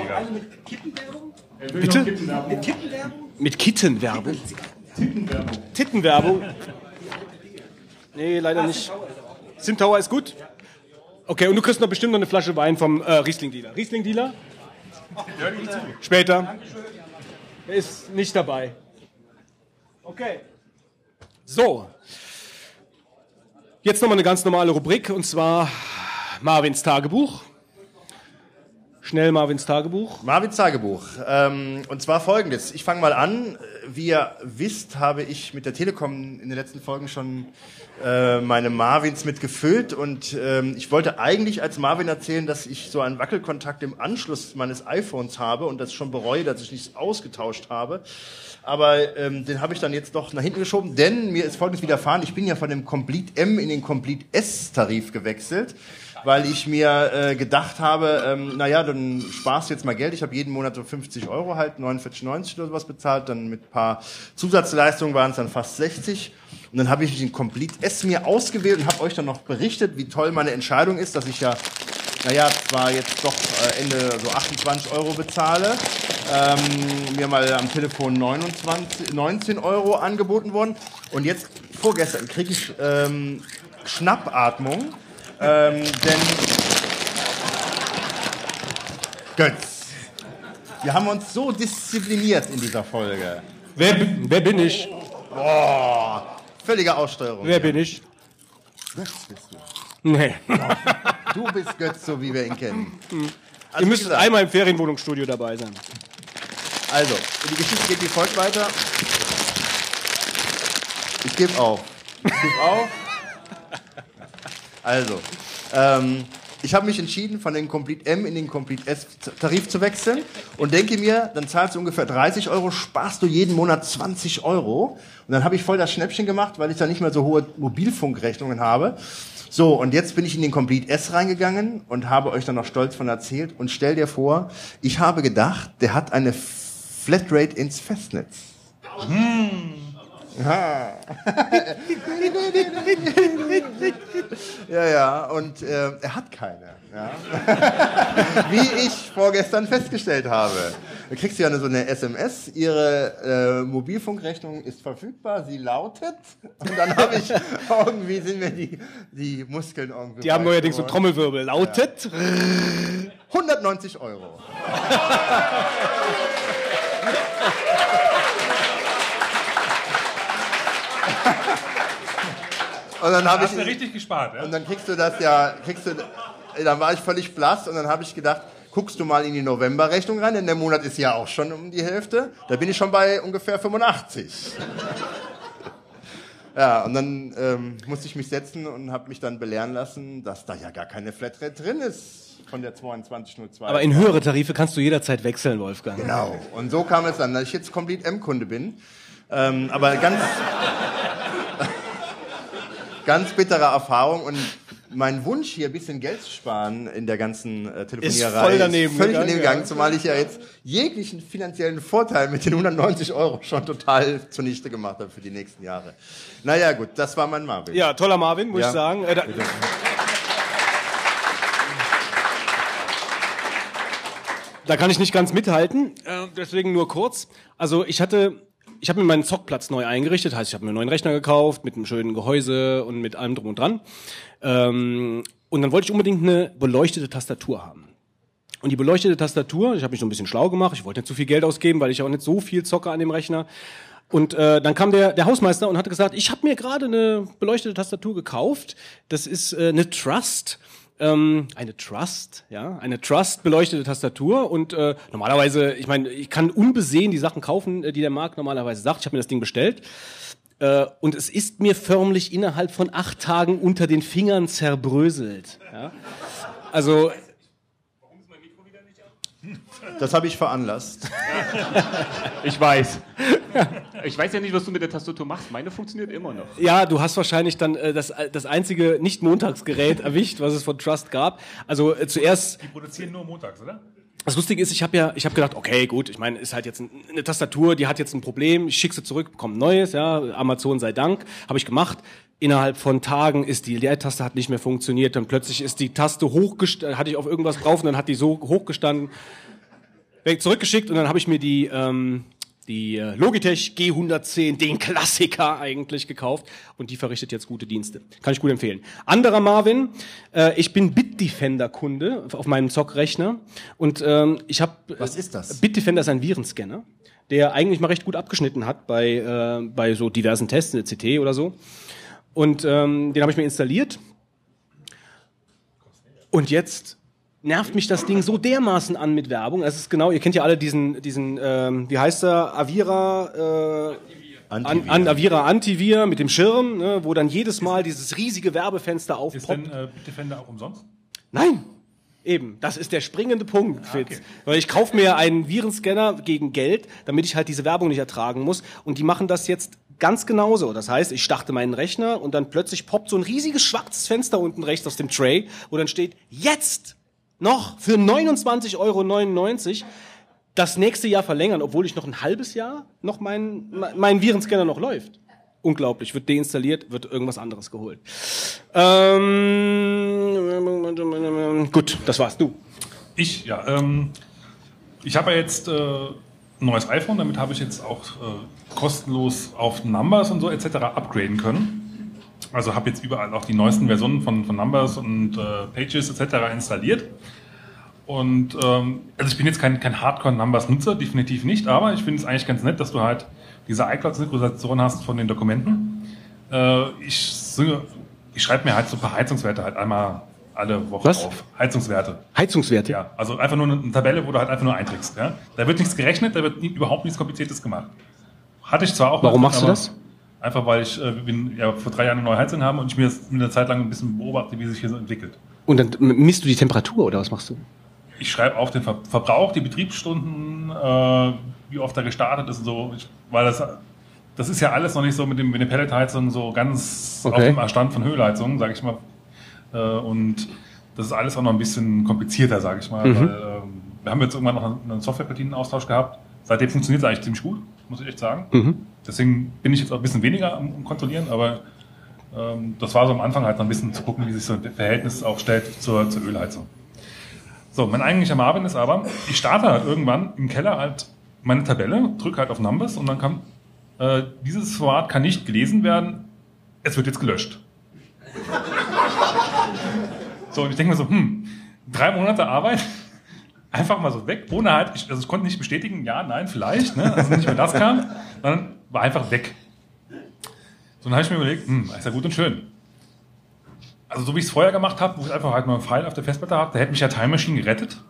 Bitte? Mit Kittenwerbung? Mit Kittenwerbung. Tittenwerbung. Tittenwerbung. Nee, leider nicht. Simtauer ist gut. Okay, und du kriegst noch bestimmt noch eine Flasche Wein vom äh, Riesling-Dealer. Riesling-Dealer? Später. Er ist nicht dabei. Okay. So. Jetzt nochmal eine ganz normale Rubrik und zwar Marvins Tagebuch. Schnell Marvins Tagebuch. Marvins Tagebuch. Ähm, und zwar folgendes. Ich fange mal an. Wie ihr wisst, habe ich mit der Telekom in den letzten Folgen schon äh, meine Marvins mitgefüllt. Und ähm, ich wollte eigentlich als Marvin erzählen, dass ich so einen Wackelkontakt im Anschluss meines iPhones habe und das schon bereue, dass ich nichts ausgetauscht habe. Aber ähm, den habe ich dann jetzt doch nach hinten geschoben, denn mir ist folgendes widerfahren. Ich bin ja von dem Complete M in den Complete S-Tarif gewechselt weil ich mir äh, gedacht habe, ähm, naja, dann sparst du jetzt mal Geld. Ich habe jeden Monat so 50 Euro halt, 49,90 oder sowas bezahlt. Dann mit paar Zusatzleistungen waren es dann fast 60. Und dann habe ich den Complete S mir ausgewählt und habe euch dann noch berichtet, wie toll meine Entscheidung ist, dass ich ja, naja, zwar jetzt doch äh, Ende so 28 Euro bezahle, ähm, mir mal am Telefon 29, 19 Euro angeboten worden. Und jetzt, vorgestern, kriege ich ähm, Schnappatmung. Ähm, denn Götz, wir haben uns so diszipliniert in dieser Folge. Wer, wer bin ich? Boah, völlige Aussteuerung. Wer bin ich? Götz bist du. Nee. [LAUGHS] Du bist Götz, so wie wir ihn kennen. Ihr müsst gesagt, einmal im Ferienwohnungsstudio dabei sein. Also, die Geschichte geht wie folgt weiter. Ich gebe auf. Ich gebe auf. Also, ähm, ich habe mich entschieden, von den Complete M in den Complete S Tarif zu wechseln und denke mir, dann zahlst du ungefähr 30 Euro, sparst du jeden Monat 20 Euro. Und dann habe ich voll das Schnäppchen gemacht, weil ich da nicht mehr so hohe Mobilfunkrechnungen habe. So, und jetzt bin ich in den Complete S reingegangen und habe euch dann noch stolz von erzählt. Und stell dir vor, ich habe gedacht, der hat eine Flatrate ins Festnetz. Hm. Ja. [LAUGHS] ja, ja, und äh, er hat keine. Ja. [LAUGHS] Wie ich vorgestern festgestellt habe. Da kriegst du ja so eine SMS, Ihre äh, Mobilfunkrechnung ist verfügbar, sie lautet. Und dann habe ich [LAUGHS] irgendwie sind mir die, die Muskeln irgendwie. Die haben neuerdings so. Trommelwirbel. Lautet. 190 Euro. Und dann habe Hast ich du richtig gespart, ja? und dann kriegst du das ja, kriegst du, dann war ich völlig blass und dann habe ich gedacht, guckst du mal in die Novemberrechnung rein, denn der Monat ist ja auch schon um die Hälfte. Da bin ich schon bei ungefähr 85. [LAUGHS] Ja, und dann ähm, musste ich mich setzen und habe mich dann belehren lassen, dass da ja gar keine Flatrate drin ist von der 2202. Aber in höhere Tarife kannst du jederzeit wechseln, Wolfgang. Genau. Und so kam es dann, dass ich jetzt komplett M-Kunde bin. Ähm, aber ganz, ganz bittere Erfahrung und mein Wunsch hier ein bisschen Geld zu sparen in der ganzen äh, Telefonierei voll daneben völlig gegangen, daneben gegangen, ja. zumal ich ja jetzt jeglichen finanziellen Vorteil mit den 190 Euro schon total zunichte gemacht habe für die nächsten Jahre. Naja gut, das war mein Marvin. Ja, toller Marvin, muss Ja. ich sagen. Äh, da kann ich nicht ganz mithalten, äh, deswegen nur kurz. Also ich hatte, ich habe mir meinen Zockplatz neu eingerichtet, heißt ich habe mir einen neuen Rechner gekauft mit einem schönen Gehäuse und mit allem drum und dran. Ähm, und dann wollte ich unbedingt eine beleuchtete Tastatur haben. Und die beleuchtete Tastatur, ich habe mich so ein bisschen schlau gemacht, ich wollte nicht zu viel Geld ausgeben, weil ich auch nicht so viel zocke an dem Rechner. Und äh, dann kam der, der Hausmeister und hatte gesagt, ich habe mir gerade eine beleuchtete Tastatur gekauft. Das ist äh, eine Trust. Ähm, eine Trust, ja, eine Trust beleuchtete Tastatur und äh, normalerweise, ich meine, ich kann unbesehen die Sachen kaufen, äh, die der Markt normalerweise sagt. Ich habe mir das Ding bestellt äh, und es ist mir förmlich innerhalb von acht Tagen unter den Fingern zerbröselt. Ja? Also Das habe ich veranlasst. [LAUGHS] Ich weiß. Ich weiß ja nicht, was du mit der Tastatur machst. Meine funktioniert immer noch. Ja, du hast wahrscheinlich dann äh, das, das einzige Nicht-Montagsgerät [LAUGHS] erwischt, was es von Trust gab. Also äh, zuerst Die produzieren nur montags, oder? Das Lustige ist, ich habe ja, ich habe gedacht, okay, gut, ich meine, ist halt jetzt ein, eine Tastatur, die hat jetzt ein Problem, ich schicke sie zurück, bekomme ein neues, ja, Amazon sei Dank, habe ich gemacht. Innerhalb von Tagen ist die Leertaste hat nicht mehr funktioniert, dann plötzlich ist die Taste hochgestanden, hatte ich auf irgendwas drauf und dann hat die so hochgestanden, zurückgeschickt und dann habe ich mir die ähm, die äh, Logitech G110, den Klassiker eigentlich gekauft und die verrichtet jetzt gute Dienste. Kann ich gut empfehlen. Anderer Marvin, äh, ich bin Bitdefender-Kunde auf meinem Zockrechner und ähm, ich habe... Was ist das? Bitdefender ist ein Virenscanner, der eigentlich mal recht gut abgeschnitten hat bei, äh, bei so diversen Tests in der CT oder so. Und ähm, den habe ich mir installiert. Und jetzt nervt mich das Ding so dermaßen an mit Werbung. Es ist genau, ihr kennt ja alle diesen, diesen ähm, wie heißt er, Avira, äh, An, an Avira Antivir mit dem Schirm, ne, wo dann jedes Mal dieses riesige Werbefenster Ist aufpoppt. denn äh, Bitdefender auch umsonst? Nein! Eben, das ist der springende Punkt, Fitz. Weil ich kaufe mir einen Virenscanner gegen Geld, damit ich halt diese Werbung nicht ertragen muss. Und die machen das jetzt ganz genauso. Das heißt, ich starte meinen Rechner und dann plötzlich poppt so ein riesiges schwarzes Fenster unten rechts aus dem Tray, wo dann steht, jetzt noch für 29,99 Euro das nächste Jahr verlängern, obwohl ich noch ein halbes Jahr noch mein, mein Virenscanner noch läuft. Unglaublich, wird deinstalliert, wird irgendwas anderes geholt. Ähm, gut, das war's. Du. Ich, ja. Ähm, ich habe ja jetzt äh, ein neues iPhone, damit habe ich jetzt auch äh, kostenlos auf Numbers und so etc. upgraden können. Also habe jetzt überall auch die neuesten Versionen von, von Numbers und äh, Pages etc. installiert. Und ähm, also ich bin jetzt kein, kein Hardcore-Numbers-Nutzer, definitiv nicht, aber ich finde es eigentlich ganz nett, dass du halt diese iCloud-Synchronisation hast von den Dokumenten. Äh, ich ich schreibe mir halt so ein paar Heizungswerte halt einmal alle Woche Was? auf. Heizungswerte. Heizungswerte? Ja, also einfach nur eine Tabelle, wo du halt einfach nur einträgst. Ja? Da wird nichts gerechnet, da wird nie, überhaupt nichts Kompliziertes gemacht. Hatte ich zwar auch. Warum machst du das? Einfach weil ich äh, bin, ja, vor drei Jahren eine neue Heizung habe und ich mir das eine Zeit lang ein bisschen beobachte, wie sich hier so entwickelt. Und dann misst du die Temperatur oder was machst du? Ich schreibe auf den Ver Verbrauch, die Betriebsstunden, äh, wie oft er gestartet ist und so, ich, weil das, das ist ja alles noch nicht so mit, dem, mit der Pelletheizung so ganz Okay. auf dem Erstand von Höhlheizungen, sage ich mal. Äh, und das ist alles auch noch ein bisschen komplizierter, sage ich mal. Mhm. Weil, ähm, wir haben jetzt irgendwann noch einen, einen Softwarepartienaustausch gehabt. Seitdem funktioniert es eigentlich ziemlich gut, muss ich echt sagen. Mhm. Deswegen bin ich jetzt auch ein bisschen weniger am, am Kontrollieren, aber ähm, das war so am Anfang halt noch ein bisschen zu gucken, wie sich so ein Verhältnis auch stellt zur, zur Ölheizung. So, mein eigentlicher Marvin ist aber, ich starte halt irgendwann im Keller halt meine Tabelle, drücke halt auf Numbers und dann kam, äh, dieses Format kann nicht gelesen werden, es wird jetzt gelöscht. So, und ich denke mir so, hm, drei Monate Arbeit, einfach mal so weg, ohne halt, ich, also ich konnte nicht bestätigen, ja, nein, vielleicht, ne, also nicht mehr das kam, sondern war einfach weg. So, dann habe ich mir überlegt, hm, ist ja gut und schön. Also so wie ich es vorher gemacht habe, wo ich einfach halt nur einen Pfeil auf der Festplatte habe, da hätte mich ja Time Machine gerettet.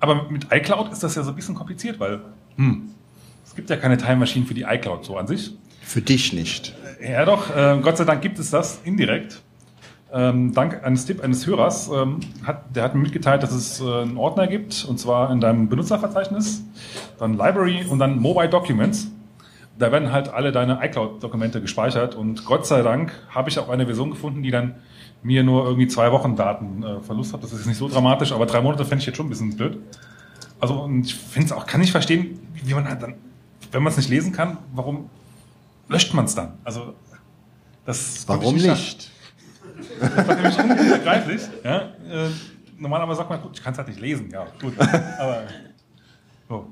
Aber mit iCloud ist das ja so ein bisschen kompliziert, weil hm, es gibt ja keine Time Machine für die iCloud so an sich. Für dich nicht. Ja doch, äh, Gott sei Dank gibt es das indirekt. Ähm, dank eines Tipp eines Hörers, ähm, hat, der hat mir mitgeteilt, dass es äh, einen Ordner gibt, und zwar in deinem Benutzerverzeichnis, dann Library und dann Mobile Documents. Da werden halt alle deine iCloud-Dokumente gespeichert und Gott sei Dank habe ich auch eine Version gefunden, die dann mir nur irgendwie zwei Wochen Datenverlust äh, hat. Das ist nicht so dramatisch, aber drei Monate fände ich jetzt schon ein bisschen blöd. Also und ich finde es auch, kann nicht verstehen, wie man halt dann, wenn man es nicht lesen kann, warum löscht man es dann? Also das Warum ich nicht? Das war nämlich un- unbegreiflich. [LAUGHS] Ja? Äh, normalerweise sagt man, gut, ich kann es halt nicht lesen. Ja, gut. Aber, so.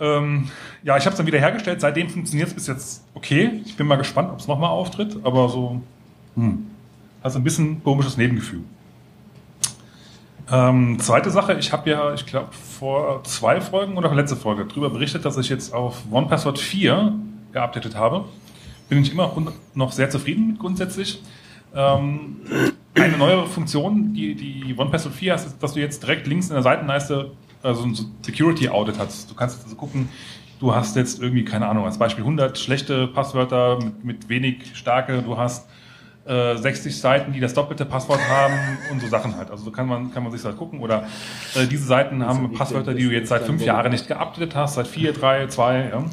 ähm, ja, ich habe es dann wieder hergestellt. Seitdem funktioniert es bis jetzt okay. Ich bin mal gespannt, ob es nochmal auftritt. Aber so, hm, also ein bisschen komisches Nebengefühl. Ähm, zweite Sache, ich habe ja, ich glaube, vor zwei Folgen oder letzte Folge darüber berichtet, dass ich jetzt auf OnePassword 4 geupdatet habe. Bin ich immer noch sehr zufrieden grundsätzlich. Ähm, eine neuere Funktion, die die OnePassword 4 hast, ist, dass du jetzt direkt links in der Seitenleiste also ein Security Audit hast. Du kannst also gucken, du hast jetzt irgendwie, keine Ahnung, als Beispiel 100 schlechte Passwörter mit, mit wenig starke, du hast äh, 60 Seiten, die das doppelte Passwort haben und so Sachen halt. Also so kann man, kann man sich das gucken. Oder äh, diese Seiten haben Passwörter, die du jetzt seit fünf Jahren nicht geupdatet hast, seit vier, drei, zwei. Ja.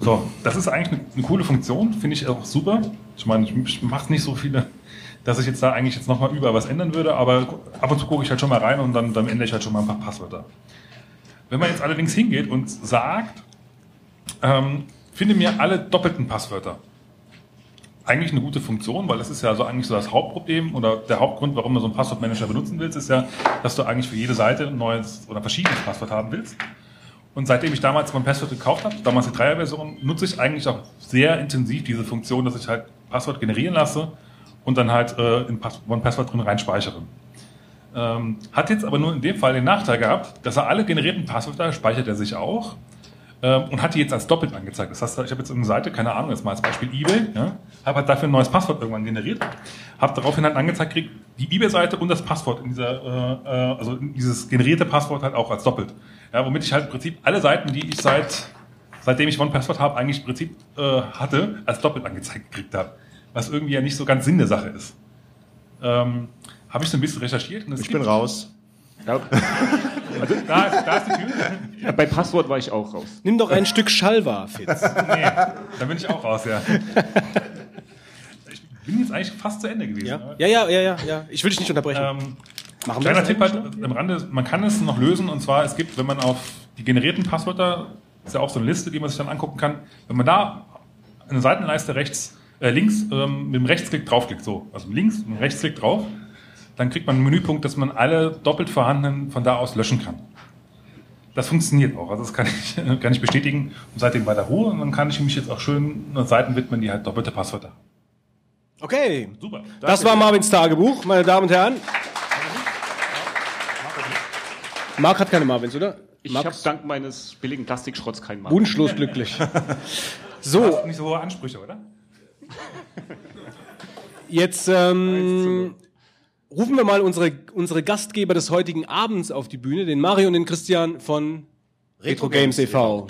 So, das ist eigentlich eine, eine coole Funktion, finde ich auch super. Ich meine, ich mache nicht so viele, dass ich jetzt da eigentlich jetzt nochmal überall was ändern würde, aber ab und zu gucke ich halt schon mal rein und dann, dann ändere ich halt schon mal ein paar Passwörter. Wenn man jetzt allerdings hingeht und sagt, ähm, finde mir alle doppelten Passwörter, eigentlich eine gute Funktion, weil das ist ja so eigentlich so das Hauptproblem oder der Hauptgrund, warum du so einen Passwortmanager benutzen willst, ist ja, dass du eigentlich für jede Seite ein neues oder verschiedenes Passwort haben willst. Und seitdem ich damals mein Passwort gekauft habe, damals die Dreier-Version, nutze ich eigentlich auch sehr intensiv diese Funktion, dass ich halt Passwort generieren lasse und dann halt äh, in Pass Passwort drin reinspeichere. Ähm, hat jetzt aber nur in dem Fall den Nachteil gehabt, dass er alle generierten Passwörter speichert er sich auch ähm, und hat die jetzt als doppelt angezeigt. Das heißt, ich habe jetzt eine Seite, keine Ahnung, jetzt mal als Beispiel eBay, ja, habe halt dafür ein neues Passwort irgendwann generiert, habe daraufhin halt angezeigt gekriegt, die eBay-Seite und das Passwort in dieser, äh, äh, also dieses generierte Passwort halt auch als doppelt. Ja, womit ich halt im Prinzip alle Seiten, die ich seit seitdem ich OnePassword habe, eigentlich im Prinzip äh, hatte, als doppelt angezeigt gekriegt habe. Was irgendwie ja nicht so ganz Sinn der Sache ist. Ähm, habe ich so ein bisschen recherchiert. ich bin raus. Ja. [LAUGHS] Also, da, ist, da ist die Tür. Ja, bei Passwort war ich auch raus. Nimm doch ein Stück Schalwa, Fitz. nee, da bin ich auch raus, ja. Ich bin jetzt eigentlich fast zu Ende gewesen. Ja, ja, ja, ja, ja. ja. Ich will dich nicht unterbrechen. Ähm, Machen wir Kleiner Tipp halt am Rande, man kann es noch lösen und zwar, es gibt, wenn man auf die generierten Passwörter, ist ja auch so eine Liste, die man sich dann angucken kann, wenn man da eine Seitenleiste rechts, äh, links ähm, mit dem Rechtsklick draufklickt, so, also links mit dem Rechtsklick drauf, dann kriegt man einen Menüpunkt, dass man alle doppelt vorhandenen von da aus löschen kann. Das funktioniert auch, also das kann ich, [LAUGHS] kann ich bestätigen und seitdem bei der Ruhe und dann kann ich mich jetzt auch schön Seiten widmen, die halt doppelte Passwörter haben. Okay. Super. Das war Marvins Tagebuch, meine Damen und Herren. Marc hat keine Marvins, oder? Ich habe dank meines billigen Plastikschrotts keinen Mark. Wunschlos glücklich. Du [LAUGHS] So, hast nicht so hohe Ansprüche, oder? jetzt ähm, rufen wir mal unsere, unsere Gastgeber des heutigen Abends auf die Bühne, den Mario und den Christian von Retro Games e.V.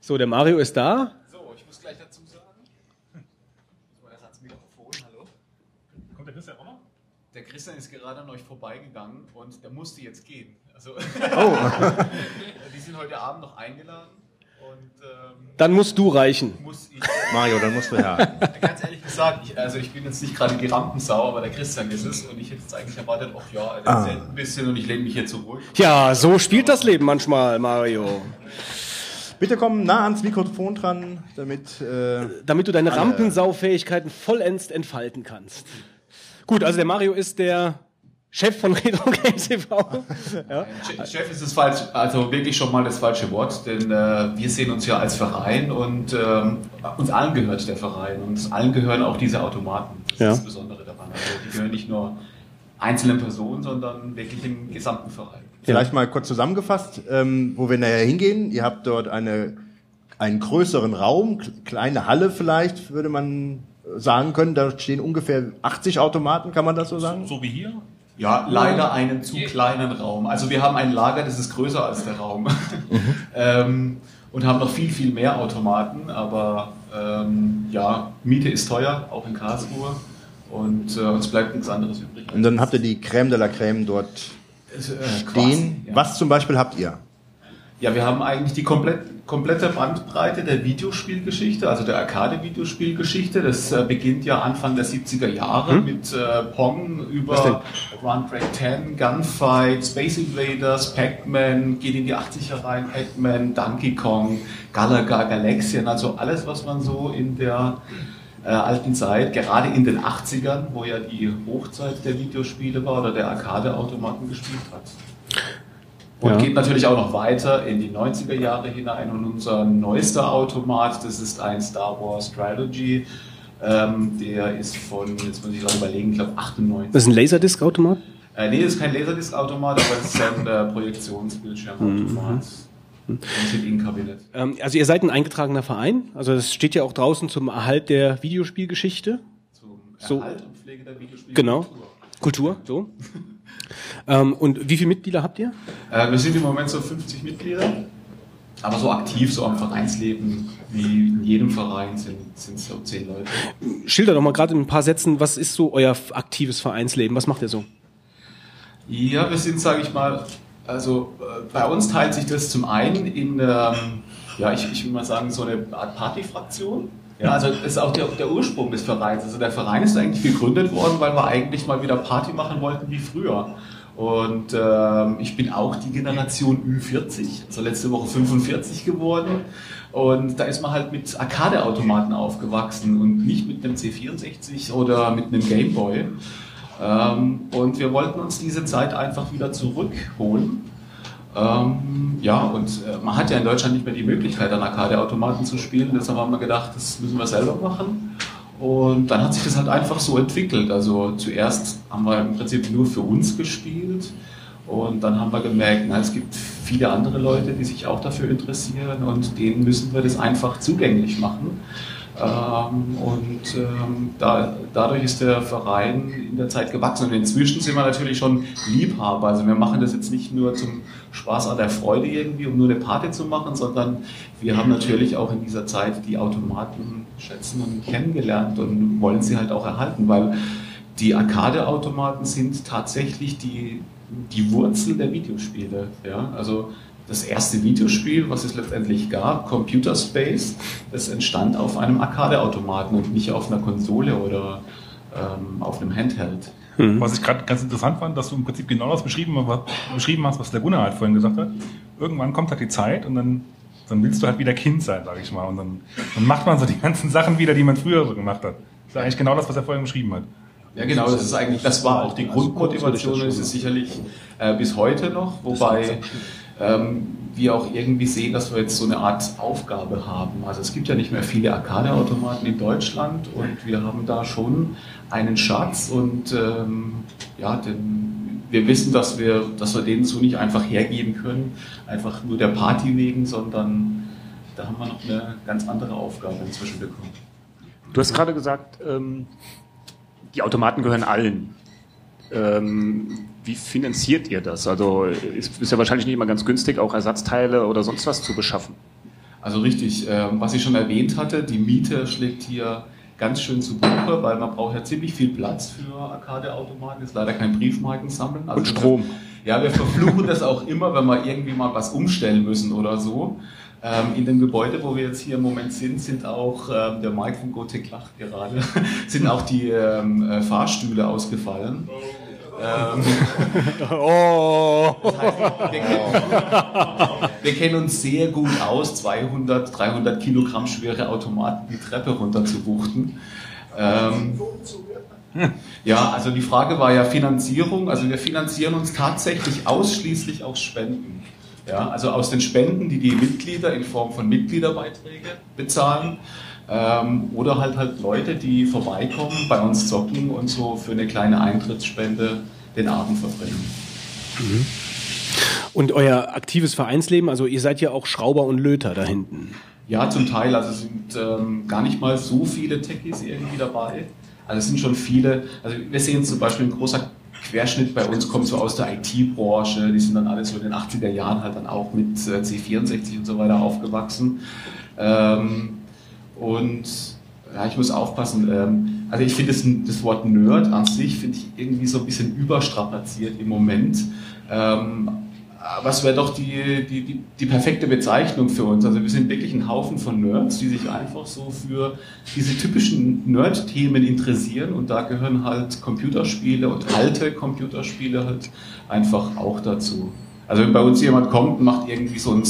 So, der Mario ist da. So, ich muss gleich dazu sagen. Ich muss erst ans Mikrofon, hallo. Kommt der Christian auch noch? Der Christian ist gerade an euch vorbeigegangen und der musste jetzt gehen. Also, Oh. [LAUGHS] sind heute Abend noch eingeladen und ähm, Dann musst du reichen. muss ich. Mario, dann musst du her. [LAUGHS] Ganz ehrlich gesagt, ich, also ich bin jetzt nicht gerade die Rampensau, aber der Christian ist es und ich hätte jetzt eigentlich erwartet, ach ja, er Ah. erzählt ein bisschen und ich lehne mich hier zurück. Ja, so spielt das Leben manchmal, Mario. Bitte komm nah ans Mikrofon dran, damit. Äh, Damit du deine Rampensaufähigkeiten vollends entfalten kannst. Gut, also der Mario ist der Chef von Retro Games e.V. [LAUGHS] Ja. Che- Chef ist das falsch, also wirklich schon mal das falsche Wort, denn äh, wir sehen uns ja als Verein und ähm, uns allen gehört der Verein und uns allen gehören auch diese Automaten. Das Ja. ist das Besondere daran. Also die gehören nicht nur einzelnen Personen, sondern wirklich dem gesamten Verein. Vielleicht mal kurz zusammengefasst, ähm, wo wir nachher hingehen. Ihr habt dort eine, einen größeren Raum, kle- kleine Halle vielleicht, würde man sagen können. Da stehen ungefähr 80 Automaten, kann man das so sagen? So wie hier? Ja, leider einen zu kleinen Raum. Also wir haben ein Lager, das ist größer als der Raum. [LAUGHS] ähm, und haben noch viel, viel mehr Automaten, aber ähm, ja, Miete ist teuer, auch in Karlsruhe. Und äh, uns bleibt nichts anderes übrig. Und dann habt ihr die Crème de la Crème dort Äh, stehen. quasi, ja. Was zum Beispiel habt ihr? Ja, wir haben eigentlich die komplett, komplette Bandbreite der Videospielgeschichte, also der Arcade-Videospielgeschichte. Das äh, beginnt ja Anfang der 70er Jahre Hm? mit äh, Pong über Run Break 10, Gunfight, Space Invaders, Pac-Man, geht in die 80er rein, Pac-Man, Donkey Kong, Galaga, Galaxian, also alles, was man so in der äh, alten Zeit, gerade in den 80ern, wo ja die Hochzeit der Videospiele war oder der Arcade-Automaten gespielt hat. Und Ja. geht natürlich auch noch weiter in die 90er Jahre hinein. Und unser neuester Automat, das ist ein Star Wars Trilogy. Ähm, der ist von, jetzt muss ich gerade überlegen, ich glaube 98. Das ist ein Laserdisc-Automat? Äh, nee, das ist kein Laserdisc-Automat, aber es ist ein äh, Projektionsbildschirmautomat. Mhm. In-Kabinett. Ähm, also ihr seid ein eingetragener Verein. Also das steht ja auch draußen zum Erhalt der Videospielgeschichte. Zum So. Erhalt und Pflege der Videospiele. Genau. Kultur, so. [LAUGHS] Ähm, und wie viele Mitglieder habt ihr? Äh, wir sind im Moment so 50 Mitglieder, aber so aktiv, so am Vereinsleben, wie in jedem Verein sind, sind so 10 Leute. Schilder doch mal gerade in ein paar Sätzen, was ist so euer aktives Vereinsleben? Was macht ihr so? Ja, wir sind, sage ich mal, also äh, bei uns teilt sich das zum einen in, ähm, ja, ich, ich will mal sagen, so eine Art Partyfraktion. Ja, also das ist auch der, der Ursprung des Vereins. Also der Verein ist eigentlich gegründet worden, weil wir eigentlich mal wieder Party machen wollten wie früher. Und ähm, ich bin auch die Generation Ü40, also letzte Woche 45 geworden. Und da ist man halt mit Arcade-Automaten aufgewachsen und nicht mit einem C64 oder mit einem Gameboy. Ähm, und wir wollten uns diese Zeit einfach wieder zurückholen. Ähm, ja, und äh, man hat ja in Deutschland nicht mehr die Möglichkeit, an Arcade-Automaten zu spielen. Deshalb haben wir gedacht, das müssen wir selber machen. Und dann hat sich das halt einfach so entwickelt. Also zuerst haben wir im Prinzip nur für uns gespielt. Und dann haben wir gemerkt, na, es gibt viele andere Leute, die sich auch dafür interessieren und denen müssen wir das einfach zugänglich machen. Ähm, und ähm, da, dadurch ist der Verein in der Zeit gewachsen. Und inzwischen sind wir natürlich schon Liebhaber. Also wir machen das jetzt nicht nur zum Spaß an der Freude irgendwie, um nur eine Party zu machen, sondern wir haben natürlich auch in dieser Zeit die Automaten schätzen und kennengelernt und wollen sie halt auch erhalten, weil die Arcade-Automaten sind tatsächlich die, die Wurzel der Videospiele. Ja? Also das erste Videospiel, was es letztendlich gab, Computer Space, das entstand auf einem Arcade-Automaten und nicht auf einer Konsole oder ähm, auf einem Handheld. Was ich gerade ganz interessant fand, dass du im Prinzip genau das beschrieben, beschrieben hast, was der Gunnar halt vorhin gesagt hat. Irgendwann kommt halt die Zeit und dann, dann willst du halt wieder Kind sein, sage ich mal. Und dann, dann macht man so die [LAUGHS] ganzen Sachen wieder, die man früher so gemacht hat. Das ist eigentlich genau das, was er vorhin beschrieben hat. Ja, genau, das ist eigentlich, das war auch die Grundmotivation, das ist sicherlich äh, bis heute noch, wobei ähm, wir auch irgendwie sehen, dass wir jetzt so eine Art Aufgabe haben. Also es gibt ja nicht mehr viele Arcade-Automaten in Deutschland und wir haben da schon einen Schatz und ähm, ja, den, wir wissen, dass wir, dass wir den so nicht einfach hergeben können, einfach nur der Party wegen, sondern da haben wir noch eine ganz andere Aufgabe inzwischen bekommen. Du hast gerade gesagt, ähm, die Automaten gehören allen. Ähm, wie finanziert ihr das? Also ist, ist ja wahrscheinlich nicht immer ganz günstig, auch Ersatzteile oder sonst was zu beschaffen. Also richtig, ähm, was ich schon erwähnt hatte, die Miete schlägt hier ganz schön zu Buche, weil man braucht ja ziemlich viel Platz für Arcade-Automaten, ist leider kein Briefmarken sammeln. Also Und Strom. Wir, ja, wir verfluchen das auch immer, wenn wir irgendwie mal was umstellen müssen oder so. Ähm, in dem Gebäude, wo wir jetzt hier im Moment sind, sind auch, ähm, der Mike von Gothic lacht gerade, [LAUGHS] sind auch die ähm, äh, Fahrstühle ausgefallen. Ähm, oh. Das heißt, wir, kennen, wir kennen uns sehr gut aus, 200, 300 Kilogramm schwere Automaten die Treppe runter zu wuchten. Ähm, ja, also die Frage war ja Finanzierung. Also wir finanzieren uns tatsächlich ausschließlich aus Spenden. Ja, also aus den Spenden, die die Mitglieder in Form von Mitgliederbeiträge bezahlen. Ähm, oder halt halt Leute, die vorbeikommen, bei uns zocken und so für eine kleine Eintrittsspende den Abend verbringen. Mhm. Und euer aktives Vereinsleben, also ihr seid ja auch Schrauber und Löter da hinten. Ja, zum Teil. Also es sind ähm, gar nicht mal so viele Techies irgendwie dabei. Also es sind schon viele. Also wir sehen zum Beispiel ein großer Querschnitt bei uns kommt so aus der IT-Branche. Die sind dann alle so in den 80er Jahren halt dann auch mit äh, C64 und so weiter aufgewachsen. Ähm, und ja, ich muss aufpassen. Ähm, also ich finde das, das, Wort Nerd an sich finde ich irgendwie so ein bisschen überstrapaziert im Moment. Ähm, aber wäre doch die, die, die, die, perfekte Bezeichnung für uns. Also wir sind wirklich ein Haufen von Nerds, die sich einfach so für diese typischen Nerd-Themen interessieren und da gehören halt Computerspiele und alte Computerspiele halt einfach auch dazu. Also wenn bei uns jemand kommt und macht irgendwie so ein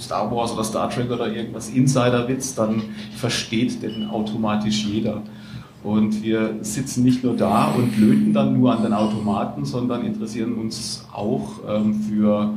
Star Wars oder Star Trek oder irgendwas Insider-Witz, dann versteht den automatisch jeder. Und wir sitzen nicht nur da und löten dann nur an den Automaten, sondern interessieren uns auch ähm, für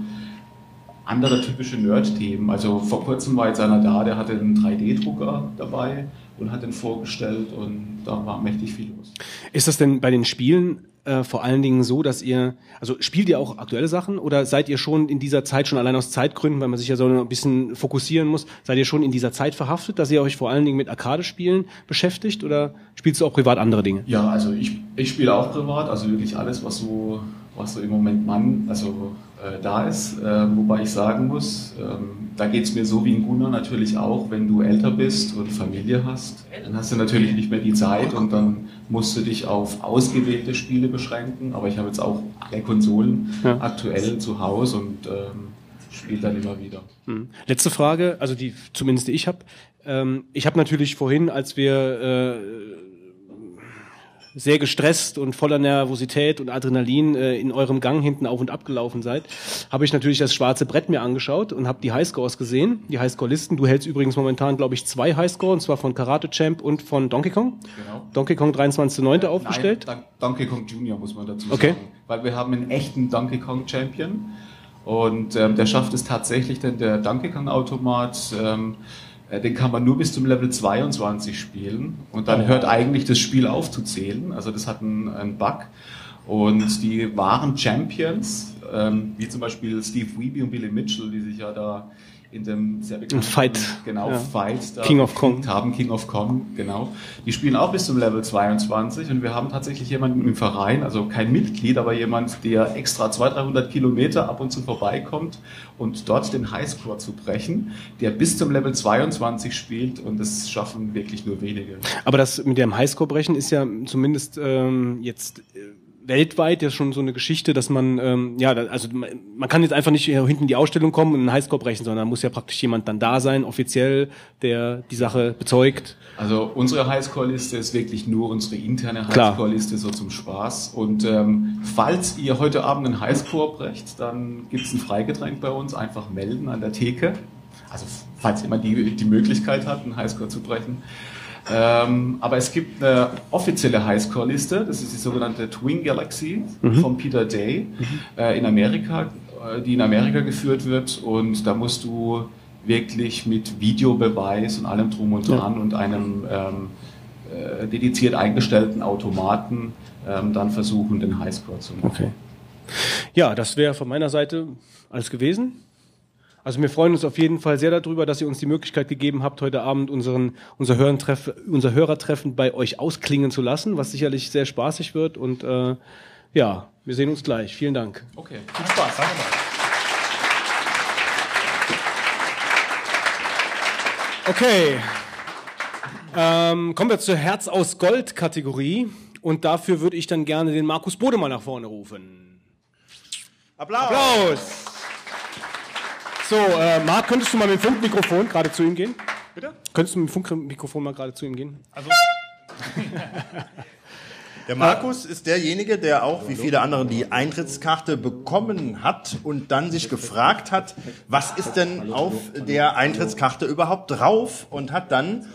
andere typische Nerd-Themen. Also vor kurzem war jetzt einer da, der hatte einen 3D-Drucker dabei und hat den vorgestellt und da war mächtig viel los. Ist das denn bei den Spielen äh, vor allen Dingen so, dass ihr, also spielt ihr auch aktuelle Sachen oder seid ihr schon in dieser Zeit schon allein aus Zeitgründen, weil man sich ja so ein bisschen fokussieren muss, seid ihr schon in dieser Zeit verhaftet, dass ihr euch vor allen Dingen mit Arcade-Spielen beschäftigt oder spielst du auch privat andere Dinge? Ja, also ich, ich spiele auch privat, also wirklich alles, was so, was so im Moment Mann, also äh, da ist. Äh, wobei ich sagen muss, ähm, da geht es mir so wie in Gunnar natürlich auch, wenn du älter bist und Familie hast, dann hast du natürlich nicht mehr die Zeit und dann musst du dich auf ausgewählte Spiele beschränken. Aber ich habe jetzt auch alle Konsolen Ja. aktuell zu Hause und ähm, spiele dann immer wieder. Hm. Letzte Frage, also die zumindest die ich habe. Ähm, ich habe natürlich vorhin, als wir äh, sehr gestresst und voller Nervosität und Adrenalin äh, in eurem Gang hinten auf und ab gelaufen seid, habe ich natürlich das schwarze Brett mir angeschaut und habe die Highscores gesehen, die Highscore-Listen. Du hältst übrigens momentan, glaube ich, zwei Highscore, und zwar von Karate Champ und von Donkey Kong. Genau. Donkey Kong 23.9. aufgestellt. Nein, Don- Donkey Kong Junior muss man dazu Okay. sagen. Weil wir haben einen echten Donkey Kong Champion und ähm, der schafft es tatsächlich, denn der Donkey Kong Automat, ähm, äh, den kann man nur bis zum Level 22 spielen und dann Oh. hört eigentlich das Spiel auf zu zählen. Also das hat einen, einen Bug. Und die wahren Champions, ähm, wie zum Beispiel Steve Wiebe und Billy Mitchell, die sich ja da in dem sehr bekannten Fight. genau, Ja. Fight da King of Kong. haben, King of Kong, genau. Die spielen auch bis zum Level 22 und wir haben tatsächlich jemanden im Verein, also kein Mitglied, aber jemand, der extra 200, 300 Kilometer ab und zu vorbeikommt und dort den Highscore zu brechen, der bis zum Level 22 spielt und das schaffen wirklich nur wenige. Aber das mit dem Highscore-Brechen ist ja zumindest ähm, jetzt äh, weltweit ja schon so eine Geschichte, dass man, ähm, ja, also man, kann jetzt einfach nicht hinten in die Ausstellung kommen und einen Highscore brechen, sondern da muss ja praktisch jemand dann da sein, offiziell, der die Sache bezeugt. Also unsere Highscore-Liste ist wirklich nur unsere interne. Highscore-Liste so zum Spaß. Und ähm, falls ihr heute Abend einen Highscore brecht, dann gibt's ein Freigetränk bei uns. Einfach melden an der Theke. Also falls jemand die, die Möglichkeit hat, einen Highscore zu brechen. Ähm, aber es gibt eine offizielle Highscore-Liste. Das ist die sogenannte Twin Galaxy Mhm. von Peter Day äh, in Amerika, äh, die in Amerika geführt wird. Und da musst du wirklich mit Videobeweis und allem drum und Ja. dran und einem ähm, äh, dediziert eingestellten Automaten ähm, dann versuchen, den Highscore zu machen. Okay. Ja, das wäre von meiner Seite alles gewesen. Also wir freuen uns auf jeden Fall sehr darüber, dass ihr uns die Möglichkeit gegeben habt, heute Abend unseren, unser, Hörentreff, unser Hörertreffen bei euch ausklingen zu lassen, was sicherlich sehr spaßig wird. Und äh, ja, wir sehen uns gleich. Vielen Dank. Okay, viel Spaß. Danke mal. Okay. Ähm, kommen wir zur Herz aus Gold Kategorie. Und dafür würde ich dann gerne den Markus Bode mal nach vorne rufen. Applaus! Applaus! So, äh, Marc, könntest du mal mit dem Funkmikrofon gerade zu ihm gehen? Bitte? Könntest du mit dem Funkmikrofon mal gerade zu ihm gehen? Also, [LAUGHS] Der Markus ist derjenige, der auch, wie viele andere, die Eintrittskarte bekommen hat und dann sich gefragt hat, was ist denn auf der Eintrittskarte überhaupt drauf und hat dann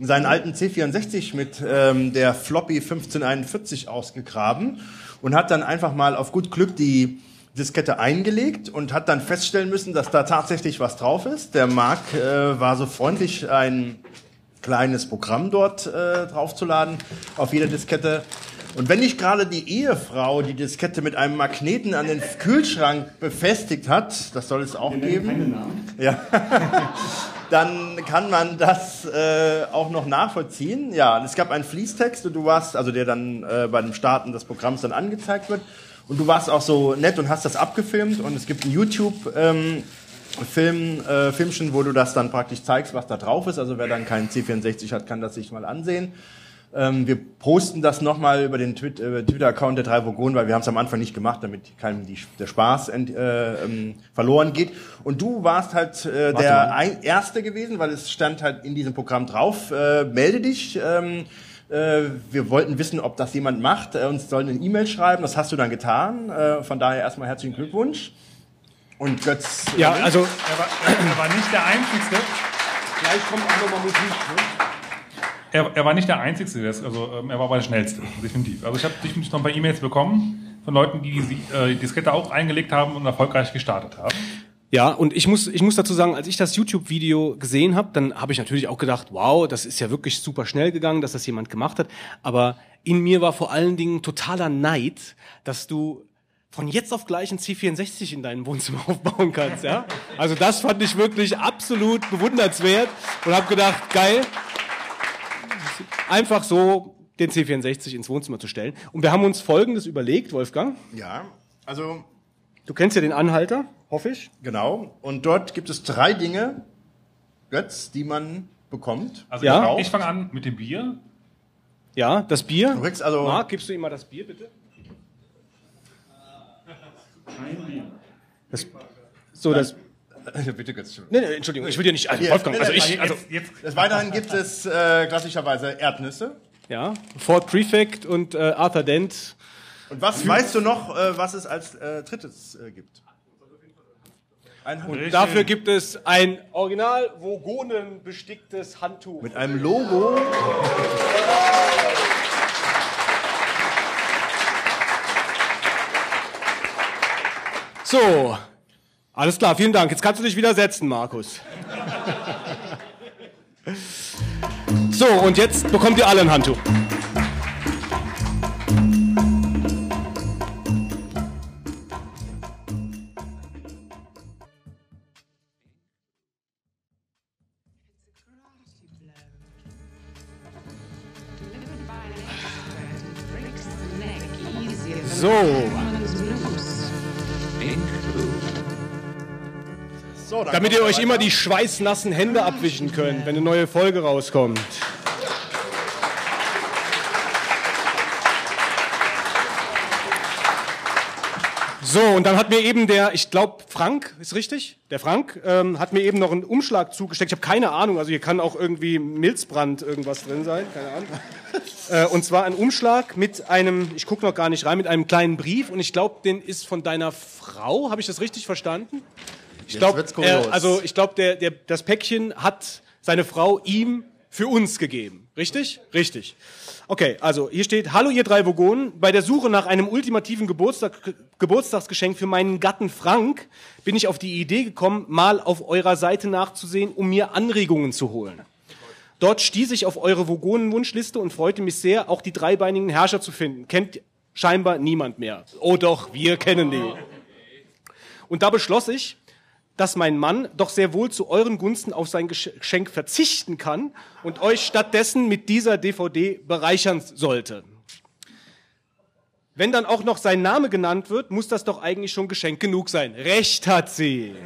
seinen alten C64 mit ähm, der Floppy 1541 ausgegraben und hat dann einfach mal auf gut Glück die Diskette eingelegt und hat dann feststellen müssen, dass da tatsächlich was drauf ist. Der Marc äh, war so freundlich, ein kleines Programm dort äh, draufzuladen auf jeder Diskette. Und wenn nicht gerade die Ehefrau die Diskette mit einem Magneten an den Kühlschrank befestigt hat, das soll es auch geben, ja, [LAUGHS] dann kann man das äh, auch noch nachvollziehen. Ja, es gab einen Fließtext du warst, also der dann äh, bei dem Starten des Programms dann angezeigt wird. Und du warst auch so nett und hast das abgefilmt und es gibt ein YouTube ähm, Film, äh, Filmchen, wo du das dann praktisch zeigst, was da drauf ist. Also wer dann keinen C64 hat, kann das sich mal ansehen. Ähm, wir posten das nochmal über den Twit- Twitter-Account der drei Vogonen, weil wir haben es am Anfang nicht gemacht, damit keinem die, der Spaß ent, äh, ähm, verloren geht. Und du warst halt äh, der Erste gewesen, weil es stand halt in diesem Programm drauf, äh, melde dich. Ähm, äh, wir wollten wissen, ob das jemand macht. Äh, uns sollen eine E-Mail schreiben, das hast du dann getan. Äh, von daher erstmal herzlichen Glückwunsch. Und Götz. Ja, also er war, er, war nicht der Einzige. Gleich kommt auch nochmal Musik. Ne? Er, er war nicht der Einzige, also ähm, er war aber der Schnellste, definitiv. Also ich habe definitiv noch ein paar E-Mails bekommen von Leuten, die die äh, die Diskette auch eingelegt haben und erfolgreich gestartet haben. Ja, und ich muss, ich muss dazu sagen, als ich das YouTube-Video gesehen habe, dann habe ich natürlich auch gedacht, wow, das ist ja wirklich super schnell gegangen, dass das jemand gemacht hat. Aber in mir war vor allen Dingen totaler Neid, dass du von jetzt auf gleich ein C64 in deinem Wohnzimmer [LAUGHS] aufbauen kannst. Ja? Also das fand ich wirklich absolut bewundernswert und habe gedacht, geil, einfach so den C64 ins Wohnzimmer zu stellen. Und wir haben uns Folgendes überlegt, Wolfgang. Ja, also Du kennst ja den Anhalter, hoffe ich. Genau. Und dort gibt es drei Dinge, Götz, die man bekommt. Also Ja. ich, ich fange an mit dem Bier. Ja, das Bier. Du kriegst also. Marc, gibst du ihm mal das Bier, bitte? Das, so, das. [LAUGHS] Bitte, Götz. Nee, nee, Entschuldigung, ich will dir nicht. Also, Wolfgang, nee, also ich. jetzt- Also, jetzt- Des Weiteren gibt es äh, klassischerweise Erdnüsse. ja, Ford Prefect und äh, Arthur Dent. Und was weißt du noch, äh, was es als äh, drittes äh, gibt? Ein Und dafür gibt es ein original Vogonen besticktes Handtuch. Mit einem Logo. [LAUGHS] So, alles klar, vielen Dank. Jetzt kannst du dich wieder setzen, Markus. [LAUGHS] So, und jetzt bekommt ihr alle ein Handtuch. Immer die schweißnassen Hände abwischen könnt, wenn eine neue Folge rauskommt. So, und dann hat mir eben der, ich glaube, Frank, ist richtig? Der Frank ähm, hat mir eben noch einen Umschlag zugesteckt. Ich habe keine Ahnung, also hier kann auch irgendwie Milzbrand irgendwas drin sein, keine Ahnung. [LAUGHS] äh, und zwar ein Umschlag mit einem, ich gucke noch gar nicht rein, mit einem kleinen Brief und ich glaube, den ist von deiner Frau, habe ich das richtig verstanden? Ich glaube, kurios. also ich glaube, der, der, das Päckchen hat seine Frau ihm für uns gegeben. Richtig? Richtig. Okay, also hier steht, hallo ihr drei Vogonen, bei der Suche nach einem ultimativen Geburtstag, Geburtstagsgeschenk für meinen Gatten Frank bin ich auf die Idee gekommen, mal auf eurer Seite nachzusehen, um mir Anregungen zu holen. Dort stieß ich auf eure Vogonen-Wunschliste und freute mich sehr, auch die dreibeinigen Herrscher zu finden. Kennt scheinbar niemand mehr. Oh doch, wir kennen die. Und da beschloss ich, dass mein Mann doch sehr wohl zu euren Gunsten auf sein Geschenk verzichten kann und euch stattdessen mit dieser DVD bereichern sollte. Wenn dann auch noch sein Name genannt wird, muss das doch eigentlich schon Geschenk genug sein. Recht hat sie. [LAUGHS]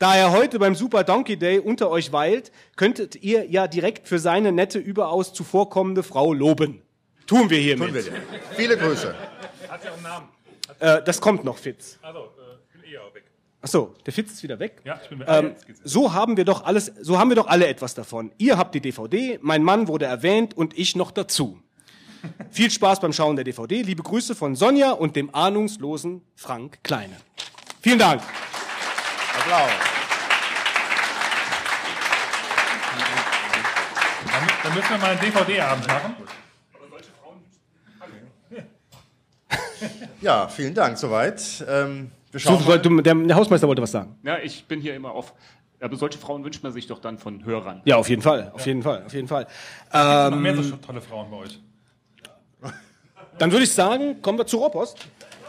Da er heute beim Super Donkey Day unter euch weilt, könntet ihr ja direkt für seine nette, überaus zuvorkommende Frau loben. Tun wir hiermit. Tun wir. Viele Grüße. Hat ja auch einen Namen. Äh, das kommt noch, Fitz. Also, äh, bin eher weg. Ach so, der Fitz ist wieder weg. Ja, ich bin weg. Ähm, geht's. so haben wir doch alles, so haben wir doch alle etwas davon. Ihr habt die DVD, mein Mann wurde erwähnt und ich noch dazu. [LAUGHS] Viel Spaß beim Schauen der DVD. Liebe Grüße von Sonja und dem ahnungslosen Frank Kleine. Vielen Dank. Applaus. Dann, dann müssen wir mal einen DVD-Abend machen. Ja, vielen Dank soweit. Ähm, wir So, schauen mal. du, der, der Hausmeister wollte was sagen. Ja, ich bin hier immer auf. Aber solche Frauen wünscht man sich doch dann von Hörern. Ja, auf jeden Fall, auf jeden Fall, auf jeden Fall. noch mehr so Ähm, tolle Frauen bei euch. [LAUGHS] dann würde ich sagen, kommen wir zur Rohrpost.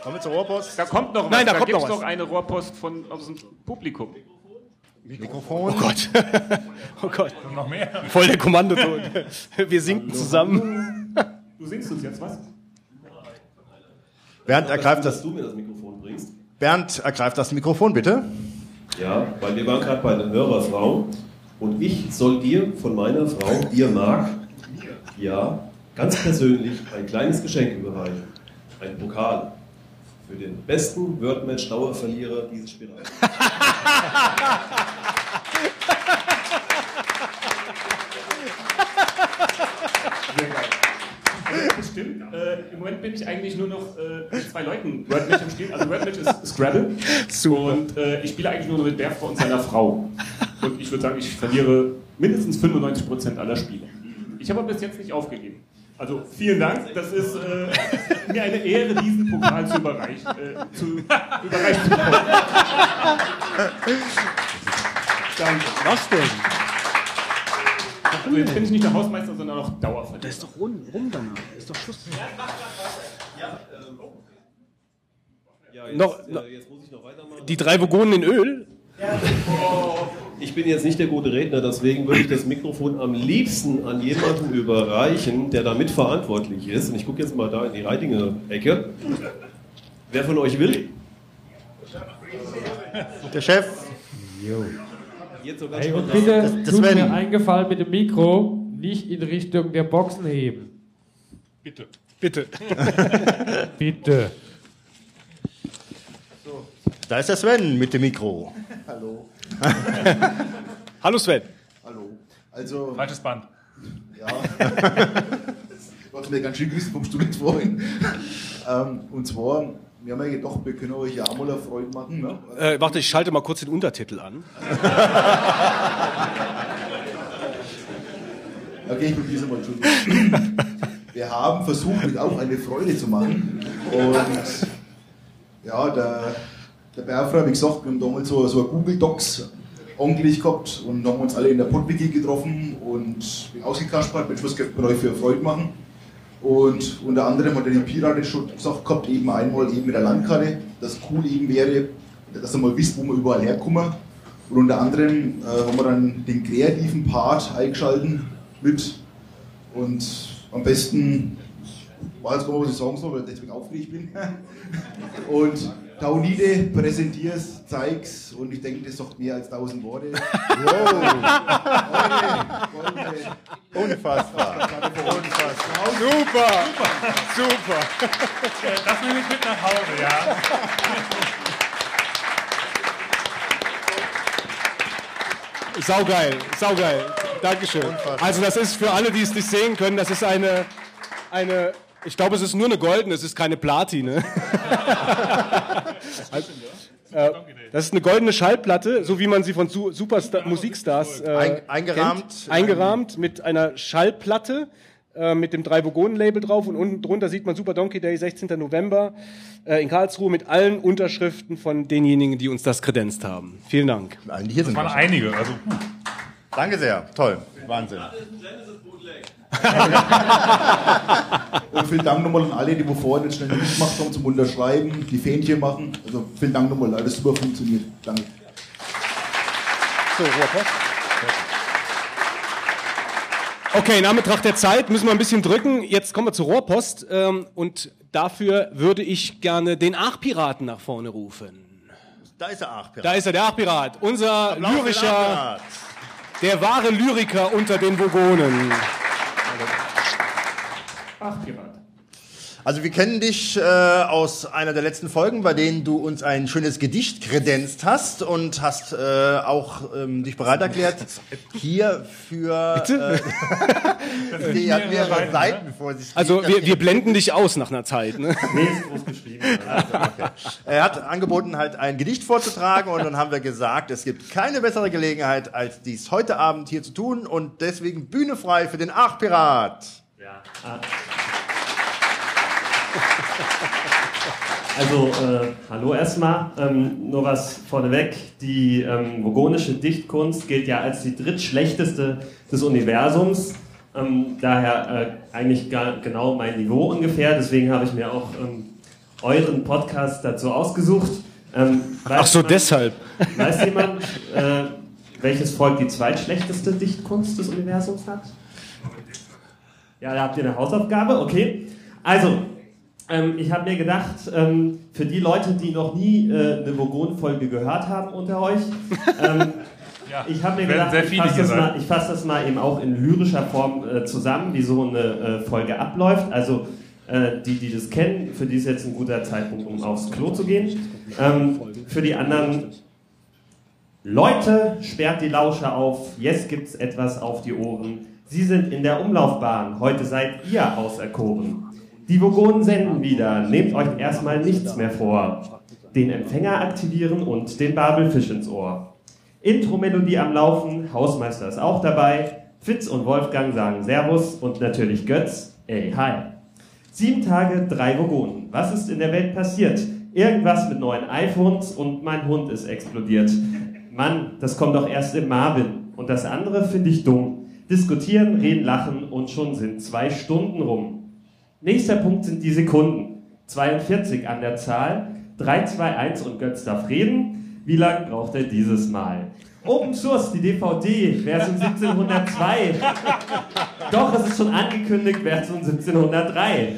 Kommen wir zur Rohrpost. Da kommt noch was. Nein, da kommt gibt's noch was. noch eine Rohrpost von, aus dem Publikum. Mikrofon. Oh Gott. [LAUGHS] oh Gott. Noch mehr. Voll der Kommandoton. Wir sinken zusammen. Du singst uns jetzt was? Bernd ergreift dass das, du mir das Mikrofon bringst. Bernd ergreift das Mikrofon, bitte. Ja, weil wir waren gerade bei der Hörerfrau und ich soll dir von meiner Frau, dir Marc, ja, ganz persönlich ein kleines Geschenk überreichen. Ein Pokal für den besten Wordmatch-Dauerverlierer dieses Spiels. [LAUGHS] Stimmt. Äh, Im Moment bin ich eigentlich nur noch äh, mit zwei Leuten Wordmatch im Spiel. Also Wordmatch ist Scrabble. Und äh, ich spiele eigentlich nur noch mit Berfra und seiner Frau. Und ich würde sagen, ich verliere mindestens 95% aller Spiele. Ich habe aber bis jetzt nicht aufgegeben. Also vielen Dank, das ist äh, mir eine Ehre, diesen Pokal zu überreichen. Äh, zu, überreichen. [LAUGHS] Danke. Was denn? Also jetzt bin ich nicht der Hausmeister, sondern auch Dauerverdiener. Da ist doch rum, rum danach. Ist doch Schluss. Ja, jetzt, Noch- äh, jetzt muss ich noch weitermachen. Die drei Vogonen in Öl? [LAUGHS] Ich bin jetzt nicht der gute Redner, deswegen würde ich das Mikrofon am liebsten an jemanden überreichen, der da mitverantwortlich ist. Und ich gucke jetzt mal da in die Reitinge-Ecke. Wer von euch will? Der Chef. Jetzt so ganz Hey, und bitte Das- das tut Sven. mir eingefallen mit dem Mikro nicht in Richtung der Boxen heben. Bitte. Bitte. [LAUGHS] Bitte. Da ist der Sven mit dem Mikro. Hallo. [LAUGHS] Hallo Sven. Hallo. Also. Falsches Band. Ja. [LAUGHS] Du hast mir ganz schön gewusst vom Student vorhin. Ähm, und zwar, wir haben ja gedacht, wir können euch ja auch mal eine Freude machen. Ne? Äh, warte, ich schalte mal kurz den Untertitel an. [LAUGHS] Okay, ich probiere es mal. Entschuldigung. Wir haben versucht, euch auch eine Freude zu machen. Und ja, der, der Berfra, wie gesagt, wir haben damals so, so ein Google Docs angelegt gehabt und haben uns alle in der Podwiki getroffen und bin ausgekaspert, Mensch, was könnte man euch für Freude machen? Und unter anderem hat der Pirat jetzt schon gesagt gehabt, eben einmal eben mit der Landkarte, dass cool eben wäre, dass ihr mal wisst, wo wir überall herkommen. Und unter anderem äh, haben wir dann den kreativen Part eingeschalten mit und am besten, weiß gar nicht, was ich sagen soll, weil ich deswegen aufgeregt bin. [LAUGHS] Und Taunide, präsentier's, zeig's und ich denke, das sagt mehr als tausend Worte. [LAUGHS] Wow! Unfassbar. Unfassbar. Super! Super! Das nehme ich mit nach Hause, ja. Saugeil, saugeil. Dankeschön. Also das ist für alle, die es nicht sehen können, das ist eine, eine ich glaube, es ist nur eine goldene, es ist keine Platine. [LAUGHS] also, äh, das ist eine goldene Schallplatte, so wie man sie von Su Superstar Musikstars äh, Ein- eingerahmt. kennt. eingerahmt mit einer Schallplatte äh, mit dem drei Vogonen Label drauf und unten drunter sieht man Super Donkey Day 16. November äh, in Karlsruhe mit allen Unterschriften von denjenigen, die uns das kredenzt haben. Vielen Dank. Hier Das waren einige. Also, Danke sehr. Toll. Wahnsinn. Und vielen Dank nochmal an alle, die vorhin jetzt schnell mitgemacht haben zum Unterschreiben, die Fähnchen machen. Also vielen Dank nochmal, alles super funktioniert. Danke. So, Rohrpost. Okay, in Anbetracht der Zeit müssen wir ein bisschen drücken. Jetzt kommen wir zur Rohrpost ähm, und dafür würde ich gerne den Aachpiraten nach vorne rufen. Da ist der Aachpirat. Da ist er, der Aachpirat, unser Applaus lyrischer, der wahre Lyriker unter den Vogonen. Ach, Pirat. Also wir kennen dich äh, aus einer der letzten Folgen, bei denen du uns ein schönes Gedicht kredenzt hast und hast äh, auch ähm, dich bereit erklärt, [LAUGHS] hier für... Äh, [LAUGHS] die hat mehrere Seiten vor sich. Also liegen. wir, wir blenden dich aus nach einer Zeit. Ne? [LAUGHS] Nee, ist groß geschrieben. okay. Er hat angeboten, halt ein Gedicht vorzutragen und dann haben wir gesagt, es gibt keine bessere Gelegenheit, als dies heute Abend hier zu tun und deswegen Bühne frei für den Aachpirat. Ja. ah. [LAUGHS] Also, äh, hallo erstmal. Ähm, nur was vorneweg. Die ähm, vogonische Dichtkunst gilt ja als die drittschlechteste des Universums. Ähm, daher äh, eigentlich gar, genau mein Niveau ungefähr. Deswegen habe ich mir auch ähm, euren Podcast dazu ausgesucht. Ähm, Ach so, jemand- deshalb. Weiß jemand, äh, welches Volk die zweitschlechteste Dichtkunst des Universums hat? Ja, da habt ihr eine Hausaufgabe, okay. Also, ähm, ich habe mir gedacht, ähm, für die Leute, die noch nie äh, eine Vogon-Folge gehört haben unter euch, [LAUGHS] ähm, Ja, ich habe mir gedacht, ich fasse das, sein. mal- ich fasse das mal eben auch in lyrischer Form äh, zusammen, wie so eine äh, Folge abläuft. Also, äh, die, die das kennen, für die ist jetzt ein guter Zeitpunkt, um aufs Klo zu gehen. Ähm, für die anderen Leute, sperrt die Lauscher auf, jetzt gibt's etwas auf die Ohren. Sie sind in der Umlaufbahn, heute seid ihr auserkoren. Die Vogonen senden wieder, nehmt euch erstmal nichts mehr vor. Den Empfänger aktivieren und den Babelfisch ins Ohr. Intro-Melodie am Laufen, Hausmeister ist auch dabei. Fitz und Wolfgang sagen Servus und natürlich Götz. Ey, hi. Sieben Tage, drei Vogonen. Was ist in der Welt passiert? Irgendwas mit neuen iPhones und mein Hund ist explodiert. Mann, das kommt doch erst im Marvin. Und das andere finde ich dumm. Diskutieren, reden, lachen und schon sind zwei Stunden rum. Nächster Punkt sind die Sekunden. 42 an der Zahl. 3, 2, 1 und Götz darf reden. Wie lange braucht er dieses Mal? Open Source, die DVD, Version 1702. Doch, es ist schon angekündigt, Version 1703.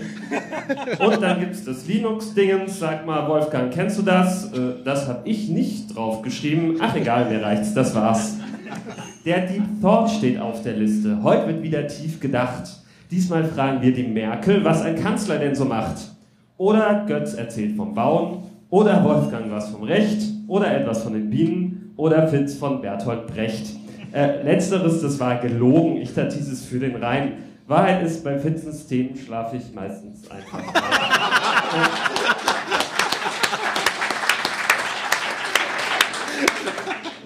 Und dann gibt es das Linux-Dingens. Sag mal, Wolfgang, kennst du das? Äh, das habe ich nicht draufgeschrieben. Ach egal, mir reicht's, das war's. Der Deep Thought steht auf der Liste. Heute wird wieder tief gedacht. Diesmal fragen wir die Merkel, was ein Kanzler denn so macht. Oder Götz erzählt vom Bauen. Oder Wolfgang was vom Recht. Oder etwas von den Bienen oder Fitz von Bertolt Brecht. Äh, letzteres, das war gelogen. Ich tat dieses für den Reim. Wahrheit ist, bei Fitzens Themen schlafe ich meistens einfach.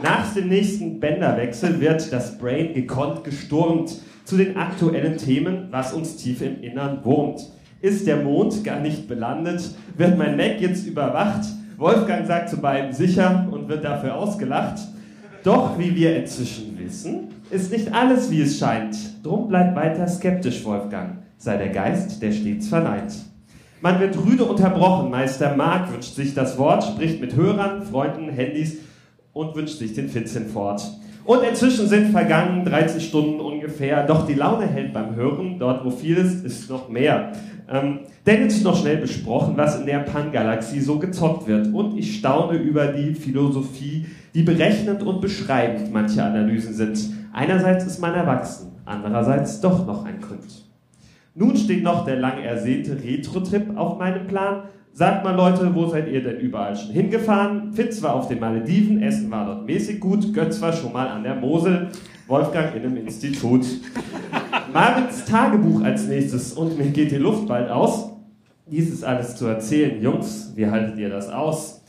Nach dem nächsten Bänderwechsel wird das Brain gekonnt gesturmt zu den aktuellen Themen, was uns tief im Innern wurmt. Ist der Mond gar nicht belandet? Wird mein Mac jetzt überwacht? Wolfgang sagt zu beiden sicher und wird dafür ausgelacht. Doch, wie wir inzwischen wissen, ist nicht alles, wie es scheint. Drum bleibt weiter skeptisch, Wolfgang. Sei der Geist, der stets verneint. Man wird rüde unterbrochen. Meister Mark wünscht sich das Wort, spricht mit Hörern, Freunden, Handys und wünscht sich den Fitzchen fort. Und inzwischen sind vergangen 13 Stunden ungefähr, doch die Laune hält beim Hören, dort wo viel ist, ist noch mehr. Ähm, Dennis noch schnell besprochen, was in der Pan-Galaxie so gezockt wird. Und ich staune über die Philosophie, die berechnend und beschreibend manche Analysen sind. Einerseits ist man erwachsen, andererseits doch noch ein Kind. Nun steht noch der lang ersehnte Retro-Trip auf meinem Plan. Sagt mal Leute, wo seid ihr denn überall schon hingefahren? Fitz war auf den Malediven, Essen war dort mäßig gut, Götz war schon mal an der Mosel, Wolfgang in einem Institut. Marvins Tagebuch als nächstes und mir geht die Luft bald aus. Dies ist alles zu erzählen. Jungs, wie haltet ihr das aus?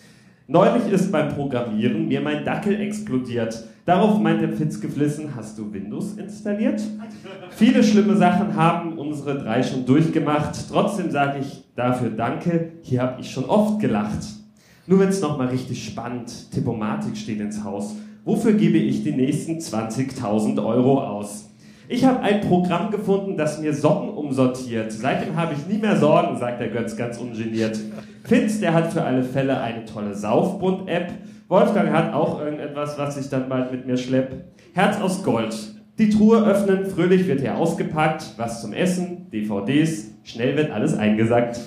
Neulich ist beim Programmieren mir mein Dackel explodiert. Darauf meint der Fitz geflissen, hast du Windows installiert? Viele schlimme Sachen haben unsere drei schon durchgemacht. Trotzdem sage ich dafür Danke, hier habe ich schon oft gelacht. Nur wenn es nochmal richtig spannend, Tippomatik steht ins Haus. Wofür gebe ich die nächsten 20.000 Euro aus? Ich habe ein Programm gefunden, das mir Socken umsortiert. Seitdem habe ich nie mehr Sorgen, sagt der Götz ganz ungeniert. Fitz, der hat für alle Fälle eine tolle Saufbund-App. Wolfgang hat auch irgendetwas, was ich dann bald mit mir schlepp. Herz aus Gold. Die Truhe öffnen, fröhlich wird hier ausgepackt, was zum Essen, DVDs, schnell wird alles eingesackt.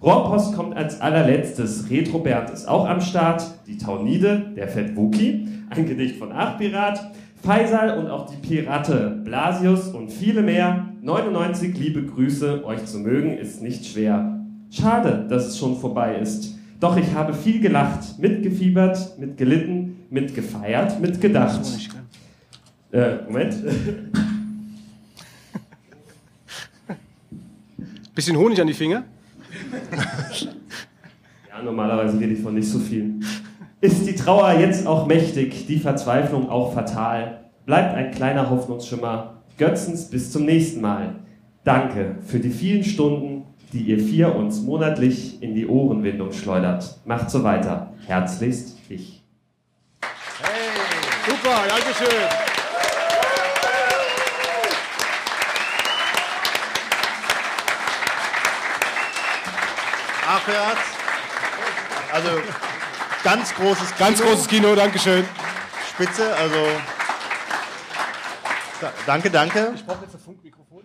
Rohrpost kommt als allerletztes. Retro Bernd ist auch am Start. Die Taunide, der Fett Wookie, ein Gedicht von Achpirat. Faisal und auch die Pirate, Blasius und viele mehr. 99 liebe Grüße, euch zu mögen ist nicht schwer. Schade, dass es schon vorbei ist. Doch ich habe viel gelacht, mitgefiebert, mitgelitten, mitgefeiert, mitgedacht. Äh, Moment. Bisschen Honig an die Finger. [LAUGHS] Ja, normalerweise rede ich von nicht so viel. Ist die Trauer jetzt auch mächtig, die Verzweiflung auch fatal? Bleibt ein kleiner Hoffnungsschimmer. Götzens bis zum nächsten Mal. Danke für die vielen Stunden, die ihr vier uns monatlich in die Ohrenwindung schleudert. Macht so weiter. Herzlichst ich. Super, Dankeschön. Achherz. Also ganz großes Kino. Ganz großes Kino, Dankeschön. Spitze, also da, danke, danke. Ich brauche jetzt ein Funkmikrofon.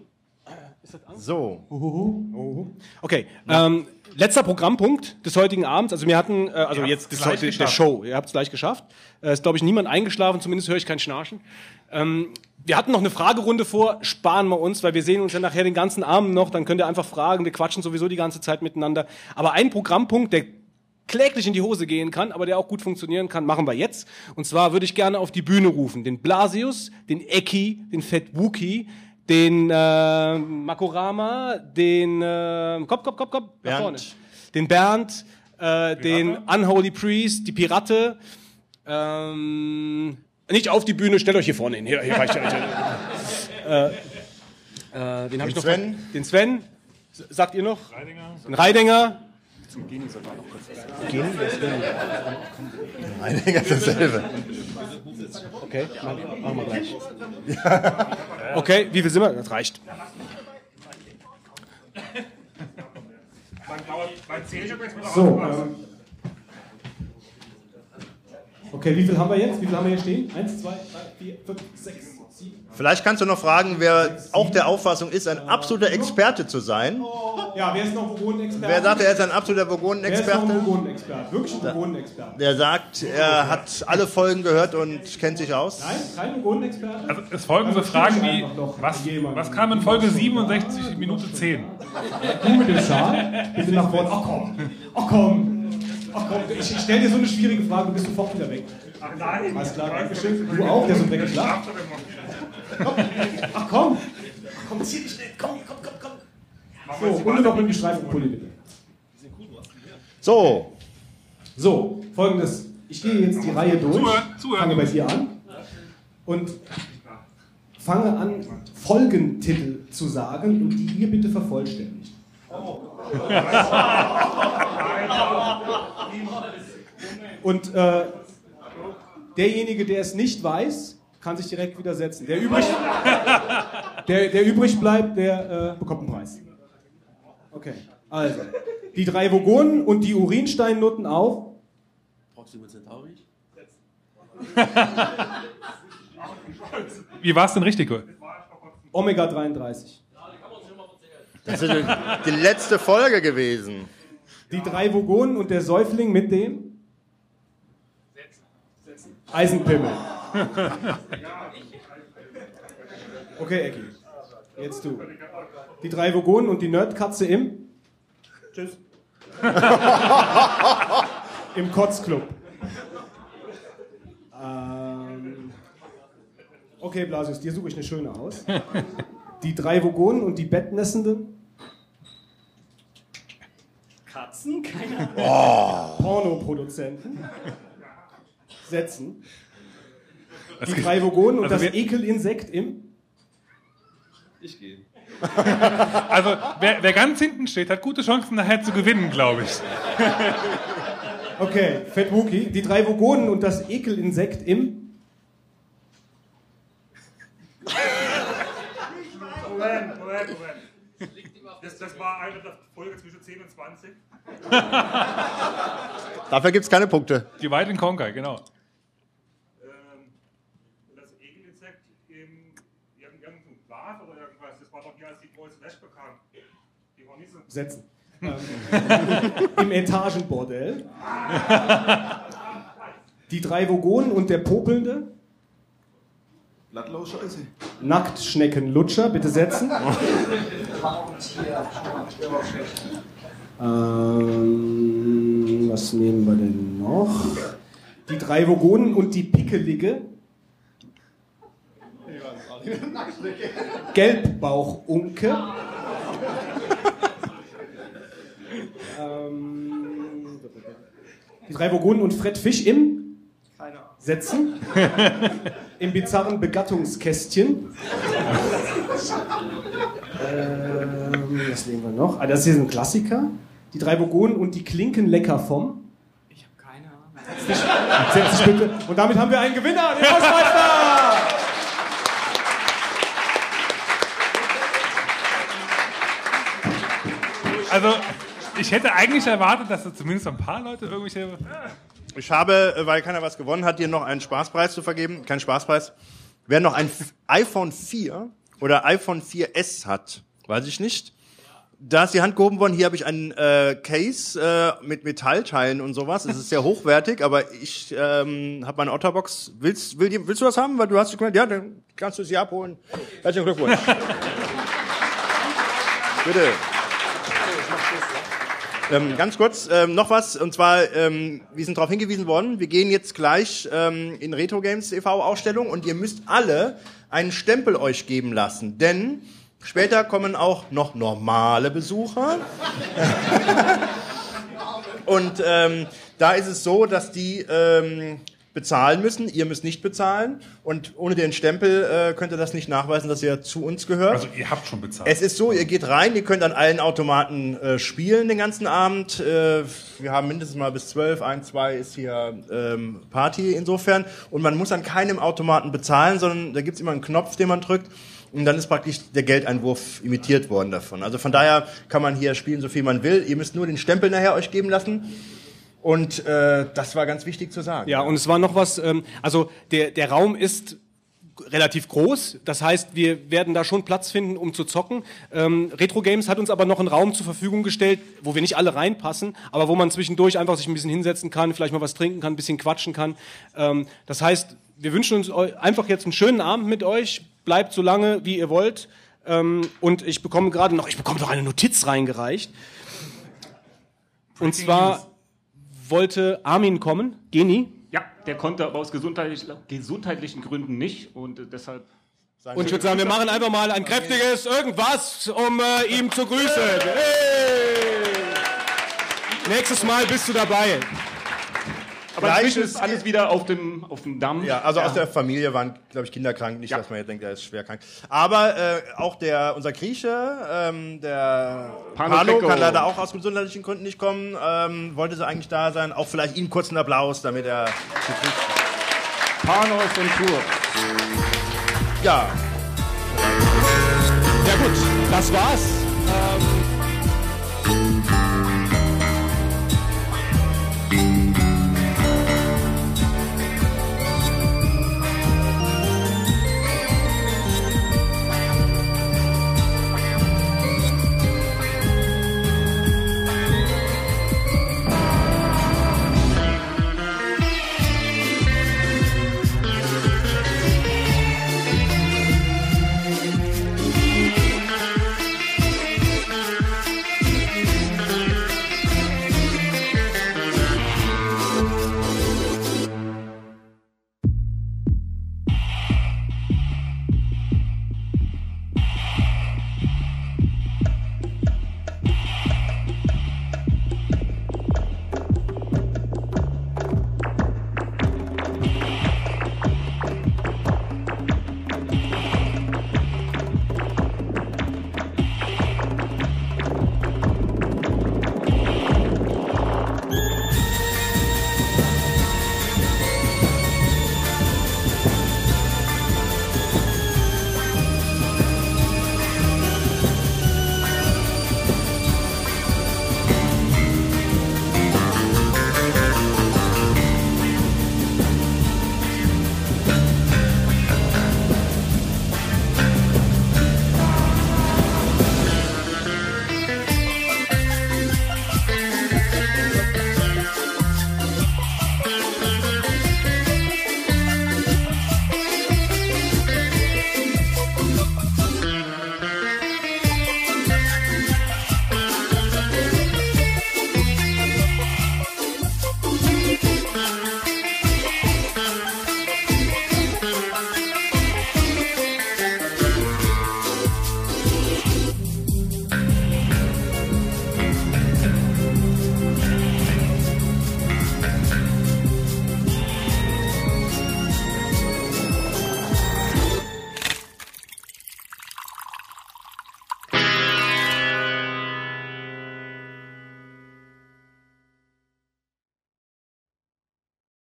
Ist das an? So. Okay, ähm, letzter Programmpunkt des heutigen Abends. Also wir hatten, äh, also Ihr jetzt des, der geschafft. Show. Ihr habt es gleich geschafft. Äh, ist, glaube ich, niemand eingeschlafen, zumindest höre ich kein Schnarchen. Ähm, wir hatten noch eine Fragerunde vor, sparen wir uns, weil wir sehen uns ja nachher den ganzen Abend noch, dann könnt ihr einfach fragen, wir quatschen sowieso die ganze Zeit miteinander. Aber ein Programmpunkt, der kläglich in die Hose gehen kann, aber der auch gut funktionieren kann, machen wir jetzt. Und zwar würde ich gerne auf die Bühne rufen, den Blasius, den Eki, den Fett Wookie, den äh, Makorama, den äh, Kopf, Kopf, Kopf, Kopf, nach vorne. Den Bernd, äh, den Unholy Priest, die Pirate. Ähm, nicht auf die Bühne, stellt euch hier vorne hin. Hier, hier reicht ja. [LAUGHS] äh, Äh, den habe ich noch. Sven? Den Sven. Sagt ihr noch? Reidinger. Den Reidinger. Zum Geni sogar noch kurz. Geni? Geni? Reidinger ist dasselbe. Okay, machen machen wir gleich. Okay, wie viel sind wir? Das reicht. So, okay, wie viel haben wir jetzt? Wie viel haben wir hier stehen? Eins, zwei, drei, vier, fünf, sechs, sieben. Vielleicht kannst du noch fragen, wer auch der Auffassung ist, ein absoluter Experte zu sein. Ja, wer ist noch Vogonen-Experte? Wer sagt, er ist ein absoluter Wer ist noch Vogonen-Experte? Wirklich ein Vogonen-Experte? Der sagt, er hat alle Folgen gehört und kennt sich aus. Nein, kein Vogonen-Experte? Also es folgen so Also Fragen wie, was, was kam in Folge 67, Minute 10? Du mit dem Schal, bitte nach vorne. Ach komm, ach komm, ach komm. Ich, ich stelle dir so eine schwierige Frage, du bist sofort wieder weg. Ach nein. Alles klar, Dankeschön. Du auch, der so weggeschlafen. Ach komm, ach komm, zieh dich schnell, komm, komm, komm, komm. So, und noch mit dem Streifenpulli bitte. So. So, folgendes. Ich gehe jetzt die Reihe durch, fange bei dir an und fange an, Folgentitel zu sagen und die ihr bitte vervollständigt. [LAUGHS] Und äh, derjenige, der es nicht weiß, kann sich direkt widersetzen. Der übrig, [LAUGHS] der, der übrig bleibt, der äh, bekommt einen Preis. Okay, also. Die drei Vogonen und die Urinsteinnutten auf. Proxima Centauri? Wie war es denn richtig? Omega 33. Das ist die letzte Folge gewesen. Die drei Vogonen und der Säufling mit dem Eisenpimmel. Okay, Ecki. Jetzt du. Die drei Vogonen und die Nerdkatze im Tschüss. [LAUGHS] Im Kotzclub. Ähm, okay, Blasius, dir suche ich eine schöne aus. [LAUGHS] Die drei Vogonen und die Bettnässenden. Katzen? Keine Ahnung. Oh. Pornoproduzenten. Setzen. Die drei Vogonen und Also das Ekelinsekt im. Ich gehe. [LAUGHS] Also, wer, wer ganz hinten steht, hat gute Chancen nachher zu gewinnen, glaube ich. Okay, Fett Wookie. Die drei Vogonen und das Ekelinsekt im. Moment, Moment, Moment. Das, das war eine der Folge zwischen 10 und 20. [LAUGHS] Dafür gibt es keine Punkte. Die White in Conquer, genau. Ähm, das Ekelinsekt im irgend- irgendein Glas oder irgendwas. Das war doch hier, als die große Wäsche bekam. Die war nicht so. Setzen. Ähm, [LAUGHS] Im Etagenbordell. Die drei Vogonen und der Popelnde. Blattlaus-Scheiße. Nacktschneckenlutscher, bitte setzen. [LAUGHS] Ähm, was nehmen wir denn noch? Die drei Vogonen und die Pickelige. Gelbbauchunke. ähm, die drei Vogonen und Fred Fisch im Setzen. [LAUGHS] Im bizarren Begattungskästchen. Ähm, was nehmen wir noch? Ah, das hier ist ein Klassiker. Die drei Vogonen und die Klinken lecker vom. Ich habe keine Ahnung. Setz dich bitte. Und damit haben wir einen Gewinner, den Hausmeister! Also, ich hätte eigentlich erwartet, dass da zumindest ein paar Leute irgendwelche. Ich habe, äh, weil keiner was gewonnen hat, dir noch einen Spaßpreis zu vergeben. Kein Spaßpreis. Wer noch ein iPhone 4 oder iPhone 4S hat, weiß ich nicht. Da ist die Hand gehoben worden. Hier habe ich einen äh, Case äh, mit Metallteilen und sowas. Es ist sehr hochwertig, aber ich ähm, habe meine Otterbox. Willst, will, die- willst du das haben? Weil du hast gemeint, ja, dann kannst du es hier abholen. Herzlichen Glückwunsch. [LAUGHS] Bitte. Ähm, ganz kurz, ähm, noch was, und zwar, ähm, wir sind darauf hingewiesen worden, wir gehen jetzt gleich ähm, in Retro Games e.V. Ausstellung und ihr müsst alle einen Stempel euch geben lassen, denn später kommen auch noch normale Besucher. [LAUGHS] und ähm, da ist es so, dass die ähm, bezahlen müssen. Ihr müsst nicht bezahlen. Und ohne den Stempel äh, könnt ihr das nicht nachweisen, dass ihr zu uns gehört. Also ihr habt schon bezahlt. Es ist so, ihr geht rein, ihr könnt an allen Automaten äh, spielen den ganzen Abend. Äh, wir haben mindestens mal bis zwölf, ein, zwei ist hier ähm, Party insofern. Und man muss an keinem Automaten bezahlen, sondern da gibt's immer einen Knopf, den man drückt. Und dann ist praktisch der Geldeinwurf imitiert worden davon. Also von daher kann man hier spielen, so viel man will. Ihr müsst nur den Stempel nachher euch geben lassen. Und äh, das war ganz wichtig zu sagen. Ja, und es war noch was, ähm, also der, der Raum ist relativ groß. Das heißt, wir werden da schon Platz finden, um zu zocken. Ähm, Retro Games hat uns aber noch einen Raum zur Verfügung gestellt, wo wir nicht alle reinpassen, aber wo man zwischendurch einfach sich ein bisschen hinsetzen kann, vielleicht mal was trinken kann, ein bisschen quatschen kann. Ähm, das heißt, wir wünschen uns einfach jetzt einen schönen Abend mit euch. Bleibt so lange, wie ihr wollt. Ähm, und ich bekomme gerade noch, ich bekomme noch eine Notiz reingereicht. Und zwar wollte Armin kommen, Geni. Ja, der konnte aber aus gesundheitlich, gesundheitlichen Gründen nicht und äh, deshalb. Und ich würde sagen, wir machen einfach mal ein kräftiges irgendwas, um äh, ihm zu grüßen. Hey! Nächstes Mal bist du dabei. Aber inzwischen ist alles wieder auf dem, auf dem Damm. Ja, also aus der Familie waren, glaube ich, Kinder krank. Nicht, dass man jetzt denkt, er ist schwer krank. Aber äh, auch der, unser Grieche, ähm, der Pano Pano, kann leider auch aus gesundheitlichen Gründen nicht kommen. Ähm, wollte sie eigentlich da sein. Auch vielleicht ihm kurz einen Applaus, damit er... Panos und Tour. Ja. Ja gut, das war's. Ähm,